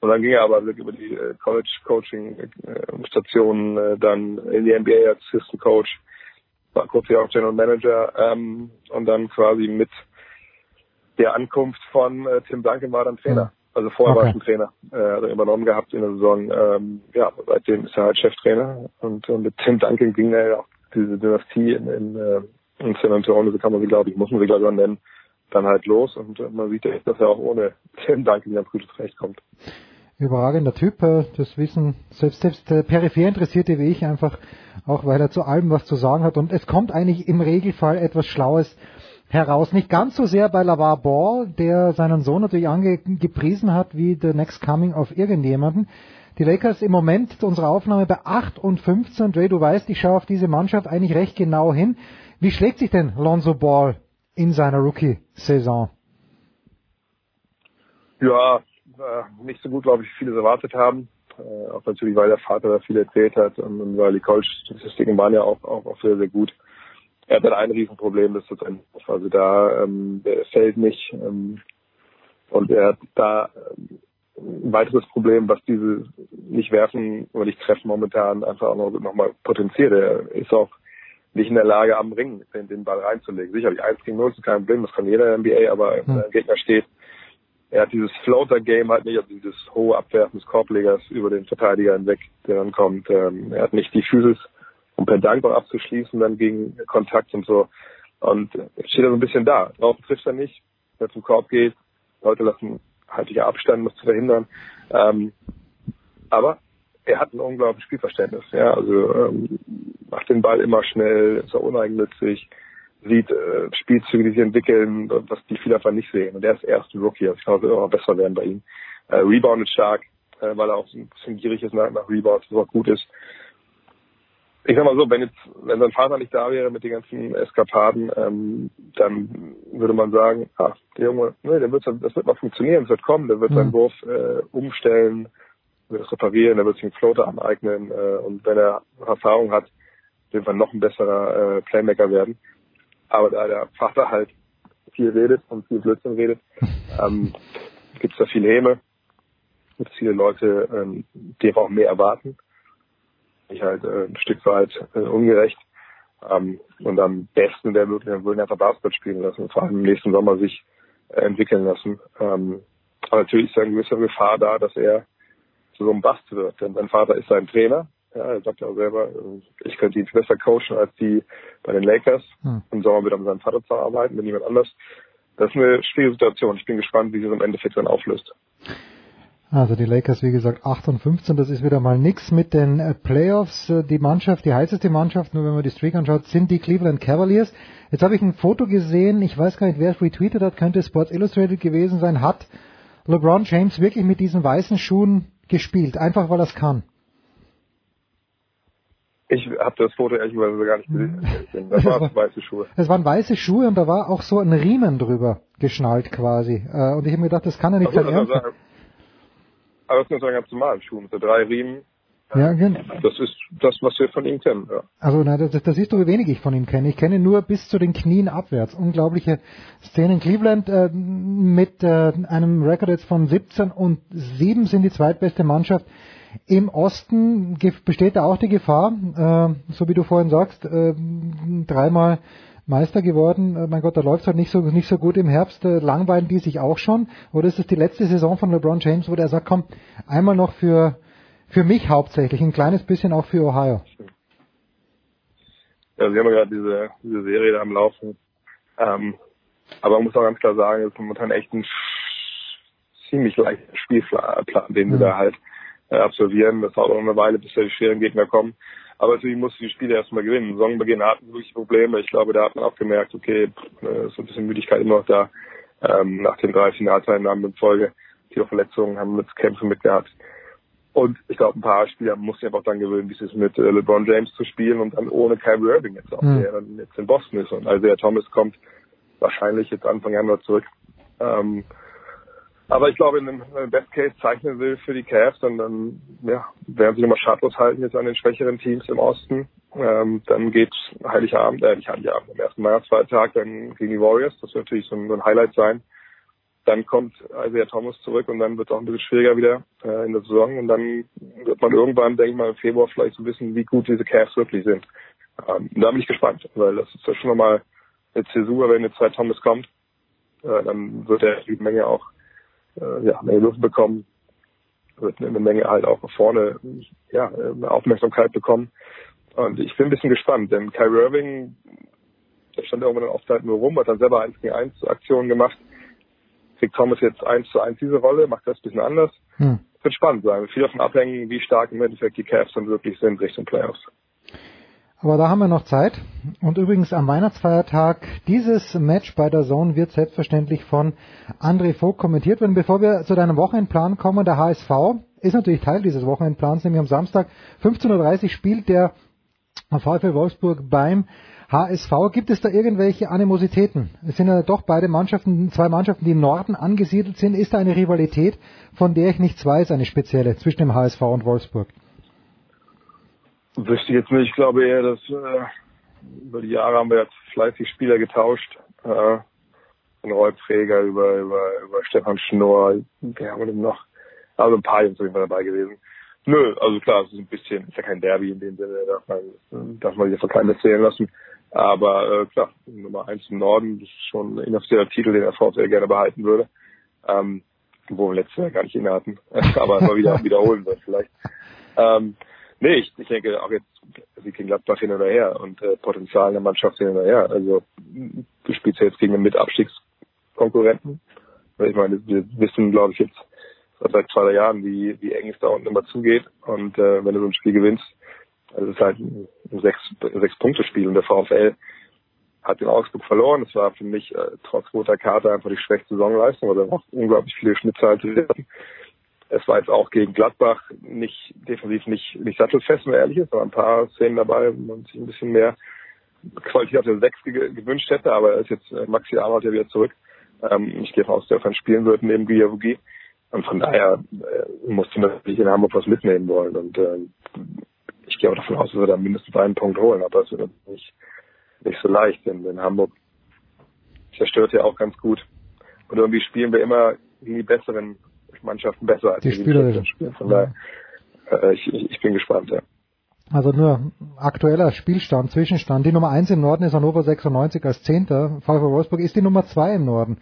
und dann ging er aber über die äh, College Coaching äh, Stationen äh, dann in die NBA als Assistant Coach, war kurz ja auch General Manager ähm, und dann quasi mit der Ankunft von äh, Tim Duncan war dann Trainer. Also vorher Okay. war ich ein Trainer, äh, er übernommen gehabt in der Saison. Ähm, ja, seitdem ist er halt Cheftrainer und, und mit Tim Duncan ging er ja auch diese Dynastie in, in, äh, in San Antonio, so kann man sie glaube ich, muss man sie glaube ich auch nennen, dann halt los und äh, man sieht ja, dass er auch ohne Tim Duncan ganz gut zurechtkommt. Überragender Typ, äh, das wissen selbst, selbst äh, peripher Interessierte wie ich einfach, auch weil er zu allem was zu sagen hat. Und es kommt eigentlich im Regelfall etwas Schlaues heraus. Nicht ganz so sehr bei LaVar Ball, der seinen Sohn natürlich angepriesen hat wie the next coming of irgendjemanden. Die Lakers im Moment zu unserer Aufnahme bei 8 und 15. Dre, du weißt, ich schaue auf diese Mannschaft eigentlich recht genau hin. Wie schlägt sich denn Lonzo Ball in seiner Rookie-Saison? Ja, äh, nicht so gut, glaube ich, wie viele es erwartet haben. Äh, auch natürlich, weil der Vater da viel erzählt hat und, und weil die College-Statistiken waren ja auch, auch, auch sehr, sehr gut. Er hat dann ein Riesenproblem, das ist ein, also da ähm, der fällt nicht ähm, und er hat da ähm, ein weiteres Problem, was diese nicht werfen oder nicht treffen momentan einfach auch noch, noch mal potenziert. Er ist auch nicht in der Lage, am Ring den, den Ball reinzulegen. Sicherlich 1 gegen 0 ist kein Problem, das kann jeder in der NBA, aber wenn der Gegner steht, er hat dieses Floater-Game halt nicht, also dieses hohe Abwerfen des Korblegers über den Verteidiger hinweg, der dann kommt. Ähm, er hat nicht die Physis, um per Dank abzuschließen, dann gegen Kontakt und so. Und äh, steht er so ein bisschen da. Drauf trifft er nicht, wenn er zum Korb geht. Leute lassen haltiger Abstand, um das zu verhindern. Ähm, aber er hat ein unglaubliches Spielverständnis. Ja, also ähm, macht den Ball immer schnell, ist auch uneigennützig, sieht äh, Spielzüge, die sich entwickeln, was die viele einfach nicht sehen. Und er ist erst ein Rookie, also ich glaube, es wird auch besser werden bei ihm. Äh, reboundet stark, äh, weil er auch so ein bisschen gierig ist nach, nach Rebounds, was auch gut ist. Ich sag mal so, wenn jetzt, wenn sein Vater nicht da wäre mit den ganzen Eskapaden, ähm, dann würde man sagen, ah, der Junge, ne, der wird, das wird mal funktionieren, es wird kommen, der wird seinen Wurf äh, umstellen, wird es reparieren, der wird sich einen Floater aneignen äh, und wenn er Erfahrung hat, wird er noch ein besserer äh, Playmaker werden. Aber da der Vater halt viel redet und viel Blödsinn redet, ähm, gibt es da viele Häme, gibt es viele Leute, ähm, die auch mehr erwarten. Ich halt äh, ein Stück weit äh, ungerecht. Ähm, und am besten wäre möglich, dann würden einfach Basketball spielen lassen und vor allem im nächsten Sommer sich äh, entwickeln lassen. Ähm, aber natürlich ist da eine gewisse Gefahr da, dass er zu so einem Bast wird. Denn sein Vater ist sein Trainer. Ja, er sagt ja auch selber, äh, ich könnte ihn besser coachen als die bei den Lakers. Hm. Im Sommer wieder mit seinem Vater zu arbeiten, mit niemand anders. Das ist eine schwierige Situation. Ich bin gespannt, wie sie es im Endeffekt dann auflöst. Also die Lakers, wie gesagt, 8 und 15, das ist wieder mal nix mit den äh, Playoffs. Äh, Die Mannschaft, die heißeste Mannschaft, nur wenn man die Streak anschaut, sind die Cleveland Cavaliers. Jetzt habe ich ein Foto gesehen, ich weiß gar nicht, wer es retweetet hat, könnte Sports Illustrated gewesen sein, hat LeBron James wirklich mit diesen weißen Schuhen gespielt, einfach weil er es kann. Ich habe das Foto ehrlicherweise gar nicht gesehen. Das waren weiße Schuhe. Es waren weiße Schuhe und da war auch so ein Riemen drüber geschnallt quasi. Äh, Und ich habe mir gedacht, das kann er nicht Also, sein also, Ernst sein. aber das sind so ganz normalen Schuhe mit so drei Riemen. Ja, genau. Das ist das, was wir von ihm kennen. Ja. Also na, das, das siehst du, wie wenig ich von ihm kenne. Ich kenne ihn nur bis zu den Knien abwärts. Unglaubliche Szenen. Cleveland äh, mit äh, einem Rekord jetzt von 17 und 7 sind die zweitbeste Mannschaft. Im Osten besteht da auch die Gefahr, äh, so wie du vorhin sagst, äh, dreimal Meister geworden. Äh, mein Gott, da läuft halt nicht so nicht so gut im Herbst. Äh, langweilen die sich auch schon? Oder ist es die letzte Saison von LeBron James, wo der sagt, komm, einmal noch für für mich hauptsächlich, ein kleines bisschen auch für Ohio. Ja, Sie haben ja gerade diese, diese Serie da am Laufen. Ähm, aber man muss auch ganz klar sagen, es ist momentan echt ein ziemlich leichter Spielplan, den sie Mhm. da halt äh, absolvieren. Das dauert auch eine Weile, bis da die schweren Gegner kommen. Aber natürlich musst du die Spiele erstmal gewinnen. Saisonbeginn hatten wirklich Probleme. Ich glaube, da hat man auch gemerkt, okay, äh, ist so ein bisschen Müdigkeit immer noch da. Ähm, nach den drei Finalteilnahmen in Folge, viele Verletzungen haben mit Kämpfe mitgehabt. Und ich glaube, ein paar Spieler muss sich einfach dann gewöhnen, wie es ist, mit äh, LeBron James zu spielen und dann ohne Kyrie Irving jetzt auch, Hm. der dann jetzt in Boston ist. Und Isaiah Thomas kommt wahrscheinlich jetzt Anfang Januar zurück. Ähm, aber ich glaube, in man Best Case zeichnen will für die Cavs, dann, dann ja, werden sie nochmal schadlos halten jetzt an den schwächeren Teams im Osten. Ähm, dann geht Heiligabend, äh, nicht Heiligabend, am ersten Weihnachtsfeiertag dann gegen die Warriors. Das wird natürlich so ein, so ein Highlight sein. Dann kommt Isaiah Thomas zurück und dann wird es auch ein bisschen schwieriger wieder äh, in der Saison. Und dann wird man irgendwann, denke ich mal, im Februar vielleicht so wissen, wie gut diese Cavs wirklich sind. Ähm, da bin ich gespannt, weil das ist ja schon nochmal eine Zäsur, wenn jetzt Zeit Thomas kommt, äh, dann wird er die Menge auch äh, ja, eine Luft bekommen, wird eine Menge halt auch vorne ja, Aufmerksamkeit bekommen. Und ich bin ein bisschen gespannt, denn Kyrie Irving, der stand irgendwann oft halt nur rum, hat dann selber 1 gegen 1 Aktionen gemacht. Kriegt Thomas jetzt 1 zu 1 diese Rolle, macht das ein bisschen anders. Hm. Wird spannend sein. Viel davon abhängen, wie stark im Endeffekt die Cavs dann wirklich sind Richtung Playoffs. Aber da haben wir noch Zeit. Und übrigens am Weihnachtsfeiertag, dieses Match bei der Zone wird selbstverständlich von André Vogt kommentiert werden. Bevor wir zu deinem Wochenendplan kommen, der HSV ist natürlich Teil dieses Wochenendplans, nämlich am Samstag 15.30 Uhr spielt der VfL Wolfsburg beim HSV. Gibt es da irgendwelche Animositäten? Es sind ja doch beide Mannschaften, zwei Mannschaften, die im Norden angesiedelt sind. Ist da eine Rivalität, von der ich nichts weiß, eine spezielle zwischen dem HSV und Wolfsburg? Wüsste ich jetzt nicht. Ich glaube eher, dass äh, über die Jahre haben wir jetzt fleißig Spieler getauscht. Äh, von Roy Pfleger über, über, über Stefan Schnorr, wer haben wir denn noch? Also ein paar Jungs sind dabei gewesen. Nö, also klar, es ist ein bisschen, ist ja kein Derby in dem Sinne, darf man, darf man sich von keinem erzählen lassen. Aber äh, klar, Nummer eins im Norden, das ist schon ein offizieller Titel, den der VfL gerne behalten würde. Ähm, wo wir letztes Jahr gar nicht inne hatten, aber mal wieder wiederholen wird vielleicht. Ähm, nee, ich, ich denke auch jetzt Sieg gegen Gladbach hin oder her und äh, Potenzial in der Mannschaft hin oder her. Also du spielst ja jetzt gegen einen Mitabstiegskonkurrenten. Ich meine, wir wissen, glaube ich, jetzt seit zwei, drei Jahren, wie, wie eng es da unten immer zugeht. Und äh, wenn du so ein Spiel gewinnst, also es ist halt ein sechs, sechs Punkte Spiel und der VfL hat in Augsburg verloren. Es war für mich äh, trotz roter Karte einfach die schwächste Saisonleistung, oder auch unglaublich viele Schnitzer werden. Es war jetzt auch gegen Gladbach nicht defensiv nicht, nicht sattelfest, wenn man ehrlich ist, aber ein paar Szenen dabei, wo man sich ein bisschen mehr Qualität auf der Sechs ge gewünscht hätte, aber er ist jetzt äh, Maxi Arnold ja wieder zurück. Ähm, ich gehe davon aus, dass er dann spielen wird neben Guillaume Und von daher äh, musste natürlich in Hamburg was mitnehmen wollen. Und äh, ich gehe auch davon aus, dass wir da mindestens einen Punkt holen, aber es wird nicht, nicht so leicht, denn in Hamburg zerstört ja auch ganz gut. Und irgendwie spielen wir immer gegen die besseren Mannschaften besser als Die gegen Spieler. schlechteren Spiele. Von daher, äh, ich, ich, bin gespannt, ja. Also nur aktueller Spielstand, Zwischenstand. Die Nummer 1 im Norden ist Hannover 96 als Zehnter. VfL Wolfsburg ist die Nummer 2 im Norden.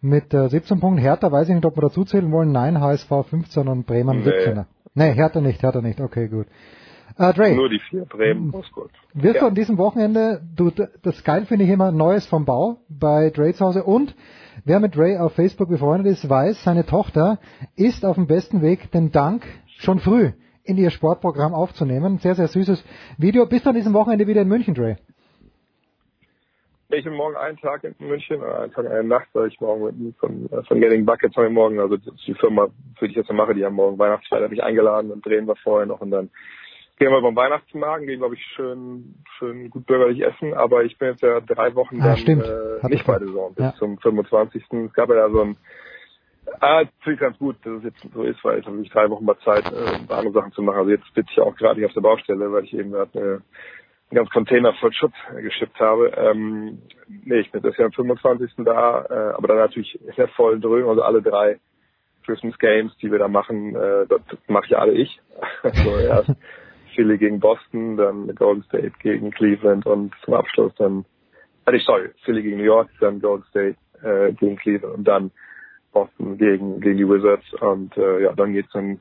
Mit äh, 17 Punkten. Hertha weiß ich nicht, ob wir dazu zählen wollen. Nein, HSV 15 und Bremen Nee. 17er. Nee, Hertha nicht, Hertha nicht. Okay, gut. Äh, Dre, Nur die vier, Bremen, Wolfsburg. wirst du Ja. an diesem Wochenende, du, das geil finde ich immer, Neues vom Bau bei Dre zu Hause und wer mit Dre auf Facebook befreundet ist, weiß, seine Tochter ist auf dem besten Weg, den Dank schon früh in ihr Sportprogramm aufzunehmen. Sehr, sehr süßes Video. Bist du an diesem Wochenende wieder in München, Dre? Ich bin morgen einen Tag in München, äh, einen Tag, eine Nacht, weil ich morgen von, äh, von Getting Buckets ich morgen, also die Firma, für die ich jetzt mache, die haben morgen Weihnachtsfeier, habe ich eingeladen und drehen wir vorher noch und dann gehen wir beim Weihnachtsmarkt, gehen, glaube ich, schön, schön gut bürgerlich essen, aber ich bin jetzt ja drei Wochen Ah, dann stimmt. äh, nicht ich bei der Saison bis Ja. zum 25. Es gab ja da so ein Ah, finde ich ganz gut, dass es jetzt so ist, weil ich habe wirklich drei Wochen mal Zeit, äh, andere Sachen zu machen. Also jetzt sitze ich auch gerade hier auf der Baustelle, weil ich eben gerade äh, einen ganzen Container voll Schutt äh, geschippt habe. Ähm, nee, ich bin das Jahr am 25. da, äh, aber dann natürlich in der vollen Dröhnung, also alle drei Christmas Games, die wir da machen, äh, das mache ja alle ich. also erst Philly gegen Boston, dann Golden State gegen Cleveland und zum Abschluss dann, äh, nicht, sorry, Philly gegen New York, dann Golden State äh, gegen Cleveland und dann Boston gegen, gegen die Wizards und äh, ja, dann geht's dann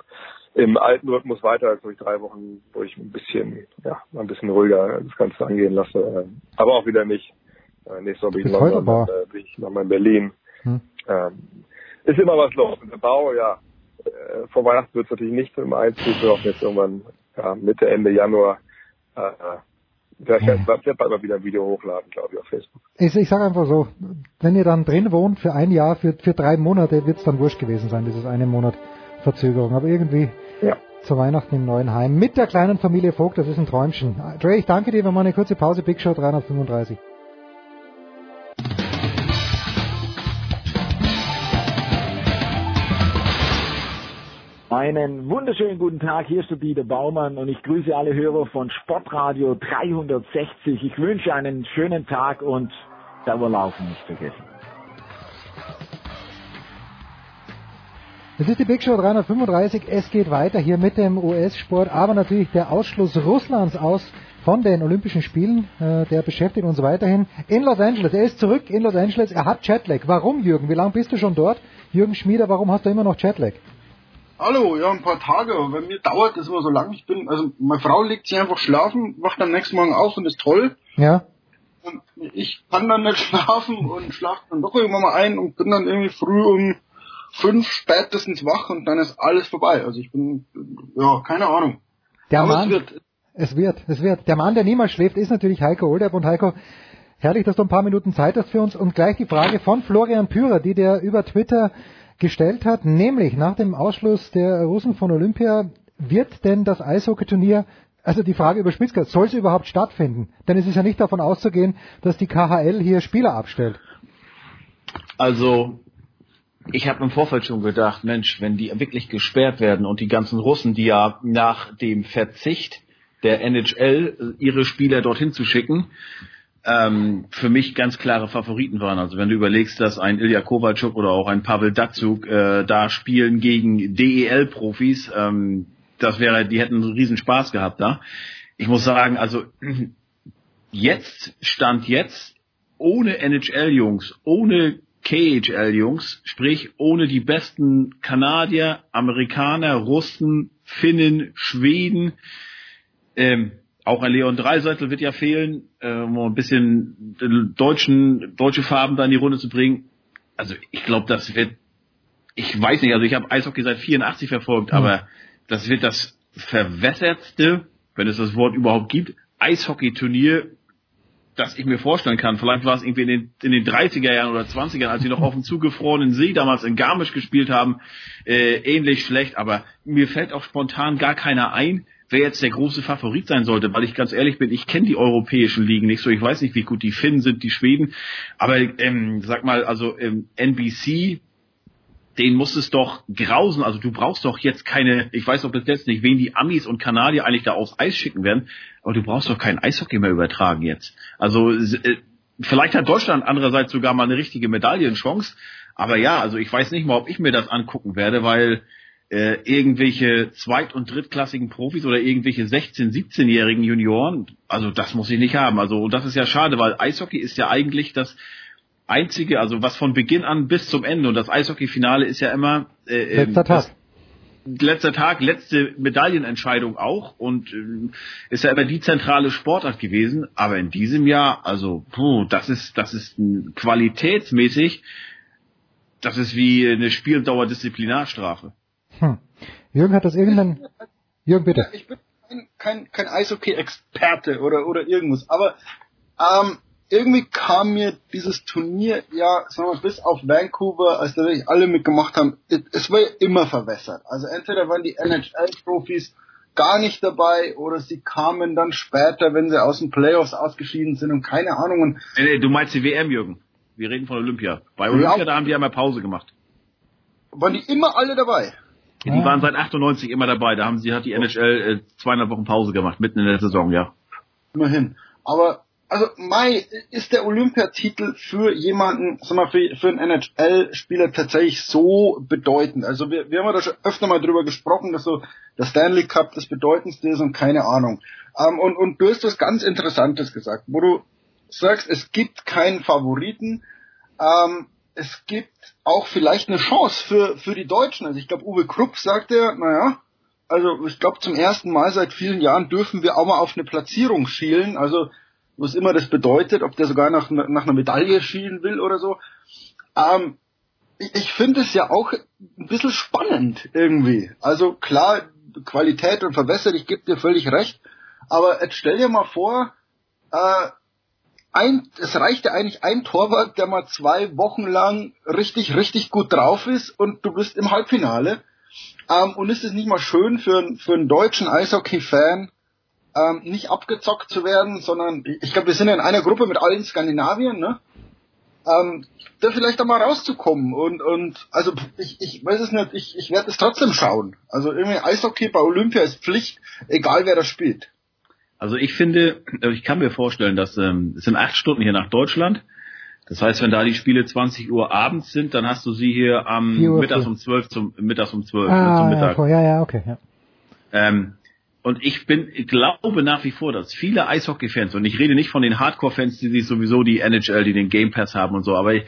im alten Rhythmus weiter, als ich drei Wochen, wo ich ein bisschen, ja, ein bisschen ruhiger das Ganze angehen lasse. Äh, aber auch wieder nicht. Äh, nächste Woche bin ich London, dann äh, bin ich nochmal in Berlin. Hm. Ähm, ist immer was los. Und der Bau, ja, äh, vor Weihnachten wird es natürlich nicht im Einzug, wir hoffen jetzt irgendwann ja, Mitte, Ende Januar. Äh, ja, ich werde bald mal wieder ein Video hochladen, glaube ich, auf Facebook. Ich, ich sage einfach so, wenn ihr dann drin wohnt für ein Jahr, für, für drei Monate, wird es dann wurscht gewesen sein, dieses eine Monat Verzögerung. Aber irgendwie ja. zu Weihnachten im neuen Heim mit der kleinen Familie Vogt, das ist ein Träumchen. Dre, ich danke dir, wir machen eine kurze Pause, Big Show 335. Einen wunderschönen guten Tag, hier ist der Dieter Baumann und ich grüße alle Hörer von Sportradio 360. Ich wünsche einen schönen Tag und Dauerlaufen nicht vergessen. Es ist die Big Show 335, es geht weiter hier mit dem US-Sport, aber natürlich der Ausschluss Russlands aus von den Olympischen Spielen, äh, der beschäftigt uns weiterhin in Los Angeles. Er ist zurück in Los Angeles, er hat Jetlag. Warum, Jürgen? Wie lange bist du schon dort? Jürgen Schmieder, warum hast du immer noch Jetlag? Hallo, ja, ein paar Tage, aber bei mir dauert das immer so lang. Ich bin, also meine Frau legt sich einfach schlafen, wacht am nächsten Morgen auf und ist toll. Ja. Und ich kann dann nicht schlafen und schlafe dann doch irgendwann mal ein und bin dann irgendwie früh um fünf spätestens wach und dann ist alles vorbei. Also ich bin, ja, keine Ahnung. Der aber Mann, es wird. Es wird, es wird. Der Mann, der niemals schläft, ist natürlich Heiko Olderb und Heiko, herrlich, dass du ein paar Minuten Zeit hast für uns und gleich die Frage von Florian Pürer, die der über Twitter gestellt hat, nämlich nach dem Ausschluss der Russen von Olympia, wird denn das Eishockeyturnier, also die Frage überspitzt gesagt, soll es überhaupt stattfinden? Denn es ist ja nicht davon auszugehen, dass die KHL hier Spieler abstellt. Also, ich habe im Vorfeld schon gedacht, Mensch, wenn die wirklich gesperrt werden und die ganzen Russen, die ja nach dem Verzicht der NHL ihre Spieler dorthin zu schicken, ähm, für mich ganz klare Favoriten waren. Also wenn du überlegst, dass ein Ilya Kovalchuk oder auch ein Pavel Datsuk äh, da spielen gegen DEL-Profis, ähm, das wäre, die hätten einen riesen Spaß gehabt da. Ich muss sagen, also jetzt stand jetzt ohne NHL-Jungs, ohne KHL-Jungs, sprich ohne die besten Kanadier, Amerikaner, Russen, Finnen, Schweden, ähm, auch ein Leon Dreiseitel wird ja fehlen, äh, um ein bisschen deutschen, deutsche Farben da in die Runde zu bringen. Also ich glaube, das wird, ich weiß nicht, also ich habe Eishockey seit 84 verfolgt, mhm. aber das wird das verwässertste, wenn es das Wort überhaupt gibt, Eishockey-Turnier, das ich mir vorstellen kann. Vielleicht war es irgendwie in den, in den 30er Jahren oder 20ern, als sie noch auf dem zugefrorenen See damals in Garmisch gespielt haben, äh, ähnlich schlecht, aber mir fällt auch spontan gar keiner ein, wer jetzt der große Favorit sein sollte, weil ich ganz ehrlich bin, ich kenne die europäischen Ligen nicht so, ich weiß nicht, wie gut die Finnen sind, die Schweden, aber ähm, sag mal, also ähm, NBC, den muss es doch grausen, also du brauchst doch jetzt keine, ich weiß doch bis jetzt nicht, wen die Amis und Kanadier eigentlich da aufs Eis schicken werden, aber du brauchst doch kein Eishockey mehr übertragen jetzt. Also äh, vielleicht hat Deutschland andererseits sogar mal eine richtige Medaillenchance, aber ja, also ich weiß nicht mal, ob ich mir das angucken werde, weil äh, irgendwelche zweit- und drittklassigen Profis oder irgendwelche 16-, 17-jährigen Junioren, also das muss ich nicht haben. Also und das ist ja schade, weil Eishockey ist ja eigentlich das einzige, also was von Beginn an bis zum Ende und das Eishockey-Finale ist ja immer äh, letzter Tag. Letzter Tag, letzte Medaillenentscheidung auch und äh, ist ja immer die zentrale Sportart gewesen. Aber in diesem Jahr, also puh, das ist das ist qualitätsmäßig, das ist wie eine Spieldauer-Disziplinarstrafe. Hm. Jürgen hat das irgendwann. Jürgen, bitte. Ich bin kein, kein, kein Eishockey-Experte oder, oder irgendwas, aber ähm, irgendwie kam mir dieses Turnier ja, sagen wir, bis auf Vancouver, als da wirklich alle mitgemacht haben, es war ja immer verwässert. Also entweder waren die NHL-Profis gar nicht dabei oder sie kamen dann später, wenn sie aus den Playoffs ausgeschieden sind und keine Ahnung. Und nee, nee, du meinst die WM, Jürgen. Wir reden von Olympia. Bei Olympia, ja, da haben die einmal Pause gemacht. Waren die immer alle dabei? Ja, die waren seit 98 immer dabei. Da haben sie hat die NHL äh, zweieinhalb Wochen Pause gemacht, mitten in der Saison, ja. Immerhin. Aber also Mai ist der Olympiatitel für jemanden, sag mal, für, für einen NHL-Spieler tatsächlich so bedeutend. Also wir, wir haben ja da schon öfter mal drüber gesprochen, dass so der Stanley Cup das bedeutendste ist und keine Ahnung. Ähm, und, und du hast was ganz Interessantes gesagt, wo du sagst, es gibt keinen Favoriten. Ähm, es gibt auch vielleicht eine Chance für, für die Deutschen. Also ich glaube, Uwe Krupp sagte, naja, also ich glaube zum ersten Mal seit vielen Jahren dürfen wir auch mal auf eine Platzierung schielen. Also was immer das bedeutet, ob der sogar nach, nach einer Medaille schielen will oder so. Ähm, ich, ich finde es ja auch ein bisschen spannend irgendwie. Also klar, Qualität und verbessert, ich gebe dir völlig recht, aber jetzt stell dir mal vor, äh, ein, es reichte eigentlich ein Torwart, der mal zwei Wochen lang richtig, richtig gut drauf ist und du bist im Halbfinale. Ähm, und ist es nicht mal schön für, für einen deutschen Eishockey-Fan, ähm, nicht abgezockt zu werden, sondern ich glaube, wir sind ja in einer Gruppe mit allen Skandinavien, ne? Ähm, da vielleicht einmal rauszukommen und und also ich, ich weiß es nicht, ich, ich werde es trotzdem schauen. Also irgendwie Eishockey bei Olympia ist Pflicht, egal wer da spielt. Also ich finde, ich kann mir vorstellen, dass ähm, es sind acht Stunden hier nach Deutschland. Das heißt, wenn da die Spiele 20 Uhr abends sind, dann hast du sie hier am mittags um 12 zum mittags um 12 ah, zum Mittag. Ja, ja, okay. Ja. Ähm, und ich bin, ich glaube nach wie vor, dass viele Eishockey-Fans, und ich rede nicht von den Hardcore-Fans, die sich sowieso die NHL, die den Game Pass haben und so, aber ich,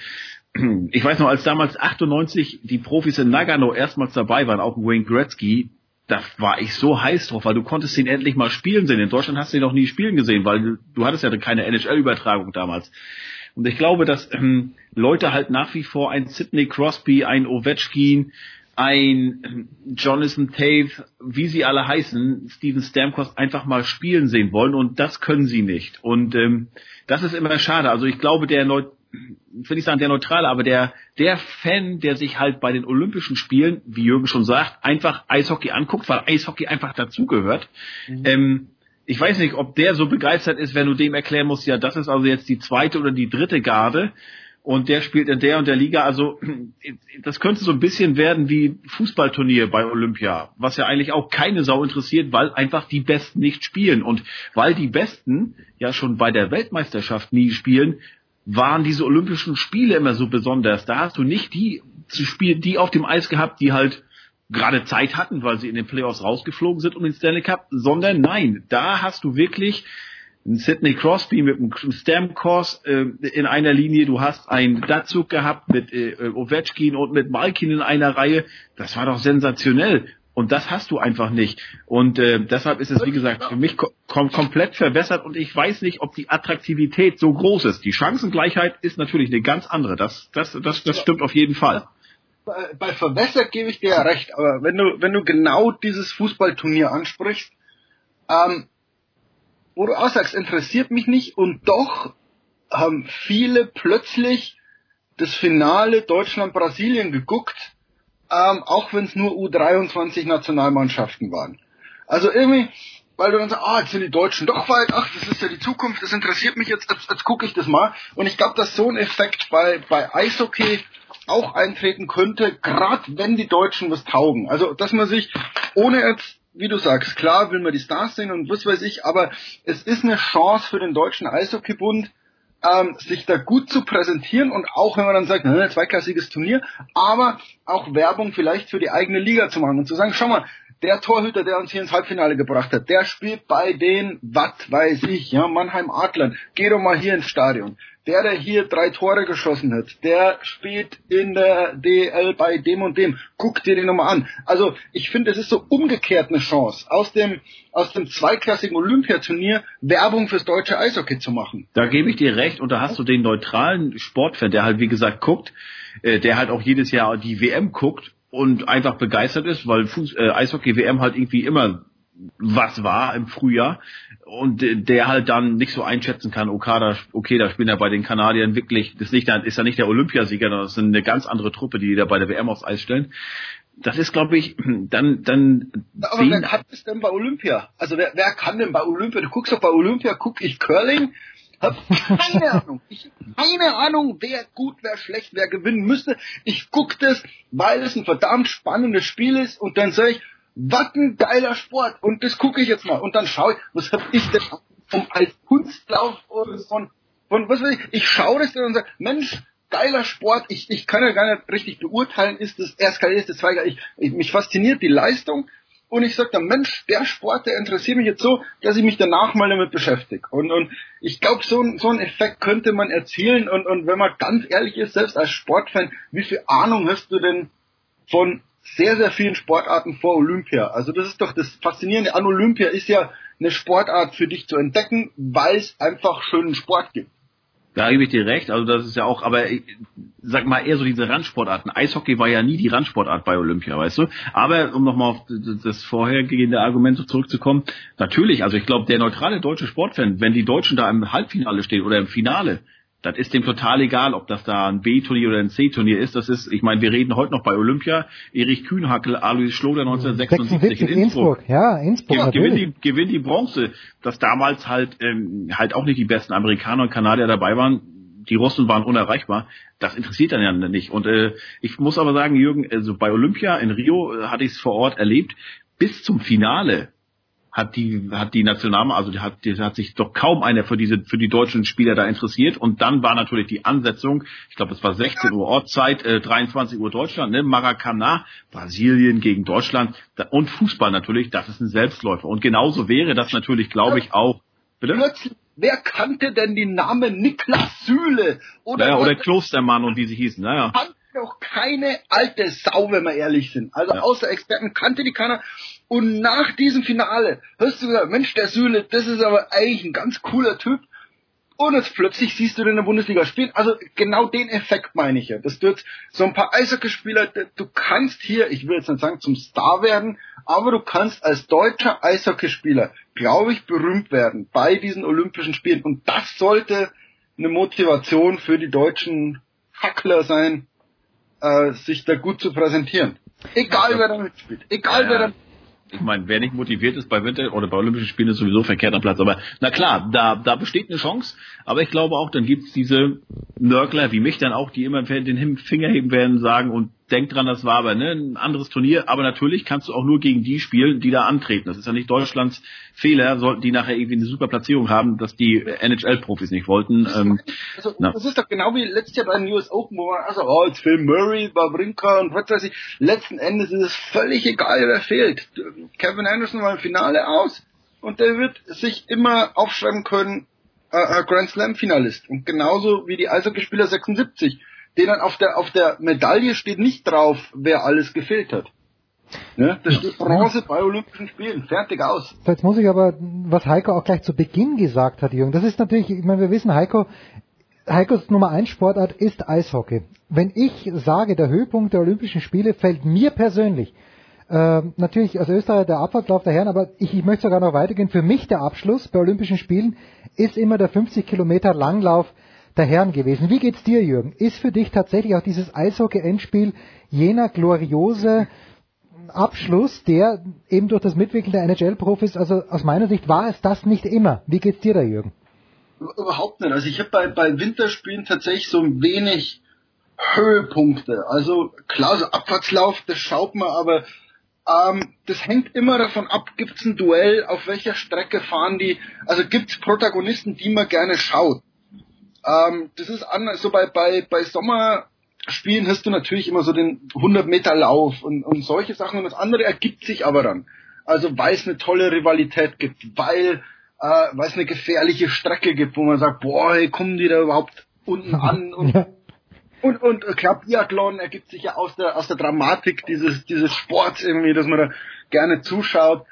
ich weiß noch, als damals 98 die Profis in Nagano erstmals dabei waren, auch Wayne Gretzky, da war ich so heiß drauf, weil du konntest ihn endlich mal spielen sehen. In Deutschland hast du ihn noch nie spielen gesehen, weil du, hattest ja keine NHL-Übertragung damals. Und ich glaube, dass ähm, Leute halt nach wie vor ein Sidney Crosby, ein Ovechkin, ein Jonathan Tate, wie sie alle heißen, Steven Stamkos einfach mal spielen sehen wollen und das können sie nicht. Und ähm, das ist immer schade. Also ich glaube, der Neu will ich sagen, der Neutrale, aber der, der Fan, der sich halt bei den Olympischen Spielen, wie Jürgen schon sagt, einfach Eishockey anguckt, weil Eishockey einfach dazugehört. Mhm. Ähm, ich weiß nicht, ob der so begeistert ist, wenn du dem erklären musst, ja, das ist also jetzt die zweite oder die dritte Garde und der spielt in der und der Liga. Also das könnte so ein bisschen werden wie Fußballturnier bei Olympia, was ja eigentlich auch keine Sau interessiert, weil einfach die Besten nicht spielen. Und weil die Besten ja schon bei der Weltmeisterschaft nie spielen, waren diese Olympischen Spiele immer so besonders. Da hast du nicht die zu spielen, die auf dem Eis gehabt, die halt gerade Zeit hatten, weil sie in den Playoffs rausgeflogen sind um den Stanley Cup, sondern nein, da hast du wirklich Sidney Crosby mit einem Stamkos äh, in einer Linie, du hast einen Datsuk gehabt mit äh, Ovechkin und mit Malkin in einer Reihe. Das war doch sensationell. Und das hast du einfach nicht. Und äh, deshalb ist es, wie gesagt, für mich kom komplett verbessert und ich weiß nicht, ob die Attraktivität so groß ist. Die Chancengleichheit ist natürlich eine ganz andere. Das, das, das, das stimmt auf jeden Fall. Bei, bei verbessert gebe ich dir ja recht, aber wenn du, wenn du genau dieses Fußballturnier ansprichst, ähm, wo du auch sagst, interessiert mich nicht und doch haben viele plötzlich das Finale Deutschland-Brasilien geguckt, ähm, auch wenn es nur U23 Nationalmannschaften waren. Also irgendwie, weil du dann sagst, ah, jetzt sind die Deutschen doch weit, ach, das ist ja die Zukunft, das interessiert mich jetzt, jetzt, jetzt gucke ich das mal. Und ich glaube, dass so ein Effekt bei, bei Eishockey auch eintreten könnte, gerade wenn die Deutschen was taugen. Also, dass man sich, ohne jetzt wie du sagst, klar will man die Stars sehen und was weiß ich, aber es ist eine Chance für den deutschen Eishockeybund, ähm, sich da gut zu präsentieren und auch wenn man dann sagt, ne, zweiklassiges Turnier, aber auch Werbung vielleicht für die eigene Liga zu machen und zu sagen, schau mal, der Torhüter, der uns hier ins Halbfinale gebracht hat, der spielt bei den, was weiß ich, ja, Mannheim Adlern. Geh doch mal hier ins Stadion der, der hier drei Tore geschossen hat, der spielt in der DL bei dem und dem. Guck dir den nochmal an. Also ich finde, es ist so umgekehrt eine Chance, aus dem, aus dem zweiklassigen Olympiaturnier Werbung fürs deutsche Eishockey zu machen. Da gebe ich dir recht und da hast du den neutralen Sportfan, der halt wie gesagt guckt, äh, der halt auch jedes Jahr die WM guckt und einfach begeistert ist, weil Fuß, äh, Eishockey-WM halt irgendwie immer was war im Frühjahr und der halt dann nicht so einschätzen kann, okay, da, okay, da spielen ja bei den Kanadiern wirklich, das ist, nicht, ist ja nicht der Olympiasieger, das ist eine ganz andere Truppe, die da bei der WM aufs Eis stellen. Das ist, glaube ich, dann, dann. Aber wer kann das denn bei Olympia? Also wer, wer kann denn bei Olympia? Du guckst doch bei Olympia, guck ich Curling, hab keine Ahnung. Ich hab keine Ahnung, wer gut, wer schlecht, wer gewinnen müsste. Ich guck das, weil es ein verdammt spannendes Spiel ist und dann sage ich, was ein geiler Sport. Und das gucke ich jetzt mal. Und dann schaue ich, was hab ich denn vom als Kunstlauf und von, von was weiß ich. Ich schaue das dann und sage, Mensch, geiler Sport. Ich, ich kann ja gar nicht richtig beurteilen, ist das erstklassig, ist das zweitklassig. Ich, mich fasziniert die Leistung. Und ich sage dann, Mensch, der Sport, der interessiert mich jetzt so, dass ich mich danach mal damit beschäftige. Und, und ich glaube, so, so einen Effekt könnte man erzielen. Und, und wenn man ganz ehrlich ist, selbst als Sportfan, wie viel Ahnung hast du denn von sehr, sehr vielen Sportarten vor Olympia. Also das ist doch das Faszinierende an Olympia ist ja eine Sportart für dich zu entdecken, weil es einfach schönen Sport gibt. Da gebe ich dir recht, also das ist ja auch, aber ich sag mal eher so diese Randsportarten. Eishockey war ja nie die Randsportart bei Olympia, weißt du? Aber um nochmal auf das vorhergehende Argument zurückzukommen, natürlich, also ich glaube, der neutrale deutsche Sportfan, wenn die Deutschen da im Halbfinale stehen oder im Finale, das ist dem total egal, ob das da ein B-Turnier oder ein C-Turnier ist. Das ist, ich meine, wir reden heute noch bei Olympia. Erich Kühnhackel, Alois Schloder 1976 in Innsbruck. Innsbruck. Ja, Innsbruck. Ge gewinnt, die, gewinnt die Bronze, dass damals halt ähm, halt auch nicht die besten Amerikaner und Kanadier dabei waren. Die Russen waren unerreichbar. Das interessiert dann ja nicht. Und äh, ich muss aber sagen, Jürgen, also bei Olympia in Rio äh, hatte ich es vor Ort erlebt. Bis zum Finale hat die hat die Nationalmann, also die hat, die hat sich doch kaum einer für diese für die deutschen Spieler da interessiert und dann war natürlich die Ansetzung, ich glaube es war 16 Uhr Ortszeit, äh, 23 Uhr Deutschland, ne, Maracanã, Brasilien gegen Deutschland da, und Fußball natürlich, das ist ein Selbstläufer und genauso wäre das natürlich, glaube ich auch. Bitte? Plötzlich, wer kannte denn die Namen Niklas Süle oder naja, oder Klostermann und wie sie hießen, naja doch keine alte Sau, wenn wir ehrlich sind. Also ja. außer Experten kannte die keiner. Und nach diesem Finale hast du gesagt, Mensch, der Süle, das ist aber eigentlich ein ganz cooler Typ. Und jetzt plötzlich siehst du den in der Bundesliga spielen. Also genau den Effekt meine ich ja. Das wird so ein paar Eishockeyspieler, du kannst hier, ich will jetzt nicht sagen zum Star werden, aber du kannst als deutscher Eishockeyspieler, glaube ich, berühmt werden bei diesen Olympischen Spielen. Und das sollte eine Motivation für die deutschen Hackler sein, äh, sich da gut zu präsentieren. Egal wer da mitspielt. Egal ja. wer da ich meine, wer nicht motiviert ist bei Winter oder bei Olympischen Spielen, ist sowieso verkehrt am Platz. Aber na klar, da, da besteht eine Chance. Aber ich glaube auch, dann gibt's diese Nörgler wie mich dann auch, die immer den Finger heben werden, sagen und denk dran, das war aber ne, ein anderes Turnier. Aber natürlich kannst du auch nur gegen die spielen, die da antreten. Das ist ja nicht Deutschlands Fehler, sollten die nachher irgendwie eine super Platzierung haben, dass die NHL-Profis nicht wollten. Ähm, also, das ist doch genau wie letztes Jahr bei den US Open, wo man, also, oh, jetzt Phil Murray, Wawrinka und was weiß ich. Letzten Endes ist es völlig egal, wer fehlt. Kevin Anderson war im Finale aus und der wird sich immer aufschreiben können, äh, Grand Slam Finalist. Und genauso wie die Eishockeyspieler 76 denen auf der, auf der Medaille steht nicht drauf, wer alles gefehlt hat. Ne? Da steht Bronze bei Olympischen Spielen. Fertig aus. Jetzt muss ich aber, was Heiko auch gleich zu Beginn gesagt hat, Jürgen, das ist natürlich, ich meine, wir wissen, Heiko, Heikos Nummer 1 Sportart ist Eishockey. Wenn ich sage, der Höhepunkt der Olympischen Spiele fällt mir persönlich, äh, natürlich als Österreicher der Abfahrtlauf der Herren, aber ich, ich möchte sogar noch weitergehen. Für mich der Abschluss bei Olympischen Spielen ist immer der 50 Kilometer Langlauf der Herren gewesen. Wie geht's dir, Jürgen? Ist für dich tatsächlich auch dieses Eishockey-Endspiel jener gloriose Abschluss, der eben durch das Mitwirken der NHL-Profis, also aus meiner Sicht war es das nicht immer. Wie geht's dir da, Jürgen? Überhaupt nicht. Also ich habe bei, bei Winterspielen tatsächlich so wenig Höhepunkte. Also klar, so Abfahrtslauf, das schaut man, aber ähm, das hängt immer davon ab, gibt's ein Duell, auf welcher Strecke fahren die, also gibt's Protagonisten, die man gerne schaut. Ähm, das ist anders. So bei, bei, bei Sommerspielen hast du natürlich immer so den 100 Meter Lauf und, und solche Sachen und das andere ergibt sich aber dann. Also weil es eine tolle Rivalität gibt, weil äh, weil es eine gefährliche Strecke gibt, wo man sagt, boah, hey, kommen die da überhaupt unten an und und und äh, klar, Biathlon ergibt sich ja aus der aus der Dramatik dieses dieses Sports irgendwie, dass man da gerne zuschaut.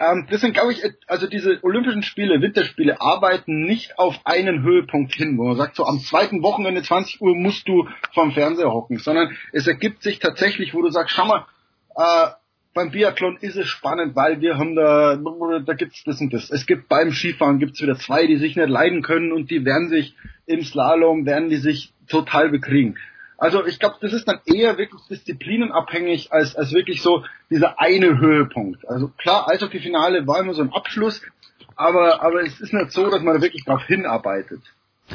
Ähm, das sind, glaube ich, also diese Olympischen Spiele, Winterspiele, arbeiten nicht auf einen Höhepunkt hin, wo man sagt, so am zweiten Wochenende 20 Uhr musst du vom Fernseher hocken, sondern es ergibt sich tatsächlich, wo du sagst, schau mal, äh, beim Biathlon ist es spannend, weil wir haben da, da gibt's das und das. Es gibt beim Skifahren gibt's wieder zwei, die sich nicht leiden können und die werden sich im Slalom, werden die sich total bekriegen. Also ich glaube, das ist dann eher wirklich disziplinenabhängig als, als wirklich so dieser eine Höhepunkt. Also klar, Eishockey-Finale war immer so ein Abschluss, aber, aber es ist nicht so, dass man da wirklich drauf hinarbeitet.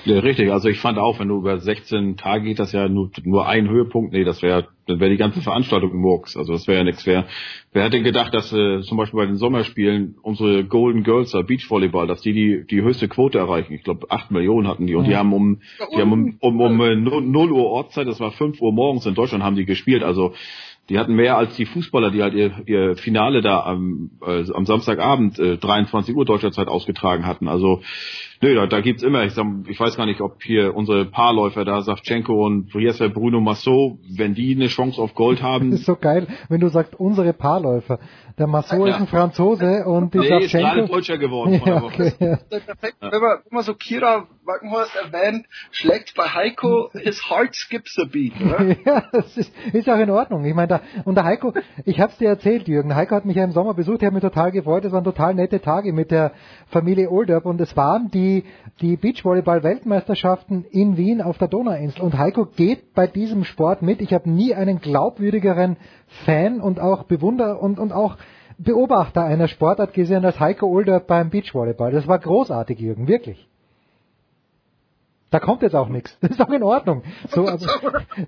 Ja, richtig. Also ich fand auch, wenn du über 16 Tage geht, das ja nur, nur ein Höhepunkt. Nee, das wäre dann wäre die ganze Veranstaltung Murks. Also das wäre ja nichts. Wer, wer hätte gedacht, dass äh, zum Beispiel bei den Sommerspielen unsere Golden Girls da Beachvolleyball, dass die die, die höchste Quote erreichen. Ich glaube, acht Millionen hatten die. Und die haben um, die haben um, um, um, um 0 Uhr Ortszeit, das war 5 Uhr morgens in Deutschland, haben die gespielt. Also die hatten mehr als die Fußballer, die halt ihr, ihr Finale da am, äh, am Samstagabend äh, 23 Uhr deutscher Zeit ausgetragen hatten. Also nö, da, da gibt's immer, ich, sag, ich weiß gar nicht, ob hier unsere Paarläufer da, Savchenko und der Bruno Massot, wenn die eine Chance auf Gold haben. Das ist so geil, wenn du sagst, unsere Paarläufer. Der Massot ja. ist ein Franzose und die nee, Savchenko... ist Deutscher geworden ja, okay, ja. Wenn, man, wenn man so Kira Wackenhorst erwähnt, schlägt bei Heiko his heart skips a beat, oder? ja, das ist, ist auch in Ordnung. Ich meine, da, und der Heiko, ich hab's dir erzählt, Jürgen, Heiko hat mich ja im Sommer besucht, ich habe mich total gefreut, es waren total nette Tage mit der Familie Olderb und es waren die, die Beachvolleyball-Weltmeisterschaften in Wien auf der Donauinsel und Heiko geht bei diesem Sport mit. Ich habe nie einen glaubwürdigeren Fan und auch Bewunderer und, und auch Beobachter einer Sportart gesehen als Heiko Olderb beim Beachvolleyball. Das war großartig, Jürgen, wirklich. Da kommt jetzt auch nichts. Das ist auch in Ordnung. So, aber,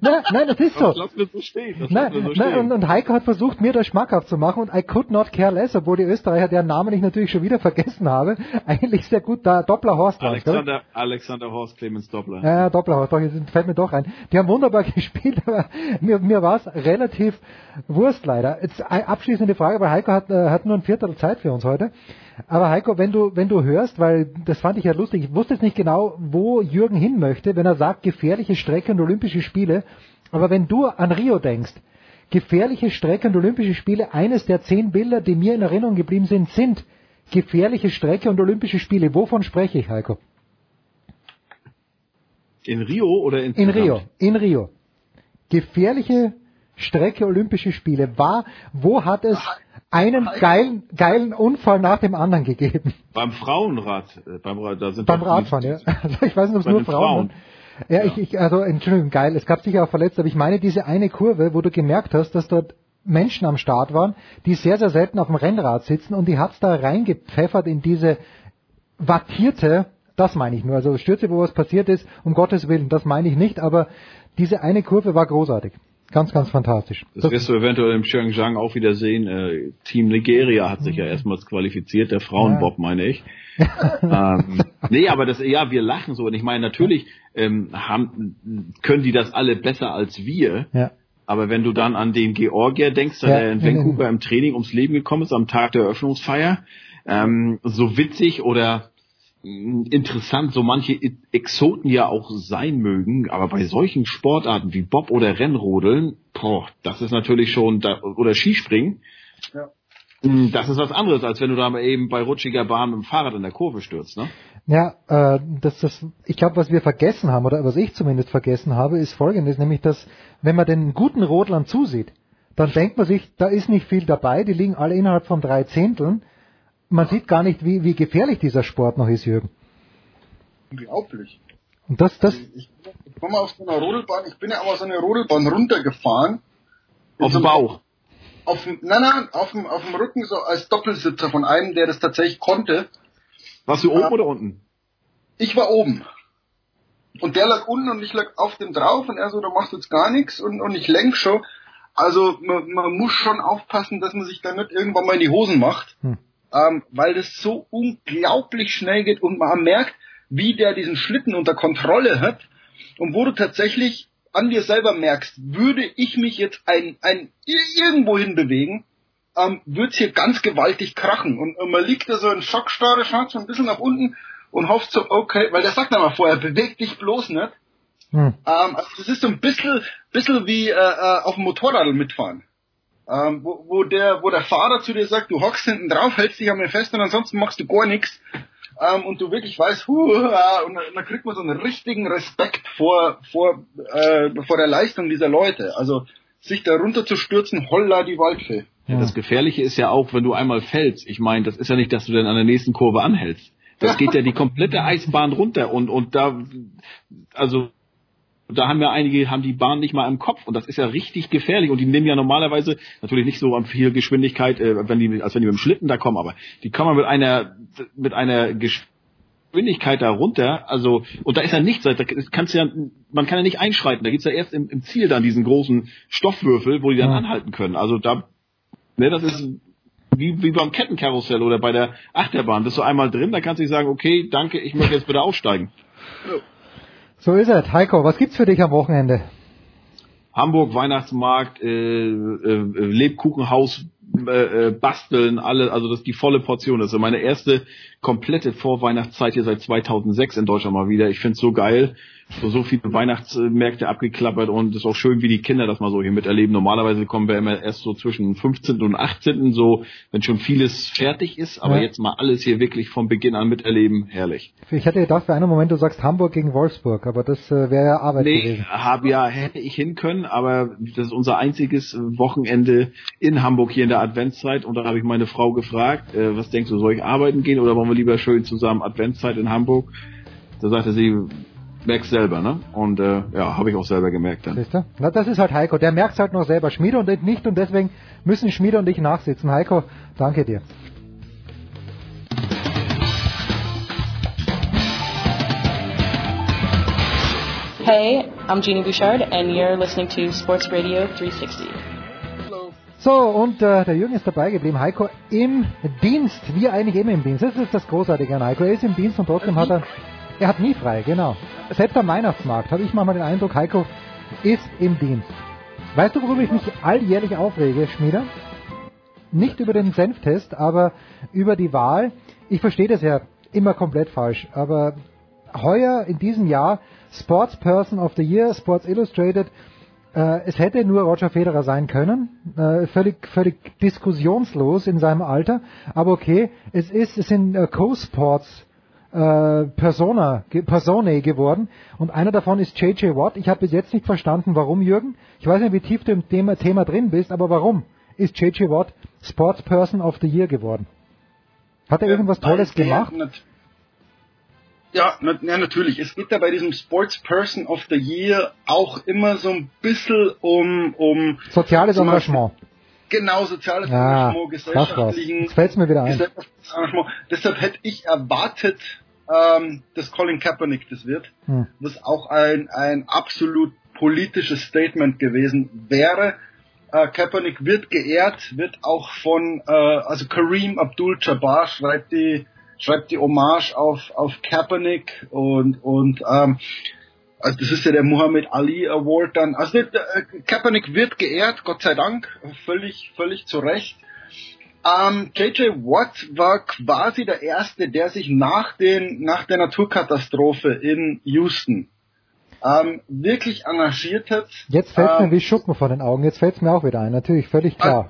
nein, nein, das ist so. Das lassen wir so stehen. Das Nein, so nein, und, und Heiko hat versucht, mir das schmackhaft zu machen und I could not care less, obwohl die Österreicher, deren Namen ich natürlich schon wieder vergessen habe, eigentlich sehr gut da Doppler Horst war. Alexander, Alexander Horst Clemens Doppler. Ja, ja, Dopplerhaus, doch, jetzt fällt mir doch ein. Die haben wunderbar gespielt, aber mir, mir war es relativ Wurst leider. Jetzt eine abschließende Frage, weil Heiko hat, äh, hat nur ein Viertel Zeit für uns heute. Aber Heiko, wenn du, wenn du hörst, weil das fand ich ja lustig, ich wusste jetzt nicht genau, wo Jürgen hin möchte, wenn er sagt, gefährliche Strecke und Olympische Spiele. Aber wenn du an Rio denkst, gefährliche Strecke und Olympische Spiele, eines der zehn Bilder, die mir in Erinnerung geblieben sind, sind gefährliche Strecke und Olympische Spiele. Wovon spreche ich, Heiko? In Rio oder in In Rio, in Rio. Gefährliche Strecke Olympische Spiele. War, wo hat es einen geilen, geilen Unfall nach dem anderen gegeben? Beim Frauenrad, äh, beim, da sind Beim Radfahren, ja. Also ich weiß nicht, ob es nur Frauen Frauen. waren. Ja, ich, ich, also Entschuldigung, geil. Es gab sicher auch Verletzte, aber ich meine diese eine Kurve, wo du gemerkt hast, dass dort Menschen am Start waren, die sehr, sehr selten auf dem Rennrad sitzen und die hat's da reingepfeffert in diese wattierte, das meine ich nur, also Stürze, wo was passiert ist, um Gottes Willen, das meine ich nicht, aber diese eine Kurve war großartig. Ganz, ganz fantastisch. Das wirst du eventuell im Pyeongchang auch wieder sehen. Äh, Team Nigeria hat sich ja erstmals qualifiziert, der Frauenbob meine ich. ähm, nee, aber das, ja, wir lachen so. Und ich meine, natürlich ähm, haben, können die das alle besser als wir. Ja. Aber wenn du dann an den Georgier denkst, der Ja, in Vancouver im Training ums Leben gekommen ist, am Tag der Eröffnungsfeier, ähm, so witzig oder interessant so manche Exoten ja auch sein mögen, aber bei solchen Sportarten wie Bob oder Rennrodeln, boah, das ist natürlich schon, da, oder Skispringen, Ja. das ist was anderes, als wenn du da mal eben bei rutschiger Bahn mit dem Fahrrad in der Kurve stürzt, ne? Ja, äh, das, das, ich glaube, was wir vergessen haben, oder was ich zumindest vergessen habe, ist folgendes, nämlich, dass wenn man den guten Rodlern zusieht, dann denkt man sich, da ist nicht viel dabei, die liegen alle innerhalb von drei Zehnteln. Man sieht gar nicht, wie, wie gefährlich dieser Sport noch ist, Jürgen. Unglaublich. Und das, das, Ich komme auf so einer Rodelbahn, ich bin ja aber so eine Rodelbahn runtergefahren. Auf dem Bauch. Auf dem, nein, nein, auf dem, auf dem Rücken so als Doppelsitzer von einem, der das tatsächlich konnte. Warst du oben oder unten? Ich war oben. Und der lag unten und ich lag auf dem drauf und er so, da machst du jetzt gar nichts und, und ich lenk schon. Also man, man muss schon aufpassen, dass man sich da nicht irgendwann mal in die Hosen macht, Hm. Ähm, weil das so unglaublich schnell geht und man merkt, wie der diesen Schlitten unter Kontrolle hat und wo du tatsächlich an dir selber merkst, würde ich mich jetzt ein, ein irgendwo hin bewegen, ähm, wird's hier ganz gewaltig krachen. Und, und man liegt da so in Schockstarre, schaut so ein bisschen nach unten und hofft so, okay, weil der sagt dann mal vorher, beweg dich bloß nicht. hm. Ähm, also das ist so ein bisschen, bisschen wie äh, äh, auf dem Motorrad mitfahren. Ähm, wo, wo, der, wo der Fahrer zu dir sagt, du hockst hinten drauf, hältst dich an mir fest und ansonsten machst du gar nichts. Ähm, und du wirklich weißt, huh, ah, und dann, kriegt man so einen richtigen Respekt vor, vor, äh, vor der Leistung dieser Leute. Also sich da runter zu stürzen, holla die Waldfee. Ja. Das Gefährliche ist ja auch, wenn du einmal fällst. Ich meine, das ist ja nicht, dass du dann an der nächsten Kurve anhältst. Das geht ja die komplette Eisbahn runter und, und da, also, da haben ja einige, haben die Bahn nicht mal im Kopf und das ist ja richtig gefährlich und die nehmen ja normalerweise natürlich nicht so an viel Geschwindigkeit, äh, wenn die, als wenn die mit dem Schlitten da kommen, aber die kommen mit einer, mit einer Geschwindigkeit da runter, also, und da ist ja nichts, da kannst du ja, man kann ja nicht einschreiten, da gibt's ja erst im, im Ziel dann diesen großen Stoffwürfel, wo die dann Ja. anhalten können. Also da, ne, das ist wie, wie beim Kettenkarussell oder bei der Achterbahn. Bist du einmal drin, da kannst du nicht sagen, okay, danke, ich möchte jetzt bitte aussteigen. So ist es. Heiko, was gibt's für dich am Wochenende? Hamburg, Weihnachtsmarkt, äh, äh, Lebkuchenhaus, äh, äh, basteln, alle, also das ist die volle Portion. Das ist meine erste komplette Vorweihnachtszeit hier seit 2006 in Deutschland mal wieder. Ich find's so geil so, so viele Weihnachtsmärkte abgeklappert und es ist auch schön, wie die Kinder das mal so hier miterleben. Normalerweise kommen wir immer erst so zwischen 15. und 18. so, wenn schon vieles fertig ist, aber Ja. jetzt mal alles hier wirklich von Beginn an miterleben, herrlich. Ich hätte gedacht, für einen Moment du sagst Hamburg gegen Wolfsburg, aber das äh, wäre ja Arbeit Nee, gewesen. hab ja, hätte ich hin können, aber das ist unser einziges Wochenende in Hamburg hier in der Adventszeit und da habe ich meine Frau gefragt, äh, was denkst du, soll ich arbeiten gehen oder wollen wir lieber schön zusammen Adventszeit in Hamburg? Da sagte sie, merkst selber, ne? Und äh, ja, habe ich auch selber gemerkt dann. Siehst du? Na, das ist halt Heiko. Der merkt halt noch selber. Schmiede und ich nicht und deswegen müssen Schmiede und ich nachsitzen. Heiko, danke dir. Hey, I'm Jeannie Bouchard, and you're listening to Sports Radio 360. So, und äh, der Jürgen ist dabei geblieben. Heiko im Dienst. Wir eigentlich immer im Dienst. Das ist das Großartige an Heiko. Er ist im Dienst und trotzdem hat er, er hat nie frei, genau. Selbst am Weihnachtsmarkt habe ich manchmal den Eindruck, Heiko ist im Dienst. Weißt du, worüber ich mich alljährlich aufrege, Schmieder? Nicht über den Senftest, aber über die Wahl. Ich verstehe das ja immer komplett falsch, aber heuer in diesem Jahr Sports Person of the Year, Sports Illustrated, äh, es hätte nur Roger Federer sein können, äh, völlig, völlig diskussionslos in seinem Alter, aber okay, es ist, es sind äh, Co-Sports äh, Persona, Personae geworden und einer davon ist JJ Watt. Ich habe bis jetzt nicht verstanden, warum, Jürgen. Ich weiß nicht, wie tief du im Thema, Thema drin bist, aber warum ist JJ Watt Sports Person of the Year geworden? Hat er irgendwas Tolles gemacht? Ja, na, ja, natürlich. Es geht ja bei diesem Sports Person of the Year auch immer so ein bisschen um, um Soziales Engagement. Genau, soziales Ja, Engagement, das gesellschaftlichen Jetzt fällt's mir wieder ein. Deshalb hätte ich erwartet, ähm, dass Colin Kaepernick das wird, Hm. was auch ein, ein absolut politisches Statement gewesen wäre. Äh, Kaepernick wird geehrt, wird auch von, äh, also Kareem Abdul-Jabbar schreibt die, schreibt die Hommage auf, auf Kaepernick und, und ähm, also das ist ja der Muhammad Ali Award dann. Also der, der, äh, Kaepernick wird geehrt, Gott sei Dank, völlig, völlig zu Recht. Ähm, JJ Watt war quasi der erste, der sich nach den, nach der Naturkatastrophe in Houston ähm, wirklich engagiert hat. Jetzt fällt ähm, mir wie Schuppen vor den Augen. Jetzt fällt es mir auch wieder ein. Natürlich, völlig klar.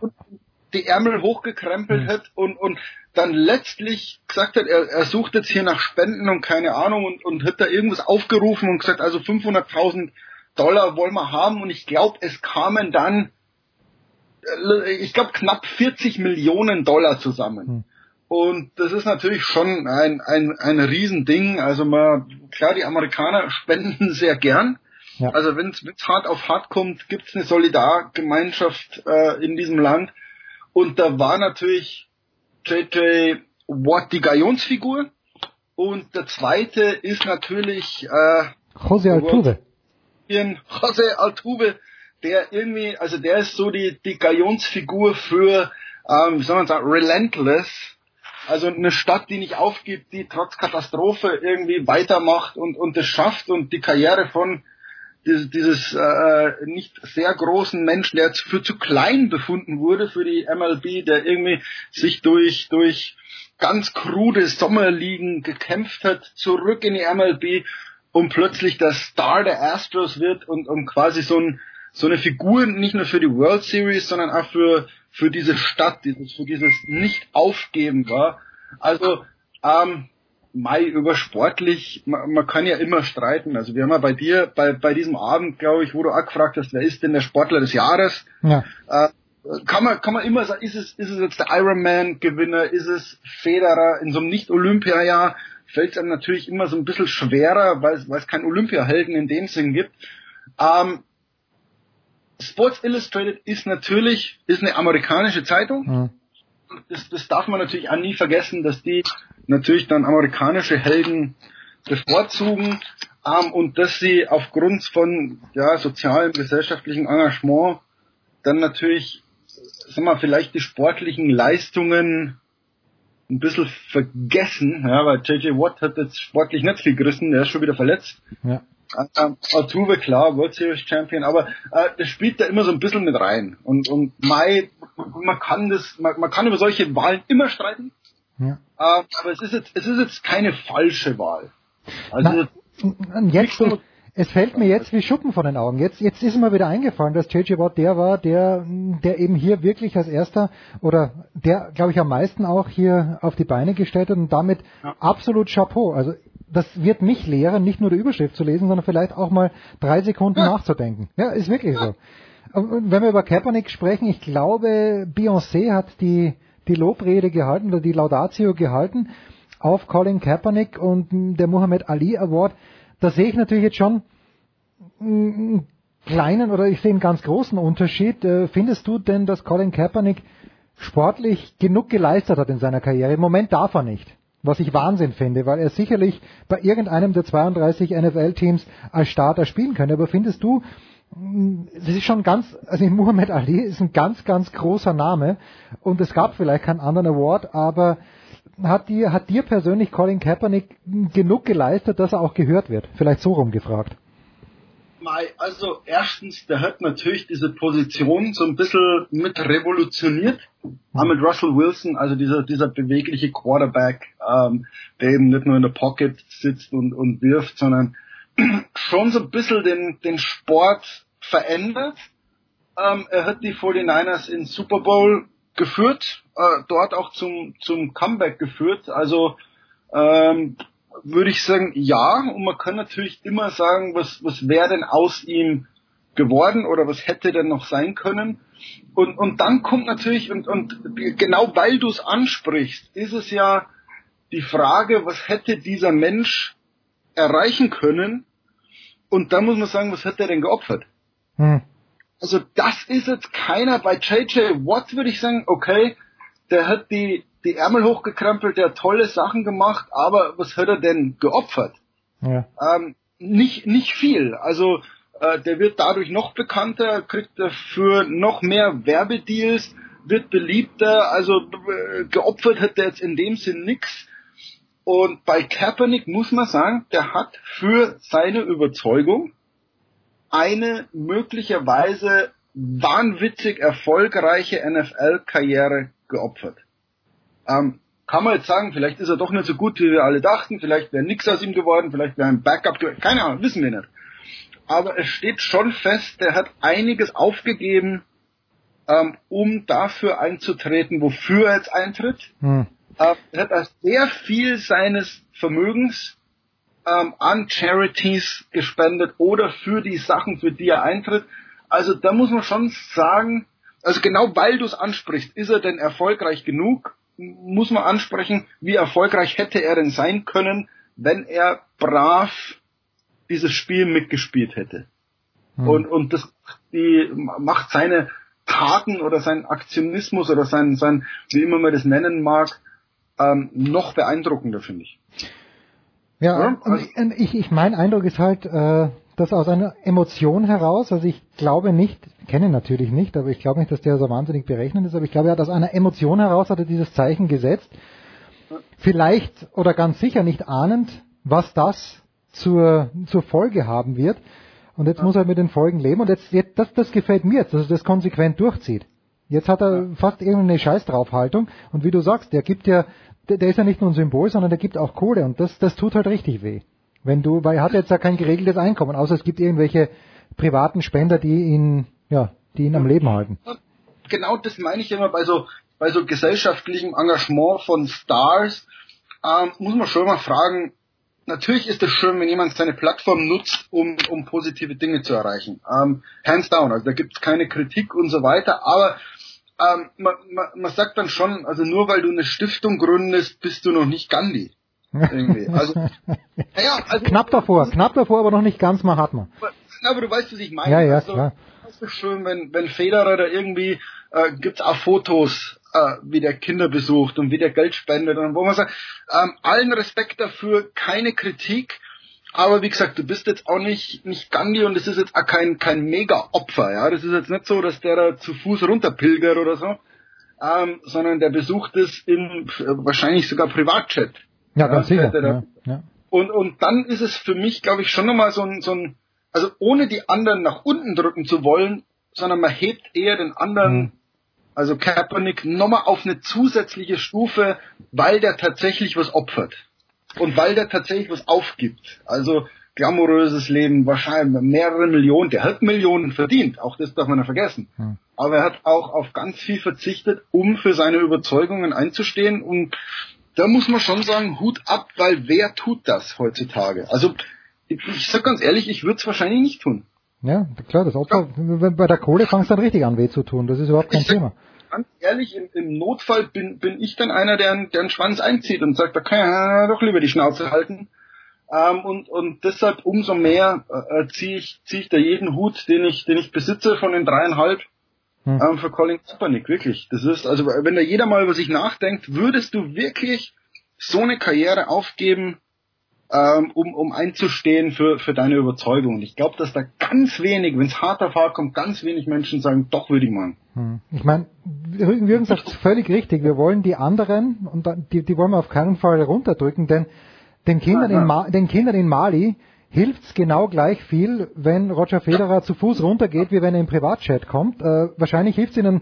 die Ärmel hochgekrempelt Hm. hat und, und dann letztlich gesagt hat, er, er sucht jetzt hier nach Spenden und keine Ahnung und, und hat da irgendwas aufgerufen und gesagt, also 500.000 Dollar wollen wir haben und ich glaube, es kamen dann, ich glaube, knapp 40 Millionen Dollar zusammen. Und das ist natürlich schon ein, ein, ein Riesending. Also man, klar, die Amerikaner spenden sehr gern. Ja. Also wenn es hart auf hart kommt, gibt es eine Solidargemeinschaft äh, in diesem Land. Und da war natürlich JJ Watt die Galionsfigur. Und der zweite ist natürlich äh, Jose Altuve. Jose Altuve, der irgendwie, also der ist so die, die Galionsfigur für, ähm, wie soll man sagen, Relentless. Also eine Stadt, die nicht aufgibt, die trotz Katastrophe irgendwie weitermacht und, und das schafft und die Karriere von dieses, dieses äh, nicht sehr großen Menschen, der zu- für zu klein befunden wurde für die MLB, der irgendwie sich durch, durch ganz krude Sommerligen gekämpft hat, zurück in die MLB und plötzlich der Star der Astros wird und, und quasi so, ein, so eine Figur nicht nur für die World Series, sondern auch für, für diese Stadt, dieses, für dieses Nicht-Aufgeben war. Also, ähm, Mai über sportlich, man, man kann ja immer streiten. Also wir haben ja bei dir, bei, bei diesem Abend, glaube ich, wo du auch gefragt hast, wer ist denn der Sportler des Jahres? Ja. Äh, kann man, kann man immer sagen, ist es, ist es jetzt der Ironman-Gewinner, ist es Federer in so einem Nicht-Olympia-Jahr? Fällt es einem natürlich immer so ein bisschen schwerer, weil es, weil es keinen Olympiahelden in dem Sinn gibt. Ähm, Sports Illustrated ist natürlich, ist eine amerikanische Zeitung. Hm. Das, das darf man natürlich auch nie vergessen, dass die natürlich dann amerikanische Helden bevorzugen ähm, und dass sie aufgrund von ja, sozialem, gesellschaftlichem Engagement dann natürlich, sag mal, vielleicht die sportlichen Leistungen ein bisschen vergessen, ja, weil JJ Watt hat jetzt sportlich nicht viel gerissen, der ist schon wieder verletzt. Ja. Ähm, Altuve, klar, World Series Champion, aber äh, das spielt da immer so ein bisschen mit rein. Und, und Mai, man kann das, man, man kann über solche Wahlen immer streiten. Ja. Äh, aber es ist jetzt, es ist jetzt keine falsche Wahl. Also Na, jetzt, es fällt mir jetzt wie Schuppen von den Augen. Jetzt, jetzt ist mir wieder eingefallen, dass JJ Watt der war, der, der eben hier wirklich als erster oder der, glaube ich, am meisten auch hier auf die Beine gestellt hat und damit ja. absolut Chapeau. Also das wird mich lehren, nicht nur die Überschrift zu lesen, sondern vielleicht auch mal drei Sekunden ja. nachzudenken. Ja, ist wirklich so. Und wenn wir über Kaepernick sprechen, ich glaube, Beyoncé hat die, die Lobrede gehalten oder die Laudatio gehalten auf Colin Kaepernick und der Muhammad Ali Award da sehe ich natürlich jetzt schon einen kleinen oder ich sehe einen ganz großen Unterschied. Äh, findest du denn, dass Colin Kaepernick sportlich genug geleistet hat in seiner Karriere? Im Moment darf er nicht. Was ich Wahnsinn finde, weil er sicherlich bei irgendeinem der 32 NFL-Teams als Starter spielen könnte. Aber findest du, das ist schon ganz, also Muhammad Ali ist ein ganz, ganz großer Name und es gab vielleicht keinen anderen Award, aber hat dir, hat dir persönlich Colin Kaepernick genug geleistet, dass er auch gehört wird? Vielleicht so rumgefragt. Also erstens, der hat natürlich diese Position so ein bisschen mit revolutioniert. Mhm. Mit Russell Wilson, also dieser, dieser bewegliche Quarterback, ähm, der eben nicht nur in der Pocket sitzt und, und wirft, sondern schon so ein bisschen den, den Sport verändert. Ähm, er hat die 49ers in Super Bowl geführt, äh, dort auch zum, zum Comeback geführt. Also ähm, würde ich sagen, ja. Und man kann natürlich immer sagen, was, was wäre denn aus ihm geworden oder was hätte denn noch sein können. Und, und dann kommt natürlich, und, und genau weil du es ansprichst, ist es ja die Frage, was hätte dieser Mensch erreichen können? Und da muss man sagen, was hat er denn geopfert? Hm. Also das ist jetzt keiner bei JJ Watt würde ich sagen, okay, der hat die, die Ärmel hochgekrempelt, der hat tolle Sachen gemacht, aber was hat er denn geopfert? Ja. Ähm, nicht, nicht viel. Also äh, der wird dadurch noch bekannter, kriegt dafür noch mehr Werbedeals, wird beliebter, also äh, geopfert hat der jetzt in dem Sinn nix. Und bei Kaepernick muss man sagen, der hat für seine Überzeugung eine möglicherweise wahnwitzig erfolgreiche NFL-Karriere geopfert. Ähm, kann man jetzt sagen, vielleicht ist er doch nicht so gut, wie wir alle dachten, vielleicht wäre nichts aus ihm geworden, vielleicht wäre ein Backup geworden, keine Ahnung, wissen wir nicht. Aber es steht schon fest, er hat einiges aufgegeben, ähm, um dafür einzutreten, wofür er jetzt eintritt. Hm. Äh, er hat sehr viel seines Vermögens ähm, an Charities gespendet oder für die Sachen, für die er eintritt. Also da muss man schon sagen, also genau weil du es ansprichst, ist er denn erfolgreich genug? Muss man ansprechen, wie erfolgreich hätte er denn sein können, wenn er brav dieses Spiel mitgespielt hätte. Hm. Und, und das die macht seine Taten oder seinen Aktionismus oder sein, sein wie immer man das nennen mag, ähm, noch beeindruckender, finde ich. Ja, ja also ich, ich, mein Eindruck ist halt, äh, dass aus einer Emotion heraus, also ich glaube nicht, kenne natürlich nicht, aber ich glaube nicht, dass der so wahnsinnig berechnet ist, aber ich glaube, er hat aus einer Emotion heraus hat er dieses Zeichen gesetzt. Vielleicht oder ganz sicher nicht ahnend, was das zur, zur Folge haben wird. Und jetzt muss er mit den Folgen leben und jetzt, jetzt das, das gefällt mir jetzt, dass er das konsequent durchzieht. Jetzt hat er fast irgendeine Scheißdraufhaltung und wie du sagst, der gibt ja der, der ist ja nicht nur ein Symbol, sondern der gibt auch Kohle und das, das tut halt richtig weh. Wenn du, weil er hat jetzt ja kein geregeltes Einkommen, außer es gibt irgendwelche privaten Spender, die ihn, ja, die ihn am Leben halten. Genau das meine ich immer bei so, bei so gesellschaftlichem Engagement von Stars, ähm, muss man schon mal fragen, natürlich ist es schön, wenn jemand seine Plattform nutzt, um, um positive Dinge zu erreichen. Ähm, hands down, also da gibt es keine Kritik und so weiter, aber ähm, man, man, man sagt dann schon, also nur weil du eine Stiftung gründest, bist du noch nicht Gandhi. Irgendwie. Also, naja, also knapp davor, knapp davor, aber noch nicht ganz Mahatma. Aber du weißt, was ich meine. Ja, ja, also, klar. Es ist schön, wenn, wenn Federer da irgendwie, äh, gibt's auch Fotos, äh, wie der Kinder besucht und wie der Geld spendet und wo man sagt, ähm, allen Respekt dafür, keine Kritik, aber wie gesagt, du bist jetzt auch nicht, nicht Gandhi und es ist jetzt auch kein, kein Mega-Opfer, ja. Das ist jetzt nicht so, dass der da zu Fuß runterpilgert oder so, ähm, sondern der besucht es in wahrscheinlich sogar Privatchat. Ja, ganz ja, sicher. Ja, ja. Und, und dann ist es für mich, glaube ich, schon nochmal so ein, so ein, also ohne die anderen nach unten drücken zu wollen, sondern man hebt eher den anderen, mhm. also Kaepernick, nochmal auf eine zusätzliche Stufe, weil der tatsächlich was opfert. Und weil der tatsächlich was aufgibt. Also glamouröses Leben, wahrscheinlich mehrere Millionen, der hat Millionen verdient, auch das darf man ja vergessen. Mhm. Aber er hat auch auf ganz viel verzichtet, um für seine Überzeugungen einzustehen und da muss man schon sagen, Hut ab, weil wer tut das heutzutage? Also ich, sag ganz ehrlich, ich würde es wahrscheinlich nicht tun. Ja, klar, das Opfer, ja. bei der Kohle fangst du dann richtig an weh zu tun, das ist überhaupt kein ich Thema. Ganz ehrlich, im, im Notfall bin, bin ich dann einer, der, der einen Schwanz einzieht und sagt, da kann ja doch lieber die Schnauze halten. Ähm, und, und deshalb umso mehr äh, ziehe ich, zieh ich da jeden Hut, den ich, den ich besitze von den dreieinhalb, hm. ähm, für Colin Kaepernick, wirklich. Das ist, also wenn da jeder mal über sich nachdenkt, würdest du wirklich so eine Karriere aufgeben, ähm, um, um einzustehen für, für deine Überzeugung. Und ich glaube, dass da ganz wenig, wenn es hart auf hart kommt, ganz wenig Menschen sagen, doch würde ich machen. Hm. Ich meine, Jürgen sagt völlig richtig, wir wollen die anderen, und die, die wollen wir auf keinen Fall runterdrücken, denn den Kindern, in, Ma den Kindern in Mali hilft's genau gleich viel, wenn Roger Federer zu Fuß runtergeht, wie wenn er im Privatchat kommt. Äh, wahrscheinlich hilft's ihnen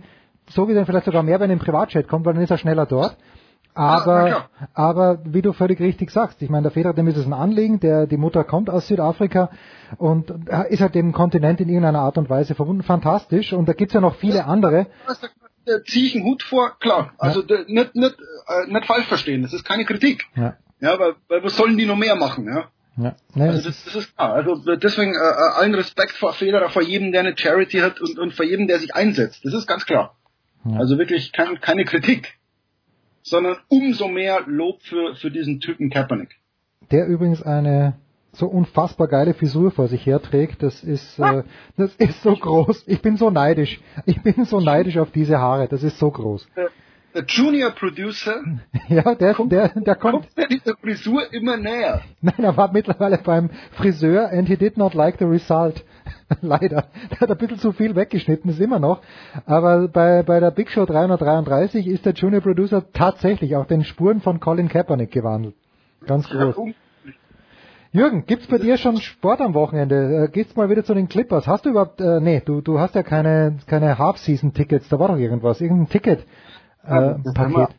so wie dann vielleicht sogar mehr, wenn er im Privatchat kommt, weil dann ist er schneller dort. Aber, ja, aber wie du völlig richtig sagst, ich meine, der Federer, dem ist es ein Anliegen, der, die Mutter kommt aus Südafrika und ist halt dem Kontinent in irgendeiner Art und Weise verbunden. Fantastisch. Und da gibt's ja noch viele andere. Da ziehe ich einen Hut vor, klar. Also ja. nicht, nicht, äh, nicht falsch verstehen, das ist keine Kritik. Ja. Ja, weil, weil was sollen die noch mehr machen, ja? Ja. Nee, also das, das, ist klar. Also deswegen äh, äh, allen Respekt vor Federer, vor jedem, der eine Charity hat und, und vor jedem, der sich einsetzt. Das ist ganz klar. Ja. Also wirklich kein, keine Kritik, sondern umso mehr Lob für, für diesen Typen Kaepernick. Der übrigens eine so unfassbar geile Frisur vor sich herträgt, das ist, äh, das ist so groß. Ich bin so neidisch. Ich bin so neidisch auf diese Haare. Das ist so groß. Der Junior Producer. Ja, der, kommt, der, der kommt. kommt dieser Frisur immer näher. Nein, er war mittlerweile beim Friseur and he did not like the result. Leider. Der hat ein bisschen zu viel weggeschnitten, ist immer noch. Aber bei, bei der Big Show 333 ist der Junior Producer tatsächlich auch den Spuren von Colin Kaepernick gewandelt. Ganz groß. Jürgen, gibt's bei dir schon Sport am Wochenende? Äh, geht's mal wieder zu den Clippers? Hast du überhaupt, äh, nee, du, du hast ja keine, keine Half-Season-Tickets, da war doch irgendwas, irgendein Ticket äh, das Paket.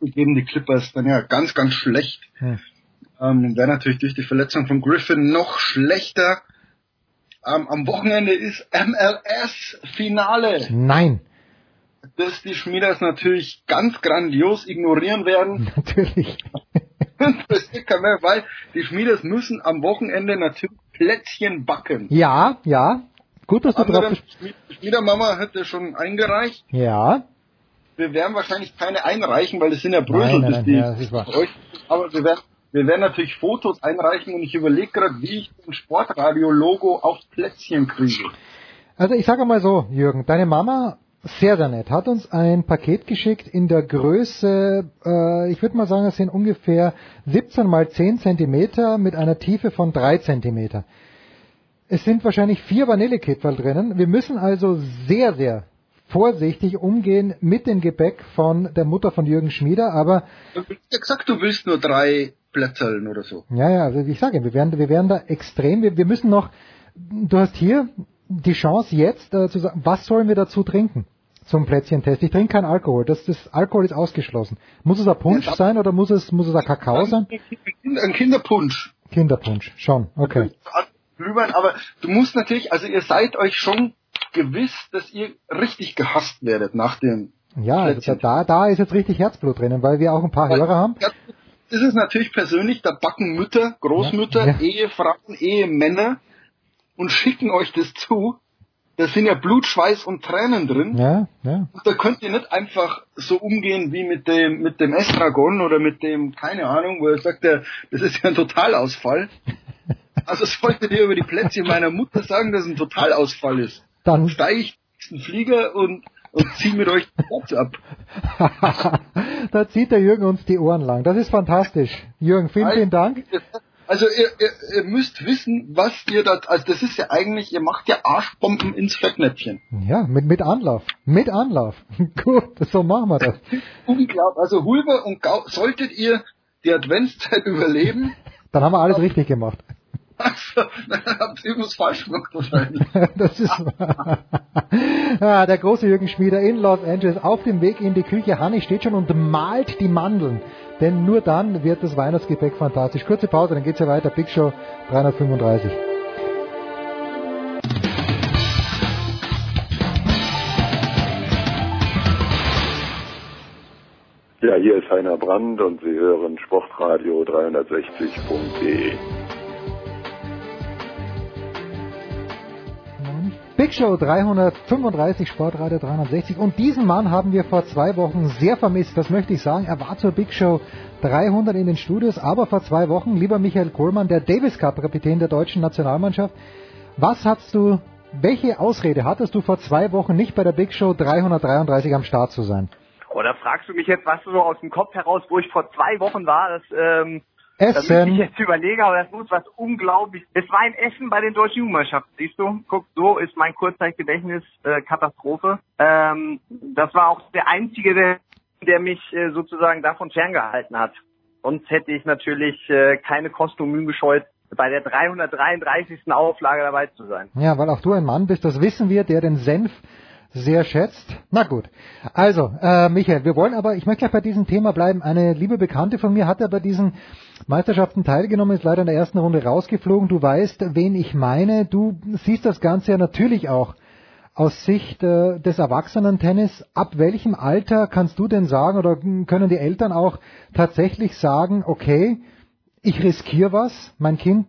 Gegeben, die Clippers dann ja ganz, ganz schlecht. Hm. Ähm, Wäre natürlich durch die Verletzung von Griffin noch schlechter. Ähm, am Wochenende ist MLS-Finale. Nein. Das die Schmieders natürlich ganz grandios ignorieren werden. Natürlich. das kann man, weil die Schmieders müssen am Wochenende natürlich Plätzchen backen. Ja, ja. Gut, dass du Andere drauf Schmiedermama hätte schon eingereicht. Ja wir werden wahrscheinlich keine einreichen, weil das sind ja Brösel. Nein, nein, nein, ja, aber wir werden, wir werden natürlich Fotos einreichen und ich überlege gerade, wie ich ein Sportradio-Logo aufs Plätzchen kriege. Also ich sage mal so, Jürgen, deine Mama, sehr, sehr nett, hat uns ein Paket geschickt in der Größe, äh, ich würde mal sagen, es sind ungefähr 17 mal 10 Zentimeter mit einer Tiefe von 3 Zentimeter. Es sind wahrscheinlich vier Vanillekipferl drinnen. Wir müssen also sehr, sehr vorsichtig umgehen mit dem Gebäck von der Mutter von Jürgen Schmieder, aber... Du hast ja gesagt, du willst nur drei Plätzeln oder so. Ja, ja, also ich sage, wir werden, wir werden da extrem, wir, wir müssen noch, du hast hier die Chance jetzt äh, zu sagen, was sollen wir dazu trinken? Zum Plätzchentest. Ich trinke keinen Alkohol. Das, das Alkohol ist ausgeschlossen. Muss es ein Punsch ja, sein oder muss es, muss es ein Kakao sein? Ein Kinderpunsch. Kinderpunsch, schon, okay. Aber du musst natürlich, also ihr seid euch schon gewiss, dass ihr richtig gehasst werdet nach dem. Ja, also da, da ist jetzt richtig Herzblut drinnen, weil wir auch ein paar weil, Hörer haben. Das ist natürlich persönlich, da backen Mütter, Großmütter, ja, ja. Ehefrauen, Ehemänner und schicken euch das zu. Da sind ja Blut, Schweiß und Tränen drin. Ja, ja. Und da könnt ihr nicht einfach so umgehen wie mit dem, mit dem Estragon oder mit dem, keine Ahnung, wo er sagt, der, das ist ja ein Totalausfall. Also solltet ihr über die Plätze meiner Mutter sagen, dass es ein Totalausfall ist dann steige ich in den Flieger und, und ziehe mit euch den Platz ab. da zieht der Jürgen uns die Ohren lang. Das ist fantastisch. Jürgen, vielen, vielen Dank. Also ihr, ihr, ihr müsst wissen, was ihr da, also das ist ja eigentlich, ihr macht ja Arschbomben ins Fettnäpfchen. Ja, mit, mit Anlauf. Mit Anlauf. Gut, so machen wir das. Unglaublich. Also Hulber und Gau, solltet ihr die Adventszeit überleben, Dann haben wir alles richtig gemacht. Habt ihr was falsch gemacht wahrscheinlich. das ist wahr. ja, der große Jürgen Schmieder in Los Angeles auf dem Weg in die Küche. Hanni steht schon und malt die Mandeln. Denn nur dann wird das Weihnachtsgepäck fantastisch. Kurze Pause, dann geht's ja weiter. Big Show 335. Ja, hier ist Heiner Brand und Sie hören Sportradio 360.de. Big Show 335, Sportradio 360. Und diesen Mann haben wir vor zwei Wochen sehr vermisst, das möchte ich sagen. Er war zur Big Show 300 in den Studios, aber vor zwei Wochen, lieber Michael Kohlmann, der Davis Cup Kapitän der deutschen Nationalmannschaft. Was hast du, welche Ausrede hattest du vor zwei Wochen nicht bei der Big Show 333 am Start zu sein? Oder fragst du mich jetzt, was so aus dem Kopf heraus, wo ich vor zwei Wochen war? Das, ähm, Essen. Da ich jetzt überlegen, aber das muss was unglaublich. Es war ein Essen bei den deutschen Jugendmannschaften, siehst du? Guck, so ist mein Kurzzeitgedächtnis äh, Katastrophe. Ähm, das war auch der einzige, der, der mich äh, sozusagen davon ferngehalten hat. Sonst hätte ich natürlich äh, keine Kosten und Mühen gescheut, bei der 333. Auflage dabei zu sein. Ja, weil auch du ein Mann bist, das wissen wir, der den Senf sehr schätzt. Na gut. Also, äh, Michael, wir wollen aber, ich möchte gleich bei diesem Thema bleiben. Eine liebe Bekannte von mir hat ja bei diesen Meisterschaften teilgenommen, ist leider in der ersten Runde rausgeflogen. Du weißt, wen ich meine. Du siehst das Ganze ja natürlich auch aus Sicht äh, des Erwachsenen-Tennis. Ab welchem Alter kannst du denn sagen oder können die Eltern auch tatsächlich sagen, okay, ich riskiere was, mein Kind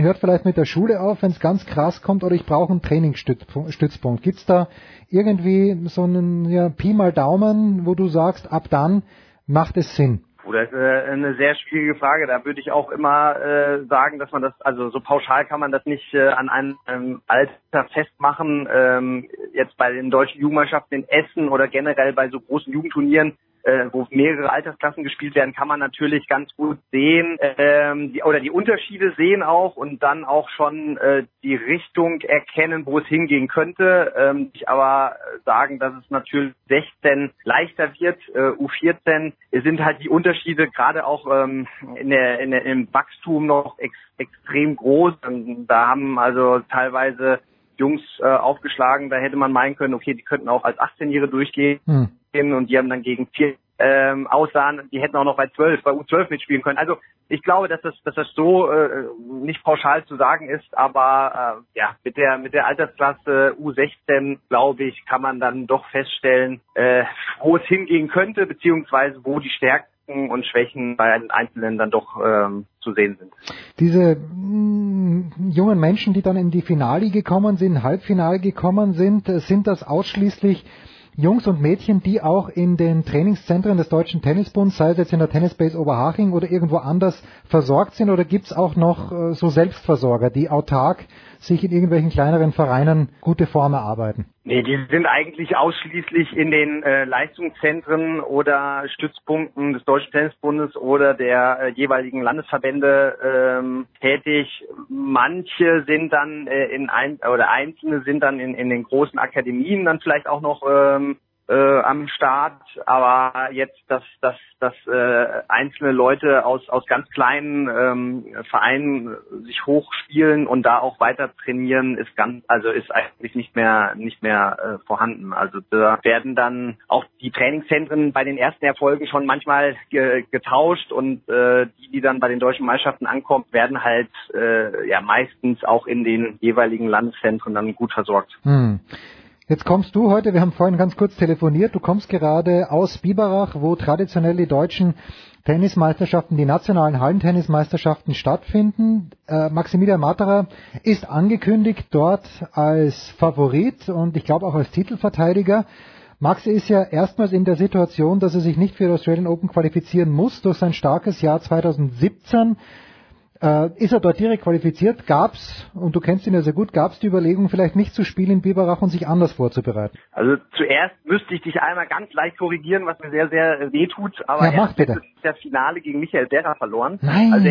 hört vielleicht mit der Schule auf, wenn es ganz krass kommt, oder ich brauche einen Trainingsstützpunkt. Gibt es da irgendwie so einen ja, Pi mal Daumen, wo du sagst, ab dann macht es Sinn? Das ist äh, eine sehr schwierige Frage. Da würde ich auch immer äh, sagen, dass man das, also so pauschal kann man das nicht äh, an einem ähm, Alter festmachen. Ähm, jetzt bei den deutschen Jugendmannschaften in Essen oder generell bei so großen Jugendturnieren äh, wo mehrere Altersklassen gespielt werden, kann man natürlich ganz gut sehen ähm, die, oder die Unterschiede sehen auch und dann auch schon äh, die Richtung erkennen, wo es hingehen könnte. Ähm, ich aber sagen, dass es natürlich 16 leichter wird, äh, U14 sind halt die Unterschiede gerade auch ähm, in der, in der, im Wachstum noch ex, extrem groß. Und da haben also teilweise Jungs äh, aufgeschlagen, da hätte man meinen können, okay, die könnten auch als 18-Jährige durchgehen. Hm und die haben dann gegen vier ähm, aussahen, die hätten auch noch bei 12, bei U12 mitspielen können. Also ich glaube, dass das, dass das so äh, nicht pauschal zu sagen ist, aber äh, ja, mit der mit der Altersklasse U16, glaube ich, kann man dann doch feststellen, äh, wo es hingehen könnte, beziehungsweise wo die Stärken und Schwächen bei Einzelnen dann doch ähm, zu sehen sind. Diese mh, mm, jungen Menschen, die dann in die Finale gekommen sind, Halbfinale gekommen sind, äh, sind das ausschließlich Jungs und Mädchen, die auch in den Trainingszentren des Deutschen Tennisbunds, sei es jetzt in der Tennisbase Oberhaching oder irgendwo anders, versorgt sind? Oder gibt es auch noch äh, so Selbstversorger, die autark sich in irgendwelchen kleineren Vereinen gute Form erarbeiten? Nee, die sind eigentlich ausschließlich in den äh, Leistungszentren oder Stützpunkten des Deutschen Tennisbundes oder der äh, jeweiligen Landesverbände ähm, tätig. Manche sind dann äh, in ein oder einzelne sind dann in, in den großen Akademien dann vielleicht auch noch ähm, äh, am Start, aber jetzt, dass, dass, dass äh, einzelne Leute aus, aus ganz kleinen ähm, Vereinen sich hochspielen und da auch weiter trainieren, ist ganz, also ist eigentlich nicht mehr nicht mehr äh, vorhanden. Also da werden dann auch die Trainingszentren bei den ersten Erfolgen schon manchmal ge getauscht und äh, die, die dann bei den deutschen Meisterschaften ankommen, werden halt äh, ja meistens auch in den jeweiligen Landeszentren dann gut versorgt. Hm. Jetzt kommst du heute, wir haben vorhin ganz kurz telefoniert, du kommst gerade aus Biberach, wo traditionell die deutschen Tennismeisterschaften, die nationalen Hallentennismeisterschaften stattfinden. Äh, Maximilian Matterer ist angekündigt dort als Favorit und ich glaube auch als Titelverteidiger. Max ist ja erstmals in der Situation, dass er sich nicht für die Australian Open qualifizieren muss durch sein starkes Jahr 2017. Äh, ist er dort direkt qualifiziert? Gab's, und du kennst ihn ja sehr gut, gab's die Überlegung, vielleicht nicht zu spielen in Biberach und sich anders vorzubereiten? Also zuerst müsste ich dich einmal ganz leicht korrigieren, was mir sehr, sehr weh tut, aber ja, er hat das Finale gegen Michael Berra verloren. Nein. Also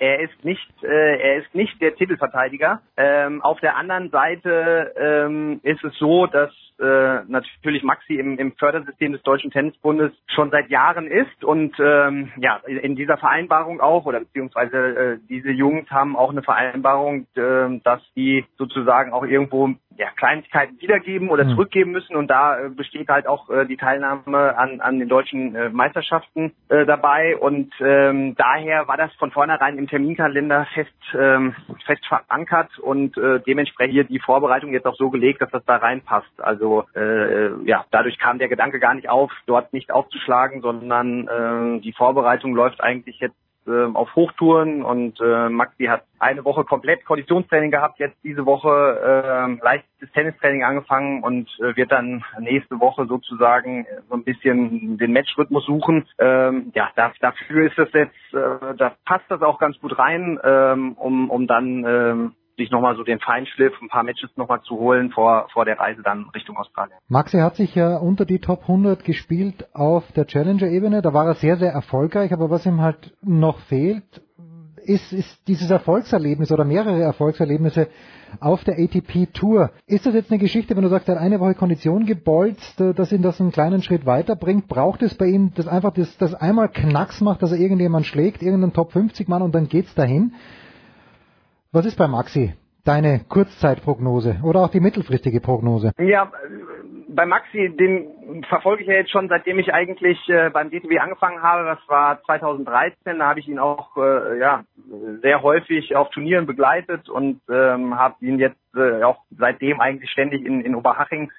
er, ist nicht, äh, er ist nicht der Titelverteidiger. Ähm, auf der anderen Seite ähm, ist es so, dass äh, natürlich Maxi im, im Fördersystem des Deutschen Tennisbundes schon seit Jahren ist und ähm, ja in dieser Vereinbarung auch oder beziehungsweise äh, diese Jungs haben auch eine Vereinbarung, äh, dass die sozusagen auch irgendwo ja, Kleinigkeiten wiedergeben oder Mhm. zurückgeben müssen und da äh, besteht halt auch äh, die Teilnahme an, an den deutschen äh, Meisterschaften äh, dabei und ähm, daher war das von vornherein im Terminkalender fest ähm, fest verankert und äh, dementsprechend hier die Vorbereitung jetzt auch so gelegt, dass das da reinpasst. Also äh, ja, dadurch kam der Gedanke gar nicht auf, dort nicht aufzuschlagen, sondern äh, die Vorbereitung läuft eigentlich jetzt äh, auf Hochtouren und äh, Maxi hat eine Woche komplett Konditionstraining gehabt, jetzt diese Woche äh, leichtes Tennistraining angefangen und äh, wird dann nächste Woche sozusagen so ein bisschen den Matchrhythmus suchen. Ähm, ja, da, dafür ist das jetzt, äh, da passt das auch ganz gut rein, ähm, um, um dann ähm, sich nochmal so den Feinschliff, ein paar Matches nochmal zu holen vor, vor der Reise dann Richtung Australien. Maxi hat sich ja unter die Top 100 gespielt auf der Challenger-Ebene. Da war er sehr, sehr erfolgreich. Aber was ihm halt noch fehlt, ist, ist dieses Erfolgserlebnis oder mehrere Erfolgserlebnisse auf der ATP Tour. Ist das jetzt eine Geschichte, wenn du sagst, er hat eine Woche Kondition gebolzt, äh, dass ihn das einen kleinen Schritt weiterbringt? Braucht es bei ihm das einfach das, das einmal Knacks macht, dass er irgendjemand schlägt, irgendeinen Top 50 Mann und dann geht's dahin? Was ist bei Maxi? Deine Kurzzeitprognose oder auch die mittelfristige Prognose? Ja, bei Maxi, den verfolge ich ja jetzt schon, seitdem ich eigentlich äh, beim DTB angefangen habe. Das war 2013. Da habe ich ihn auch äh, ja sehr häufig auf Turnieren begleitet und ähm, habe ihn jetzt äh, auch seitdem eigentlich ständig in, in Oberhaching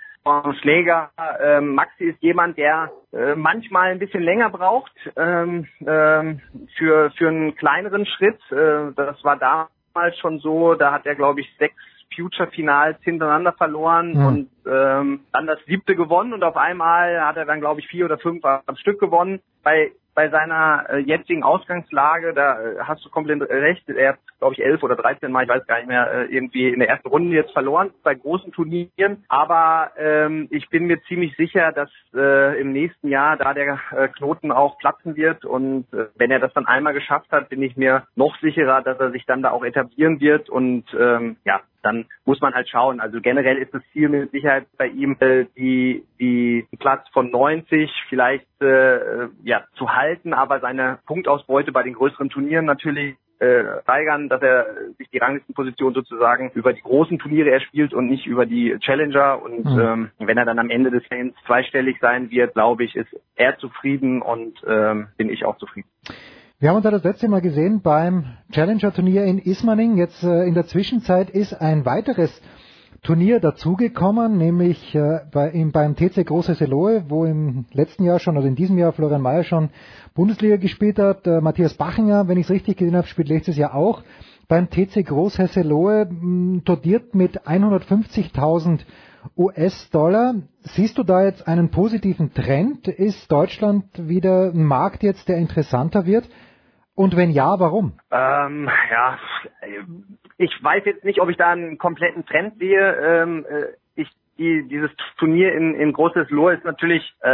Schläger. Ähm, Maxi ist jemand, der äh, manchmal ein bisschen länger braucht ähm, ähm, für für einen kleineren Schritt. Äh, das war damals schon so. Da hat er glaube ich sechs Future-Finals hintereinander verloren Mhm. und ähm, dann das siebte gewonnen und auf einmal hat er dann glaube ich vier oder fünf am Stück gewonnen. Bei bei seiner äh, jetzigen Ausgangslage, da äh, hast du komplett recht, er hat, glaube ich, elf oder 13 Mal, ich weiß gar nicht mehr, äh, irgendwie in der ersten Runde jetzt verloren bei großen Turnieren. Aber ähm, ich bin mir ziemlich sicher, dass äh, im nächsten Jahr da der äh, Knoten auch platzen wird. Und äh, wenn er das dann einmal geschafft hat, bin ich mir noch sicherer, dass er sich dann da auch etablieren wird. Und ähm, ja, dann muss man halt schauen. Also generell ist das Ziel mit Sicherheit bei ihm, äh, die, die Platz von 90 vielleicht äh, ja, zu halten, aber seine Punktausbeute bei den größeren Turnieren natürlich äh, steigern, dass er sich die Ranglistenposition sozusagen über die großen Turniere erspielt und nicht über die Challenger. Und Mhm. ähm, wenn er dann am Ende des Jahres zweistellig sein wird, glaube ich, ist er zufrieden und ähm, bin ich auch zufrieden. Wir haben uns ja das letzte Mal gesehen beim Challenger-Turnier in Ismaning. Jetzt äh, in der Zwischenzeit ist ein weiteres Turnier dazugekommen, nämlich äh, bei, im, beim TC Große Seloe, wo im letzten Jahr schon, also in diesem Jahr Florian Mayer schon Bundesliga gespielt hat. Äh, Matthias Bachinger, wenn ich es richtig gesehen habe, spielt letztes Jahr auch beim TC Groß Hesselohe, dotiert mit 150.000 US-Dollar. Siehst du da jetzt einen positiven Trend? Ist Deutschland wieder ein Markt jetzt, der interessanter wird? Und wenn ja, warum? Ähm, ja, ich weiß jetzt nicht, ob ich da einen kompletten Trend sehe. Ähm, äh, ich, die, dieses Turnier in, in Großes Lohr ist natürlich äh,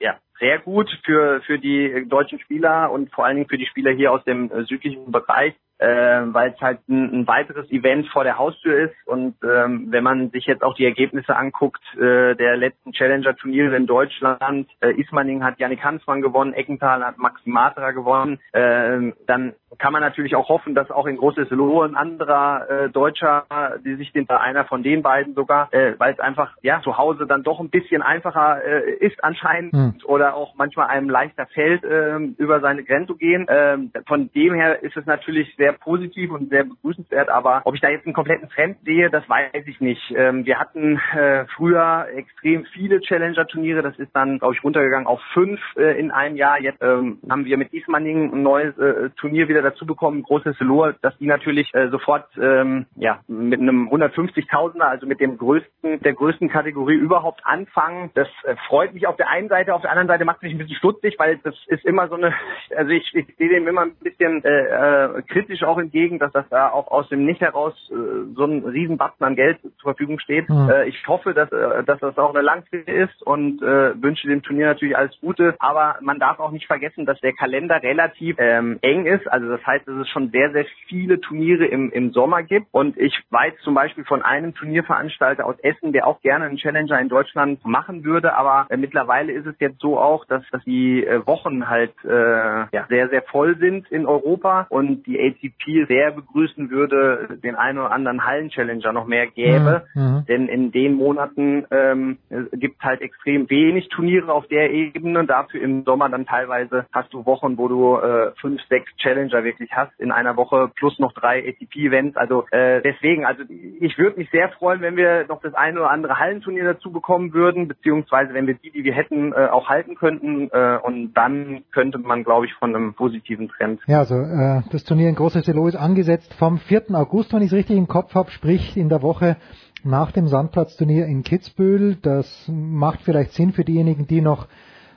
ja sehr gut für für die deutschen Spieler und vor allen Dingen für die Spieler hier aus dem äh, südlichen Bereich, äh, weil es halt ein, ein weiteres Event vor der Haustür ist und ähm, wenn man sich jetzt auch die Ergebnisse anguckt äh, der letzten Challenger-Turniere in Deutschland, äh, Ismaning hat Yannick Hansmann gewonnen, Eckenthal hat Maxi Matra gewonnen, äh, dann kann man natürlich auch hoffen, dass auch in Großes Loh ein anderer äh, Deutscher, die sich den, einer von den beiden sogar, äh, weil es einfach ja zu Hause dann doch ein bisschen einfacher äh, ist anscheinend Hm. oder auch manchmal einem leichter fällt, ähm, über seine Grenze zu gehen. Ähm, von dem her ist es natürlich sehr positiv und sehr begrüßenswert, aber ob ich da jetzt einen kompletten Trend sehe, das weiß ich nicht. Ähm, wir hatten äh, früher extrem viele Challenger-Turniere, das ist dann, glaube ich, runtergegangen auf fünf äh, in einem Jahr. Jetzt ähm, haben wir mit Ismaning ein neues äh, Turnier wieder dazu bekommen, großes Lohr, dass die natürlich äh, sofort ähm, ja mit einem 150.000er, also mit dem größten, der größten Kategorie überhaupt anfangen. Das äh, freut mich auf der einen Seite, auf der anderen Seite macht mich ein bisschen stutzig, weil das ist immer so eine, also ich, ich sehe dem immer ein bisschen äh, äh, kritisch auch entgegen, dass das da auch aus dem Nicht heraus äh, so ein Riesenbatzen an Geld zur Verfügung steht. Mhm. Äh, ich hoffe, dass, äh, dass das auch eine Langfrist ist und äh, wünsche dem Turnier natürlich alles Gute, aber man darf auch nicht vergessen, dass der Kalender relativ ähm, eng ist. Also das heißt, dass es schon sehr, sehr viele Turniere im, im Sommer gibt. Und ich weiß zum Beispiel von einem Turnierveranstalter aus Essen, der auch gerne einen Challenger in Deutschland machen würde. Aber äh, mittlerweile ist es jetzt so auch, dass, dass die äh, Wochen halt äh, ja, sehr, sehr voll sind in Europa und die ATP sehr begrüßen würde, den einen oder anderen Hallen-Challenger noch mehr gäbe. Mhm. Mhm. Denn in den Monaten ähm, gibt halt extrem wenig Turniere auf der Ebene. Dafür im Sommer dann teilweise hast du Wochen, wo du äh, fünf, sechs Challenger wirklich hast in einer Woche plus noch drei ATP-Events. Also äh, deswegen, also ich würde mich sehr freuen, wenn wir noch das eine oder andere Hallenturnier dazu bekommen würden, beziehungsweise wenn wir die, die wir hätten, äh, auch halten könnten. Äh, und dann könnte man, glaube ich, von einem positiven Trend. Ja, also äh, das Turnier in Großes Selo ist angesetzt vom 4. August, wenn ich es richtig im Kopf habe, sprich in der Woche nach dem Sandplatzturnier in Kitzbühel. Das macht vielleicht Sinn für diejenigen, die noch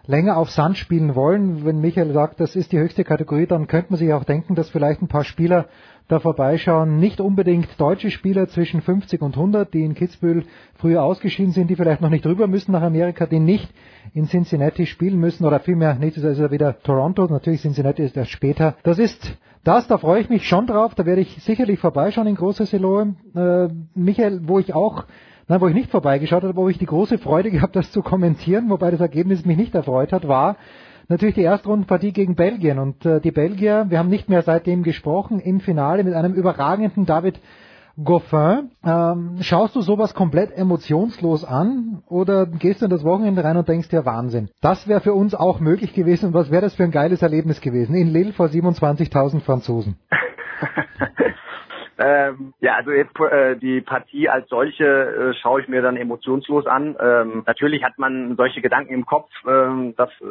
länger auf Sand spielen wollen. Wenn Michael sagt, das ist die höchste Kategorie, dann könnte man sich auch denken, dass vielleicht ein paar Spieler da vorbeischauen. Nicht unbedingt deutsche Spieler zwischen 50 und 100, die in Kitzbühel früher ausgeschieden sind, die vielleicht noch nicht rüber müssen nach Amerika, die nicht in Cincinnati spielen müssen oder vielmehr nächstes Jahr ist er wieder Toronto. Natürlich Cincinnati ist erst später. Das ist das, da freue ich mich schon drauf. Da werde ich sicherlich vorbeischauen in Großes Elohe. Äh, Michael, wo ich auch Nein, wo ich nicht vorbeigeschaut habe, wo ich die große Freude gehabt, das zu kommentieren, wobei das Ergebnis mich nicht erfreut hat, war natürlich die Erstrundenpartie gegen Belgien. Und äh, die Belgier, wir haben nicht mehr seitdem gesprochen, im Finale mit einem überragenden David Goffin. Ähm, schaust du sowas komplett emotionslos an oder gehst du in das Wochenende rein und denkst dir Wahnsinn? Das wäre für uns auch möglich gewesen und was wäre das für ein geiles Erlebnis gewesen in Lille vor 27.000 Franzosen? Ähm, ja, also jetzt äh, die Partie als solche äh, schaue ich mir dann emotionslos an. Ähm, natürlich hat man solche Gedanken im Kopf, ähm, dass, äh,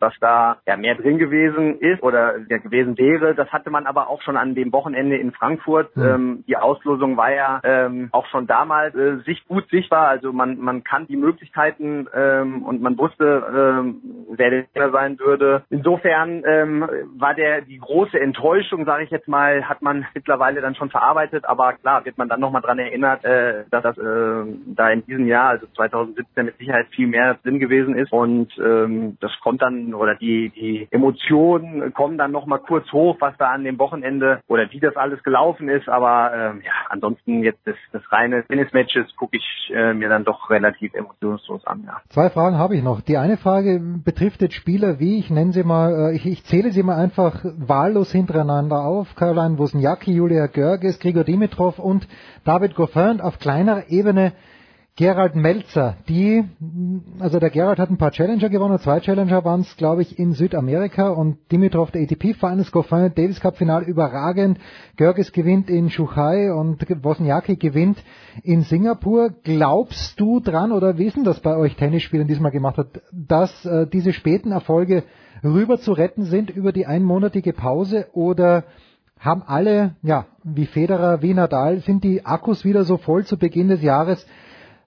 dass da ja mehr drin gewesen ist oder ja, gewesen wäre. Das hatte man aber auch schon an dem Wochenende in Frankfurt. Mhm. Ähm, die Auslosung war ja ähm, auch schon damals äh, sich gut sichtbar. Also man man kann die Möglichkeiten ähm, und man wusste, ähm, wer der Trainer sein würde. Insofern ähm, war der die große Enttäuschung, sage ich jetzt mal, hat man mittlerweile dann schon verarbeitet, aber klar wird man dann nochmal dran erinnert, äh, dass das äh, da in diesem Jahr, also 2017 mit Sicherheit viel mehr drin gewesen ist und ähm, das kommt dann oder die die Emotionen kommen dann nochmal kurz hoch, was da an dem Wochenende oder wie das alles gelaufen ist, aber ähm, ja ansonsten jetzt das, das reine Tennismatches gucke ich äh, mir dann doch relativ emotionslos an. Ja. Zwei Fragen habe ich noch. Die eine Frage betrifft jetzt Spieler wie, ich nenne sie mal, äh, ich, ich zähle sie mal einfach wahllos hintereinander auf. Caroline Wozniacki, Julia Görges, Grigor Dimitrov und David Goffin und auf kleiner Ebene Gerald Melzer, die, also der Gerald hat ein paar Challenger gewonnen, zwei Challenger waren es, glaube ich, in Südamerika und Dimitrov der ATP Finals, Goffin Davis Cup Final überragend, Görges gewinnt in Shuhai und Wozniacki gewinnt in Singapur. Glaubst du dran oder denn das bei euch Tennisspielern diesmal gemacht hat, dass äh, diese späten Erfolge rüber zu retten sind über die einmonatige Pause oder haben alle, ja, wie Federer, wie Nadal, sind die Akkus wieder so voll zu Beginn des Jahres,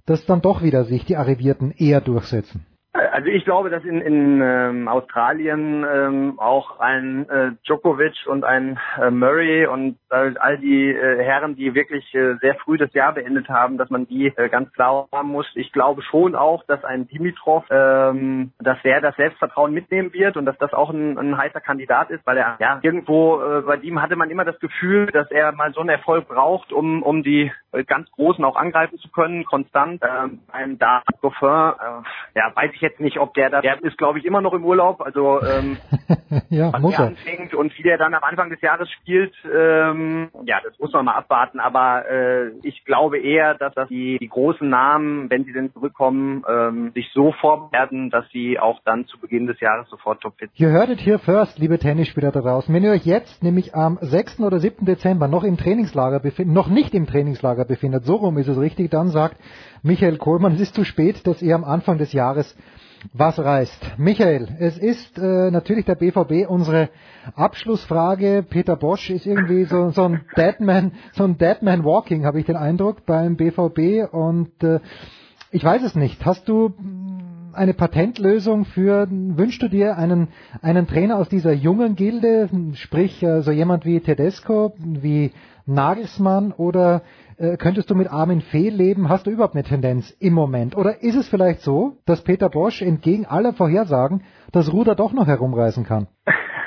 dass dann doch wieder sich die Arrivierten eher durchsetzen? Also ich glaube, dass in, in ähm, Australien ähm, auch ein äh, Djokovic und ein äh, Murray und äh, all die äh, Herren, die wirklich äh, sehr früh das Jahr beendet haben, dass man die äh, ganz klar haben muss. Ich glaube schon auch, dass ein Dimitrov, ähm, dass der das Selbstvertrauen mitnehmen wird und dass das auch ein, ein heißer Kandidat ist, weil er ja irgendwo äh, bei ihm hatte man immer das Gefühl, dass er mal so einen Erfolg braucht, um um die äh, ganz Großen auch angreifen zu können, konstant. Ähm, ein David Goffin, äh, ja, weiß ich jetzt nicht, ob der da, der ist glaube ich immer noch im Urlaub, also ähm, ja, was muss er er. anfängt und wie der dann am Anfang des Jahres spielt, ähm, ja, das muss man mal abwarten, aber äh, ich glaube eher, dass das die, die großen Namen, wenn sie denn zurückkommen, ähm, sich so vorbereiten, dass sie auch dann zu Beginn des Jahres sofort topfit sind. Ihr hörtet hier first, liebe Tennisspieler da draußen. Wenn ihr euch jetzt nämlich am 6. oder 7. Dezember noch im Trainingslager befindet, noch nicht im Trainingslager befindet, so rum ist es richtig, dann sagt Michael Kohlmann, es ist zu spät, dass ihr am Anfang des Jahres was reißt. Michael, es ist äh, natürlich der BVB unsere Abschlussfrage. Peter Bosch ist irgendwie so, so ein Deadman, so ein Deadman Walking, habe ich den Eindruck beim BVB und äh, ich weiß es nicht. Hast du eine Patentlösung für, wünschst du dir einen, einen Trainer aus dieser jungen Gilde, sprich äh, so jemand wie Tedesco, wie Nagelsmann oder äh, könntest du mit Armin Fee leben? Hast du überhaupt eine Tendenz im Moment? Oder ist es vielleicht so, dass Peter Bosch entgegen aller Vorhersagen das Ruder doch noch herumreißen kann?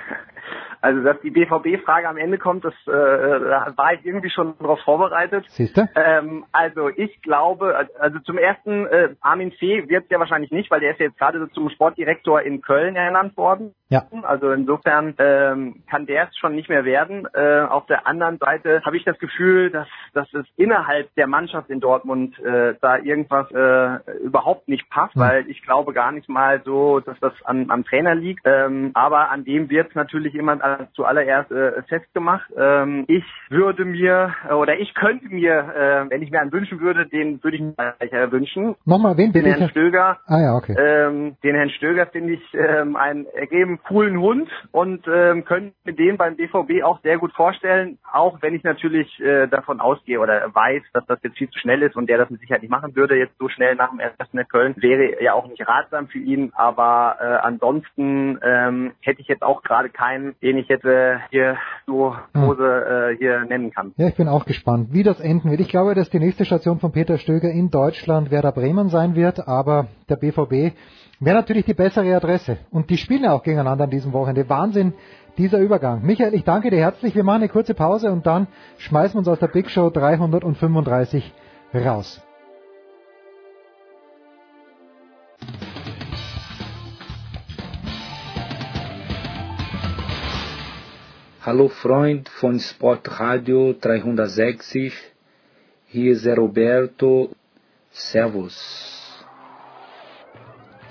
Also, dass die BVB-Frage am Ende kommt, das äh, da war ich irgendwie schon darauf vorbereitet. Siehst du? Ähm, also ich glaube, also zum ersten, äh, Armin Fee wird ja wahrscheinlich nicht, weil der ist ja jetzt gerade zum Sportdirektor in Köln ernannt worden. Ja. Also insofern ähm, kann der es schon nicht mehr werden. Äh, auf der anderen Seite habe ich das Gefühl, dass, dass es innerhalb der Mannschaft in Dortmund äh, da irgendwas äh, überhaupt nicht passt, weil ich glaube gar nicht mal so, dass das an, am Trainer liegt. Ähm, aber an dem wird natürlich immer zuallererst äh, festgemacht. Ähm, ich würde mir äh, oder ich könnte mir, äh, wenn ich mir einen wünschen würde, den würde ich mir äh, wünschen. Nochmal, wen Den bitte? Herrn Stöger. Ah ja, okay. Ähm, den Herrn Stöger finde ich ähm, einen ergeben coolen Hund und ähm, könnte mir den beim BVB auch sehr gut vorstellen, auch wenn ich natürlich äh, davon ausgehe oder weiß, dass das jetzt viel zu schnell ist und der das mit Sicherheit nicht machen würde, jetzt so schnell nach dem ersten in Köln, wäre ja auch nicht ratsam für ihn, aber äh, ansonsten ähm, hätte ich jetzt auch gerade keinen, den ich hätte hier so große äh, hier nennen kann. Ja, ich bin auch gespannt, wie das enden wird. Ich glaube, dass die nächste Station von Peter Stöger in Deutschland Werder Bremen sein wird, aber der BVB wäre natürlich die bessere Adresse. Und die spielen ja auch gegeneinander an diesem Wochenende. Wahnsinn, dieser Übergang. Michael, ich danke dir herzlich. Wir machen eine kurze Pause und dann schmeißen wir uns aus der Big Show 335 raus. Hallo Freund von Sportradio 360, hier ist Roberto. Servus.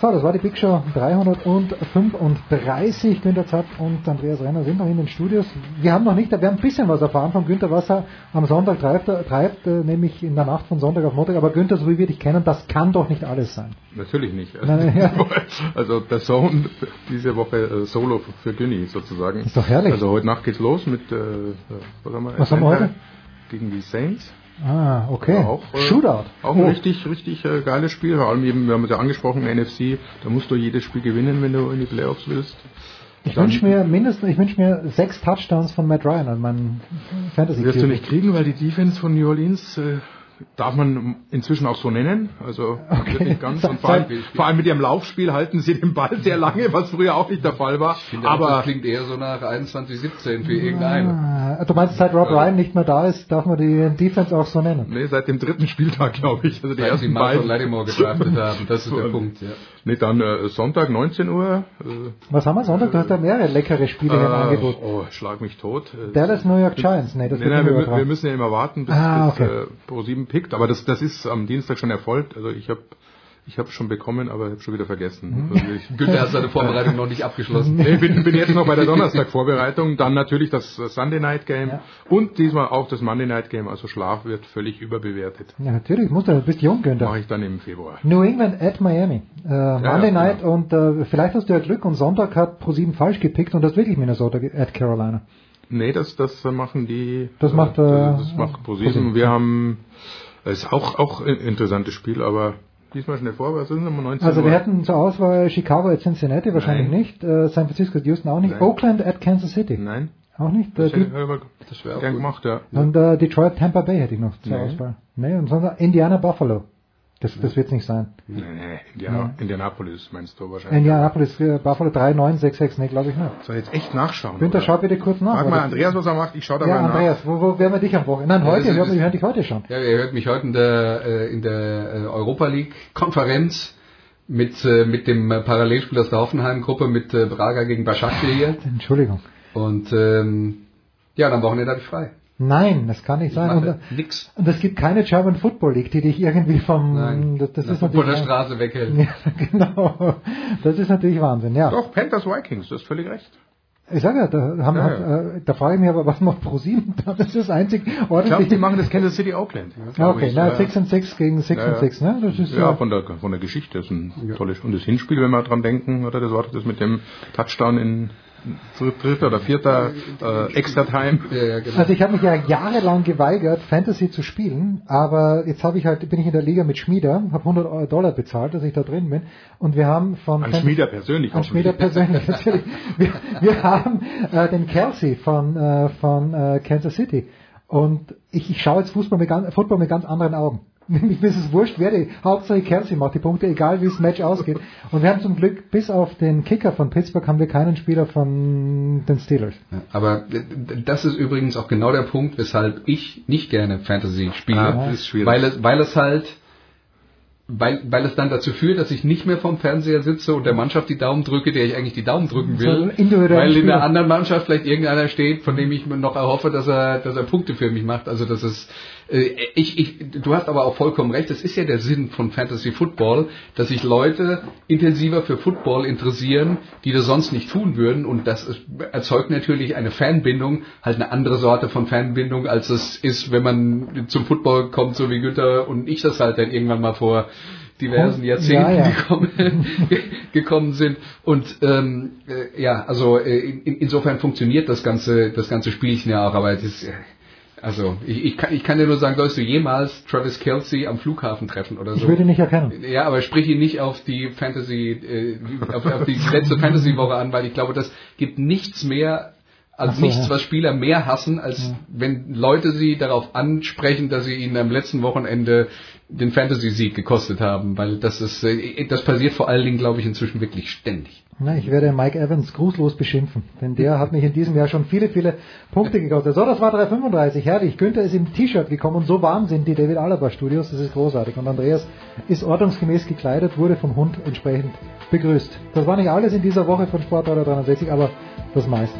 So, das war die Big Show 335. Günter Zapp und Andreas Renner sind noch in den Studios. Wir haben noch nicht, wir haben ein bisschen was erfahren von Günter, was er am Sonntag treibt, treibt äh, nämlich in der Nacht von Sonntag auf Montag. Aber Günther, so wie wir dich kennen, das kann doch nicht alles sein. Natürlich nicht. Nein, ja. Also der Sohn diese Woche äh, Solo für, für Günni sozusagen. Ist doch herrlich. Also heute Nacht geht's los mit äh, äh, was haben wir? Was haben wir heute? Gegen die Saints. Ah, okay. Ja, auch, äh, Shootout. Auch ein Oh. richtig, richtig äh, geiles Spiel. Vor allem eben, wir haben es ja angesprochen, NFC, da musst du jedes Spiel gewinnen, wenn du in die Playoffs willst. Ich wünsche mir mindestens, ich wünsche mir sechs Touchdowns von Matt Ryan an meinem Fantasy wirst du nicht kriegen, weil die Defense von New Orleans äh, Darf man inzwischen auch so nennen? Also okay. nicht ganz. Und vor allem, vor, allem, mit ihrem Laufspiel halten sie den Ball sehr lange, was früher auch nicht der Fall war. Ich finde, aber das klingt eher so nach 21:17 für irgendeine. Ah, du meinst, seit Rob also Ryan nicht mehr da ist, darf man die Defense auch so nennen? Nee, seit dem dritten Spieltag, glaube ich. Also die seit ersten sie Marshall Lattimore gedraftet haben, das ist der Punkt. Ja. Nee, dann äh, Sonntag 19 Uhr. Äh, was haben wir Sonntag? Du hast ja mehrere leckere Spiele äh, im ah, Angebot. Oh, schlag mich tot. Äh, Dallas New York Giants, nee, das nee, wird nein, wir, wir, müssen ja immer warten, bis, ah, okay. bis Pro 7 gepickt, aber das, das ist am Dienstag schon erfolgt. Also ich habe ich habe schon bekommen, aber habe schon wieder vergessen. Mhm. Also Günther hat seine Vorbereitung noch nicht abgeschlossen. Ich nee, bin, bin, jetzt noch bei der Donnerstag-Vorbereitung. Dann natürlich das Sunday Night Game ja. und diesmal auch das Monday Night Game. Also Schlaf wird völlig überbewertet. Ja, natürlich. Musst du, du bist jung, Günther. Mache ich dann im Februar. New England at Miami. Äh, Monday ja, Night genau. und äh, vielleicht hast du ja Glück und Sonntag hat Pro7 falsch gepickt und das wirklich Minnesota at Carolina. Nee, das, das machen die. Das macht, äh, äh das macht ProSieben. Wir haben ist auch, auch ein interessantes Spiel, aber diesmal schnell vor, was sind wir, 19 Also wir hätten zur Auswahl Chicago at Cincinnati, wahrscheinlich Nein. nicht. Äh, San Francisco at Houston auch nicht. Nein. Oakland at Kansas City. Nein. Auch nicht. Äh, Das, aber Das wäre auch gern gut. gemacht, ja. und äh, Detroit Tampa Bay hätte ich noch zur. Auswahl. Nee, und sonst Indiana Buffalo. Das, das wird's nicht sein. Nee, nee, Indiana, Ja. Indianapolis meinst du wahrscheinlich. Indianapolis äh, Buffalo 3966, nee, glaube ich nicht. Soll ich jetzt echt nachschauen? Günther, oder? schau bitte kurz nach. Frag mal? Andreas, was er macht. Ich schau da Ja, mal nach. Andreas, wo, wo werden wir dich am Wochenende? Nein, Ja, heute, wir ist- hören dich heute schon. Ja, ihr hört mich heute in der, äh, in der äh, Europa League Konferenz mit, mit dem Parallelspiel aus der Hoffenheim-Gruppe mit Braga gegen Başakşehir hier. Entschuldigung. Und ähm, ja, am Wochenende habe ich frei. Nein, das kann nicht sein. Und, nix. und es gibt keine German Football League, die dich irgendwie vom... Nein, das, das ist von natürlich der Straße weghält. Ja, genau. Das ist natürlich Wahnsinn, ja. Doch, Panthers Vikings, du hast völlig recht. Ich sage ja, da, haben, Ja, hat, Äh, da frage ich mich aber, was macht ProSieben? Das ist das einzig Ich glaube, die machen das Kansas City Oakland. Glaub okay, ich. na, Ja. 6 und 6 gegen 6 Ja, und ja. 6, ne? Das ist ja, von der, von der Geschichte ist ein tolles, und das Hinspiel, wenn wir dran denken, oder das war das mit dem Touchdown in dritter oder vierter äh, Extra Time. Ja, ja, genau. Also ich habe mich ja jahrelang geweigert, Fantasy zu spielen, aber jetzt habe ich halt, bin ich in der Liga mit Schmieder, habe 100 Dollar bezahlt, dass ich da drin bin und wir haben von... An Fan- Schmieder persönlich. An Schmieder persönlich, natürlich. Wir, wir haben äh, den Kelsey von, äh, von äh, Kansas City Und ich, ich schaue jetzt Fußball mit, Football mit ganz anderen Augen. Mir ist es wurscht, wer die, Hauptsache Kelsey macht die Punkte, egal wie das Match ausgeht. Und wir haben zum Glück, bis auf den Kicker von Pittsburgh, haben wir keinen Spieler von den Steelers. Ja, aber das ist übrigens auch genau der Punkt, weshalb ich nicht gerne Fantasy spiele, Ah, weil es, weil es halt weil, weil es dann dazu führt, dass ich nicht mehr vom Fernseher sitze und der Mannschaft die Daumen drücke, der ich eigentlich die Daumen drücken So will, individueller weil in der anderen Mannschaft vielleicht irgendeiner steht, von dem ich noch erhoffe, dass er, dass er Punkte für mich macht. Also das ist, ich, ich, du hast aber auch vollkommen recht. Das ist ja der Sinn von Fantasy Football, dass sich Leute intensiver für Football interessieren, die das sonst nicht tun würden. Und das ist, erzeugt natürlich eine Fanbindung, halt eine andere Sorte von Fanbindung, als es ist, wenn man zum Football kommt, so wie Günther und ich das halt dann irgendwann mal vor diversen Oh, Jahrzehnten ja, ja. Gekommen, gekommen sind. Und ähm, äh, ja, also äh, in, insofern funktioniert das ganze, das ganze Spielchen ja auch, aber es ist, äh, also ich, ich, kann, ich kann dir nur sagen, sollst du jemals Travis Kelsey am Flughafen treffen oder so? Ich würde ihn nicht erkennen. Ja, aber sprich ihn nicht auf die Fantasy, äh, auf, auf die letzte Fantasy-Woche an, weil ich glaube, das gibt nichts mehr als Ach so, nichts, ja. was Spieler mehr hassen, als wenn Leute sie darauf ansprechen, dass sie ihnen am letzten Wochenende den Fantasy-Sieg gekostet haben, weil das ist, äh, das passiert vor allen Dingen, glaube ich, inzwischen wirklich ständig. Na, ich werde Mike Evans grußlos beschimpfen, denn der hat mich in diesem Jahr schon viele, viele Punkte gekostet. So, das war 335, herrlich. Günther ist im T-Shirt gekommen und so warm sind die David Alaba Studios, das ist großartig. Und Andreas ist ordnungsgemäß gekleidet, wurde vom Hund entsprechend begrüßt. Das war nicht alles in dieser Woche von Sportradio 360, aber das meiste.